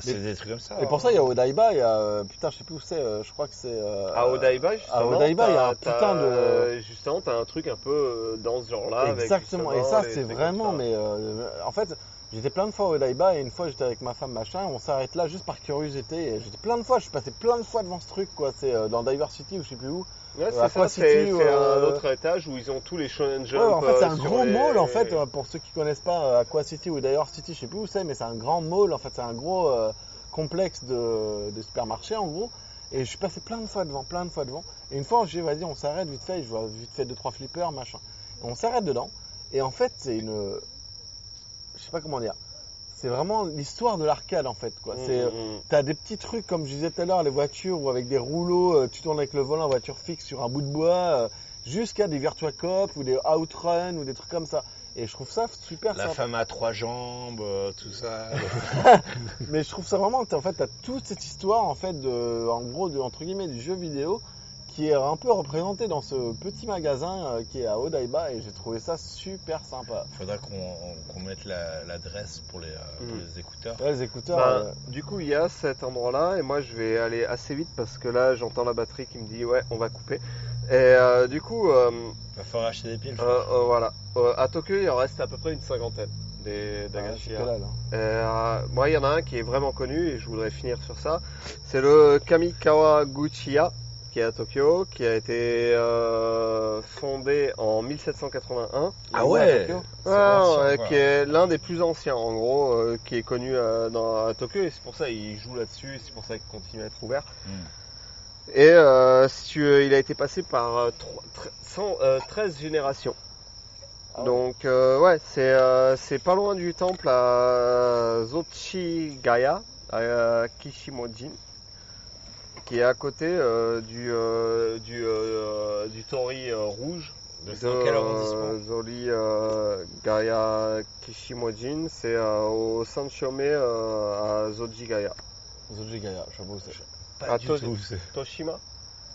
c'est des trucs comme ça. Et pour ça, il y a Odaiba, il y a. euh, Putain, je sais plus où c'est, euh, je crois que c'est. euh, À Odaiba, justement, à Odaiba, il y a un putain de- Justement, t'as un truc un peu dans ce genre-là. avec Exactement, et ça, c'est vraiment, mais euh, en fait, j'étais plein de fois au Odaiba et une fois j'étais avec ma femme, machin, on s'arrête là juste par curiosité. Et j'étais plein de fois, je suis passé plein de fois devant ce truc, quoi. C'est dans Diversity ou je sais plus où. Ouais, Euh, c'est ça, c'est City, c'est euh, un autre étage où ils ont tous les Shonen Jump. Ouais, en fait, c'est euh, un gros les- mall, en fait, pour ceux qui connaissent pas Aqua City ou d'ailleurs City, je sais plus où c'est, mais c'est un grand mall, en fait, c'est un gros euh, complexe de, de supermarché, en gros. Et je suis passé plein de fois devant, plein de fois devant. Et une fois, j'ai vas-y, on s'arrête vite fait, je vois vite fait deux, trois flippers, machin. Et on s'arrête dedans. Et en fait, c'est une. Je sais pas comment dire. C'est vraiment l'histoire de l'arcade, en fait, quoi. Mm, C'est. euh, mm, mm. T'as des petits trucs, comme je disais tout à l'heure, les voitures ou avec des rouleaux, euh, tu tournes avec le volant, voiture fixe sur un bout de bois, euh, jusqu'à des Virtua Cop ou des Outrun ou des trucs comme ça. Et je trouve ça super La sympa. femme à trois jambes, tout ça. Mais je trouve ça vraiment, en fait, t'as toute cette histoire, en fait, de, en gros, de, entre guillemets, du jeu vidéo qui est un peu représenté dans ce petit magasin euh, qui est à Odaiba et j'ai trouvé ça super sympa. Faudra qu'on mette la- l'adresse pour, les, euh, pour Mm. les écouteurs. Ouais, les écouteurs, Ben, euh, Du coup, il y a cet endroit-là, et moi je vais aller assez vite parce que là j'entends la batterie qui me dit ouais, on va couper. Et euh, du coup, euh, Il va falloir acheter des piles. euh, euh, voilà, Euh, à Tokyo il en reste à peu près une cinquantaine des. Euh, moi, il y en a un qui est vraiment connu et je voudrais finir sur ça. C'est le Kamikawa Guchiya qui est à Tokyo, qui a été euh, fondé en 1781. Ah ouais ancien, qui est l'un des plus anciens en gros, euh, qui est connu euh, dans, à Tokyo et c'est pour ça qu'il joue là-dessus, c'est pour ça qu'il continue à être ouvert. Mm. Et euh, si tu- il a été passé par euh, trois- tre- cent- euh, 13 générations. Ah. Donc ouais, c'est c'est pas loin du temple à Zochigaya, à Kishimojin, qui est à côté euh, du euh, du euh, du Tori euh, rouge. Donc, c'est dans quel arrondissement Zori euh, Gaya Kishimojin, c'est euh, au Sanchome euh, à Zojigaya. Zojigaya, je sais pas où c'est. Pas à du toi- tout. Toshima,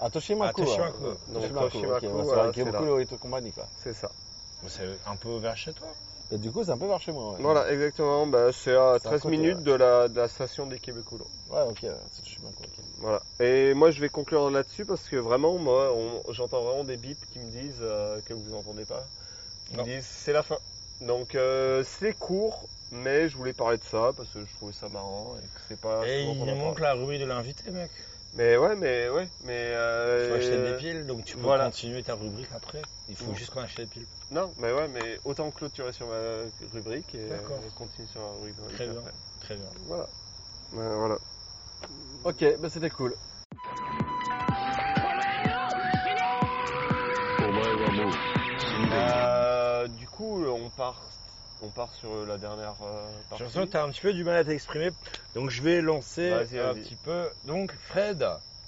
Ah, Toshimaku. Ah, Toshimaku. hein. Donc, Toshimaku, Toshimaku, ouais, c'est là. de Hito Company, quoi. c'est ça. C'est un peu vers chez toi. Et du coup, c'est un peu vers chez moi, ouais. Voilà, exactement. Bah, c'est à C'est à 13 côté, minutes ouais. de, la, de la station des Québécois. Ouais, ok, c'est Toshimaku, ok. Voilà. Et moi, je vais conclure là-dessus parce que vraiment, moi, on- j'entends vraiment des bips qui me disent euh, que vous entendez pas. Ils Non. me disent c'est la fin. Donc, euh, c'est court, mais je voulais parler de ça parce que je trouvais ça marrant et que c'est pas. Et il manque parle. la rubrique de l'invité, mec. Mais ouais, mais ouais, mais. Euh, faut acheter des piles, donc tu peux continuer ta rubrique après. Il faut juste qu'on achète des piles. Non, mais ouais, mais autant clôturer sur ma rubrique et, et continuer sur la rubrique. Très bien, très bien. Voilà. Euh, voilà. Ok, bah c'était cool. Euh, du coup, on part on part sur la dernière euh, J'ai partie. l'impression que tu as un petit peu du mal à t'exprimer, donc je vais lancer Vas-y, un vas-y. petit peu. Donc, Fred,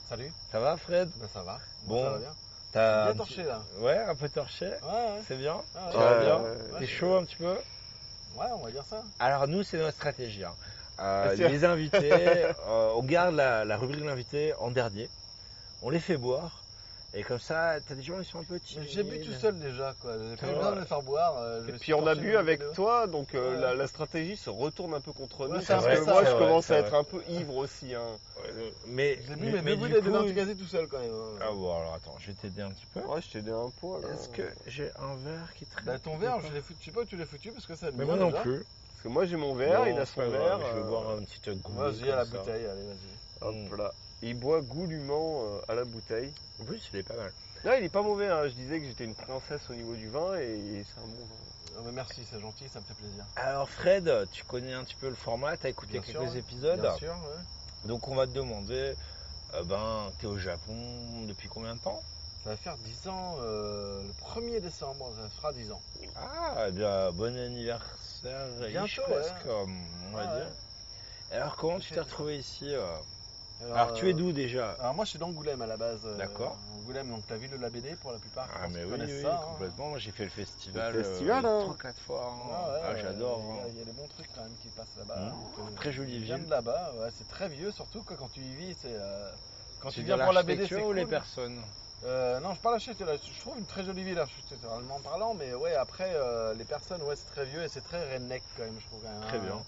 Salut. ça va, Fred? Bah, ça va. Bon. Ça va bien. T'as Bien torché, là. Ouais, un peu torché. Ouais, ouais. C'est bien. Ah, Tu ouais. vas Ouais, bien ouais, ouais. T'es chaud un petit peu? Ouais, on va dire ça. Alors nous, c'est notre stratégie. hein. Euh, Ah, c'est- les invités, euh, on garde la, la rubrique de l'invité en dernier. On les fait boire. Et comme ça, t'as des gens qui sont un peu timides. J'ai bu tout seul déjà, quoi. J'ai pas eu besoin de me faire boire. euh, je Et me puis on a torché bu dans avec toi, donc euh, Ouais. la, la stratégie se retourne un peu contre nous Ouais, c'est parce vrai, que moi je vrai, commence c'est à vrai. être un peu ivre aussi. Hein. Ouais, Mais, J'ai bu mais, mes mais deux bouteilles de coup- tout seul quand même. hein. Ah bon, alors attends, je vais t'aider un petit peu. Ouais, je t'ai dit un poil. hein. Est-ce que j'ai un verre qui traîne Bah, ton verre, je l'ai foutu. Je sais pas où tu l'as foutu parce que ça. Mais moi non plus. Parce que moi j'ai mon verre, il a c'est son pas verre. Je vais euh, boire un petit goût. Vas-y, à la bouteille, allez, vas-y. Hop Mm. Il boit goulûment euh, à la bouteille. En plus, il est pas mal. Là, il est pas mauvais. Hein. Je disais que j'étais une princesse au niveau du vin et c'est un bon vin. Ah, bah, merci, c'est gentil, ça me fait plaisir. Alors Fred, tu connais un petit peu le format, t'as écouté Bien quelques sûr, épisodes. Bien sûr, ouais. Donc on va te demander, euh, ben, t'es au Japon depuis combien de temps? Ça va faire 10 ans, euh, le 1er décembre, ça fera 10 ans. Ah, eh bien, bon anniversaire, Bientôt, ish, presque, euh, on va Ah, dire. Alors comment tu t'es retrouvé ici euh? Alors, tu es euh, d'où déjà Alors moi je suis d'Angoulême à la base. euh, D'accord. Angoulême, donc la ville de la BD pour la plupart. Ah mais oui, oui, ça, hein. complètement. Moi j'ai fait le festival, Le festival, hein. 3-4 fois. hein. Ah ouais, Ah, j'adore. Il y a- hein. il y, a des bons trucs quand même qui passent là-bas. Mmh. Euh, Très jolie je viens ville. de là-bas, ouais, c'est très vieux surtout quoi, quand tu y vis. C'est, euh, quand tu viens pour la BD, c'est ou cool. les personnes Euh, non, je parle architecture. Je trouve une très jolie ville architecturalement parlant, mais ouais, après euh, les personnes, ouais, c'est très vieux et c'est très redneck quand même, je trouve. quand même, Très hein. bien.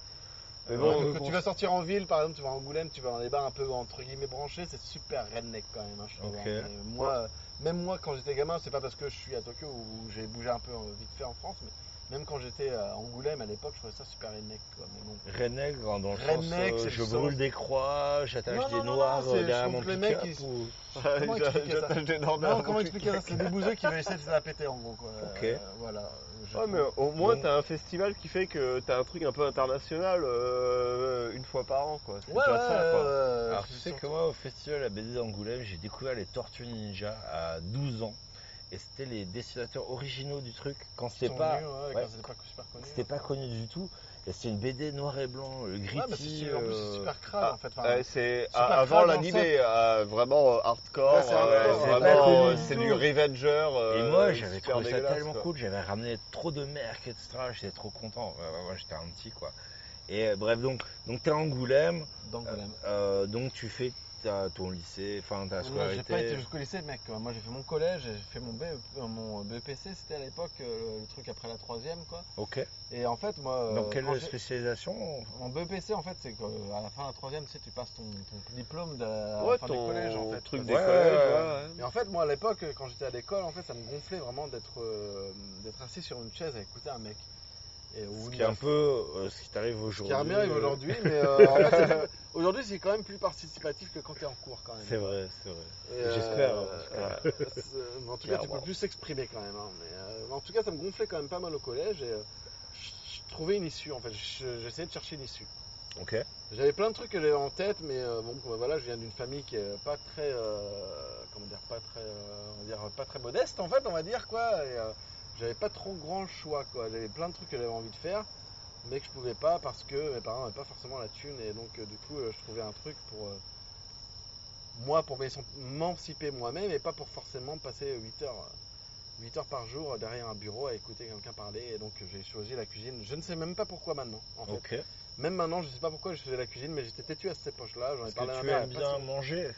Mais bon, bon, quand bon, tu vas sortir en ville, par exemple, tu vas à Angoulême, tu vas dans des bars un peu entre guillemets branchés, c'est super redneck quand même, hein, je trouve. Ok. hein. Moi, même moi, quand j'étais gamin, c'est pas parce que je suis à Tokyo où j'ai bougé un peu euh, vite fait en France, mais même quand j'étais à Angoulême à l'époque, je trouvais ça super redneck. Quoi. Mais bon. Redneck, dans le sens, euh, je le brûle sens- des croix, j'attache des noirs euh, derrière mon les mecs, ils- ou- Comment expliquer ça des Non, comment expliquer ça C'est des bouseux qui veulent essayer de se la péter en gros. Quoi. Ok. Euh, voilà. Ouais, mais au moins t'as un festival qui fait que t'as un truc un peu international euh, une fois par an quoi. Ouais, déjà ouais, ça, quoi. Alors tu sais que moi au festival à BD d'Angoulême j'ai découvert les Tortues Ninja à 12 ans et c'était les dessinateurs originaux du truc quand c'était pas venus, ouais, ouais, quand c'était pas super connu. c'était pas connu du tout et c'était une BD noir et blanc euh, Ouais, gritty mais c'est- en plus, c'est euh, super crade ah, en fait. Enfin, Ouais, c'est super a- avant l'animé, le euh, vraiment euh, hardcore, Ouais, c'est euh, ouais. vraiment, euh, du. Revenger. euh, et moi j'avais super trouvé ça tellement quoi. cool j'avais ramené trop de merc etc j'étais trop content Ouais, ouais, ouais, j'étais un petit quoi et euh, bref donc donc t'es à Angoulême d'Angoulême. euh, donc tu fais ta- ton lycée enfin ta scolarité j'ai pas été jusqu'au lycée, mec. quoi. Moi, j'ai fait mon collège, j'ai fait mon, BE euh, mon BEPC, c'était à l'époque euh, le truc après la troisième, quoi. ok Et en fait, moi. euh, dans quelle spécialisation Mon BEPC, en fait, c'est qu'à la fin de la troisième, tu sais, tu passes ton, ton diplôme de Ouais, la fin ton du collège, en fait. truc des Ouais, ouais, ouais, ouais. Et en fait, moi, à l'époque, quand j'étais à l'école, en fait, ça me gonflait vraiment d'être euh, d'être assis sur une chaise à écouter un mec. Et, ce qui est un peu euh, ce qui t'arrive Ce aujourd'hui qui m'arrive euh, aujourd'hui, mais euh, en fait, c'est- aujourd'hui, c'est quand même plus participatif que quand t'es en cours, quand même. c'est vrai c'est vrai J'espère, en tout cas. euh, c'est- en tout cas, tu peux plus s'exprimer quand même. hein, mais, en tout cas, ça me gonflait quand même pas mal au collège et je, je trouvais une issue en fait. Je- J'essayais de chercher une issue. ok J'avais plein de trucs que j'avais en tête, mais bon, voilà, je viens d'une famille qui est pas très, comment dire, pas très, on va dire, pas très modeste en fait, on va dire quoi. Et, j'avais pas trop grand choix quoi. J'avais plein de trucs que j'avais envie de faire, mais que je pouvais pas parce que mes parents n'avaient pas forcément la thune et donc euh, du coup, euh, je trouvais un truc pour euh, moi pour m'é- m'émanciper moi-même et pas pour forcément passer 8 heures. euh, 8 heures par jour derrière un bureau à écouter quelqu'un parler et donc j'ai choisi la cuisine. Je ne sais même pas pourquoi maintenant en fait. Même maintenant, je sais pas pourquoi je faisais la cuisine, mais j'étais têtu à cette époque-là. J'en ai parlé à que ma tu mère. aimes bien manger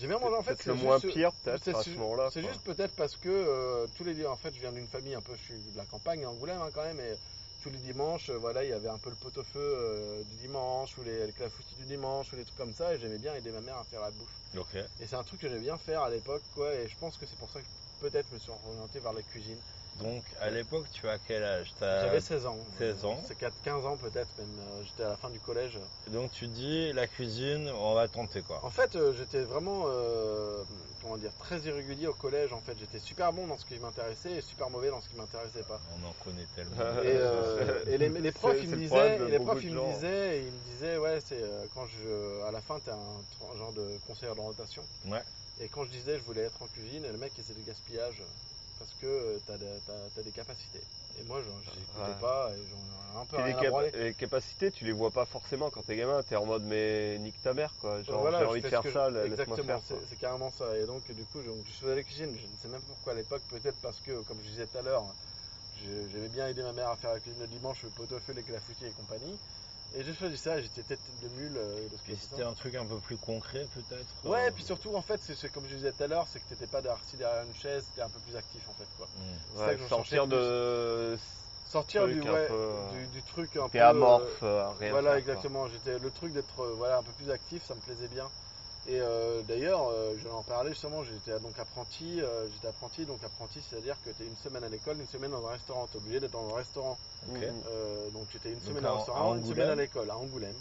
J'ai bien mangé en fait. Peut-être c'est le moins juste- pire peut-être c'est à su- ce moment-là. C'est quoi. juste peut-être parce que euh, tous les en fait, je viens d'une famille un peu, je suis de la campagne, Angoulême hein, quand même, et tous les dimanches, euh, voilà, il y avait un peu le pot-au-feu euh, du dimanche ou les, les clafoutis du dimanche ou les trucs comme ça, et j'aimais bien aider ma mère à faire la bouffe. Et c'est un truc que j'aimais bien faire à l'époque, quoi, et je pense que c'est pour ça que peut-être je me suis orienté vers la cuisine. Donc à l'époque tu as quel âge? J'avais 16 ans. 16 ans. C'est 4, 15 ans peut-être même. euh, J'étais à la fin du collège. donc tu dis la cuisine on va tenter quoi En fait, euh, j'étais vraiment, euh, comment dire, très irrégulier au collège. En fait, j'étais super bon dans ce qui m'intéressait et super mauvais dans ce qui m'intéressait pas. on en connaît tellement Et, euh, et les, les profs, ils me disaient, et les profs, ils me disaient, et ils me disaient, ouais, c'est quand je, à la fin, t'es un genre de conseiller d'orientation. Ouais. Et quand je disais, je voulais être en cuisine, et le mec, il c'est du gaspillage parce que euh, t'as- t'as des capacités. Et moi, j'écoutais Ouais. pas, et j'en ai un peu rien à cap- les capacités, tu les vois pas forcément quand t'es gamin. T'es en mode mais nique ta mère quoi. Genre Voilà, j'ai envie de faire ça, je- Exactement, c'est carrément ça. Et donc, du coup, je, je faisais la cuisine. Je ne sais même pas pourquoi à l'époque, peut-être parce que, comme je disais tout à l'heure, j'aimais bien aider ma mère à faire la cuisine le dimanche, le pot-au-feu, les clafoutis et compagnie. Et j'ai choisi ça, j'étais tête de mule. euh, puis c'était un truc un peu plus concret peut-être Ouais, euh, et puis surtout, en fait, c'est comme je disais tout à l'heure, c'est que t'étais pas assis derrière une chaise, t'étais un peu plus actif en fait. quoi. ça que je sortir de. Sortir truc du, un ouais, peu, euh, du, du truc un peu. amorphe, euh, rien voilà, faire, exactement. J'étais le truc d'être euh, voilà un peu plus actif, ça me plaisait bien. Et euh, d'ailleurs, euh, je vais en parler justement. J'étais donc apprenti. euh, j'étais apprenti, donc apprenti, c'est-à-dire que tu es une semaine à l'école, une semaine dans un restaurant. Tu es obligé d'être dans un restaurant. Mhm. Euh, donc j'étais une semaine à- à un à restaurant, une Angoulême semaine à l'école, à Angoulême,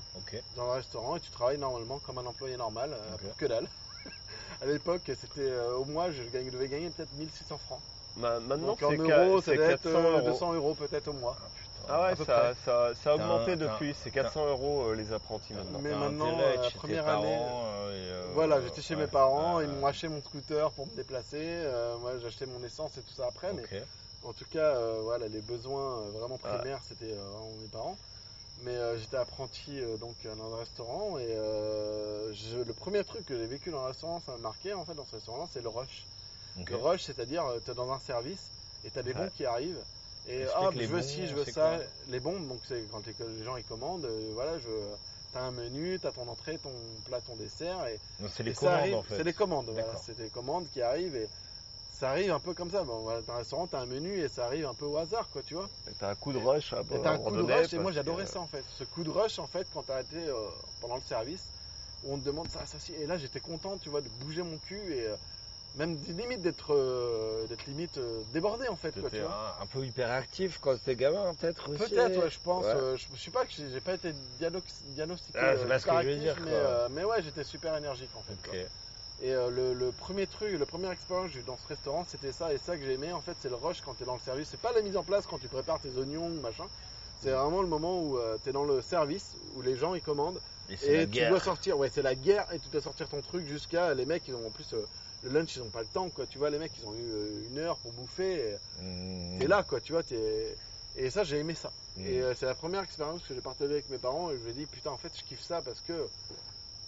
dans un restaurant, et tu travailles normalement comme un employé normal, que dalle. à l'époque, c'était euh, au mois, je devais gagner peut-être 1600 francs. Ma- Maintenant Donc en c'est euros, qua- ça c'est doit être 400 euh, euros. 200 euros peut-être au mois. ah Ah ouais, ça, ça, ça a augmenté un- depuis, un- c'est 400 euros euh, les apprentis maintenant. Mais maintenant, être euh, première année- parents, euh, Voilà, j'étais chez ouais, mes parents, euh, ils m'ont acheté mon scooter pour me déplacer. euh, moi, j'ai acheté mon essence et tout ça après, mais en tout cas, euh, voilà, les besoins euh, vraiment primaires, c'était euh, vraiment mes parents. Mais euh, j'étais apprenti euh, donc dans un restaurant et euh, je- le premier truc que j'ai vécu dans le restaurant, ça m'a marqué en fait dans ce restaurant, c'est le rush. Le rush, c'est-à-dire tu es dans un service et tu as des Ouais. bons qui arrivent et ah les je veux ci, je veux ça. Les bombes, donc c'est quand les, les gens ils commandent, euh, voilà, je T'as un menu, t'as ton entrée, ton plat, ton dessert et, c'est les en fait. C'est les commandes, voilà. C'est des commandes qui arrivent et ça arrive un peu comme ça. Bon, voilà, dans un restaurant, t'as un menu et ça arrive un peu au hasard, quoi, tu vois. Et T'as un coup de rush à Et t'as un coup de rush et moi j'adorais que- ça en fait. Ce coup de rush en fait quand t'as été euh, pendant le service où on te demande ça, ça, ci. Et là j'étais content, tu vois, de bouger mon cul et euh, même limite d'être euh, d'être limite euh, débordé en fait, quoi, tu vois. un, peu hyperactif quand t'étais gamin, peut-être aussi Peut-être, ouais, je pense. Ouais. euh, je, je sais pas que j'ai pas été diagno- diagnostiqué Ah, c'est pas ce que je veux hyperactif, dire, mais, mais ouais, j'étais super énergique en fait. Quoi. Et le, le premier truc, le premier expérience que j'ai eu dans ce restaurant, c'était ça. Et ça que j'ai aimé, en fait, c'est le rush quand tu es dans le service. C'est pas la mise en place quand tu prépares tes oignons, machin. C'est vraiment le moment où tu es dans le service, où les gens ils commandent. Et Et tu guerre. dois sortir, ouais, c'est la guerre. Et tu dois sortir ton truc jusqu'à. Les mecs, ils ont en plus. Le lunch, ils ont pas le temps, quoi. Tu vois, les mecs, ils ont eu euh, une heure pour bouffer. et Mmh. T'es là, quoi, tu vois. t'es- Et ça, j'ai aimé ça. Mmh. Et euh, c'est la première expérience que j'ai partagée avec mes parents et je me dis putain en fait je kiffe ça parce que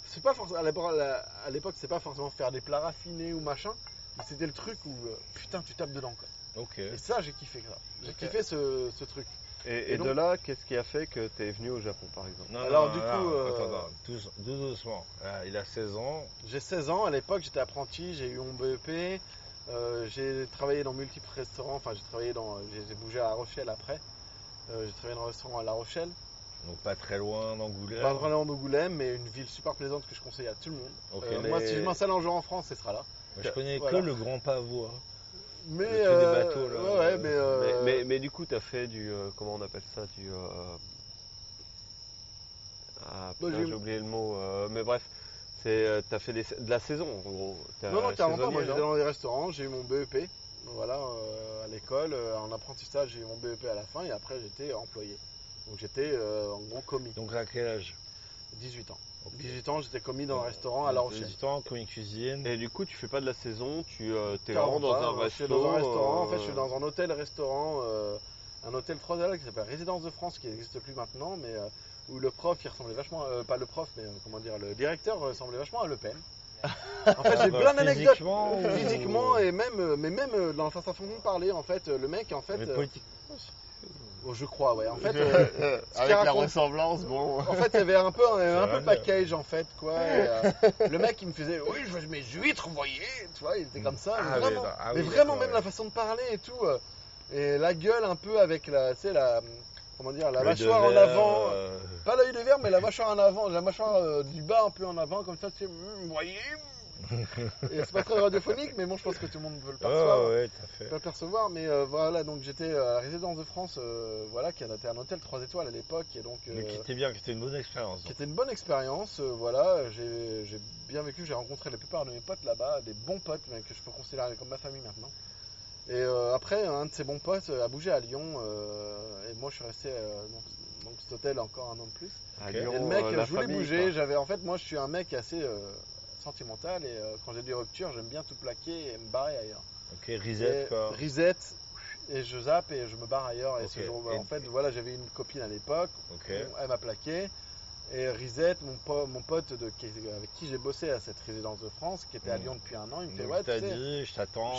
c'est pas forcément à l'époque c'est pas forcément faire des plats raffinés ou machin mais c'était le truc où euh, putain tu tapes dedans quoi. Ok. Et ça j'ai kiffé ça. J'ai kiffé ce, ce truc. Et, Et et donc- de là, qu'est-ce qui a fait que t'es venu au Japon, par exemple Non, Alors, non, du non, coup, non, euh, attends, attends, tout doucement. Là, il a 16 ans. J'ai 16 ans, à l'époque j'étais apprenti, j'ai eu mon BEP, euh, j'ai travaillé dans multiples restaurants, enfin j'ai travaillé dans j'ai j'ai bougé à La Rochelle après. Euh, j'ai travaillé dans un restaurant à La Rochelle, Donc pas très loin d'Angoulême. pas vraiment d'Angoulême mais une ville super plaisante que je conseille à tout le monde. Euh, Moi si je m'installe un jour en France, ce sera là. Moi, je connais Voilà. que le Grand Pavois. Mais, Le quai des euh, bateaux, là, ouais, ouais, mais, euh, mais, mais, mais du coup, t'as fait du. euh, comment on appelle ça Du. euh, Ah, Bah, putain, j'ai- oublié le mot. euh, mais bref, c'est euh, t'as fait des- de la saison, en gros. T'es non, non, carrément pas. Moi, j'étais dans les restaurants, j'ai eu mon BEP. Voilà, euh, à l'école, euh, en apprentissage, j'ai eu mon BEP à la fin et après, j'étais employé. Donc, j'étais euh, en gros commis. Donc à quel âge? 18 ans. Ok. 18 ans, j'étais commis dans un restaurant à La Rochelle. 18 ans, commis cuisine. Et du coup, tu fais pas de la saison, tu euh, t'es vraiment dans un resto. Je suis dans un restaurant, en fait, euh, je suis dans un hôtel-restaurant, euh, un hôtel 3 étoiles qui s'appelle Résidence de France, qui n'existe plus maintenant, mais euh, où le prof, il ressemblait vachement, euh, pas le prof, mais euh, comment dire, le directeur ressemblait vachement à Le Pen. En fait, j'ai bah, plein d'anecdotes physiquement ou- physiquement et même, euh, mais même euh, dans sa façon de parler, en fait, euh, le mec, en fait, Mais euh, politique. Oh, je crois, ouais, en fait, euh, Avec la ressemblance, bon. en fait, il y avait un peu, un, un peu package en fait, quoi. et, euh, le mec, il me faisait, oui, je veux mes huîtres, vous voyez, tu vois, il était comme ça. mais Ah, vraiment, mais ah mais oui, vraiment même ouais. la façon de parler et tout, euh, et la gueule un peu avec la, tu sais, la, comment dire, la mâchoire en avant. euh, Pas l'œil de verre, mais la mâchoire en avant, la mâchoire du bas un peu en avant, comme ça, tu sais, Hum, vous voyez. Et c'est pas très radiophonique, mais bon, je pense que tout le monde veut le percevoir Ah ouais, tout à fait. pas le percevoir, mais euh, voilà, donc j'étais à la résidence de France, euh, voilà, qui était un hôtel 3 étoiles à l'époque, et donc Mais euh, qui était bien, qui était une bonne expérience. qui était une bonne expérience, euh, voilà, j'ai bien vécu, j'ai rencontré la plupart de mes potes là-bas, des bons potes, mais que je peux considérer comme ma famille maintenant. Et euh, après, un de ces bons potes euh, a bougé à Lyon, euh, et moi je suis resté euh, dans, dans cet hôtel encore un an de plus. À. Lyon, Et le mec, euh, la je voulais famille, bouger, j'avais, en fait, moi je suis un mec assez euh, sentimental, et euh, quand j'ai des ruptures, j'aime bien tout plaquer et me barrer ailleurs. Ok, reset Et quoi. Reset, et je zappe et je me barre ailleurs. Et Ok. ce jour, Et- en fait, voilà, j'avais une copine à l'époque, elle m'a plaqué. Et Reset, mon, po- mon pote de, qui- avec qui j'ai bossé à cette résidence de France, qui était à Mm. Lyon depuis un an, il me fait Ouais, tu sais, dit, je t'attends.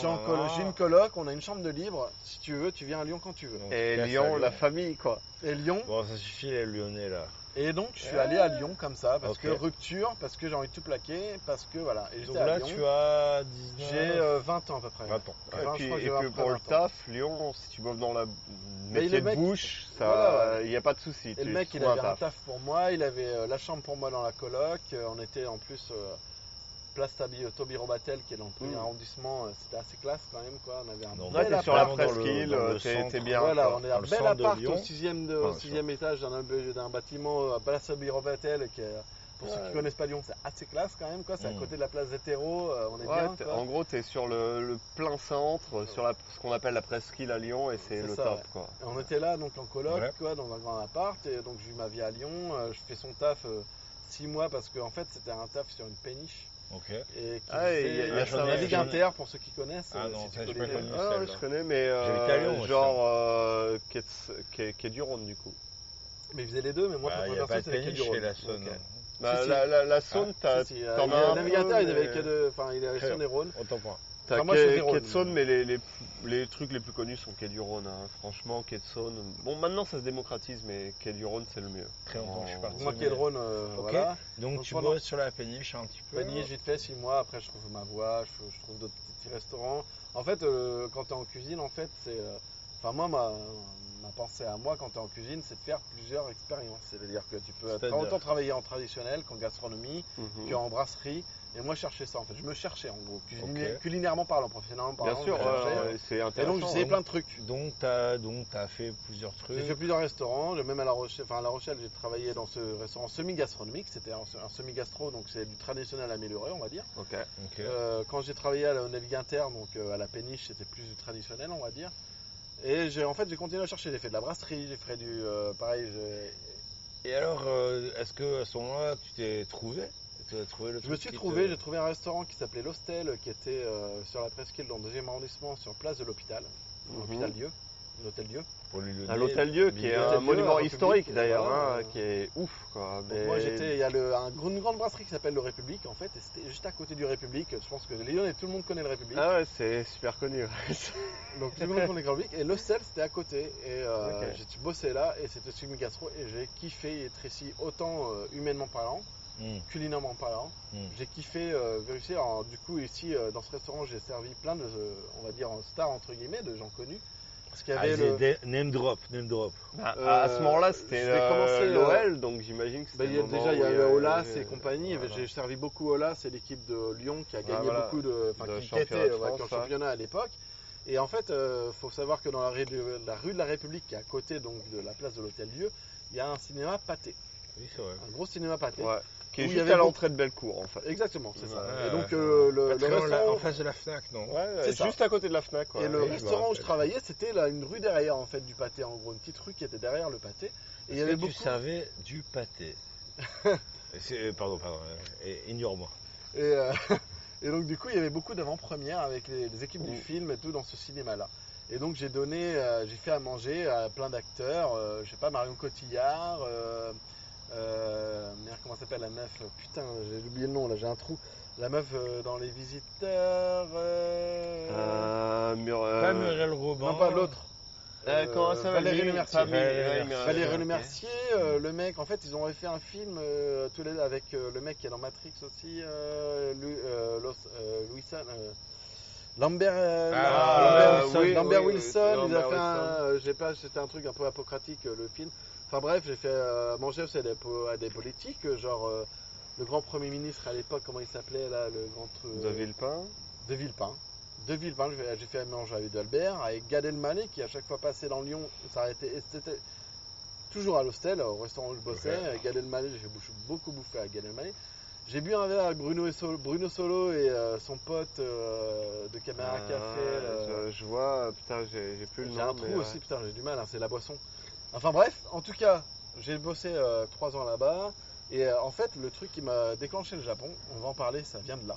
j'ai une coloc, on a une chambre de libre. Si tu veux, tu viens à Lyon quand tu veux. Donc, Et à Lyon, la famille, quoi. Et Lyon, Bon, ça suffit les Lyonnais là. Et donc je suis allé à Lyon comme ça, parce que rupture, parce que j'ai envie de tout plaquer, parce que voilà. Et Donc j'étais à là, Lyon. tu as 19 J'ai euh, 20 ans à peu près. 20 ans. Ouais, Et puis, que et pour le 20 ans. taf, Lyon, si tu bosses dans la Mais métier de bouche, ça, Voilà, ouais. il n'y a pas de souci. Et tu le mec, il avait un taf pour moi, il avait euh, la chambre pour moi dans la coloc. euh, on était en plus euh, place Tabi, Toby Robatel, qui est dans le premier Mm. arrondissement. euh, C'était assez classe quand même, quoi. On avait un Donc, bel appart. sur la presqu'île, le t'es bien. Voilà, quoi. on est Dans un le bel centre de appart Lyon. au sixième, de, Ah, au sixième étage d'un bâtiment euh, à Place Toby Robatel, qui est, pour ceux qui connaissent pas Lyon, c'est assez classe quand même, quoi. C'est à Mm. côté de la place des terreaux, euh, on est Ouais, bien. t'es- quoi. en gros, tu es sur le, le plein centre, sur la, ce qu'on appelle la presqu'île à Lyon, et c'est le ça, top. ouais. Quoi. Et on était là donc en coloc, Ouais. quoi, dans un grand appart, et donc j'ai eu ma vie à Lyon. euh, je fais son taf euh, six mois parce qu'en fait c'était un taf sur une péniche. Ok. Et qui Ah, il y a- il y a la ça, la ouais. Ligue Inter pour ceux qui connaissent. Ah euh, non, si tu ça, j'ai connais. pas connu. Ah, ouais, je connais, mais J'habite à Lyon, euh, genre euh, qui est, qui est- qui est du Rhône du coup. Mais ils faisaient les deux, mais moi, Bah, pour y a perso, pas de c'est péniche du Rhône. chez la Saône. Ok. Bah, Si, si. la, la, la Saône, t'as, Si, si, euh, navigateur, il avait mais- que de. Enfin, il est. Autant pour moi. T'as Enfin, moi, je quai, de Saône, mais- les, les, les trucs les plus connus sont quai du Rhône. hein. Franchement, quai de Saône. Bon, maintenant ça se démocratise, mais quai du Rhône, c'est le mieux. Très longtemps que je suis parti. Moi, quai de Rhône, euh, Ok. voilà. Donc, Donc, tu pendant- bosses sur la péniche un petit peu. Panier, vite fait, 6 mois. Après, je trouve ma voie, je, je trouve d'autres petits restaurants. En fait, euh, quand tu es en cuisine, en fait, c'est. euh, Enfin, moi, ma, ma pensée à moi quand tu es en cuisine, c'est de faire plusieurs expériences. C'est-à-dire que tu peux autant travailler en traditionnel qu'en gastronomie, Mhm. qu'en brasserie. Et moi, je cherchais ça, en fait. Je me cherchais, en gros. Cuisinier- Ok. Culinairement parlant, professionnellement parlant. Bien sûr, c'est Et intéressant. donc, j'essayais hein. plein de trucs. Donc, t'as donc as fait plusieurs trucs. J'ai fait plusieurs restaurants, j'ai même à La Rochelle, enfin à La Rochelle, j'ai travaillé dans ce restaurant semi-gastronomique, c'était un, un semi-gastro, donc c'est du traditionnel amélioré, on va dire. Ok. Ok. Euh, quand j'ai travaillé à la au Navigateur, donc euh, à la péniche, c'était plus du traditionnel, on va dire. Et j'ai en fait j'ai continué à chercher, j'ai fait de la brasserie, j'ai fait du euh, pareil, j'ai- Et alors, euh, est-ce que à ce moment-là, tu t'es trouvé? Tu as trouvé le je me suis qui trouvé, te- j'ai trouvé un restaurant qui s'appelait l'Hostel, qui était euh, sur la presqu'île dans le deuxième arrondissement, sur place de l'hôpital, Mhm. l'hôpital Dieu, l'hôtel Dieu. pour lui donner À l'Hôtel Dieu, qui est L'Hôtel un Dieu, monument historique République, d'ailleurs, voilà. hein, qui est ouf quoi. Donc Mais- moi j'étais, il y a le, un, gros- une grande brasserie qui s'appelle le République en fait, et c'était juste à côté du République. Je pense que les Lyonnais, et tout le monde connaît le République. Ah ouais, c'est super connu. Donc tout le monde connaît le République. Et l'hostel c'était à côté. Et euh, Ok. j'ai bossé là et c'était semi gastro et j'ai kiffé être ici autant euh, humainement parlant, Hmm, culinairement parlant. hmm. J'ai kiffé euh, vérifier. Alors, du coup ici euh, dans ce restaurant j'ai servi plein de, euh, on va dire stars entre guillemets, de gens connus. Parce qu'il y Ah, avait c'est le, des- name drop, name drop. à, Euh, à ce moment-là, c'était euh, euh, l'OL, donc j'imagine que Bah, c'était. il déjà, il y avait Olas et compagnie. voilà. J'ai servi beaucoup Olas, c'est l'équipe de Lyon qui a gagné voilà, beaucoup de, enfin, qui championnat était en championnat à l'époque. Et en fait, euh, faut savoir que dans la rue, de, la rue de la République, qui est à côté donc de la place de l'Hôtel Dieu, il y a un cinéma pâté, Oui, c'est vrai. un gros cinéma pâté. Ouais. Qui est Où il y juste avait à l'entrée de Bellecour en fait. Exactement, c'est ça. Ouais, et donc ouais. euh, le, restaurant, en face de la Fnac, non Ouais, C'est juste à côté de la Fnac. ouais. et le restaurant où je travaillais, c'était là une rue derrière en fait du pâté, en gros une petite rue qui était derrière le pâté. Et il y avait beaucoup. tu servais du pâté C'est- Pardon, pardon. euh, Ignore-moi. Et, euh, et donc du coup, il y avait beaucoup d'avant-premières avec les, les équipes du film et tout dans ce cinéma-là. Et donc j'ai donné, euh, j'ai fait à manger à plein d'acteurs, euh, je sais pas, Marion Cotillard, euh, merde, comment s'appelle la meuf Putain, j'ai oublié le nom là, j'ai un trou. La meuf euh, dans Les Visiteurs. euh, Euh, Mur- euh, Pas Muriel Robin. non, pas l'autre. euh, comment ça va Valérie lui Lemercier. Pas Valérie. Lemercier, euh, le mec, en fait, ils ont fait un film euh, tous les deux avec euh, le mec qui est dans Matrix aussi, euh, Lu- euh, Los- euh, Wilson, euh, Lambert, euh, Ah, Lambert euh, Wilson, oui, Lambert oui, oui, Wilson, c'est il a Lambert un, Wilson. euh, pas, c'était un truc un peu apocratique euh, le film. Enfin bref, j'ai fait euh, manger aussi à des, à des politiques, genre euh, le grand premier ministre à l'époque, comment il s'appelait là, le grand euh, De Villepin. de Villepin. De Villepin, j'ai fait manger avec d'Albert, avec Gad Elmaleh qui à chaque fois passait dans Lyon, s'arrêtait, c'était toujours à l'hostel, au restaurant où je bossais, Ok. avec Gad Elmaleh, j'ai beaucoup bouffé à Gad Elmaleh. J'ai bu un verre avec Bruno, et Solo, Bruno Solo et euh, son pote euh, de Caméra Ah, Café. euh, je, je vois, putain, j'ai plus le nom. j'ai un trou aussi, putain, j'ai du mal, hein, c'est la boisson. Enfin bref, en tout cas, j'ai bossé euh, trois ans là-bas. Et euh, en fait, le truc qui m'a déclenché le Japon, on va en parler, ça vient de là.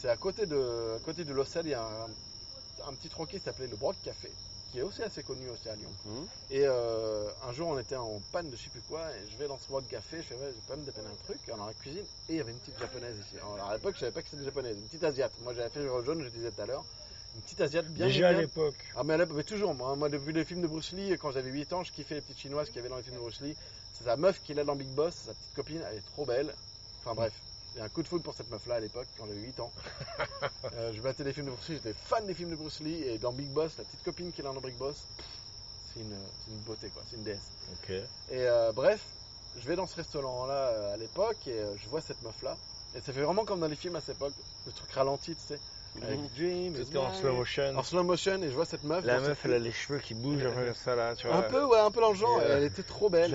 C'est à côté de, à côté de l'Ossel, il y a un, un petit troquet qui s'appelait le Broc Café, qui est aussi assez connu aussi à Lyon. Mhm. Et euh, un jour, on était en panne de je sais plus quoi, et je vais dans ce Broc Café, je fais, ouais, je peux me dépanner un truc, dans la cuisine, et il y avait une petite japonaise ici. Alors, à l'époque, je savais pas que c'était une japonaise, une petite asiate. Moi, j'avais fait le jaune, je disais tout à l'heure. Une petite asiate bien Déjà à l'époque. Ah mais, toujours, moi, moi depuis les films de Bruce Lee, quand j'avais 8 ans, je kiffais les petites chinoises qu'il y avait dans les films de Bruce Lee. C'est sa meuf qui est là dans Big Boss, sa petite copine, elle est trop belle. Enfin bref, il y a un coup de foudre pour cette meuf là à l'époque, quand j'avais 8 ans. Euh, je battais les films de Bruce Lee, j'étais fan des films de Bruce Lee, et dans Big Boss, la petite copine qui est là dans Big Boss, c'est une, beauté quoi, c'est une déesse. Ok. Et euh, bref, je vais dans ce restaurant-là euh, à l'époque et euh, je vois cette meuf-là. Et ça fait vraiment comme dans les films à cette époque, le truc ralenti, tu sais. Avec. Dream en slow motion. En slow motion et je vois cette meuf. La meuf, elle a les cheveux qui bougent un peu comme ça là, tu vois. Un peu, ouais, un peu dans le genre. Euh, elle était trop belle.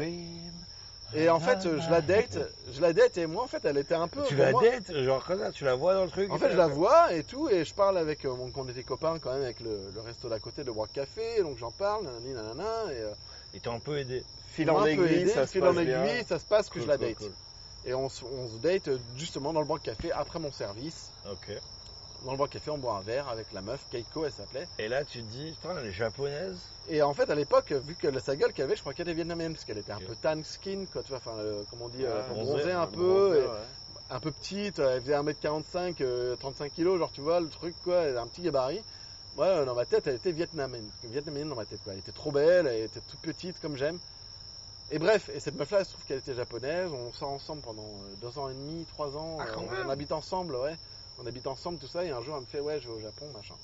Et en fait, euh, je la date, je la date et moi en fait, elle était un peu. Tu la moi- dates, genre comme ça, tu la vois dans le truc. En fait, puis je la après- vois et tout, et je parle avec euh, mon, on était copains quand même avec le, le resto d'à côté, le Bois Café, donc j'en parle, nanani, nanana, et euh, t'ont un peu aidé. Fil en aiguille, ça se fil en passe aiguille, ça se passe que Cool, je la date. cool. Et on, se- on se date euh, justement dans le Bois Café après mon service. Ok. Dans le bar café, on boit un verre avec la meuf, Keiko, elle s'appelait. Et là, tu te dis, putain, elle est japonaise. Et en fait, à l'époque, vu que la- sa gueule qu'elle avait, je crois qu'elle était vietnamienne, parce qu'elle était un peu tan skin, quoi, tu vois, enfin, euh, comment on dit, euh, Ah, bronzée un peu, bronzée, et ouais. un peu petite, elle faisait 1m45, euh, 35 kg, genre, tu vois, le truc, quoi, elle a un petit gabarit. Ouais, euh, dans ma tête, elle était vietnamienne, vietnamienne dans ma tête, quoi. Elle était trop belle, elle était toute petite, comme j'aime. Et bref, et cette meuf-là, elle se trouve qu'elle était japonaise, on sort ensemble pendant euh, deux ans et demi, trois ans, Ah, euh, on habite ensemble, ouais. On habite ensemble, tout ça, et un jour, elle me fait, ouais, je vais au Japon, machin.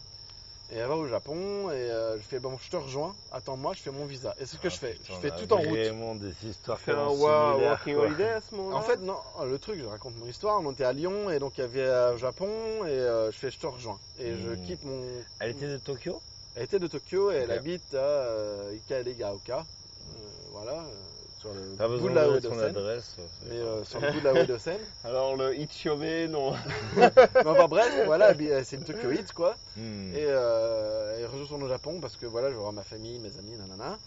Et elle va au Japon, et euh, je fais, bon, je te rejoins, attends-moi, je fais mon visa. Et c'est ce que Ah, je fais. putain, je fais tout en route. Vraiment des histoires Fait un quoi. holiday à ce moment-là En fait, non, le truc, je raconte mon histoire. On était à Lyon et donc il y avait euh, au Japon et euh, je fais je te rejoins. Et je Hmm. quitte mon. Elle était de Tokyo? Elle était de Tokyo et elle habite à euh, Ikaelegaoka. Euh, voilà, euh, sur le Pas bout de la haute de Seine. adresse. Mais euh, sur le bout de la de Seine. Alors le Ichiome, non. Non, enfin bref, voilà, habite- c'est une Tokyoite quoi. Hmm. Et euh, elle retourne au Japon parce que voilà, je vais voir ma famille, mes amis, nanana.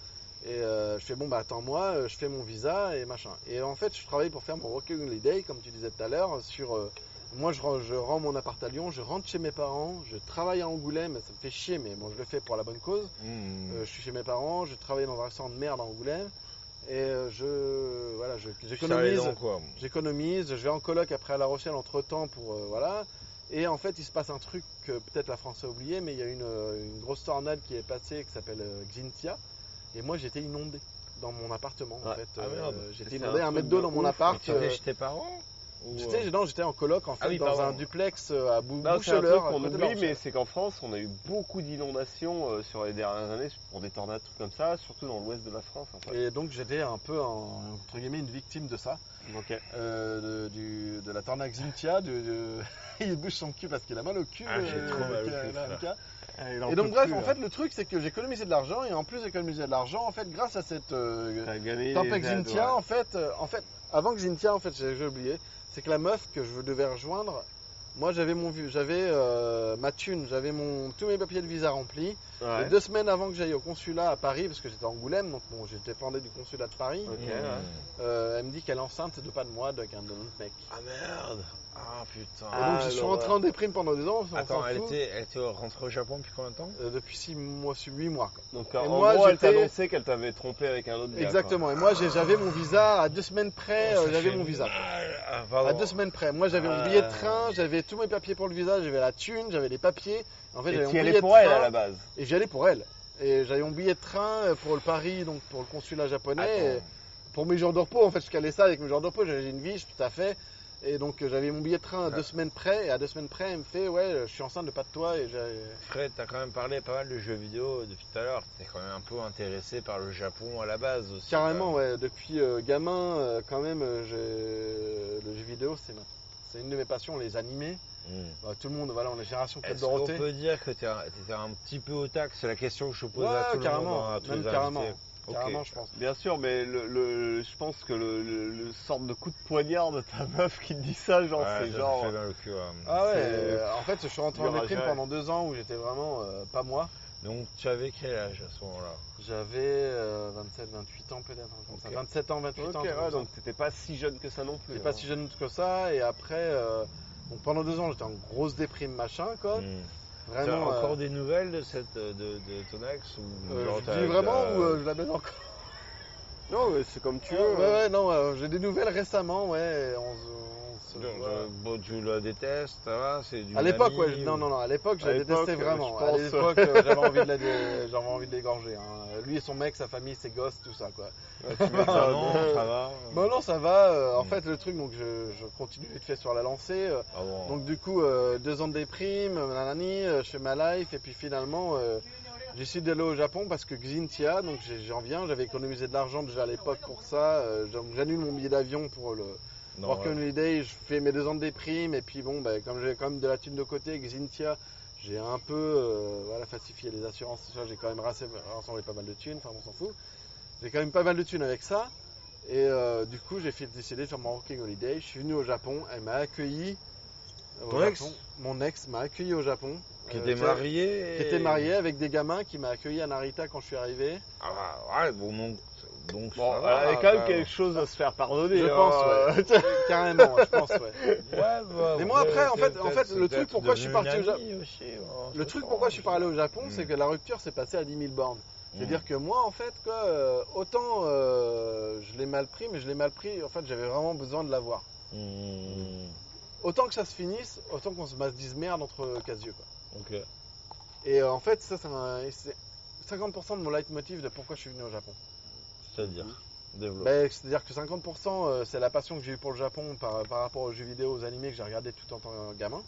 Et euh, je fais bon bah attends-moi, euh, je fais mon visa et machin. Et en fait, je travaille pour faire mon Working Holiday, comme tu disais tout à l'heure, sur. euh, moi, je, rends- je rends mon appart à Lyon, je rentre chez mes parents, je travaille à Angoulême, ça me fait chier, mais bon, je le fais pour la bonne cause. Hmm. Euh, je suis chez mes parents, je travaille dans un restaurant de merde à Angoulême, et euh, je, voilà, j'économise. J'économise, je vais en coloc après à La Rochelle entre temps pour euh, voilà. Et en fait, il se passe un truc que peut-être la France a oublié, mais il y a une, euh, une grosse tornade qui est passée qui s'appelle Xintia. Et moi, j'étais inondé dans mon appartement. En fait, Ah, Euh, j'étais inondé un mètre d'eau de dans mon ouf. appart. Tu euh, chez tes parents? J'étais euh, non, j'étais en coloc en fait Ah oui, dans pardon. un duplex euh, à Bou- Non, c'est un truc Boucheleur. oublie, mais c'est qu'en France, on a eu beaucoup d'inondations euh, sur les dernières années pour des tornades, trucs comme ça, surtout dans l'ouest de la France. En fait. Et donc j'étais un peu en, entre guillemets une victime de ça. Ok. euh, de, du- de la tornade Xintia. De, de- il bouge son cul parce qu'il a mal au cul. Ah, j'ai euh, trop mal au cul. Ah, Et donc bref, plus, en là. fait, le truc c'est que j'ai économisé de l'argent et en plus d'économiser de l'argent, en fait, grâce à cette euh, aides, Xintia, ouais. en fait, euh, en fait, avant que Xintia, en fait, j'ai oublié, c'est que la meuf que je devais rejoindre, moi j'avais mon j'avais euh, ma thune, j'avais mon tous mes papiers de visa remplis. Ouais. Et deux semaines avant que j'aille au consulat à Paris, parce que j'étais à Angoulême, donc bon, j'étais pendé du consulat de Paris. Ouais. euh, elle me dit qu'elle est enceinte de pas de moi, avec un autre mec. Ah merde Ah putain Et Ah, donc je suis rentré en déprime pendant deux ans. Attends, elle était, elle était rentrée au Japon depuis combien de temps? Euh, depuis six mois, huit mois. Quoi. Donc Et en moi, gros, elle t'a annoncé qu'elle t'avait trompé avec un autre gars. Exactement. Et moi, j'avais mon visa à deux semaines près. Oh, euh, j'avais mon visa. Ah. À deux semaines près. Moi, j'avais mon Ah. billet de train, j'avais tous mes papiers pour le visa, j'avais la thune, j'avais les papiers. En fait, Et j'avais mon tu y billet allais de pour elle train, à la base. Et j'y allais pour elle. Et j'avais mon billet de train euh, pour le Paris, donc pour le consulat japonais. Pour mes jours de repos, en fait, je calais ça avec mes jours de repos. J'avais une vie, tout à fait. Et donc, euh, j'avais mon billet de train à Ah. deux semaines près. Et à deux semaines près, elle me fait Ouais, je suis enceinte de pas de toi. Et. Fred, t'as quand même parlé pas mal de jeux vidéo depuis tout à l'heure. T'es quand même un peu intéressé par le Japon à la base aussi. Carrément, ouais. Depuis euh, gamin, euh, quand même, euh, le jeu vidéo, c'est ma- c'est une de mes passions, les animés. Hmm. Bah, tout le monde, voilà, on est génération Club Est-ce qu'on Dorothée. peut dire que t'es un, t'étais un petit peu otak C'est la question que je pose Ouais, à tout le carrément, monde, hein, à tous même les carrément. invités. Ok. Carrément, je pense. Bien sûr, mais le, le- je pense que le, le- le sorte de coup de poignard de ta meuf qui te dit ça, genre, Ouais, c'est genre. fait mal au cul, ouais. Ah ouais, euh, en fait, je suis rentré en déprime pendant deux ans où j'étais vraiment euh, pas moi. Donc tu avais quel âge à ce moment-là? J'avais euh, 27, 28 ans peut-être, un truc comme ça. Ok. 27 ans, 28 Ok, ans. ouais, donc t'étais pas si jeune que ça non plus. J'étais pas hein. si jeune que ça, et après, euh, donc pendant deux ans, j'étais en grosse déprime, machin, quoi. Hmm. Vraiment. encore euh, des nouvelles de cette de, de ton ex ou euh, genre je dis vraiment ou euh, je la baise encore? Non, mais c'est comme tu Ouais, veux. hein. ouais, non, euh, j'ai des nouvelles récemment, ouais. On, se- on se- Donc, voilà. euh, bon, tu la détestes, ça va C'est du À l'époque, ouais, ou- non, non, non, à l'époque, je la À détestais vraiment. je À l'époque, j'avais envie de la dé- j'avais envie de l'égorger. hein. Lui et son mec, sa famille, ses gosses, tout ça, quoi. Ouais, tu. Ah non, ça va. Bon, non, ça va. euh, En Mm. fait, le truc, donc, je, je continue vite fait sur la lancée. euh, Ah bon. Donc, du coup, euh, deux ans de déprime, nanani, euh, je fais ma life, et puis finalement, euh, j'essaie d'aller au Japon parce que Xintia, donc j'ai- j'en viens, j'avais économisé de l'argent déjà à l'époque pour ça. euh, J'annule mon billet d'avion pour le, Non, Work ouais. Holiday, je fais mes deux ans de déprime et puis bon, ben, comme j'ai quand même de la thune de côté, Xintia, j'ai un peu euh, voilà, falsifié les assurances, j'ai quand même rassemblé pas mal de thunes, enfin on s'en fout. J'ai quand même pas mal de thunes avec ça. Et euh, du coup, j'ai décider de faire mon Working Holiday. Je suis venu au Japon, elle m'a accueilli. Au Ton ex Japon. Mon ex m'a accueilli au Japon. Qui Euh, était marié Qui était marié avec des gamins qui m'a accueilli à Narita quand je suis arrivé. Ah ouais, bon, donc, Donc, Bon, ça elle va, avait quand même quelque chose à se faire pardonner. Je hein. pense, ouais. Carrément, je pense, ouais. Ouais, bah, Mais moi, après, en fait- en fait, le truc pourquoi je suis parti au une Japon- hein, Le truc pense. pourquoi je suis allé au Japon, c'est que la rupture s'est passée à 10 000 bornes. C'est-à-dire que moi, en fait, quoi, euh, autant euh, je l'ai mal pris, mais je l'ai mal pris, en fait, j'avais vraiment besoin de l'avoir. Mm. Autant que ça se finisse, autant qu'on se se dise merde entre casieux, quoi. Ok. Et euh, en fait, ça, c'est un- c'est 50% de mon leitmotiv de pourquoi je suis venu au Japon. C'est-à-dire. Ben, C'est-à-dire que 50% euh, c'est la passion que j'ai eue pour le Japon par, par rapport aux jeux vidéo, aux animés que j'ai regardé tout en tant que gamin.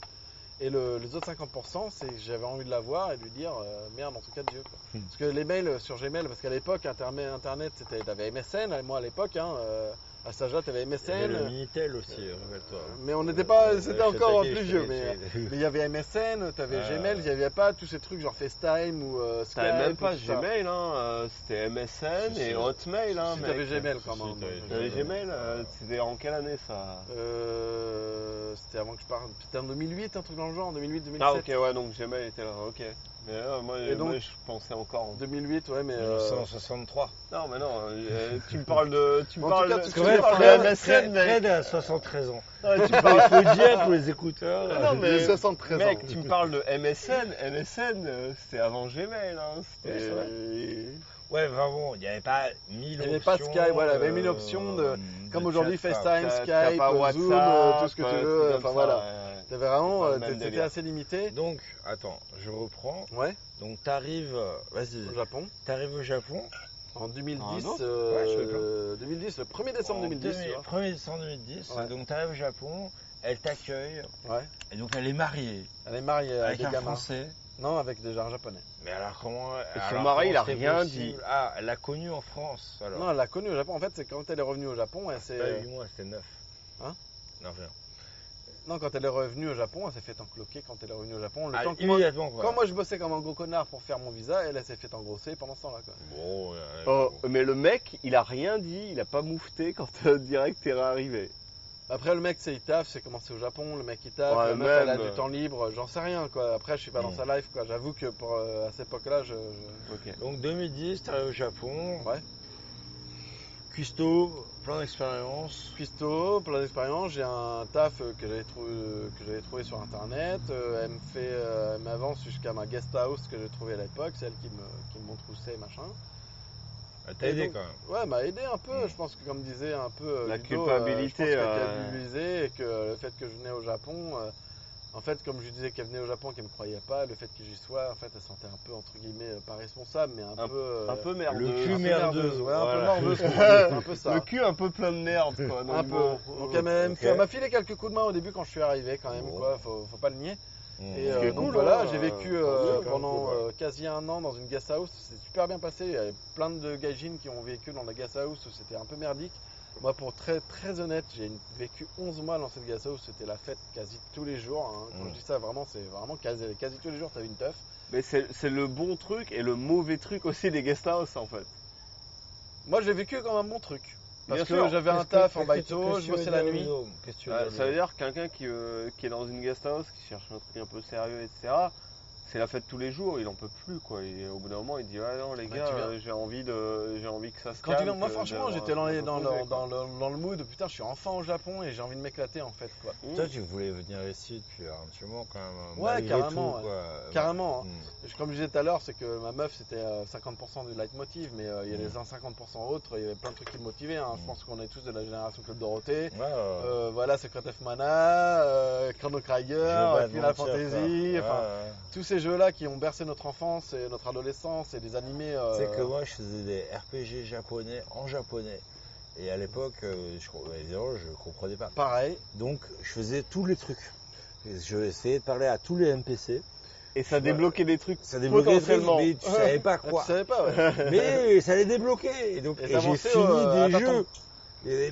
Et le- les autres 50%, c'est que j'avais envie de la voir et de lui dire euh, merde en tout cas Dieu. Quoi. Hmm. Parce que les mails sur Gmail, parce qu'à l'époque, Internet, Internet c'était, t'avais MSN, moi à l'époque, hein, euh, à cet âge-là, Il y avait MSN. le Minitel aussi, rappelle-toi. Mais on n'était pas, Euh, c'était encore plus vieux. Mais il y avait MSN, t'avais Ah. Gmail, il n'y avait pas tous ces trucs genre FaceTime ou euh, Skype. T'avais même pas. Gmail, hein. euh, c'était MSN et. Hotmail, hein. Mec. t'avais Gmail quand même. t'avais T'avais Gmail, c'était en quelle année ça? Euh, c'était avant que je parte. C'était en 2008, un truc dans le genre, en 2008-2007. Ah ok, ouais, donc Gmail était là, ok. Mais euh, moi, Et donc- moi, je pensais encore. en- 2008, ouais, mais. euh, 1963. Non, mais non, euh, tu me parles de. Tu me En tout parles cas, de. tu que me j'ai parles de MSN, mec. Fred a 73 ans. Non, tu me Il parles. faut dire pour les écouteurs. Non, mais. J'ai 73 Mec, ans. tu me parles de MSN. MSN, euh, c'était avant Gmail, hein. C'était. Ouais, c'est vrai. euh, Ouais, vraiment, il n'y avait pas mille Il n'y options. avait pas Skype, voilà, il y avait mille euh, options de- Comme aujourd'hui. FaceTime, Skype, Zoom, euh, tout ce que tu veux. Enfin voilà. T'avais vraiment, euh, t'étais assez limité. Donc, attends, je reprends. Ouais, Donc, t'arrives, vas-y, au Japon. t'arrives au Japon. En 2010, Ah, non euh, Ouais, je suis euh, 2010, le 1er décembre en 2010, tu 2000 vois. 1er décembre 2010. Ouais. Donc, t'arrives au Japon, elle t'accueille. Ouais. Et donc, elle est mariée Elle est mariée avec un. Français. Non, avec déjà un japonais. Mais alors, comment. Et son alors, mari, il a rien possible dit. Ah, elle l'a connu en France, alors. Non, elle l'a connu au Japon. En fait, c'est quand elle est revenue au Japon, elle s'est. Pas 8 mois, c'était 9. Hein Non, rien. Non, quand elle est revenue au Japon, elle s'est fait encloquer quand elle est revenue au Japon. Le Ah, temps que moi, immédiatement, quoi. quand moi je bossais comme un gros connard pour faire mon visa, elle, elle s'est fait engrosser pendant ce temps-là. Quoi. Bon, euh, Oh, bon. mais le mec, il a rien dit, il a pas moufté quand euh, direct t'es réarrivé. Après, le mec, c'est il taffe, c'est commencé au Japon, le mec il taffe, Ouais, la meuf, elle a du euh. temps libre, j'en sais rien quoi. Après, je suis pas dans Mm. sa life quoi. J'avoue que pour, euh, à cette époque-là, je. je- Ok. Donc 2010, t'arrives au Japon. Ouais. Custo, plein d'expérience. Cuisto, plein d'expérience, j'ai un taf euh, que j'avais trouvé, que j'avais trouvé sur internet. Euh, elle me fait, euh, elle m'avance jusqu'à ma guest house que j'ai trouvé à l'époque, c'est elle qui me, qui me montre où c'est machin. Elle t'a aidé donc- quand même. Ouais, elle m'a aidé un peu. Mm. Je pense que, comme disait un peu euh, La Ludo, culpabilité, euh, je pense euh, et que le fait que je venais au Japon, euh, en fait, comme je lui disais qu'elle venait au Japon, qu'elle me croyait pas, le fait que j'y sois, en fait, elle se sentait un peu entre guillemets euh, pas responsable, mais un, Un- peu euh, Un peu merdeux. le cul un peu merdeuse, ouais, un peu un peu ça. Le cul un peu plein de merde, quoi. donc Un peu. bon, Donc euh, elle m'a- elle me ok. fait- elle m'a filé quelques coups de main au début quand je suis arrivé quand même, quoi. Faut, faut pas le nier. Et euh, est donc cool, voilà, hein, j'ai vécu euh, euh, même pendant cool, ouais. euh, quasi un an dans une guest house. C'est super bien passé. Il y avait plein de gaijins qui ont vécu dans la guest house où c'était un peu merdique. Moi, pour très très honnête, j'ai vécu 11 mois dans cette guest house. C'était la fête quasi tous les jours. hein. Quand Mm. je dis ça, vraiment, c'est vraiment quasi, quasi tous les jours, t'avais une teuf. Mais c'est c'est le bon truc et le mauvais truc aussi des guest house en fait. Moi, j'ai vécu comme un bon truc. Parce Bien que sûr. j'avais un taf en baito, je bossais la nuit. Dire, ça veut dire quelqu'un qui, euh, qui est dans une guest house, qui cherche un truc un peu sérieux, etc. C'est la fête tous les jours, il en peut plus quoi. Et au bout d'un moment, il dit ouais non les gars, euh, j'ai envie de, j'ai envie que ça se Quand tu calme. viens- moi franchement j'étais dans, dans, dans, le, dans le mood, putain je suis enfin au Japon et j'ai envie de m'éclater en fait quoi. Mmh. Toi, tu voulais venir ici depuis un petit moment quand même. Ouais, malgré carrément, tout, ouais. quoi. Carrément. hein. Mmh. Je- Comme je disais tout à l'heure, c'est que ma meuf c'était euh, 50% du leitmotiv, mais euh, il y a Mm. les 50% autres, il y avait plein de trucs qui me motivaient. hein. Je Mm. pense qu'on est tous de la génération Club Dorothée. Ouais. Euh, voilà, Secret of Mana, euh, Chrono Trigger, Final Fantasy, enfin tous ces jeux-là qui ont bercé notre enfance et notre adolescence et des animés. euh, sais que moi, je faisais des RPG japonais en japonais. Et à l'époque, euh, je, évidemment, je comprenais pas. Pareil. Donc, je faisais tous les trucs. Je essayais de parler à tous les NPC. Et ça débloquait des trucs Ça débloquait des trucs, mais tu savais pas quoi. Tu savais pas, ouais. Mais ça les débloquait. Et donc, j'ai fini euh, des jeux.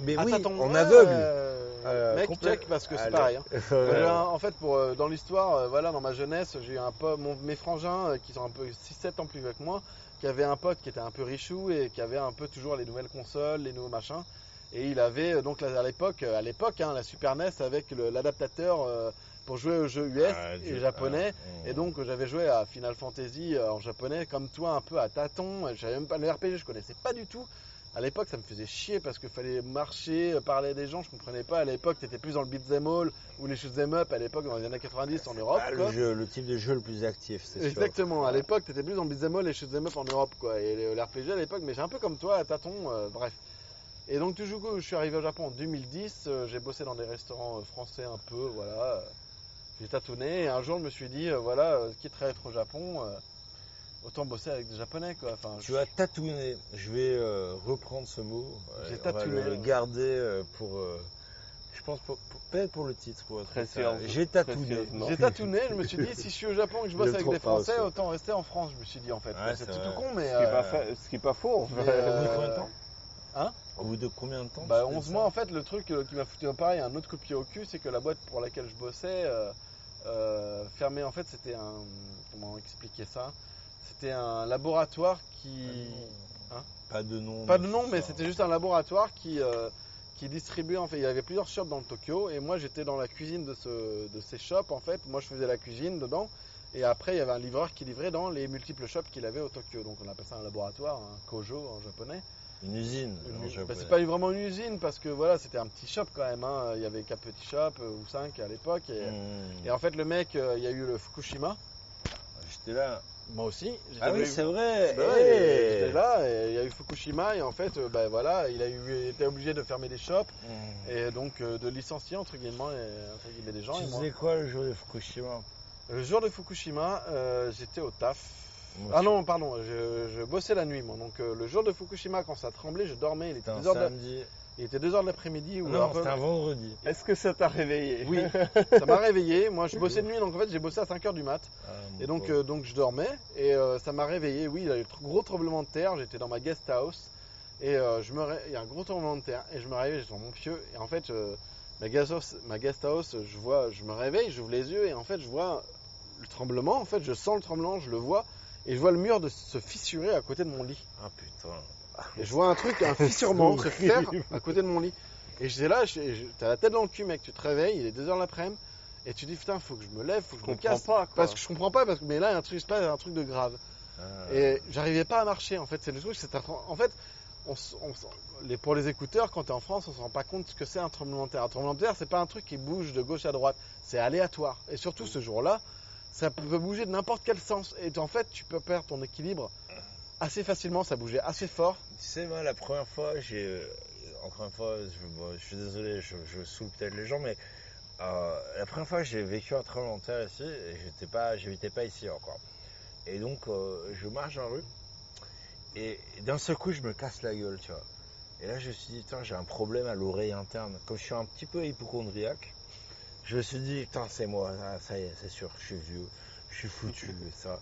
Mais oui, ouais, aveugle. euh, Euh, mec, check parce que c'est pareil. hein. Un- en fait, pour, euh, dans l'histoire, euh, voilà, dans ma jeunesse, j'ai eu un pote, mon- mes frangins euh, qui sont un peu 6-7 ans plus vieux que moi, qui avait un pote qui était un peu richou et qui avait un peu toujours les nouvelles consoles, les nouveaux machins. Et il avait euh, donc à l'époque, à l'époque, hein, la Super NES avec l'adaptateur euh, pour jouer aux jeux US Ah, et japonais. Ah, Et donc j'avais joué à Final Fantasy euh, en japonais, comme toi un peu à tâtons. Je savais même pas le RPG, je connaissais pas du tout. À l'époque, ça me faisait chier parce qu'il fallait marcher, euh, parler à des gens, je comprenais pas. À l'époque, t'étais plus dans le beat'em all ou les shoot'em up à l'époque, dans les années 90 en Europe. Quoi. le, jeu, le type de jeu le plus actif, c'est sûr. Exactement, à l'époque, t'étais plus dans le beat'em all et shoot'em up en Europe, quoi. Et l'RPG à l'époque, mais j'ai un peu comme toi, à tâtons, euh, bref. Et donc, du coup, je suis arrivé au Japon en 2010, euh, j'ai bossé dans des restaurants français un peu, voilà. J'ai tâtonné et un jour, je me suis dit, euh, voilà, quitte à être au Japon, autant bosser avec des Japonais, quoi. Enfin, Tu as tatouné. Je vais euh, reprendre ce mot. J'ai Euh, on va tatouné, le ouais. garder euh, pour. euh, je pense pour- pour- peut-être pour le titre. Pour être Précieusement. J'ai tatouné. Précieusement. J'ai tatouné, je me suis dit, si je suis au Japon et que je bosse Le avec des Français, autant rester en France, je me suis dit, en fait. Ouais, c'est c'est tout con, mais. Ce qui est pas euh, fa- ce qui est pas faux. mais, euh, combien de temps? Hein? Au bout de combien de temps Bah tu fais 11 ça? mois en fait le truc qui m'a foutu pareil un autre coup de pied au cul c'est que la boîte pour laquelle je bossais euh, euh, fermée en fait c'était un comment expliquer ça? C'était un laboratoire qui Hein Pas de nom. pas de nom mais c'était juste un laboratoire qui euh, qui distribuait en fait il y avait plusieurs shops dans le Tokyo et moi j'étais dans la cuisine de ce de ces shops en fait moi je faisais la cuisine dedans et après il y avait un livreur qui livrait dans les multiples shops qu'il avait au Tokyo donc on appelle ça un laboratoire un kojo en japonais Une usine. une- en bah, japonais. c'est pas vraiment une usine parce que voilà, c'était un petit shop quand même. hein. Il y avait quatre petits shops euh, ou cinq à l'époque. Et, Mmh. et en fait, le mec, euh, il y a eu le Fukushima. J'étais là. Moi aussi. Ah oui, c'est vrai. Bah Eh J'étais là et il y a eu Fukushima et en fait, euh, bah, voilà, il a eu, il était obligé de fermer des shops Mmh. et donc euh, de licencier entre guillemets, et, entre guillemets des gens. Tu et moi. faisais quoi le jour de Fukushima? Le jour de Fukushima, euh, j'étais au taf. Moi, Ah non, pardon, je, je bossais la nuit moi. Donc euh, le jour de Fukushima, quand ça tremblait, je dormais. Il était C'était un 2 heures de, samedi. Il était 2 heures de l'après-midi ou Non, c'était un vendredi. Est-ce que ça t'a réveillé Oui, ça m'a réveillé. Moi, je bossais de nuit, donc en fait, j'ai bossé à 5h du mat. Ah, Et donc, euh, donc je dormais et euh, ça m'a réveillé. Oui, il y a eu un gros tremblement de terre. J'étais dans ma guest house et euh, je me ré- il y a un gros tremblement de terre et je me réveille, j'étais dans mon pieu. Et en fait, euh, ma, guest house, ma guest house, je vois, je me réveille, j'ouvre les yeux et en fait, je vois le tremblement. En fait, je sens le tremblement, je le vois et je vois le mur de se fissurer à côté de mon lit. Ah putain. Et je vois un truc, un fissurement se faire à côté de mon lit. Et j'étais là, t'as la tête dans le cul, mec. Tu te réveilles, il est 2h l'après-midi. Et tu dis, putain, faut que je me lève, faut que je me casse. pas, quoi. Parce que je comprends pas, parce que, mais là, il y a un truc, passe un truc de grave. Ah. Et j'arrivais pas à marcher, en fait. C'est le truc, c'est en fait, on, s- on s- les, pour les écouteurs, quand t'es en France, on se rend pas compte ce que c'est un tremblement de terre. Un tremblement de terre, c'est pas un truc qui bouge de gauche à droite. C'est aléatoire. Et surtout, ce jour-là, ça peut bouger de n'importe quel sens. Et en fait, tu peux perdre ton équilibre assez facilement. Ça bougeait assez fort. Tu sais, moi, la première fois, j'ai. euh, Encore une fois, je, suis désolé, je, je saoule peut-être les gens, mais euh, la première fois j'ai vécu un de terre ici, et j'étais pas, j'habitais pas ici encore. Et donc, euh, je marche dans la rue, et d'un seul coup, je me casse la gueule, tu vois. Et là, je me suis dit, putain, j'ai un problème à l'oreille interne. Comme je suis un petit peu hypochondriaque, je me suis dit, putain, c'est moi, ah, ça y est, c'est sûr, je suis vieux, je suis foutu, ça.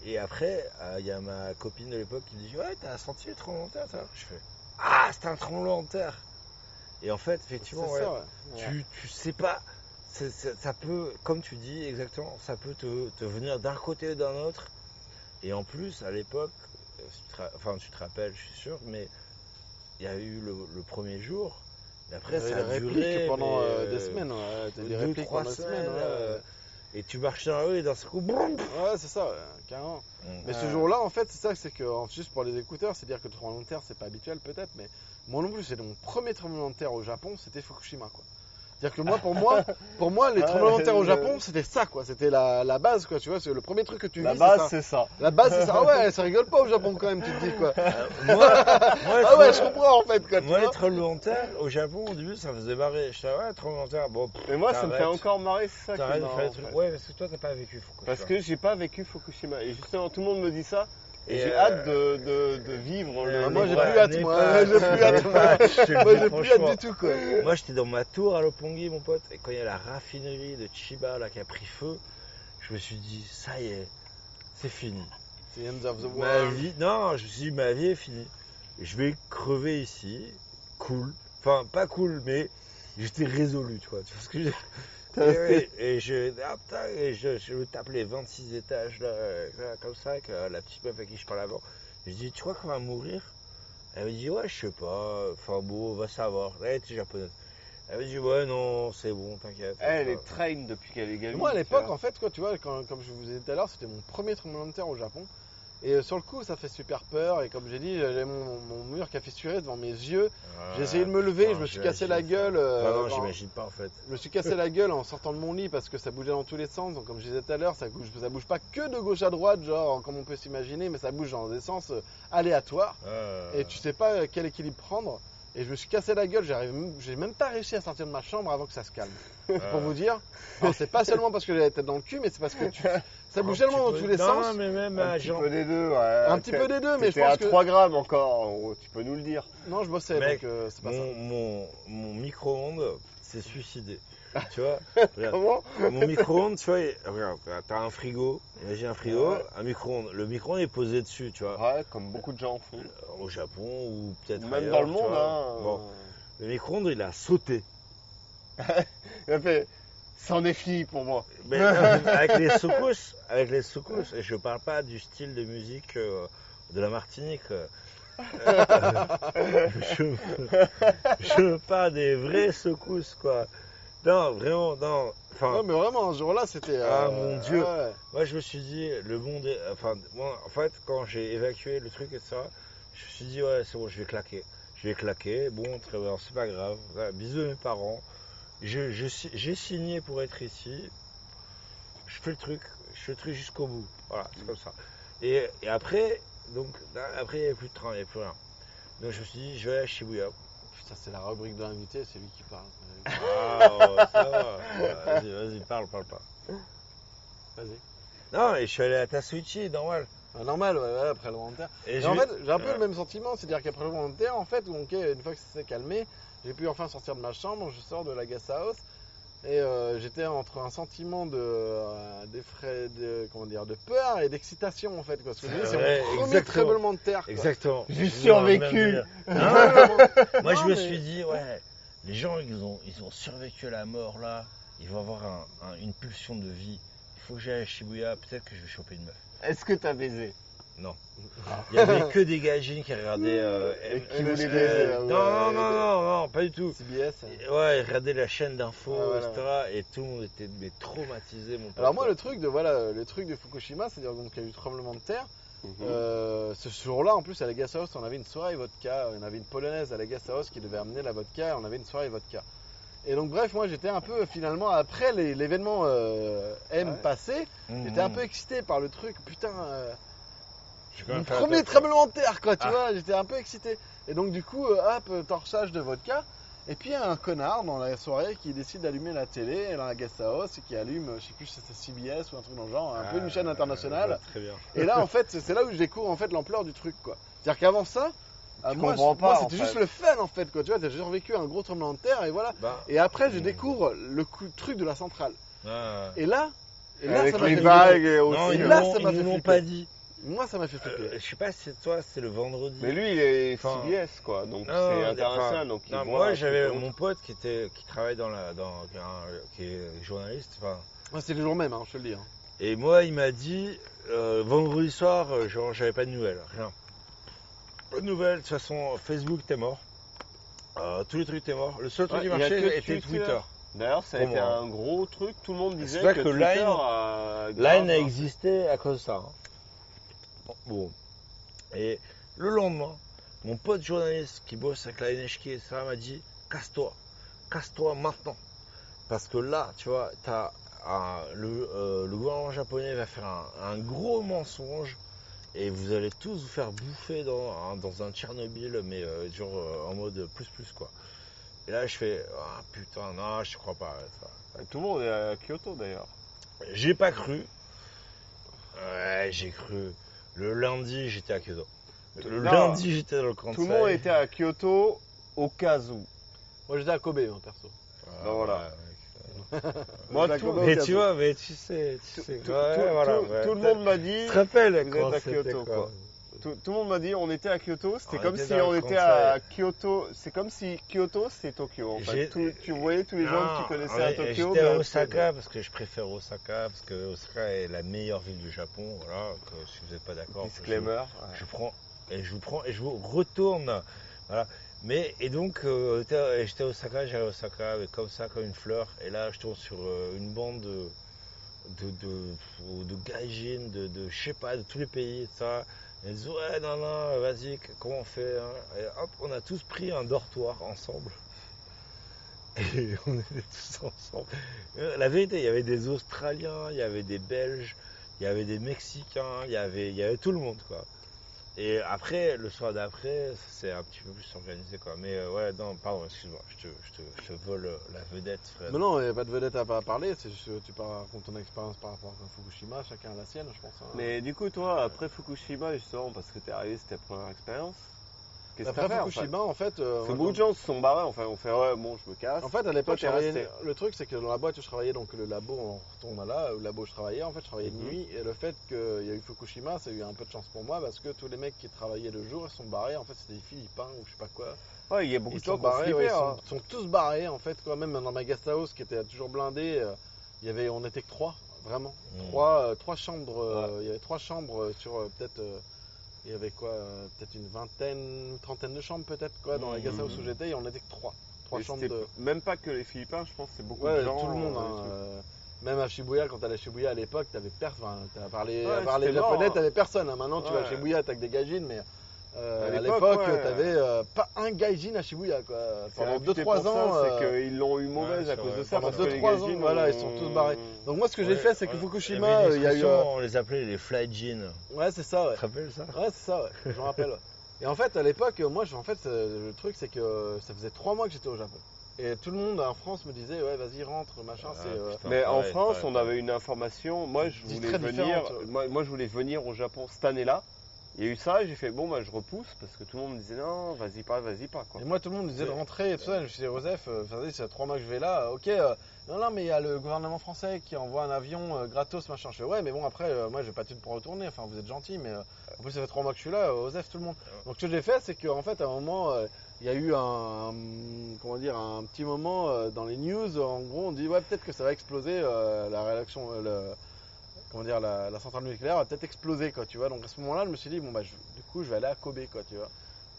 Et après, euh, il y a ma copine de l'époque qui dit, ouais, t'as senti le tremblement de terre, toi Je fais, ah, c'est un tremblement de terre. Et en fait, effectivement, ouais, ça, ouais. tu, tu sais pas, ça peut, comme tu dis exactement, ça peut te, te venir d'un côté ou d'un autre. Et en plus, à l'époque, euh, enfin tu te rappelles, je suis sûr, mais il y a eu le, le premier jour. Et après, ça a duré pendant mais, euh, euh, des semaines. Ouais. Des deux, trois semaines. semaines. ouais, euh, ouais. Et tu marches dans la rue et d'un seul coup, boum Ouais, c'est ça, ouais, carrément. Mm. Mais ce jour-là, en fait, c'est ça, c'est que juste pour les écouteurs, c'est-à-dire que le tremblement de terre, c'est pas habituel peut-être, mais moi non plus, c'est mon premier tremblement de terre au Japon, c'était Fukushima, quoi. C'est-à-dire que moi, pour moi, pour moi, les Ah, tremblements de terre au Japon, c'était ça, quoi. C'était la, la base, quoi. Tu vois, c'est le premier truc que tu La vis, base, c'est ça. La base, c'est ça. Ah ouais, ça rigole pas au Japon quand même, tu te dis, quoi. Euh, moi, moi, Ah ouais, je comprends, en fait, quoi. Moi, les tremblements de terre, au Japon, au début, ça me faisait marrer. Je disais, ouais, tremblement de terre, bon. Mais moi, ça me fait encore marrer, c'est ça qui marrant, en fait. Ouais, parce que toi, t'as pas vécu Fukushima. Parce que j'ai pas vécu Fukushima. Et justement, tout le monde me dit ça. Et, j'ai euh, hâte de, de, de vivre le. Ah, moi, le j'ai plus hâte, moi. J'ai plus hâte. Moi, dis j'ai plus hâte franchement. du tout, quoi. Moi, j'étais dans ma tour à Lopongi, mon pote, et quand il y a la raffinerie de Chiba là, qui a pris feu, je me suis dit, ça y est, c'est fini. C'est the end of the Ma world. vie, non, je me suis dit, ma vie est finie. Je vais crever ici, cool. Enfin, pas cool, mais j'étais résolu, tu vois. Tu vois ce que je et je, ah, putain, et je, je me tape les 26 étages, là, là, comme ça, avec la petite meuf avec qui je parle avant. Je dis, tu crois qu'on va mourir? Elle me dit, ouais, je sais pas, enfin bon, on va savoir. Elle était japonaise. Elle me dit, ouais, non, c'est bon, t'inquiète. Elle Enfin, est train depuis qu'elle est gamine. Moi, à l'époque, en fait, quoi, tu vois, quand- comme je vous ai dit tout à l'heure, c'était mon premier tremblement de terre au Japon. Et euh, sur le coup, ça fait super peur. Et comme j'ai dit, j'avais mon, mon mur qui a fissuré devant mes yeux. J'ai essayé de me lever, non, je me suis cassé la gueule. euh, Ah non, j'imagine pas en fait. je me suis cassé la gueule en sortant de mon lit parce que ça bougeait dans tous les sens. Donc, comme je disais tout à l'heure, ça bouge, ça bouge pas que de gauche à droite, genre comme on peut s'imaginer, mais ça bouge dans des sens euh, aléatoires. Et tu sais pas euh, quel équilibre prendre. Et je me suis cassé la gueule, j'ai même pas réussi à sortir de ma chambre avant que ça se calme. C'est pour euh, vous dire. C'est pas seulement parce que j'avais la tête dans le cul, mais c'est parce que tu- ça bouge tellement dans tous les non, sens. Non, mais même Un petit peu des deux, ouais. Un petit peu des deux, mais je pense à que- 3 grammes encore, tu peux nous le dire. Non, je bossais, Mec, donc euh, c'est pas ça. Mon, mon, mon micro-ondes s'est suicidé. tu vois Regarde. Comment Mon micro-ondes, tu vois, regarde, t'as un frigo, imagine un frigo, Ouais. un micro-ondes. Le micro-ondes est posé dessus, tu vois, Ouais, comme beaucoup de gens font. au Japon ou peut-être Même ailleurs, dans le monde, hein. Bon, le micro-ondes, il a sauté. Il a fait. C'en est fini pour moi. Mais non, avec les secousses, avec les secousses, et je parle pas du style de musique euh, de la Martinique. euh, euh, je, je parle des vraies secousses, quoi. Non, vraiment, non. Enfin, Non, mais vraiment, ce jour-là, c'était. Ah, euh, mon Dieu. ouais. moi, je me suis dit, le monde est. Enfin, moi, en fait, quand j'ai évacué le truc et ça, je me suis dit, ouais, c'est bon, je vais claquer. Je vais claquer. Bon, très bien, c'est pas grave. Bisous à mes parents. Je- je J'ai signé pour être ici. Je fais le truc. Je fais le truc jusqu'au bout. Voilà, c'est comme ça. Et, et après, donc, après, il n'y avait plus de train, il n'y avait plus rien. Donc, je me suis dit, je vais à Shibuya. Putain, c'est la rubrique de l'invité, c'est lui qui parle. Ça va. Vas-y, vas-y, parle, parle pas. Vas-y. Non, et je suis allé à Tatsuichi, normal. Ah, normal, ouais, ouais, après le volontaire. Et Et j'ai en fait, j'ai un peu Ouais. le même sentiment, c'est-à-dire qu'après le volontaire, en fait, ok, une fois que ça s'est calmé, j'ai pu enfin sortir de ma chambre, je sors de la guest house, et euh, j'étais entre un sentiment de, euh, d'effray- de, comment dire, de peur et d'excitation, en fait, quoi. Parce que je me dis, c'est Ouais, mon premier tremblement de terre, quoi. Exactement. J'ai survécu. même dire. Non, non, non. Moi, Non, je me mais- suis dit, ouais, les gens, ils ont, ils ont survécu à la mort, là. Ils vont avoir un- un- une pulsion de vie. Il faut que j'aille à Shibuya, peut-être que je vais choper une meuf. Est-ce que t'as baisé? Non. Il y avait que des gagines qui regardaient. euh, Et qui M- voulaient euh, baiser, ah ouais. non, non, non, non, non, pas du tout. CBS. Ouais, ils regardaient la chaîne d'infos, Ah, voilà. etc. Et tout le monde était mais, traumatisé, mon pote. Alors moi, le truc de, voilà, le truc de Fukushima, c'est-à-dire donc qu'il y a eu tremblement de terre, Mhm. Euh, ce jour-là, en plus, à la Gas House, on avait une soirée vodka. On avait une polonaise à la Gas House qui devait amener la vodka. On avait une soirée vodka. Et donc, bref, moi, j'étais un peu, finalement, après les- l'événement euh, M Ouais. passé, Mhm. j'étais un peu excité par le truc. Putain, euh, mon premier tremblement de terre, quoi, tu Ah. vois. J'étais un peu excité. Et donc, du coup, euh, hop, euh, torchage de vodka. Et puis, il y a un connard dans la soirée qui décide d'allumer la télé dans la Guest House et qui allume, je sais plus si c'est CBS ou un truc dans le genre, un peu une Ah, chaîne internationale. ouais, Très bien. Et là, en fait, c'est là où je découvre en fait l'ampleur du truc, quoi. C'est-à-dire qu'avant ça, euh, moi, moi, c'était fait. juste le fun, en fait, quoi. Tu vois, j'ai survécu à un gros tremblement de terre, et voilà. Bah, Et après, je Mm. découvre le coup- truc de la centrale. ah. Et là, et là, Avec ça m'a les fait vagues et aussi. Non, ils Et ne là, ça m'a ils fait flipper. pas dit. Moi, ça m'a fait flipper. Euh, je sais pas si c'est toi, c'est le vendredi. Mais lui, il est Enfin, CBS, quoi. Donc c'est international. enfin, donc il non, voit moi j'avais mon pote qui était qui travaille dans la dans qui est un- qui est journaliste enfin Moi, c'était le jour même, hein, je te le dis. hein. et moi il m'a dit euh, vendredi soir euh, genre j'avais pas de nouvelles rien pas de nouvelles de toute façon Facebook t'es mort Euh, tous les trucs t'es mort le seul truc Ouais, qui marchait était Twitter. Twitter D'ailleurs, ça a été un gros truc. Tout le monde disait C'est que, que Twitter Line- a Line a hein. existé à cause de ça hein. Bon et le lendemain mon pote journaliste qui bosse avec la NHK ça m'a dit casse-toi casse-toi maintenant parce que là tu vois t'as un- le, euh, le gouvernement japonais va faire un, un gros mensonge et vous allez tous vous faire bouffer dans, un- dans un Tchernobyl mais euh, genre euh, en mode plus plus quoi et là je fais ah putain non je crois pas ça. Tout le monde est à Kyoto d'ailleurs. J'ai pas cru. Ouais, j'ai cru. Le lundi, j'étais à Kyoto. Le Non. lundi, j'étais dans le Kansai. Tout le monde était à Kyoto au cas où. Moi, j'étais à Kobe, moi, perso. Ah, Ben voilà. ouais. Moi, tout, Mais tu vois, mais tu sais, tu tout, sais. tout- ouais, tout- voilà, tout- ouais. tout le monde m'a dit. Tu te rappelles Vous quand êtes à c'était Kyoto, quoi, quoi. Tout, tout le monde m'a dit on était à Kyoto, c'était comme si on était à Kyoto, c'est comme si Kyoto c'était Tokyo en fait. J'ai- Tout- tu voyais tous les gens que tu connaissais on à Tokyo. J'étais à Osaka parce que je préfère Osaka parce que Osaka est la meilleure ville du Japon. Voilà, que si vous n'êtes pas d'accord. je- Disclaimer. je prends et je vous prends et je vous retourne voilà mais et donc euh, j'étais- à Osaka j'allais à Osaka avec comme ça comme une fleur et là je tombe sur euh, une bande de, de, de, de gaijin, de, de je sais pas, de tous les pays, ça. Elles disent ouais, non, non, vas-y, comment on fait hein Et hop, on a tous pris un dortoir ensemble. Et on était tous ensemble. Euh, La vérité, il y avait des Australiens, il y avait des Belges, il y avait des Mexicains, il y avait, il y avait tout le monde, quoi. Et après, le soir d'après, c'est un petit peu plus organisé, quoi. Mais euh, ouais, non, pardon, excuse-moi, je te, je, te, je te vole la vedette, Fred. Mais non, il n'y a pas de vedette à pas parler, c'est juste que tu parles- racontes ton expérience par rapport à Fukushima, chacun a la sienne, je pense. hein. Mais du coup, toi, après Fukushima, justement, parce que t'es arrivé, c'était ta première expérience? Qu'est-ce que Après t'as fait, Fukushima, en fait. euh, Parce que moi, beaucoup de gens se sont barrés, enfin, on fait ouais, bon, je me casse. En fait, à l'époque, je Toi, t'es travaillais- resté. le truc, c'est que dans la boîte où je travaillais, donc le labo, on retourne là, le labo où je travaillais, en fait, je travaillais de Mhm. nuit, et le fait qu'il y a eu Fukushima, ça a eu un peu de chance pour moi, parce que tous les mecs qui travaillaient le jour, ils sont barrés, en fait, c'était des Philippins ou je sais pas quoi. Ouais, il y a beaucoup Ils de gens qui ont barrés, flippé, ouais, ils hein. sont, tous barrés, en fait, quoi, même dans ma guest house, qui était toujours blindée, euh, il y avait, on était que trois, vraiment. Mhm. Trois, euh, trois chambres, euh, il y avait trois chambres euh, sur euh, peut-être. euh, il y avait quoi euh, Peut-être une vingtaine, une trentaine de chambres peut-être quoi dans la guest house où Mhm. j'étais et on était que trois. Trois chambres de. Même pas que les Philippins, je pense que c'est beaucoup Ouais, de gens. tout le monde. euh, hein, euh, même à Shibuya, quand t'allais à Shibuya à l'époque, t'avais personne. T'as parlé, Ouais, à parler c'était japonais, hein. t'avais personne. hein. Maintenant, tu vas à. Shibuya, t'as que des gaijins, mais euh, À l'époque, ouais. t'avais euh, pas un gaijin à Shibuya quoi. C'est Pendant réputé 2-3 pour ans. ça, euh, C'est qu'ils l'ont eu mauvaise ouais, à c'est cause de ça. pendant parce que les 2-3 ans, voilà, ils ont- sont tous barrés. Donc moi, ce que j'ai fait, c'est que. Fukushima, Il y a eu. euh, On les appelait les fly jeans. Ouais, c'est ça, ouais. Tu te rappelles ça? Ouais, c'est ça, ouais. Je me rappelle. ouais. Et en fait, à l'époque, moi, en fait, le truc, c'est que ça faisait 3 mois que j'étais au Japon. Et tout le monde en France me disait, ouais, vas-y, rentre, machin. Ah, c'est, euh, putain. Mais en France, on avait une information. Moi, je Dis voulais très venir. différente. Moi, moi, je voulais venir au Japon cette année-là. Il y a eu ça et j'ai fait bon, bah, je repousse parce que tout le monde me disait non, vas-y pas, vas-y pas quoi. Et moi, tout le monde me disait de rentrer et tout ça. Je me suis dit, Joseph, euh, vas-y, c'est 3 mois que je vais là. Ok, euh, non, non, mais il y a le gouvernement français qui envoie un avion euh, gratos, machin. Je fais, ouais, mais bon, après, euh, moi, j'ai pas de pour retourner. Enfin, vous êtes gentil, mais euh, en plus, ça fait 3 mois que je suis là. euh, Joseph, tout le monde. Donc, ce que j'ai fait, c'est qu'en fait, à un moment, euh, il y a eu un, un- comment dire, un petit moment euh, dans les news. En gros, on dit, ouais, peut-être que ça va exploser euh, la réaction, euh, le, comment dire, la, la centrale nucléaire va peut-être exploser, quoi, tu vois. Donc, à ce moment-là, je me suis dit, bon, bah, je- du coup, je vais aller à Kobe, quoi, tu vois.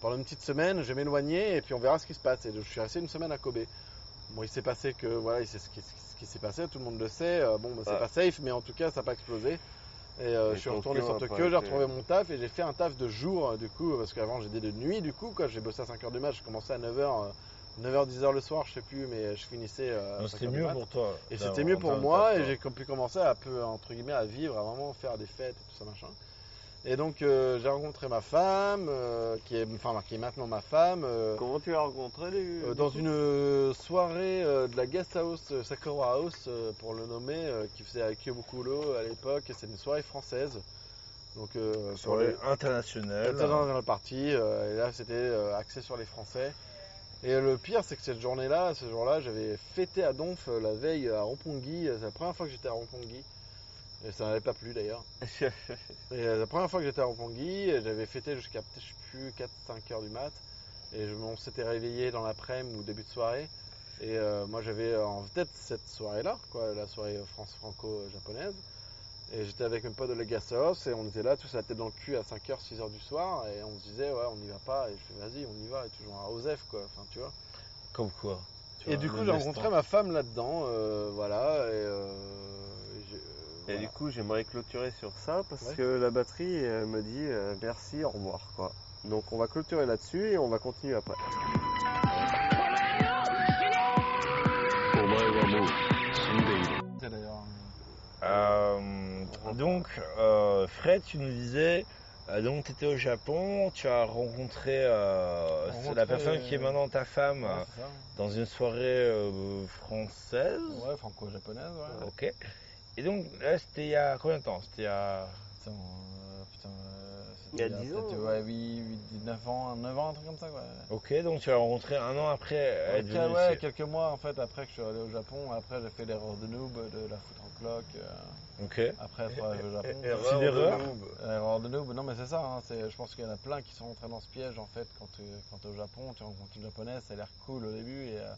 Pendant une petite semaine, je vais m'éloigner et puis on verra ce qui se passe. Et je suis resté une semaine à Kobe. Bon, il s'est passé que, voilà, il sait ce qui, ce qui s'est passé, tout le monde le sait. Euh, bon, bah, c'est Ouais. pas safe, mais en tout cas, ça n'a pas explosé. Et euh, je suis retourné sur Tokyo, j'ai retrouvé mon taf et j'ai fait un taf de jour, euh, du coup, parce qu'avant j'étais de nuit, du coup, quand j'ai bossé à 5h du match, je commençais à 9h, 9h, 10h le soir, je sais plus, mais je finissais euh, à Donc, 5h C'était mieux mat. pour toi. Et c'était mieux pour moi et j'ai pu commencer à peu, entre guillemets, à vivre, à vraiment faire des fêtes et tout ça, machin. Et donc euh, j'ai rencontré ma femme, euh, qui, est, enfin, qui est maintenant ma femme, euh, Comment tu l'as rencontré les... euh, dans une euh, soirée euh, de la guest house, euh, Sakura House, euh, pour le nommer, euh, qui faisait avec Kyobukulo à l'époque. C'est une soirée française. Donc, euh, Soirée internationale. dans le parti. euh, et là, c'était euh, axé sur les Français. Et le pire, c'est que cette journée-là, ce jour-là, j'avais fêté à Donf euh, la veille à Ronpongi. C'est la première fois que j'étais à Ronpongi. Et ça n'avait pas plu d'ailleurs. Et euh, la première fois que j'étais à Ronpongi, euh, j'avais fêté jusqu'à peut-être, plus, 4-5 heures du mat. Et je, on s'était réveillé dans l'après-midi ou début de soirée. Et euh, moi j'avais en tête cette soirée-là, quoi, la soirée France franco-japonaise. Et j'étais avec mes potes de Legasos et on était là tous à la tête dans le cul à 5h, 6h du soir. Et on se disait, ouais, on n'y va pas. Et je fais, vas-y, on y va. Et toujours à Osef, quoi. Enfin, tu vois. Comme quoi. tu Et vois, du coup, j'ai rencontré ma femme là-dedans. euh, voilà. Et, euh, et euh, Et voilà. du coup, j'aimerais clôturer sur ça parce Ouais. que la batterie elle me dit euh, merci, au revoir quoi. Donc on va clôturer là-dessus et on va continuer après. お donc, euh, Fred, tu nous disais, euh, donc tu étais au Japon, tu as rencontré, euh, la personne qui est maintenant ta femme euh, dans une soirée française. Ouais, franco-japonaise, ouais. Ok. Et donc, là, c'était il y a combien de temps? C'était il y a. Putain, putain il 10 ans. Ouais, hein. 8, 9 ans, 9 ans, un truc comme ça. Quoi. Ok, donc tu l'as rencontré un an après. Après, ouais, quelques mois en fait, après que je suis allé au Japon. Après, j'ai fait l'erreur de noob, de la foutre en cloque. Ok. après au Japon. erreur C'est l'erreur de noob. Erreur de noob. Non, mais c'est ça. hein, c'est- je pense qu'il y en a plein qui sont rentrés dans ce piège en fait. Quand tu quand es au Japon, tu rencontres une japonaise, ça a l'air cool au début et, euh,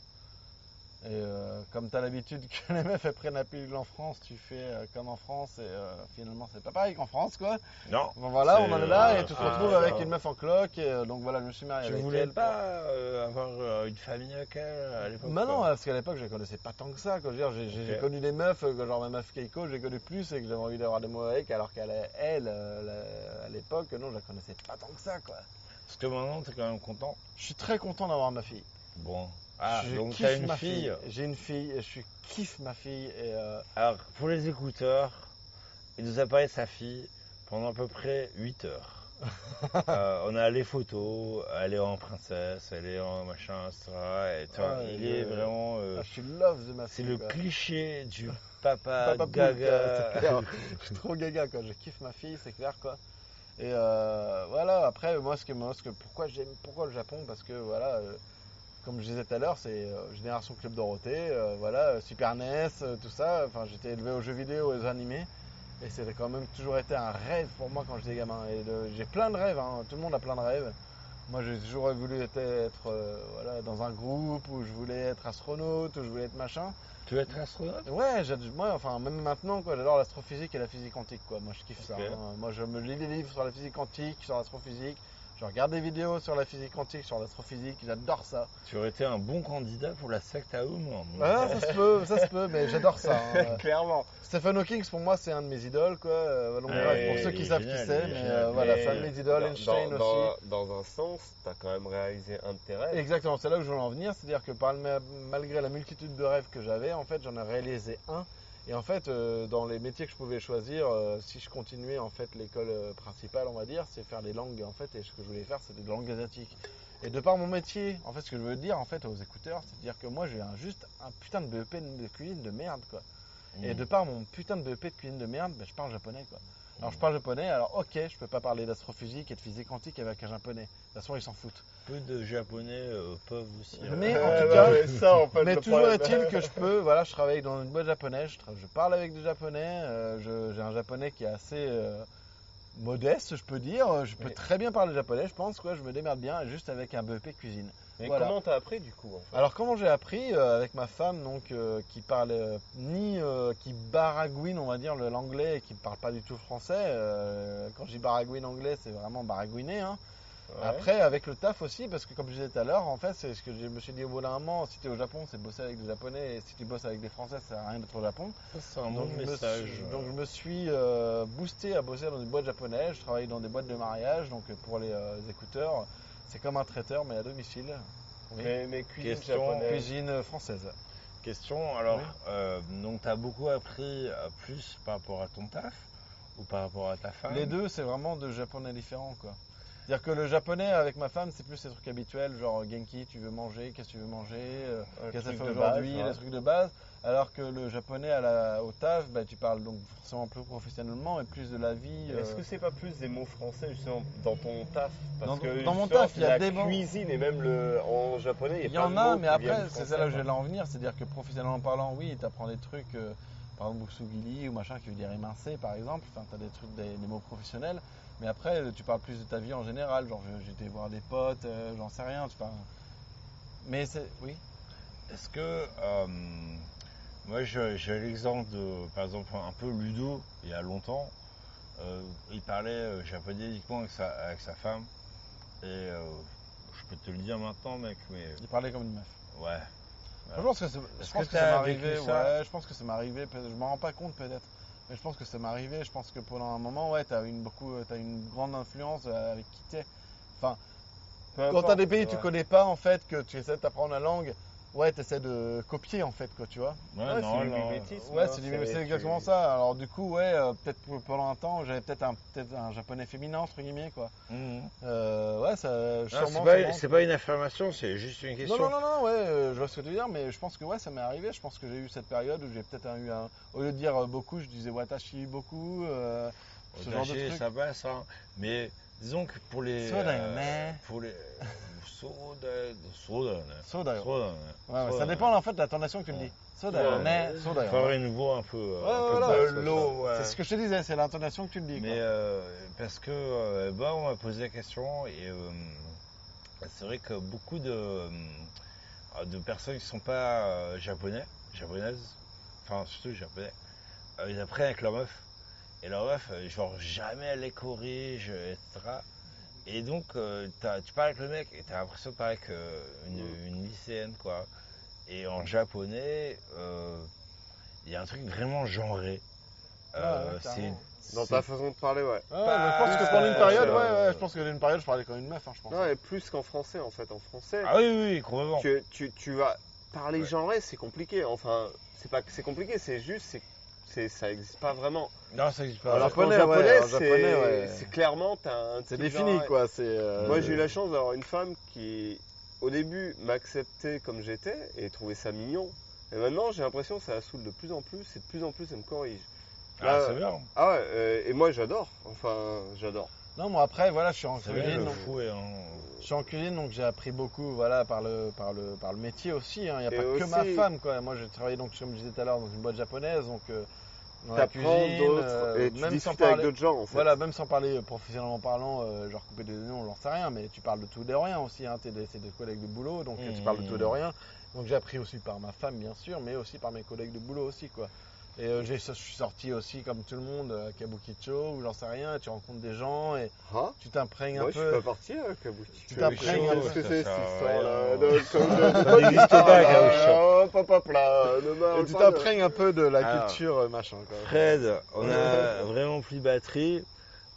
Et euh, comme tu as l'habitude que les meufs prennent la pilule en France, tu fais euh, comme en France et euh, finalement c'est pas pareil qu'en France quoi. Non. Bon voilà, on en est là et tu te retrouves avec une meuf en cloque et donc voilà, je me suis marié Tu avec voulais elle. pas avoir une famille avec elle à l'époque Bah non, parce qu'à l'époque je la connaissais pas tant que ça. J'ai connu des meufs, genre ma meuf Keiko, j'ai connu plus et que j'avais envie d'avoir des mots avec, alors qu'elle, elle, à l'époque, non, je la connaissais pas tant que ça. quoi. Parce que maintenant, t'es quand même content. Je suis très content d'avoir ma fille. Bon. Ah, je donc t'as une ma fille. J'ai une fille et je kiffe ma fille et euh, Alors, pour les écouteurs, il nous a parlé de sa fille pendant à peu près 8 heures. Euh, on a les photos, elle est en princesse, elle est en machin, etc. Et, Ah, il est vraiment. euh, ah, je suis love de ma c'est fille. le quoi. cliché du papa, gaga. c'est je suis trop gaga quoi. Je kiffe ma fille, c'est clair quoi. Et voilà. Après, moi, ce que, moi, ce que, pourquoi j'aime, pourquoi le Japon? Parce que voilà, comme je disais tout à l'heure, c'est euh, génération Club Dorothée, euh, voilà, euh, Super NES, euh, tout ça. Enfin, j'étais élevé aux jeux vidéo, aux animés. Et c'était quand même toujours été un rêve pour moi quand j'étais gamin. Et j'ai plein de rêves, hein. tout le monde a plein de rêves. Moi, j'ai toujours voulu être, être, voilà, dans un groupe où je voulais être astronaute, où je voulais être machin. Tu veux être astronaute? Ouais, moi, enfin, même maintenant, quoi, j'adore l'astrophysique et la physique quantique, quoi. Moi, je kiffe ça. Hein. Moi, je me lis des livres sur la physique quantique, sur l'astrophysique. Je regarde des vidéos sur la physique quantique, sur l'astrophysique. J'adore ça. Tu aurais été un bon candidat pour la secte à Oum. Ah, ça se peut, ça se peut, mais j'adore ça. hein. Clairement. Stephen Hawking, pour moi, c'est un de mes idoles, quoi. Euh, donc, Ouais, bref, pour ceux qui savent génial, qui c'est, mais euh, voilà, c'est un de mes idoles. dans- Einstein dans, aussi. Dans, dans un sens, t'as quand même réalisé un de tes rêves. Exactement, c'est là où je voulais en venir, c'est-à-dire que par malgré la multitude de rêves que j'avais, en fait, j'en ai réalisé un. Et en fait, euh, dans les métiers que je pouvais choisir, euh, si je continuais en fait l'école euh, principale, on va dire, c'est faire des langues en fait. Et ce que je voulais faire, c'était des langues asiatiques. Et de par mon métier, en fait, ce que je veux dire en fait aux écouteurs, c'est dire que moi, j'ai un, juste un putain de BEP de cuisine de merde, quoi. Et de par mon putain de BEP de cuisine de merde, ben, je parle japonais, quoi. Alors je parle japonais, alors ok, je peux pas parler d'astrophysique et de physique quantique avec un japonais. De toute façon, ils s'en foutent. Peu de japonais euh, peuvent aussi. euh, Mais en tout cas, ouais, ça, en fait, mais toujours est-il que je peux, voilà, je travaille dans une boîte japonaise, je, parle avec des japonais, euh, j'ai un japonais qui est assez euh, modeste, je peux dire, je peux très bien parler japonais, je pense, quoi, je me démerde bien, juste avec un BEP cuisine. Mais Voilà. comment t'as appris du coup en fait? Alors comment j'ai appris euh, avec ma femme donc euh, qui parle euh, ni qui baragouine on va dire l'anglais et qui parle pas du tout français. quand je dis baragouine anglais c'est vraiment baragouiner. Hein. Ouais. Après avec le taf aussi parce que comme je disais tout à l'heure en fait c'est ce que je me suis dit au bout d'un moment si tu es au Japon c'est bosser avec des japonais et si tu bosses avec des français ça sert à rien d'être au Japon. C'est un bon Donc, me message. suis, donc je me suis boosté à bosser dans une boîte japonaise. Je travaille dans des boîtes de mariage donc pour les, les écouteurs c'est comme un traiteur mais à domicile. Oui. Mais, mais cuisine Question-. Cuisine française. Question, alors, Oui. euh, donc tu as beaucoup appris euh, plus par rapport à ton taf ou par rapport à ta femme? Les deux, c'est vraiment deux japonais différents, quoi. C'est-à-dire que le japonais avec ma femme, c'est plus les trucs habituels, genre Genki, tu veux manger, qu'est-ce que tu veux manger, euh, Un qu'est-ce que ça fait aujourd'hui, ouais. les trucs de base. Alors que le japonais à la, au taf, bah, tu parles donc forcément plus professionnellement et plus de la vie. Est-ce euh, que c'est pas plus des mots français justement dans ton taf? Parce Dans- que dans mon taf, il y a la des mots. cuisine et même le en japonais, Il y a en plein de a, mots mais après, c'est ça là où je vais en venir. C'est-à-dire que professionnellement parlant, oui, tu apprends des trucs, euh, par exemple, Buksugili ou machin qui veut dire émincer, par exemple. Enfin, tu as des trucs, des, des mots professionnels. Mais après, tu parles plus de ta vie en général. Genre, j'étais voir des potes, euh, j'en sais rien. Tu parles. Mais c'est. Oui. Est-ce que euh, moi j'ai l'exemple de par exemple un peu Ludo il y a longtemps euh, il parlait japonais uniquement avec sa, avec sa femme et je peux te le dire maintenant mec mais Il parlait comme une meuf. ouais Je pense que, c'est- Est-ce je pense que que ça m'est arrivé. Ouais, je pense que ça m'est arrivé. Je m'en rends pas compte peut-être. Mais je pense que ça m'est arrivé. Je pense que pendant un moment, ouais, t'as une beaucoup, t'as une grande influence euh, avec qui t'es. Enfin, quand t'as des pays que tu ouais. connais pas, en fait, que tu essaies d'apprendre la langue, ouais, t'essaies de copier, en fait, quoi, tu vois. ouais, Ouais, non, c'est du non. mimétisme. Ouais, hein, c'est du- c'est tu- exactement ça. Alors du coup, ouais, euh, peut-être pendant un temps, j'avais peut-être un, peut-être un japonais féminin entre guillemets, quoi. Mhm. Euh, ouais, ça. Non, sûrement, c'est pas, une affirmation c'est juste une Non, question non, non, non, ouais, euh, je vois ce que tu veux dire, mais je pense que ouais, ça m'est arrivé. Je pense que j'ai eu cette période où j'ai peut-être eu un. Au lieu de dire beaucoup, je disais watashi beaucoup. euh, ce genre de truc. ça passe hein. mais disons que pour les Soda, euh, mais- pour les soda soda Soda, yo. soda, Ouais, ouais, soda. ça dépend en fait de la tonation que tu le dis. Soda, yo, Ouais. ne, soda, yo. Faut avoir une voix un peu, euh, Ouais, un peu voilà, basse, de comme l'eau, ça. C'est ce que je te disais, c'est l'intonation que tu le dis. Mais quoi. euh, parce que euh, bah, on m'a posé la question et euh, c'est vrai que beaucoup de, euh, de personnes qui sont pas euh, japonais, japonaises, enfin surtout japonais, euh, ils apprennent avec leur meuf. Et leur meuf, euh, genre jamais elle les corrige, etc. Et donc euh, t'as- tu parles avec le mec et t'as l'impression de parler avec euh, une, une lycéenne quoi. Et en japonais, euh, il y a un truc vraiment genré. Euh, Ah ouais. Dans ta façon de parler, ouais. Je pense que pendant une période, ouais, ouais, je pense que d'une période, je parlais comme une meuf, hein, je pense. Ouais, plus qu'en français en fait. En français, Ah oui, oui, oui, complètement. tu, tu, tu vas parler Ouais. genré, c'est compliqué. Enfin, c'est pas que c'est compliqué, c'est juste, c'est, ça existe pas vraiment. Non, ça existe pas. En japonais, ouais, en c'est, japonais, ouais. c'est clairement, un C'est défini, quoi. C'est. euh, Moi, j'ai eu la chance d'avoir une femme qui, au début, m'acceptait comme j'étais et trouvait ça mignon. Et maintenant, j'ai l'impression que ça la saoule de plus en plus et de plus en plus, elle me corrige. Ah, c'est bien. Ah ouais, euh, et moi, j'adore. Enfin, j'adore. Non, moi après, voilà, je suis en cuisine. en... Je suis en cuisine, donc j'ai appris beaucoup, voilà, par le, par le, par le métier aussi. hein. Il n'y a Et pas que ma femme, quoi. Moi, j'ai travaillé, donc, comme je disais tout à l'heure, dans une boîte japonaise, donc euh, T'apprends cuisine, d'autres euh, et tu même discutes avec parler, d'autres gens, en fait. voilà, même sans parler professionnellement parlant, euh, genre couper des oignons, j'en sais rien, mais tu parles de tout et de rien aussi. Hein. T'es des, collègues de boulot, donc euh, tu Mmh. parles de tout et de rien. Donc j'ai appris aussi par ma femme, bien sûr, mais aussi par mes collègues de boulot aussi, quoi. Et euh, je suis sorti aussi, comme tout le monde, à Kabukicho, ou j'en sais rien, tu rencontres des gens et Hein? tu t'imprègnes un Moi, je peu. suis pas parti à Kabuki. Tu t'imprègnes un peu. Qu'est-ce que c'est, cette histoire-là Ça n'existe pas, hop, hop, là, Et parle tu t'imprègnes un peu de la culture euh, machin. Quoi. Fred, on a vraiment plus de batterie.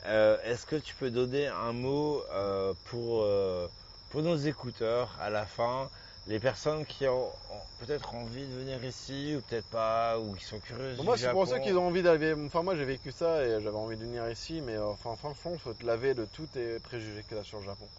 Euh, Est-ce que tu peux donner un mot euh, pour, euh, pour nos écouteurs à la fin Les personnes qui ont, ont peut-être envie de venir ici ou peut-être pas, ou qui sont curieuses. Bon, moi, c'est pour Japon. ceux qui ont envie d'aller. Enfin, moi, j'ai vécu ça et j'avais envie de venir ici, mais euh, enfin, franchement, il faut te laver de tous tes préjugés que tu as sur le Japon.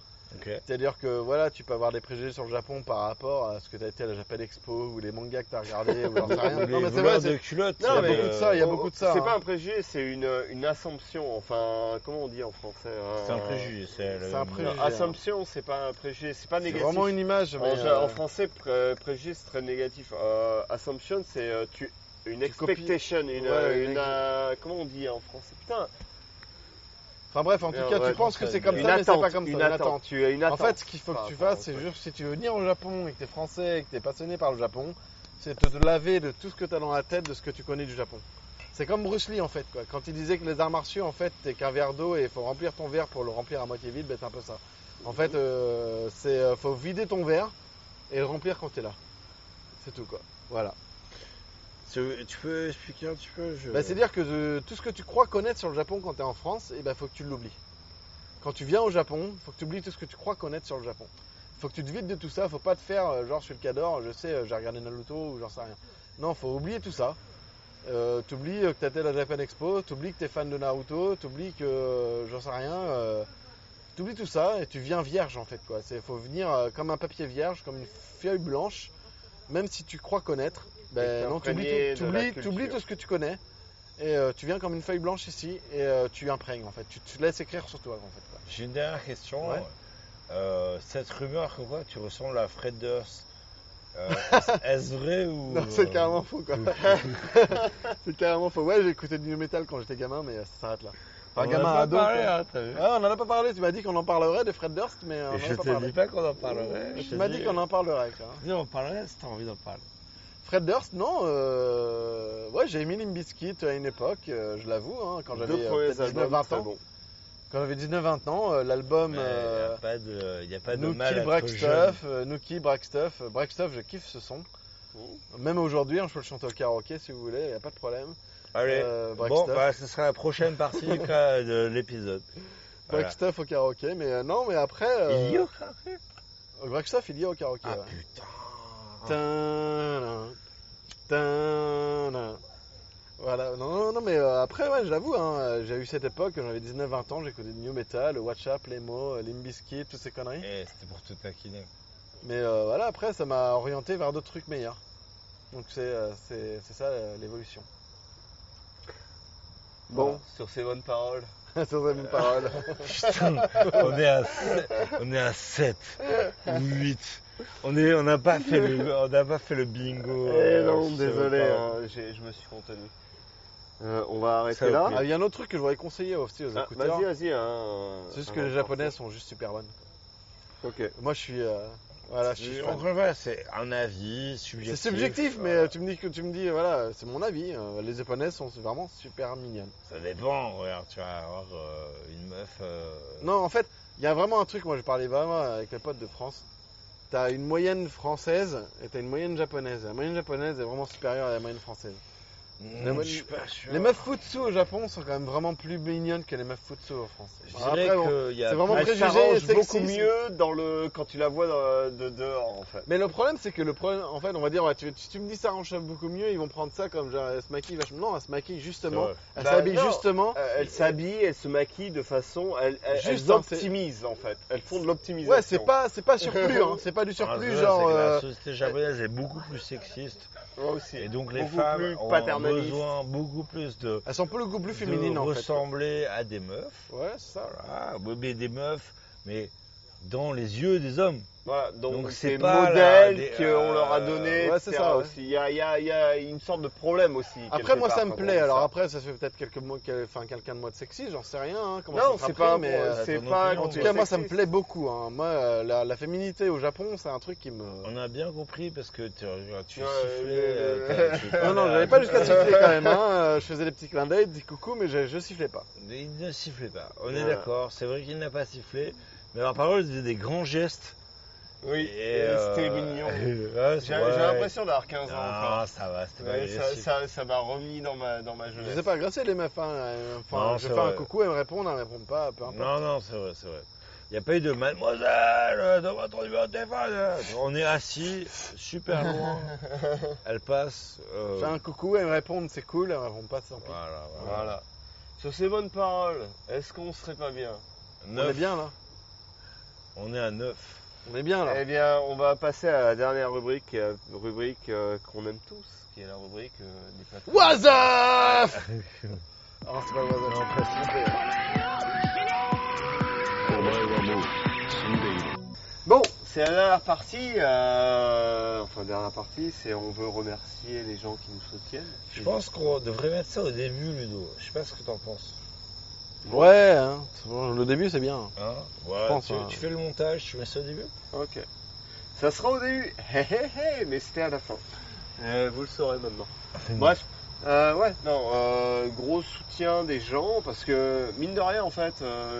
C'est-à-dire que voilà, tu peux avoir des préjugés sur le Japon par rapport à ce que tu as été à la Japan Expo ou les mangas que tu as regardés ou j'en sais rien. Non, mais c'est vrai, de c'est- culottes. Non, mais il y a euh, beaucoup de ça, il y a beaucoup de ça. C'est hein. pas un préjugé, c'est une, une assumption. Enfin, comment on dit en français C'est un préjugé. C'est le- C'est un préjugé. Non, Assumption, c'est pas un préjugé, c'est pas C'est négatif. vraiment une image. En, Mais, euh, en français, pré- préjugé, c'est très négatif. Euh, assumption, c'est euh, tu, une expectation, une, Ouais, une, une- euh, comment on dit en français? Putain, Enfin bref, en tout Ouais, cas, ouais, tu penses que c'est comme ça, mais c'est pas comme ça. une attente. Tu as une En attente. fait, ce qu'il faut que tu fasses, c'est juste si tu veux venir au Japon et que tu es français et que tu es passionné par le Japon, c'est te laver de tout ce que tu as dans la tête de ce que tu connais du Japon. C'est comme Bruce Lee en fait, quoi. quand il disait que les arts martiaux, en fait, t'es qu'un verre d'eau et il faut remplir ton verre pour le remplir à moitié vide, ben, c'est un peu ça. En fait, euh, c'est euh, faut vider ton verre et le remplir quand tu es là. C'est tout quoi. Voilà. Tu tu peux expliquer un petit peu. Bah, C'est-à-dire que tout ce que tu crois connaître sur le Japon quand tu es en France, il ben, faut que tu l'oublies. Quand tu viens au Japon, faut que tu oublies tout ce que tu crois connaître sur le Japon. faut que tu te vides de tout ça, faut pas te faire euh, genre je suis le cador, je sais, euh, j'ai regardé Naruto ou j'en sais rien. Non, faut oublier tout ça. Euh, t'oublies que t'étais à la Japan Expo, t'oublies que t'es fan de Naruto, t'oublies que j'en sais rien. Euh, t'oublies tout ça et tu viens vierge en fait. C'est faut venir comme un papier vierge, comme une feuille blanche, même si tu crois connaître. Ben, non, t'oublies t'imprégner tout, ce que tu connais et euh, tu viens comme une feuille blanche ici et euh, tu imprègnes en fait. Tu te laisses écrire sur toi en fait. J'ai une dernière question. Ouais. Euh, cette rumeur que quoi, tu ressembles à Fred Durst, est-ce- vrai ou Non, c'est carrément faux quoi. c'est carrément faux. Ouais, j'ai écouté du new metal quand j'étais gamin, mais ça s'arrête là. On Enfin, en gamin a pas ado. parlé, hein, vu Ouais, on en a pas parlé. Tu m'as dit qu'on en parlerait de Fred Durst, mais on Et en je a pas te parlé. dis pas qu'on en parlerait. je Tu te m'as dit qu'on en parlerait. Quoi. Dis, on en parlerait si t'as envie d'en parler. Fred Durst, non. Euh... Ouais, j'ai aimé Limp Bizkit à une époque, euh, je l'avoue, hein, quand j'avais euh, premiers peut-être albums, 19-20 très ans. Quand j'avais 19-20 ans, euh, l'album Il euh, n'y a pas de, y a pas de Nookie mal à être Break jeune. Stuff, euh, Nookie Break Stuff. Euh, Break Stuff, je kiffe ce son. Même aujourd'hui, hein, je peux le chanter au karaoké si vous voulez, y a pas de problème. Allez, Euh, bon, bah, ce sera la prochaine partie de l'épisode. Voilà. Au karaoké, mais euh, non, mais après. euh, Il y a au karaoké? Euh, Break Stuff, il y a au karaoké. Ah ouais. putain. Voilà, non, non, mais après, ouais, j'avoue, j'ai eu cette époque, j'avais 19-20 ans, j'écoutais du New Metal, mots, Limp Bizkit, toutes ces conneries. Eh, c'était pour te taquiner. Mais voilà, après, ça m'a orienté vers d'autres trucs meilleurs. Donc c'est ça l'évolution. Bon, sur ces bonnes paroles. Sur ces mêmes paroles. Putain, on est à 7, on est à 7 ou 8. On est, on n'a pas fait le, on n'a pas fait le bingo. Eh euh, non, désolé, hein, j'ai- je me suis contenu. Euh, on va arrêter là. Ah, Il y a un autre truc que je voudrais conseiller aussi aux Ah, écouteurs. vas-y, vas-y. Hein, C'est juste un que les japonais sont juste super bonnes. Ok. Moi je suis. euh, Voilà, je suis fan. Encore une fois, c'est un avis C'est subjectif. subjectif, mais euh, tu me dis que tu me dis, voilà, c'est mon avis. euh, les japonaises sont vraiment super mignonnes. Ça dépend. Regarde, tu vas avoir euh, une meuf. euh, Non, en fait, il y a vraiment un truc, moi je parlais vraiment avec les potes de France. T'as une moyenne française et t'as une moyenne japonaise. La moyenne japonaise est vraiment supérieure à la moyenne française. La mo- je suis pas sûr. Les meufs futsu au Japon sont quand même vraiment plus mignonnes que les meufs futsu en France. Je dirais après, qu'il y a c'est vraiment préjugé sexisme. beaucoup mieux dans le quand tu la vois de dehors en fait. Mais le problème, c'est que le problème, en fait, on va dire, ouais, tu, tu, tu me dis ça arrange beaucoup mieux, ils vont prendre ça comme genre, elle se maquille vachement. Non, elle se maquille justement. Elle Bah, s'habille non. justement. Elle s'habille, elle se maquille de façon, elle, elle, Juste, hein, optimisent en fait. Elles font de l'optimisation. Ouais, c'est pas, c'est pas surplus, hein. C'est pas du Ah, surplus, genre. que euh, La société japonaise est beaucoup plus sexiste. Moi aussi. Et donc les Beaucoup femmes plus ont besoin beaucoup plus de, Elles sont beaucoup plus féminines en fait. ressembler à des meufs. Ouais, ça. Ouais, mais des meufs, mais dans les yeux des hommes. Voilà, donc c'est pas des- qu'on leur a euh, donné. ouais, c'est ça, ouais. aussi. Il y a, il y a- il y a une sorte de problème aussi. Après, moi, part, ça me plaît. Alors ça. après, ça fait peut-être quelques mois, quel- enfin, quelqu'un de moi de sexy, j'en sais rien. hein, comment non, c'est pas, mais pro- euh, c'est ton pas. opinion, en tout cas, moi, ça me plaît beaucoup. hein. Moi, euh, la, la féminité au Japon, c'est un truc qui me. On a bien compris parce que tu, tu Ouais, sifflais. euh, Non, non, j'allais pas jusqu'à siffler quand même. Hein. euh, Je faisais des petits clins d'œil, des petits coucous, mais je, je sifflais pas. Il ne sifflait pas. On est d'accord. C'est vrai qu'il n'a pas sifflé. Mais alors, par contre, il faisait des grands gestes. Oui, et c'était euh, mignon. ouais, J'ai c'est l'impression d'avoir 15 ans Ah, ça va, c'était pas Ouais, ça ça- ça m'a remis dans ma, dans ma Je jeunesse. sais pas agresser les meufs. Hein. euh, Enfin, Non, je c'est fais un coucou, elles me répondent, elles me répondent pas, peu importe. Non, non, c'est vrai, c'est vrai. Il n'y a pas eu de mademoiselle, euh, dans votre numéro de téléphone. euh. On est assis, super loin. Elle passe. euh, Je fais un coucou, elles me répondent, c'est cool, elles me répondent pas, pis. Voilà, voilà. Voilà. Sur ces bonnes paroles, est-ce qu'on serait pas bien? On Neuf. est bien là. On est à 9. On est bien là. Eh bien, on va passer à la dernière rubrique, euh, rubrique euh, qu'on aime tous, qui est la rubrique euh, des plateaux. What's up ah, c'est pas le What's up, Bon, c'est la dernière partie. euh, enfin, dernière partie, c'est on veut remercier les gens qui nous soutiennent. Je pense qu'on devrait mettre ça au début, Ludo. Je sais pas ce que t'en penses. Ouais, hein. bon, le début c'est bien. Hein voilà, pense, tu, hein. tu fais le montage, tu mets ça au début Ok. Ça sera au début. Hé hé hé, mais c'était à la fin. Euh, vous le saurez maintenant. Bref. Euh, ouais, non, euh, gros soutien des gens parce que mine de rien en fait,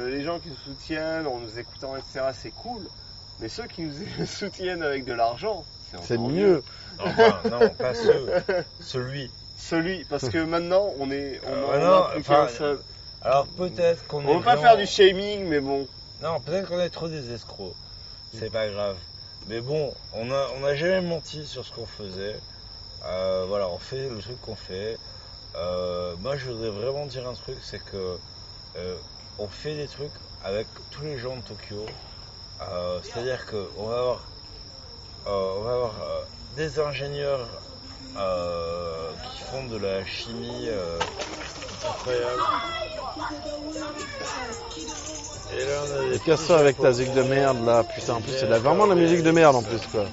les gens qui nous soutiennent en nous écoutant etc c'est cool, mais ceux qui nous soutiennent avec de l'argent, C'est encore mieux. Enfin, non, pas ce, celui. Celui, parce que maintenant on est, on en non, a plus enfin, qu'un seul. Alors peut-être qu'on On est veut pas vraiment- faire du shaming, mais bon. Non, peut-être qu'on est trop des escrocs. C'est pas grave. Mais bon, on a, on a jamais menti sur ce qu'on faisait. Euh, voilà, on fait le truc qu'on fait. Euh, moi, je voudrais vraiment dire un truc, c'est que euh, on fait des trucs avec tous les gens de Tokyo. Euh, C'est-à-dire que on va avoir, euh, on va avoir euh, des ingénieurs euh, qui font de la chimie euh, incroyable. Et là, on a des Et casse-toi avec ta zig de merde là, putain, en plus c'est de la- vraiment de la musique de merde en plus quoi.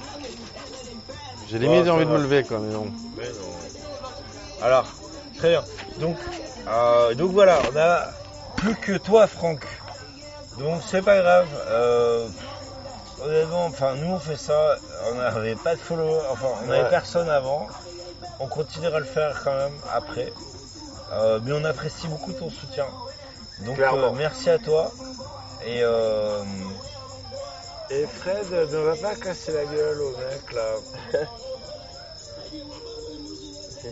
J'ai limite ça envie de me lever quoi, mais bon. Mais non. Alors, très bien. Donc, euh, donc voilà, on a plus que toi, Franck. Donc c'est pas grave. Euh, honnêtement, enfin nous on fait ça. On n'avait pas de follow, enfin on n'avait Ouais. personne avant. On continuera à le faire quand même après. Euh, mais on apprécie beaucoup ton soutien. Donc euh, merci à toi. Et euh, et Fred ne va pas casser la gueule au mec là.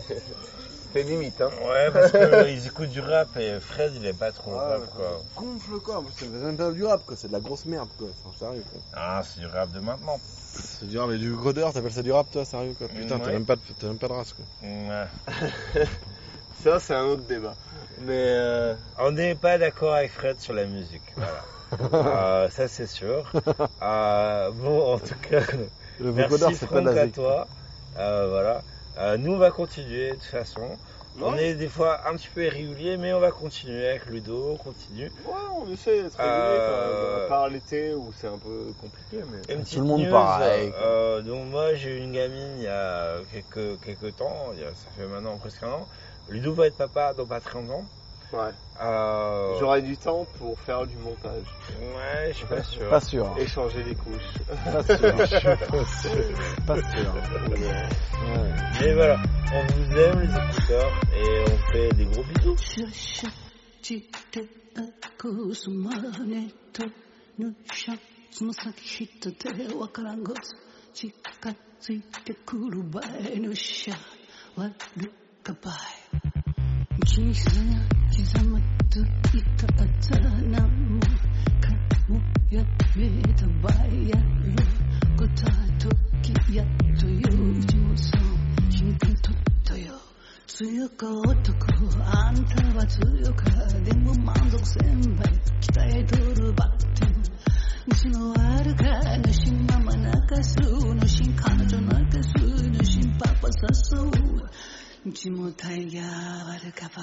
C'est limite, hein. Ouais, parce qu'ils écoutent du rap et Fred il est pas trop Ah, rap quoi. Gonfle quoi, c'est même pas du rap quoi, c'est de la grosse merde quoi, sérieux quoi. Ah, c'est du rap de maintenant. C'est du rap et du grodeur, t'appelles ça du rap toi, sérieux quoi. Putain, t'as Ouais. même, pas de- t'as même pas de race quoi. Ouais. Ça, c'est un autre débat. Mais euh, On n'est pas d'accord avec Fred sur la musique, voilà. Euh, ça c'est sûr. Euh, bon, en tout cas, Le merci Franck à toi. Euh, voilà. Euh, nous on va continuer de toute façon. On est des fois un petit peu irrégulier, mais on va continuer avec Ludo, on continue. ouais, on essaie d'être régulier Euh, quand même. À part l'été où c'est un peu compliqué, mais. Une petite le monde news, pareil, euh, donc moi j'ai eu une gamine il y a quelques, quelques temps, il y a- ça fait maintenant presque un an. Ludo va être papa dans pas très longtemps. Ouais. Euh, J'aurais du temps pour faire du montage. Ouais, je suis pas sûr. Pas sûr. Et changer les couches. Pas sûr. Je suis pas sûr. Pas sûr. Ouais. Mais voilà, on vous aime les écouteurs et on fait des gros bisous. 散ってくすまねとぬしゃつま先ひとでわからんごつ近づいてくる場合ぬしゃ悪かばい 小さな刻まといたあざなもかもやめた場合やることは時やっとよううちもそう真剣とったよ強か男あんたは強かでも満足せんばい鍛えとるばってうちのあるかのしママ泣かすのし彼女泣かすのしパパ誘う気もが悪かば